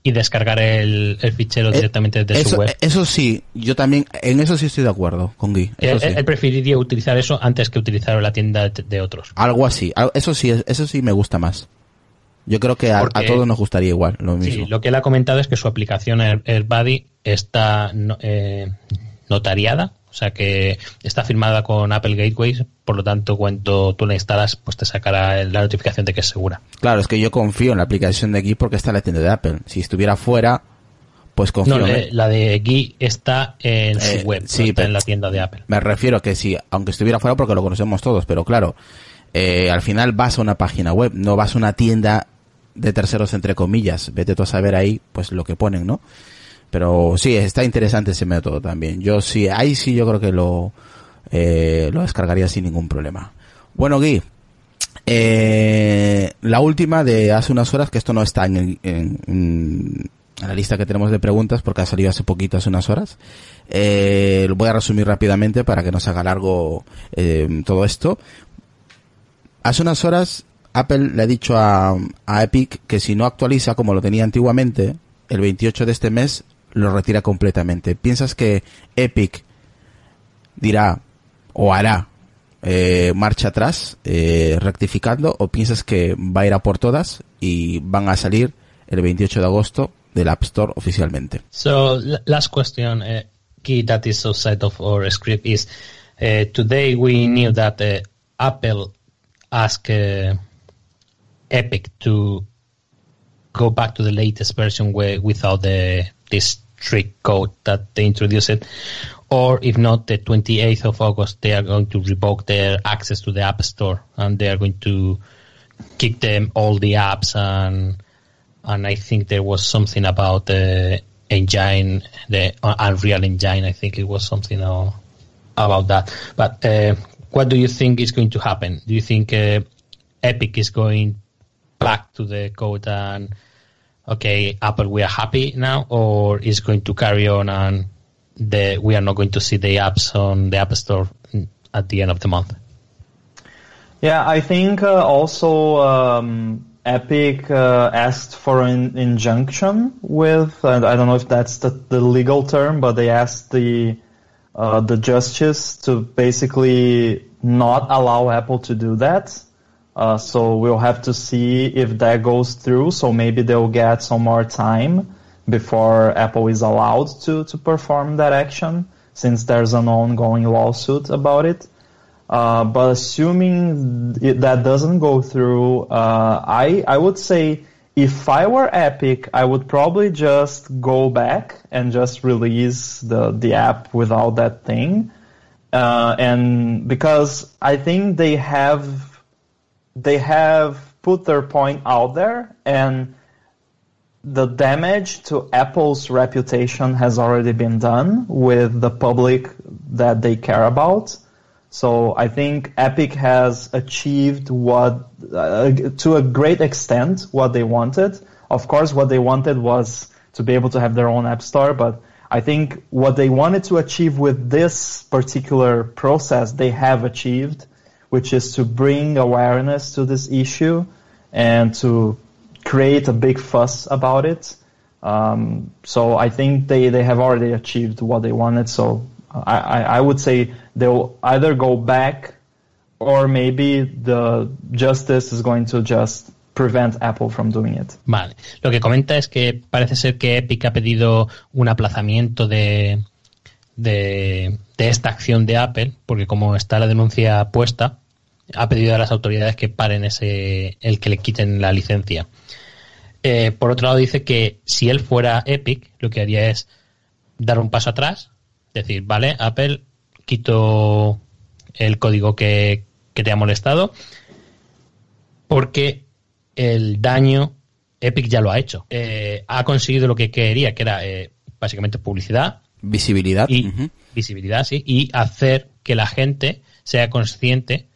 y descargar el, el fichero directamente desde Eh, Eso, su web. eso sí, yo también, en eso sí estoy de acuerdo con Guy. Él, sí. él preferiría utilizar eso antes que utilizar la tienda de, de otros. Algo así, eso sí, eso sí me gusta más. Yo creo que a, Porque- a todos nos gustaría igual, lo mismo. Sí, lo que él ha comentado es que su aplicación Air- AirBuddy está no- eh, notariada, o sea que está firmada con Apple Gateways, por lo tanto cuando tú la instalas pues te sacará la notificación de que es segura. Claro, es que yo confío en la aplicación de aquí porque está en la tienda de Apple. Si estuviera fuera, pues confío No, en la, él. la de Guy está en su Eh, web, sí, no está en la tienda de Apple. Me refiero que si, aunque estuviera fuera porque lo conocemos todos, pero claro, eh, al final vas a una página web, no vas a una tienda de terceros entre comillas. Vete tú a saber ahí, pues lo que ponen, ¿no? Pero sí, está interesante ese método también. Yo sí, ahí sí yo creo que lo, eh, lo descargaría sin ningún problema. Bueno, Gui, eh, la última de hace unas horas, que esto no está en, el- en- la lista que tenemos de preguntas porque ha salido hace poquito, hace unas horas. Eh, lo voy a resumir rápidamente para que no se haga largo eh, todo esto. Hace unas horas Apple le ha dicho a, a Epic que si no actualiza como lo tenía antiguamente, el 28 de este mes lo retira completamente. ¿Piensas que Epic dirá o hará eh, marcha atrás eh, rectificando o piensas que va a ir a por todas y van a salir el 28 de agosto del App Store oficialmente? So last question, uh, key that is outside of our script is uh, today we knew that Apple asked Epic to go back to the latest version where, without the this strict code that they introduced, it. or if not, the 28th of August they are going to revoke their access to the App Store and they are going to kick them all the apps and and I think there was something about the engine, the uh, Unreal Engine. I think it was something about that. But uh, what do you think is going to happen? Do you think uh, Epic is going back to the code and okay, Apple, we are happy now, or is going to carry on and the we are not going to see the apps on the App Store at the end of the month? Yeah, I think uh, also um, Epic uh, asked for an injunction with, I don't know if that's the, the legal term, but they asked the uh, the justice to basically not allow Apple to do that. Uh, so we'll have to see if that goes through. So maybe they'll get some more time before Apple is allowed to, to perform that action since there's an ongoing lawsuit about it. Uh, but assuming it, that doesn't go through, uh, I I would say if I were Epic, I would probably just go back and just release the the app without that thing, uh, and because I think they have they have put their point out there and the damage to Apple's reputation has already been done with the public that they care about. So I think Epic has achieved what, uh, to a great extent, what they wanted. Of course, what they wanted was to be able to have their own app store, but I think what they wanted to achieve with this particular process, they have achieved, which is to bring awareness to this issue and to create a big fuss about it. Um, so I think they, they have already achieved what they wanted. So I, I, I would say they'll either go back or maybe the justice is going to just prevent Apple from doing it. Vale. Lo que comenta es que parece ser que Epic ha pedido un aplazamiento de, de, esta acción de Apple, porque como está la denuncia puesta, ha pedido a las autoridades que paren ese, el que le quiten la licencia. Eh, por otro lado dice que si él fuera Epic, lo que haría es dar un paso atrás, decir, vale, Apple, quito el código que, que te ha molestado, porque el daño Epic ya lo ha hecho. Eh, ha conseguido lo que quería, que era eh, básicamente publicidad. Visibilidad. Y. Visibilidad, sí. Y hacer que la gente sea consciente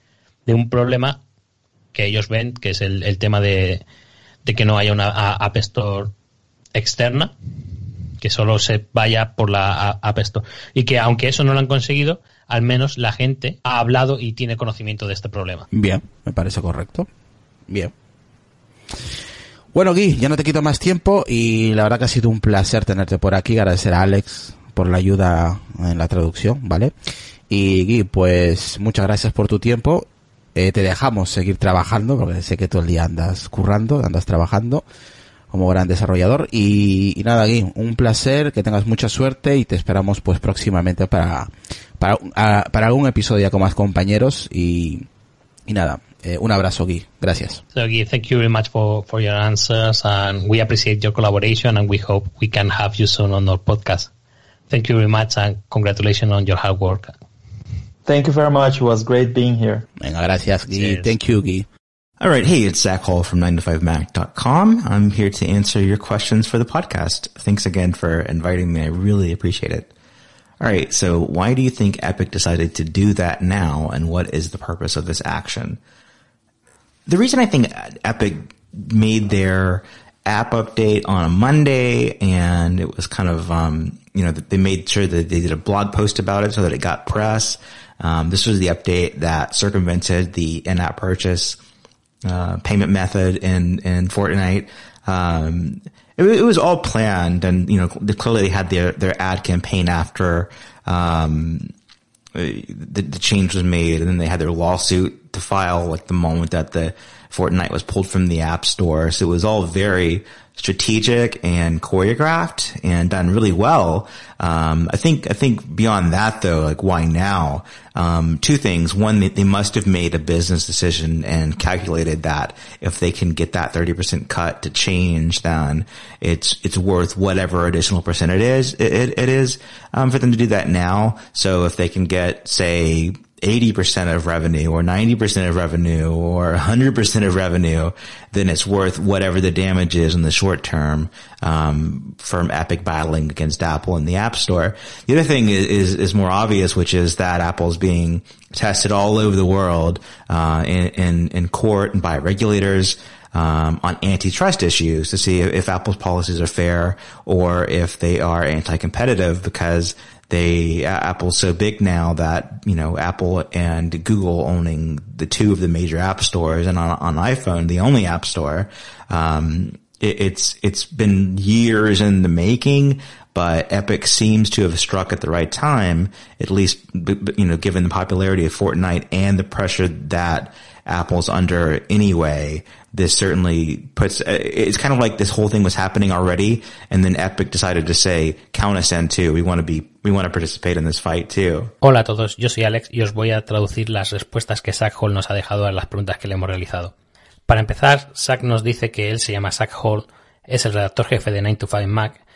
de un problema que ellos ven, que es el, el tema de, de que no haya una App Store externa, que solo se vaya por la App Store. Y que aunque eso no lo han conseguido, al menos la gente ha hablado y tiene conocimiento de este problema. Bien, me parece correcto. Bien. Bueno, Gui, ya no te quito más tiempo y la verdad que ha sido un placer tenerte por aquí. Agradecer a Alex por la ayuda en la traducción, ¿vale? Y Gui, pues muchas gracias por tu tiempo. Eh, te dejamos seguir trabajando porque sé que todo el día andas currando, andas trabajando como gran desarrollador. Y, nada, Gui, un placer, que tengas mucha suerte y te esperamos pues próximamente para, para, para algún episodio con más compañeros y, y nada, eh, un abrazo, Gui. Gracias. So, Guy, thank you very much for, for your answers, and we appreciate your collaboration, and we hope we can have you soon on our podcast. Thank you very much, and congratulations on your hard work. Thank you very much. It was great being here. Venga, gracias, Gui. Thank you, Gui. All right. Hey, it's Zach Hall from 9to5mac.com. I'm here to answer your questions for the podcast. Thanks again for inviting me. I really appreciate it. All right. So why do you think Epic decided to do that now? And what is the purpose of this action? The reason I think Epic made their app update on a Monday and it was kind of, um, you know, they made sure that they did a blog post about it so that it got press. Um, this was the update that circumvented the in-app purchase uh, payment method in in Fortnite. Um, it, it was all planned, and you know they clearly they had their their ad campaign after um, the, the change was made, and then they had their lawsuit to file like the moment that the Fortnite was pulled from the App Store. So it was all very strategic and choreographed and done really well. Um, I think I think beyond that though, like why now? Um, two things. One, they, must have made a business decision and calculated that if they can get that 30% cut to change, then it's, it's worth whatever additional percent it is, it, it, it is, um, for them to do that now. So if they can get, say, 80% of revenue or 90% of revenue or 100% of revenue, then it's worth whatever the damage is in the short term, um, from Epic battling against Apple in the App Store. The other thing is, is, is more obvious, which is that Apple's being tested all over the world, uh, in, in, in court and by regulators, um, on antitrust issues to see if, if Apple's policies are fair or if they are anti-competitive because they Apple's so big now that you know Apple and Google owning the two of the major app stores and on, on iPhone the only app store. Um, it, it's it's been years in the making, but Epic seems to have struck at the right time. At least you know given the popularity of Fortnite and the pressure that Apple's under anyway. This certainly puts, uh, it's kind of like this whole thing was happening already and then Epic decided to say, count us in too. We want to be, Hola a todos, yo soy Alex y os voy a traducir las respuestas que Zach Hall nos ha dejado a las preguntas que le hemos realizado. Para empezar, Zach nos dice que él se llama Zach Hall, es el redactor jefe de 9 to 5 Mac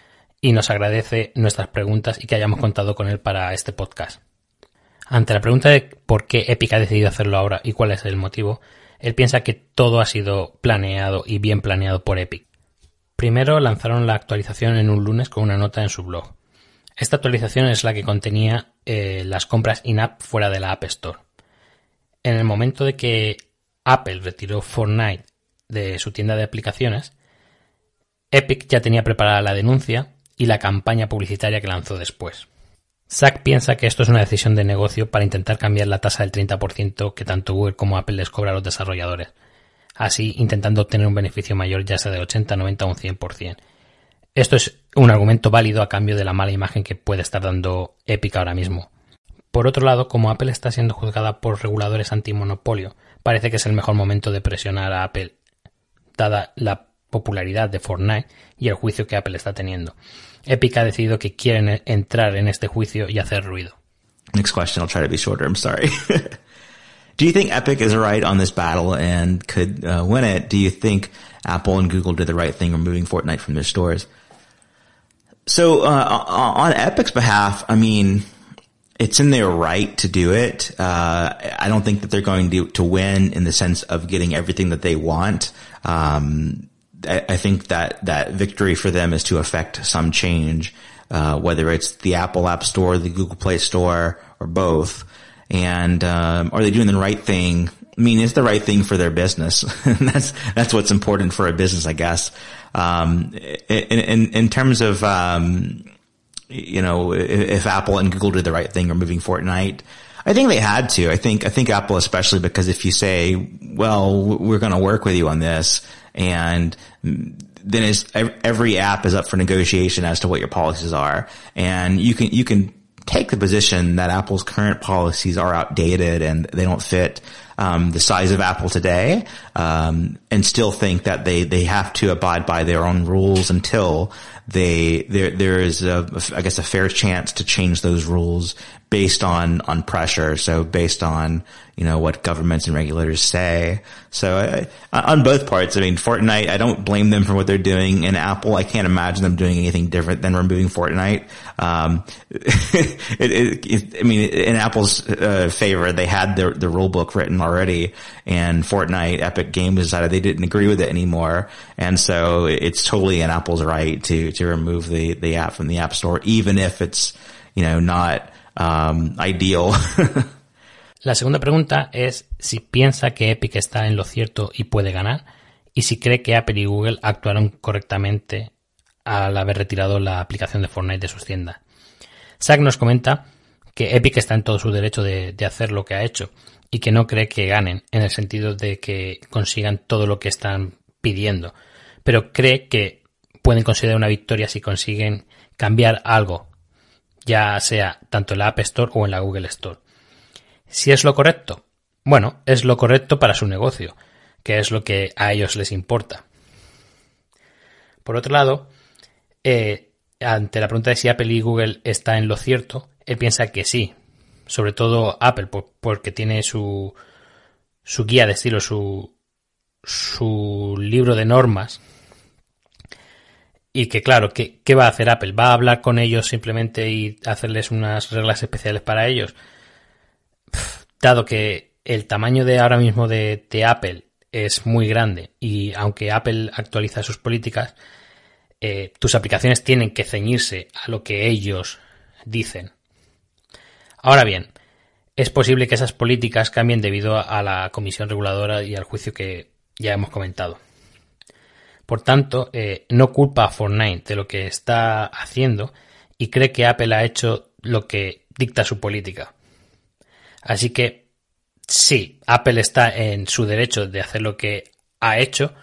y nos agradece nuestras preguntas y que hayamos contado con él para este podcast. Ante la pregunta de por qué Epic ha decidido hacerlo ahora y cuál es el motivo, él piensa que todo ha sido planeado y bien planeado por Epic. Primero lanzaron la actualización en un lunes con una nota en su blog. Esta actualización es la que contenía eh, las compras in-app fuera de la App Store. En el momento de que Apple retiró Fortnite de su tienda de aplicaciones, Epic ya tenía preparada la denuncia y la campaña publicitaria que lanzó después. Zack piensa que esto es una decisión de negocio para intentar cambiar la tasa del 30% que tanto Google como Apple les cobra a los desarrolladores, así intentando obtener un beneficio mayor ya sea de 80, 90 o un 100%. Esto es un argumento válido a cambio de la mala imagen que puede estar dando Epic ahora mismo. Por otro lado, como Apple está siendo juzgada por reguladores antimonopolio, parece que es el mejor momento de presionar a Apple, dada la popularidad de Fortnite y el juicio que Apple está teniendo. Epic ha decidido que quieren entrar en este juicio y hacer ruido. Next question, I'll try to be shorter. I'm sorry. [LAUGHS] do you think Epic is right on this battle and could uh, win it? Do you think Apple and Google did the right thing removing Fortnite from their stores? So, uh, on Epic's behalf, I mean, it's in their right to do it. Uh, I don't think that they're going to, to win in the sense of getting everything that they want. Um, I, I think that that victory for them is to affect some change, uh, whether it's the Apple App Store, the Google Play Store, or both. And um, are they doing the right thing? I mean, it's the right thing for their business. [LAUGHS] that's that's what's important for a business, I guess. Um, in, in in terms of um, you know, if, Apple and Google did the right thing removing Fortnite, I think they had to. I think I think Apple especially because if you say, "Well, we're going to work with you on this," and then every app is up for negotiation as to what your policies are, and you can you can take the position that Apple's current policies are outdated and they don't fit um, the size of Apple today, um, and still think that they they have to abide by their own rules until they there there is a I guess a fair chance to change those rules based on on pressure. So based on you know what governments and regulators say. So uh, on both parts, I mean Fortnite. I don't blame them for what they're doing. And Apple, I can't imagine them doing anything different than removing Fortnite. Um, [LAUGHS] it, it, it, I mean, in Apple's uh, favor, they had the the rule book written already, and Fortnite, Epic Games decided they didn't agree with it anymore, and so it's totally in Apple's right to to remove the the app from the App Store, even if it's you know not um. [LAUGHS] La segunda pregunta es si piensa que Epic está en lo cierto y puede ganar, y si cree que Apple y Google actuaron correctamente al haber retirado la aplicación de Fortnite de sus tiendas. Zack nos comenta que Epic está en todo su derecho de, de, hacer lo que ha hecho y que no cree que ganen en el sentido de que consigan todo lo que están pidiendo, pero cree que pueden considerar una victoria si consiguen cambiar algo, ya sea tanto en la App Store o en la Google Store. Si es lo correcto, bueno, es lo correcto para su negocio, que es lo que a ellos les importa. Por otro lado, eh, ante la pregunta de si Apple y Google está en lo cierto, él piensa que sí, sobre todo Apple, porque tiene su, su guía de estilo, su, su libro de normas. Y que claro, ¿qué, ¿qué va a hacer Apple? ¿Va a hablar con ellos simplemente y hacerles unas reglas especiales para ellos? dado que el tamaño de ahora mismo de, de, Apple es muy grande y aunque Apple actualiza sus políticas, eh, tus aplicaciones tienen que ceñirse a lo que ellos dicen. Ahora bien, es posible que esas políticas cambien debido a la comisión reguladora y al juicio que ya hemos comentado. Por tanto, eh, no culpa a Fortnite de lo que está haciendo y cree que Apple ha hecho lo que dicta su política. Así que sí, Apple está en su derecho de hacer lo que ha hecho,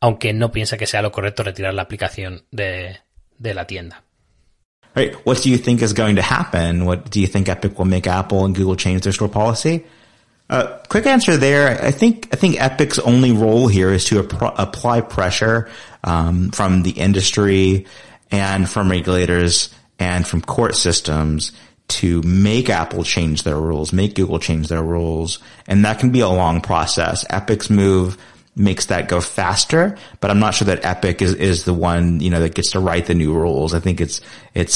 aunque no piensa que sea lo correcto retirar la aplicación de, la tienda. Right. What do you think is going to happen? What do you think Epic will make Apple and Google change their store policy? Uh, quick answer there. I think I think Epic's only role here is to ap- apply pressure um, from the industry and from regulators and from court systems to make Apple change their rules, make Google change their rules. And that can be a long process. Epic's move makes that go faster, but I'm not sure that Epic is, the one, that gets to write the new rules. I think it's,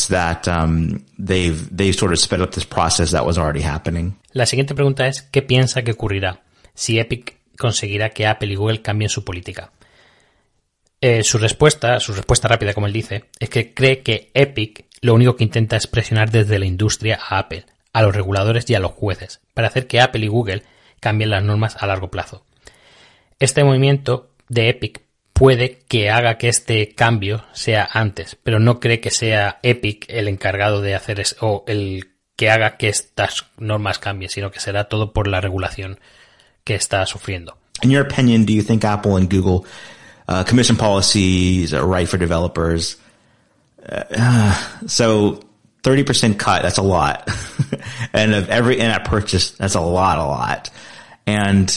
that, um, they've, they've sort of sped up this process that was already happening. La siguiente pregunta es, ¿qué piensa que ocurrirá si Epic conseguirá que Apple y Google cambien su política? Eh, su respuesta, su respuesta rápida, como él dice, es que cree que Epic lo único que intenta es presionar desde la industria a Apple, a los reguladores y a los jueces, para hacer que Apple y Google cambien las normas a largo plazo. Este movimiento de Epic puede que haga que este cambio sea antes, pero no cree que sea Epic el encargado de hacer eso, o el que haga que estas normas cambien, sino que será todo por la regulación que está sufriendo. In your opinion, do you think Apple and Google uh, commission policies are right for developers? Uh, [SIGHS] so 30% cut, that's a lot. [LAUGHS] and of every in-app purchase, that's a lot, a lot. And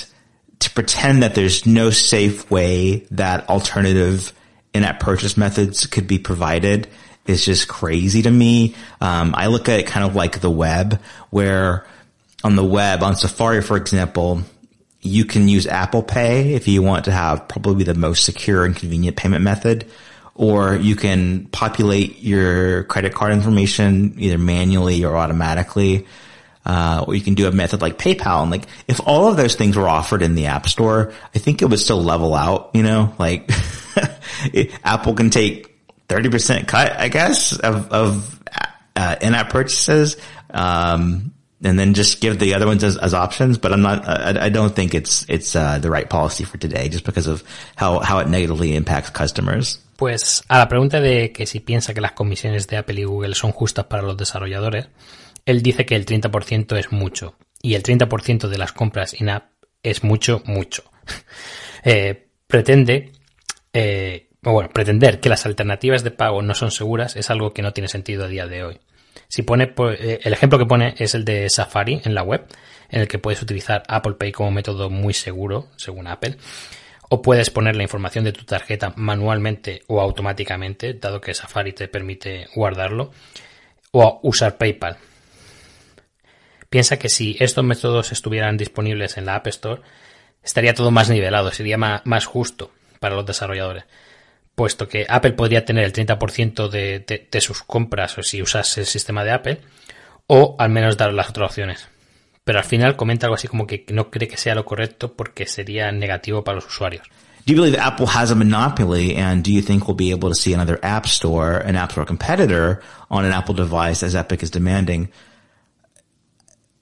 to pretend that there's no safe way that alternative in-app purchase methods could be provided is just crazy to me. Um, I look at it kind of like the web where on the web, on Safari, for example, you can use Apple Pay if you want to have probably the most secure and convenient payment method or you can populate your credit card information either manually or automatically. Uh, or you can do a method like PayPal. And like, if all of those things were offered in the App Store, I think it would still level out, you know, like [LAUGHS] Apple can take 30% cut, I guess, of, of, uh, in-app purchases. Um, and then just give the other ones as, as options. But I'm not, I, I don't think it's, it's, uh, the right policy for today just because of how, how it negatively impacts customers. Pues a la pregunta de que si piensa que las comisiones de Apple y Google son justas para los desarrolladores, él dice que el 30% es mucho y el 30% de las compras in-app es mucho, mucho. [LAUGHS] Eh, pretende, eh, bueno, pretender que las alternativas de pago no son seguras es algo que no tiene sentido a día de hoy. Si pone, pues, eh, el ejemplo que pone es el de Safari en la web, en el que puedes utilizar Apple Pay como método muy seguro, según Apple, o puedes poner la información de tu tarjeta manualmente o automáticamente, dado que Safari te permite guardarlo, o usar PayPal. Piensa que si estos métodos estuvieran disponibles en la App Store, estaría todo más nivelado, sería más justo para los desarrolladores, puesto que Apple podría tener el 30% de, de- de sus compras si usas el sistema de Apple, o al menos dar las otras opciones. Pero al final comenta algo así como que no cree que sea lo correcto porque sería negativo para los usuarios. Do you believe Apple has a monopoly, and do you think we'll be able to see another App Store, an App Store competitor, on an Apple device as Epic is demanding?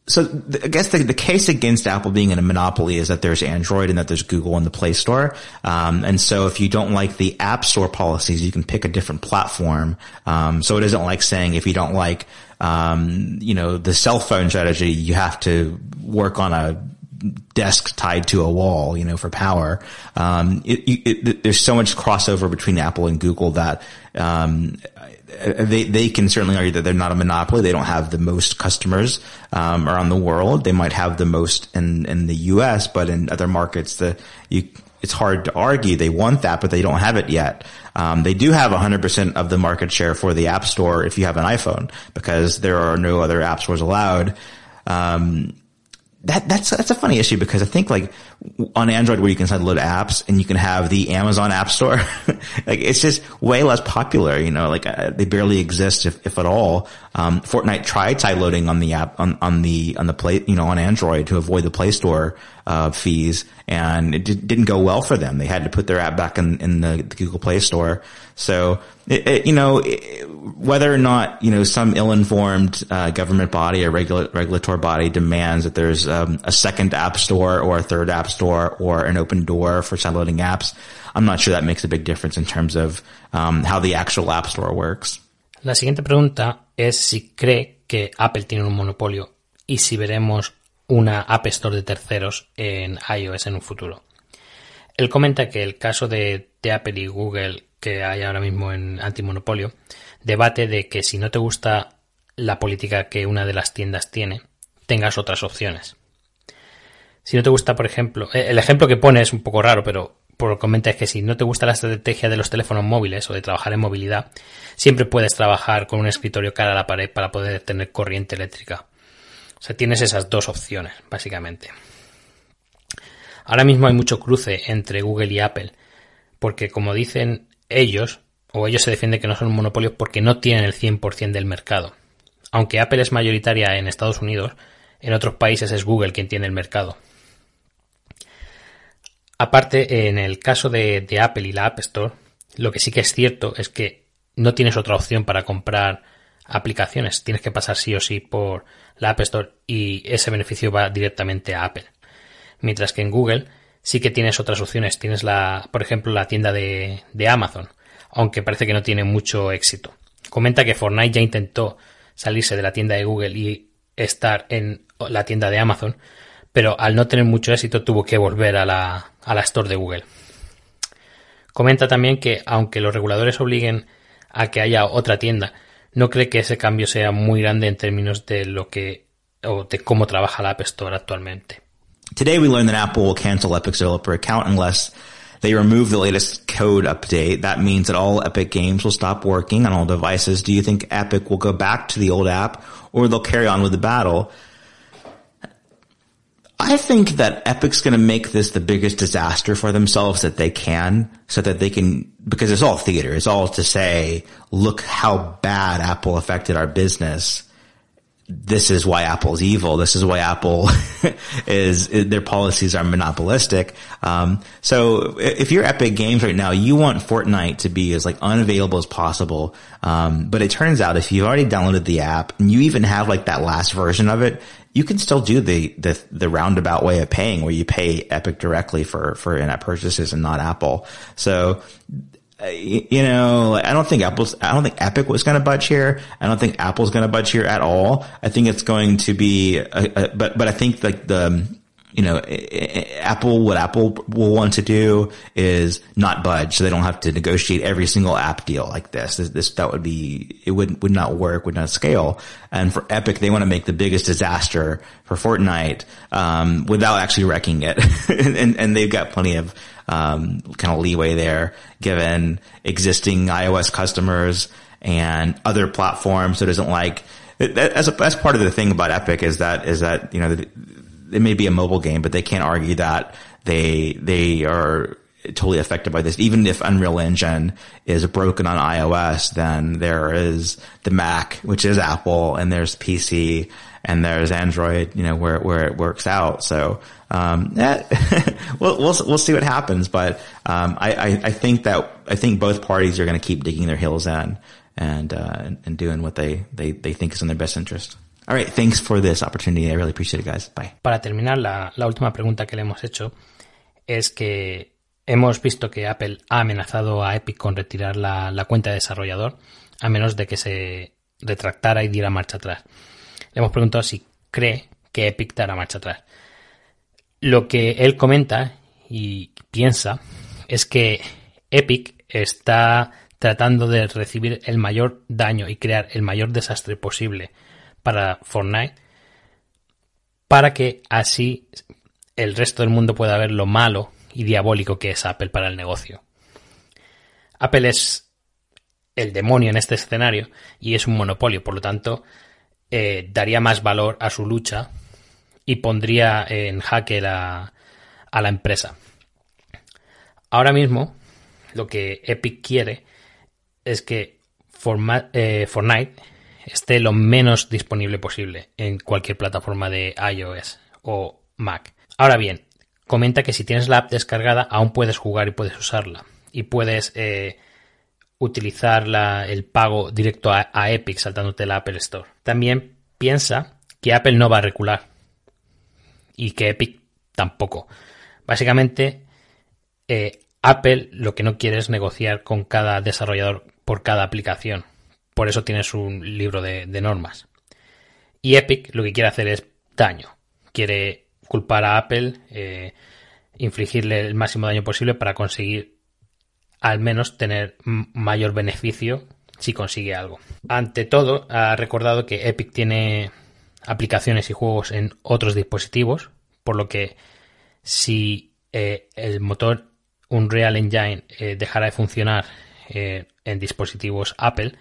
So th- I guess the, the case against Apple being in a monopoly is that there's Android and that there's Google in the Play Store. Um, and so if you don't like the App Store policies, you can pick a different platform. Um, so it isn't like saying if you don't like, um, you know, the cell phone strategy, you have to work on a desk tied to a wall, you know, for power. Um, it, it, it, there's so much crossover between Apple and Google that, um, they, they can certainly argue that they're not a monopoly. They don't have the most customers, um, around the world. They might have the most in, in the US, but in other markets, the, you, it's hard to argue they want that, but they don't have it yet. Um, they do have 100% of the market share for the App Store if you have an iPhone because there are no other app stores allowed. Um, that that's that's a funny issue because I think like on Android where you can sideload apps and you can have the Amazon App Store, [LAUGHS] like it's just way less popular. You know, like uh, they barely exist if, if at all. Um, Fortnite tried sideloading on the app on on the on the play you know on Android to avoid the Play Store uh, fees, and it did, didn't go well for them. They had to put their app back in in the, the Google Play Store. So it, it, you know it, whether or not you know some ill-informed uh, government body or regula- regulatory body demands that there's um, a second app store or a third app store or an open door for sideloading apps, I'm not sure that makes a big difference in terms of um, how the actual app store works. La siguiente pregunta es si cree que Apple tiene un monopolio y si veremos una App Store de terceros en iOS en un futuro. Él comenta que el caso de, Apple y Google que hay ahora mismo en antimonopolio debate de que si no te gusta la política que una de las tiendas tiene, tengas otras opciones. Si no te gusta, por ejemplo, eh, el ejemplo que pone es un poco raro, pero por lo que es que si no te gusta la estrategia de los teléfonos móviles o de trabajar en movilidad, siempre puedes trabajar con un escritorio cara a la pared para poder tener corriente eléctrica. O sea, tienes esas dos opciones, básicamente. Ahora mismo hay mucho cruce entre Google y Apple, porque como dicen ellos, o ellos se defienden que no son un monopolio porque no tienen el 100% del mercado. Aunque Apple es mayoritaria en Estados Unidos, en otros países es Google quien tiene el mercado. Aparte, en el caso de, Apple y la App Store, lo que sí que es cierto es que no tienes otra opción para comprar aplicaciones. Tienes que pasar sí o sí por la App Store y ese beneficio va directamente a Apple. Mientras que en Google sí que tienes otras opciones. Tienes la, por ejemplo, la tienda de, de Amazon, aunque parece que no tiene mucho éxito. Comenta que Fortnite ya intentó salirse de la tienda de Google y estar en la tienda de Amazon, pero al no tener mucho éxito tuvo que volver a la, a la store de Google. Comenta también que aunque los reguladores obliguen a que haya otra tienda, no cree que ese cambio sea muy grande en términos de lo que o de cómo trabaja la App Store actualmente. Today we learned that Apple will cancel Epic's developer account unless they remove the latest code update. That means that all Epic games will stop working on all devices. Do you think Epic will go back to the old app or they'll carry on with the battle? I think that Epic's going to make this the biggest disaster for themselves that they can so that they can, because it's all theater. It's all to say, look how bad Apple affected our business. This is why Apple's evil. This is why Apple [LAUGHS] is, their policies are monopolistic. Um, so if you're Epic Games right now, you want Fortnite to be as like unavailable as possible. Um, but it turns out if you've already downloaded the app and you even have like that last version of it, you can still do the, the, the roundabout way of paying where you pay Epic directly for, for in-app purchases and not Apple. So uh, you know, I don't think Apple's, I don't think Epic was going to budge here. I don't think Apple's going to budge here at all. I think it's going to be, a, a, but, but I think like the, you know, Apple, what Apple will want to do is not budge so they don't have to negotiate every single app deal like this. This, this that would be, it would, would not work, would not scale. And for Epic, they want to make the biggest disaster for Fortnite, um, without actually wrecking it. [LAUGHS] and, and, they've got plenty of, um, kind of leeway there given existing iOS customers and other platforms. So it isn't like, that, as a, that's part of the thing about Epic is that, is that, you know, it may be a mobile game, but they can't argue that they they are totally affected by this. Even if Unreal Engine is broken on iOS, then there is the Mac, which is Apple, and there's PC, and there's Android. You know where where it works out. So um, [LAUGHS] eh, we'll we'll we'll see what happens. But um, I, I I think that I think both parties are going to keep digging their heels in and uh, and, and doing what they, they they think is in their best interest. All right, thanks for this opportunity. I really appreciate it, guys. Bye. Para terminar, la, última pregunta que le hemos hecho es que hemos visto que Apple ha amenazado a Epic con retirar la, la cuenta de desarrollador a menos de que se retractara y diera marcha atrás. Le hemos preguntado si cree que Epic dará marcha atrás. Lo que él comenta y piensa es que Epic está tratando de recibir el mayor daño y crear el mayor desastre posible para Fortnite para que así el resto del mundo pueda ver lo malo y diabólico que es Apple para el negocio. Apple es el demonio en este escenario y es un monopolio, por lo tanto, eh, daría más valor a su lucha y pondría en jaque la, a la empresa. Ahora mismo, lo que Epic quiere es que eh, Fortnite esté lo menos disponible posible en cualquier plataforma de iOS o Mac. Ahora bien, comenta que si tienes la app descargada aún puedes jugar y puedes usarla y puedes eh, utilizar el pago directo a, a Epic saltándote la Apple Store. También piensa que Apple no va a recular y que Epic tampoco. Básicamente, eh, Apple lo que no quiere es negociar con cada desarrollador por cada aplicación. Por eso tienes un libro de, normas. Y Epic lo que quiere hacer es daño. Quiere culpar a Apple, eh, infligirle el máximo daño posible para conseguir al menos tener mayor beneficio si consigue algo. Ante todo, ha recordado que Epic tiene aplicaciones y juegos en otros dispositivos, por lo que si eh, el motor Unreal Engine eh, dejara de funcionar en dispositivos Apple,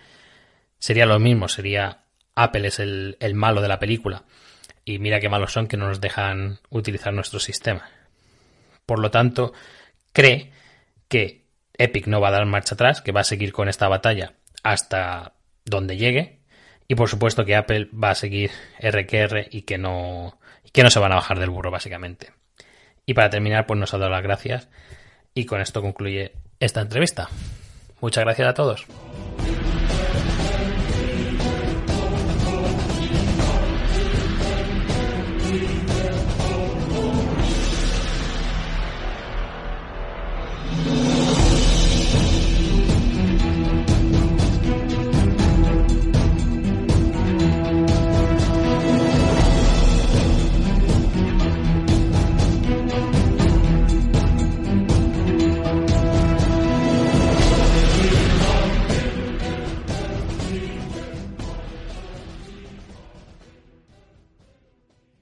sería lo mismo, sería Apple es el, el malo de la película. Y mira qué malos son que no nos dejan utilizar nuestro sistema. Por lo tanto, cree que Epic no va a dar marcha atrás, que va a seguir con esta batalla hasta donde llegue. Y por supuesto que Apple va a seguir RQR y que no, que no se van a bajar del burro, básicamente. Y para terminar, pues nos ha dado las gracias. Y con esto concluye esta entrevista. Muchas gracias a todos.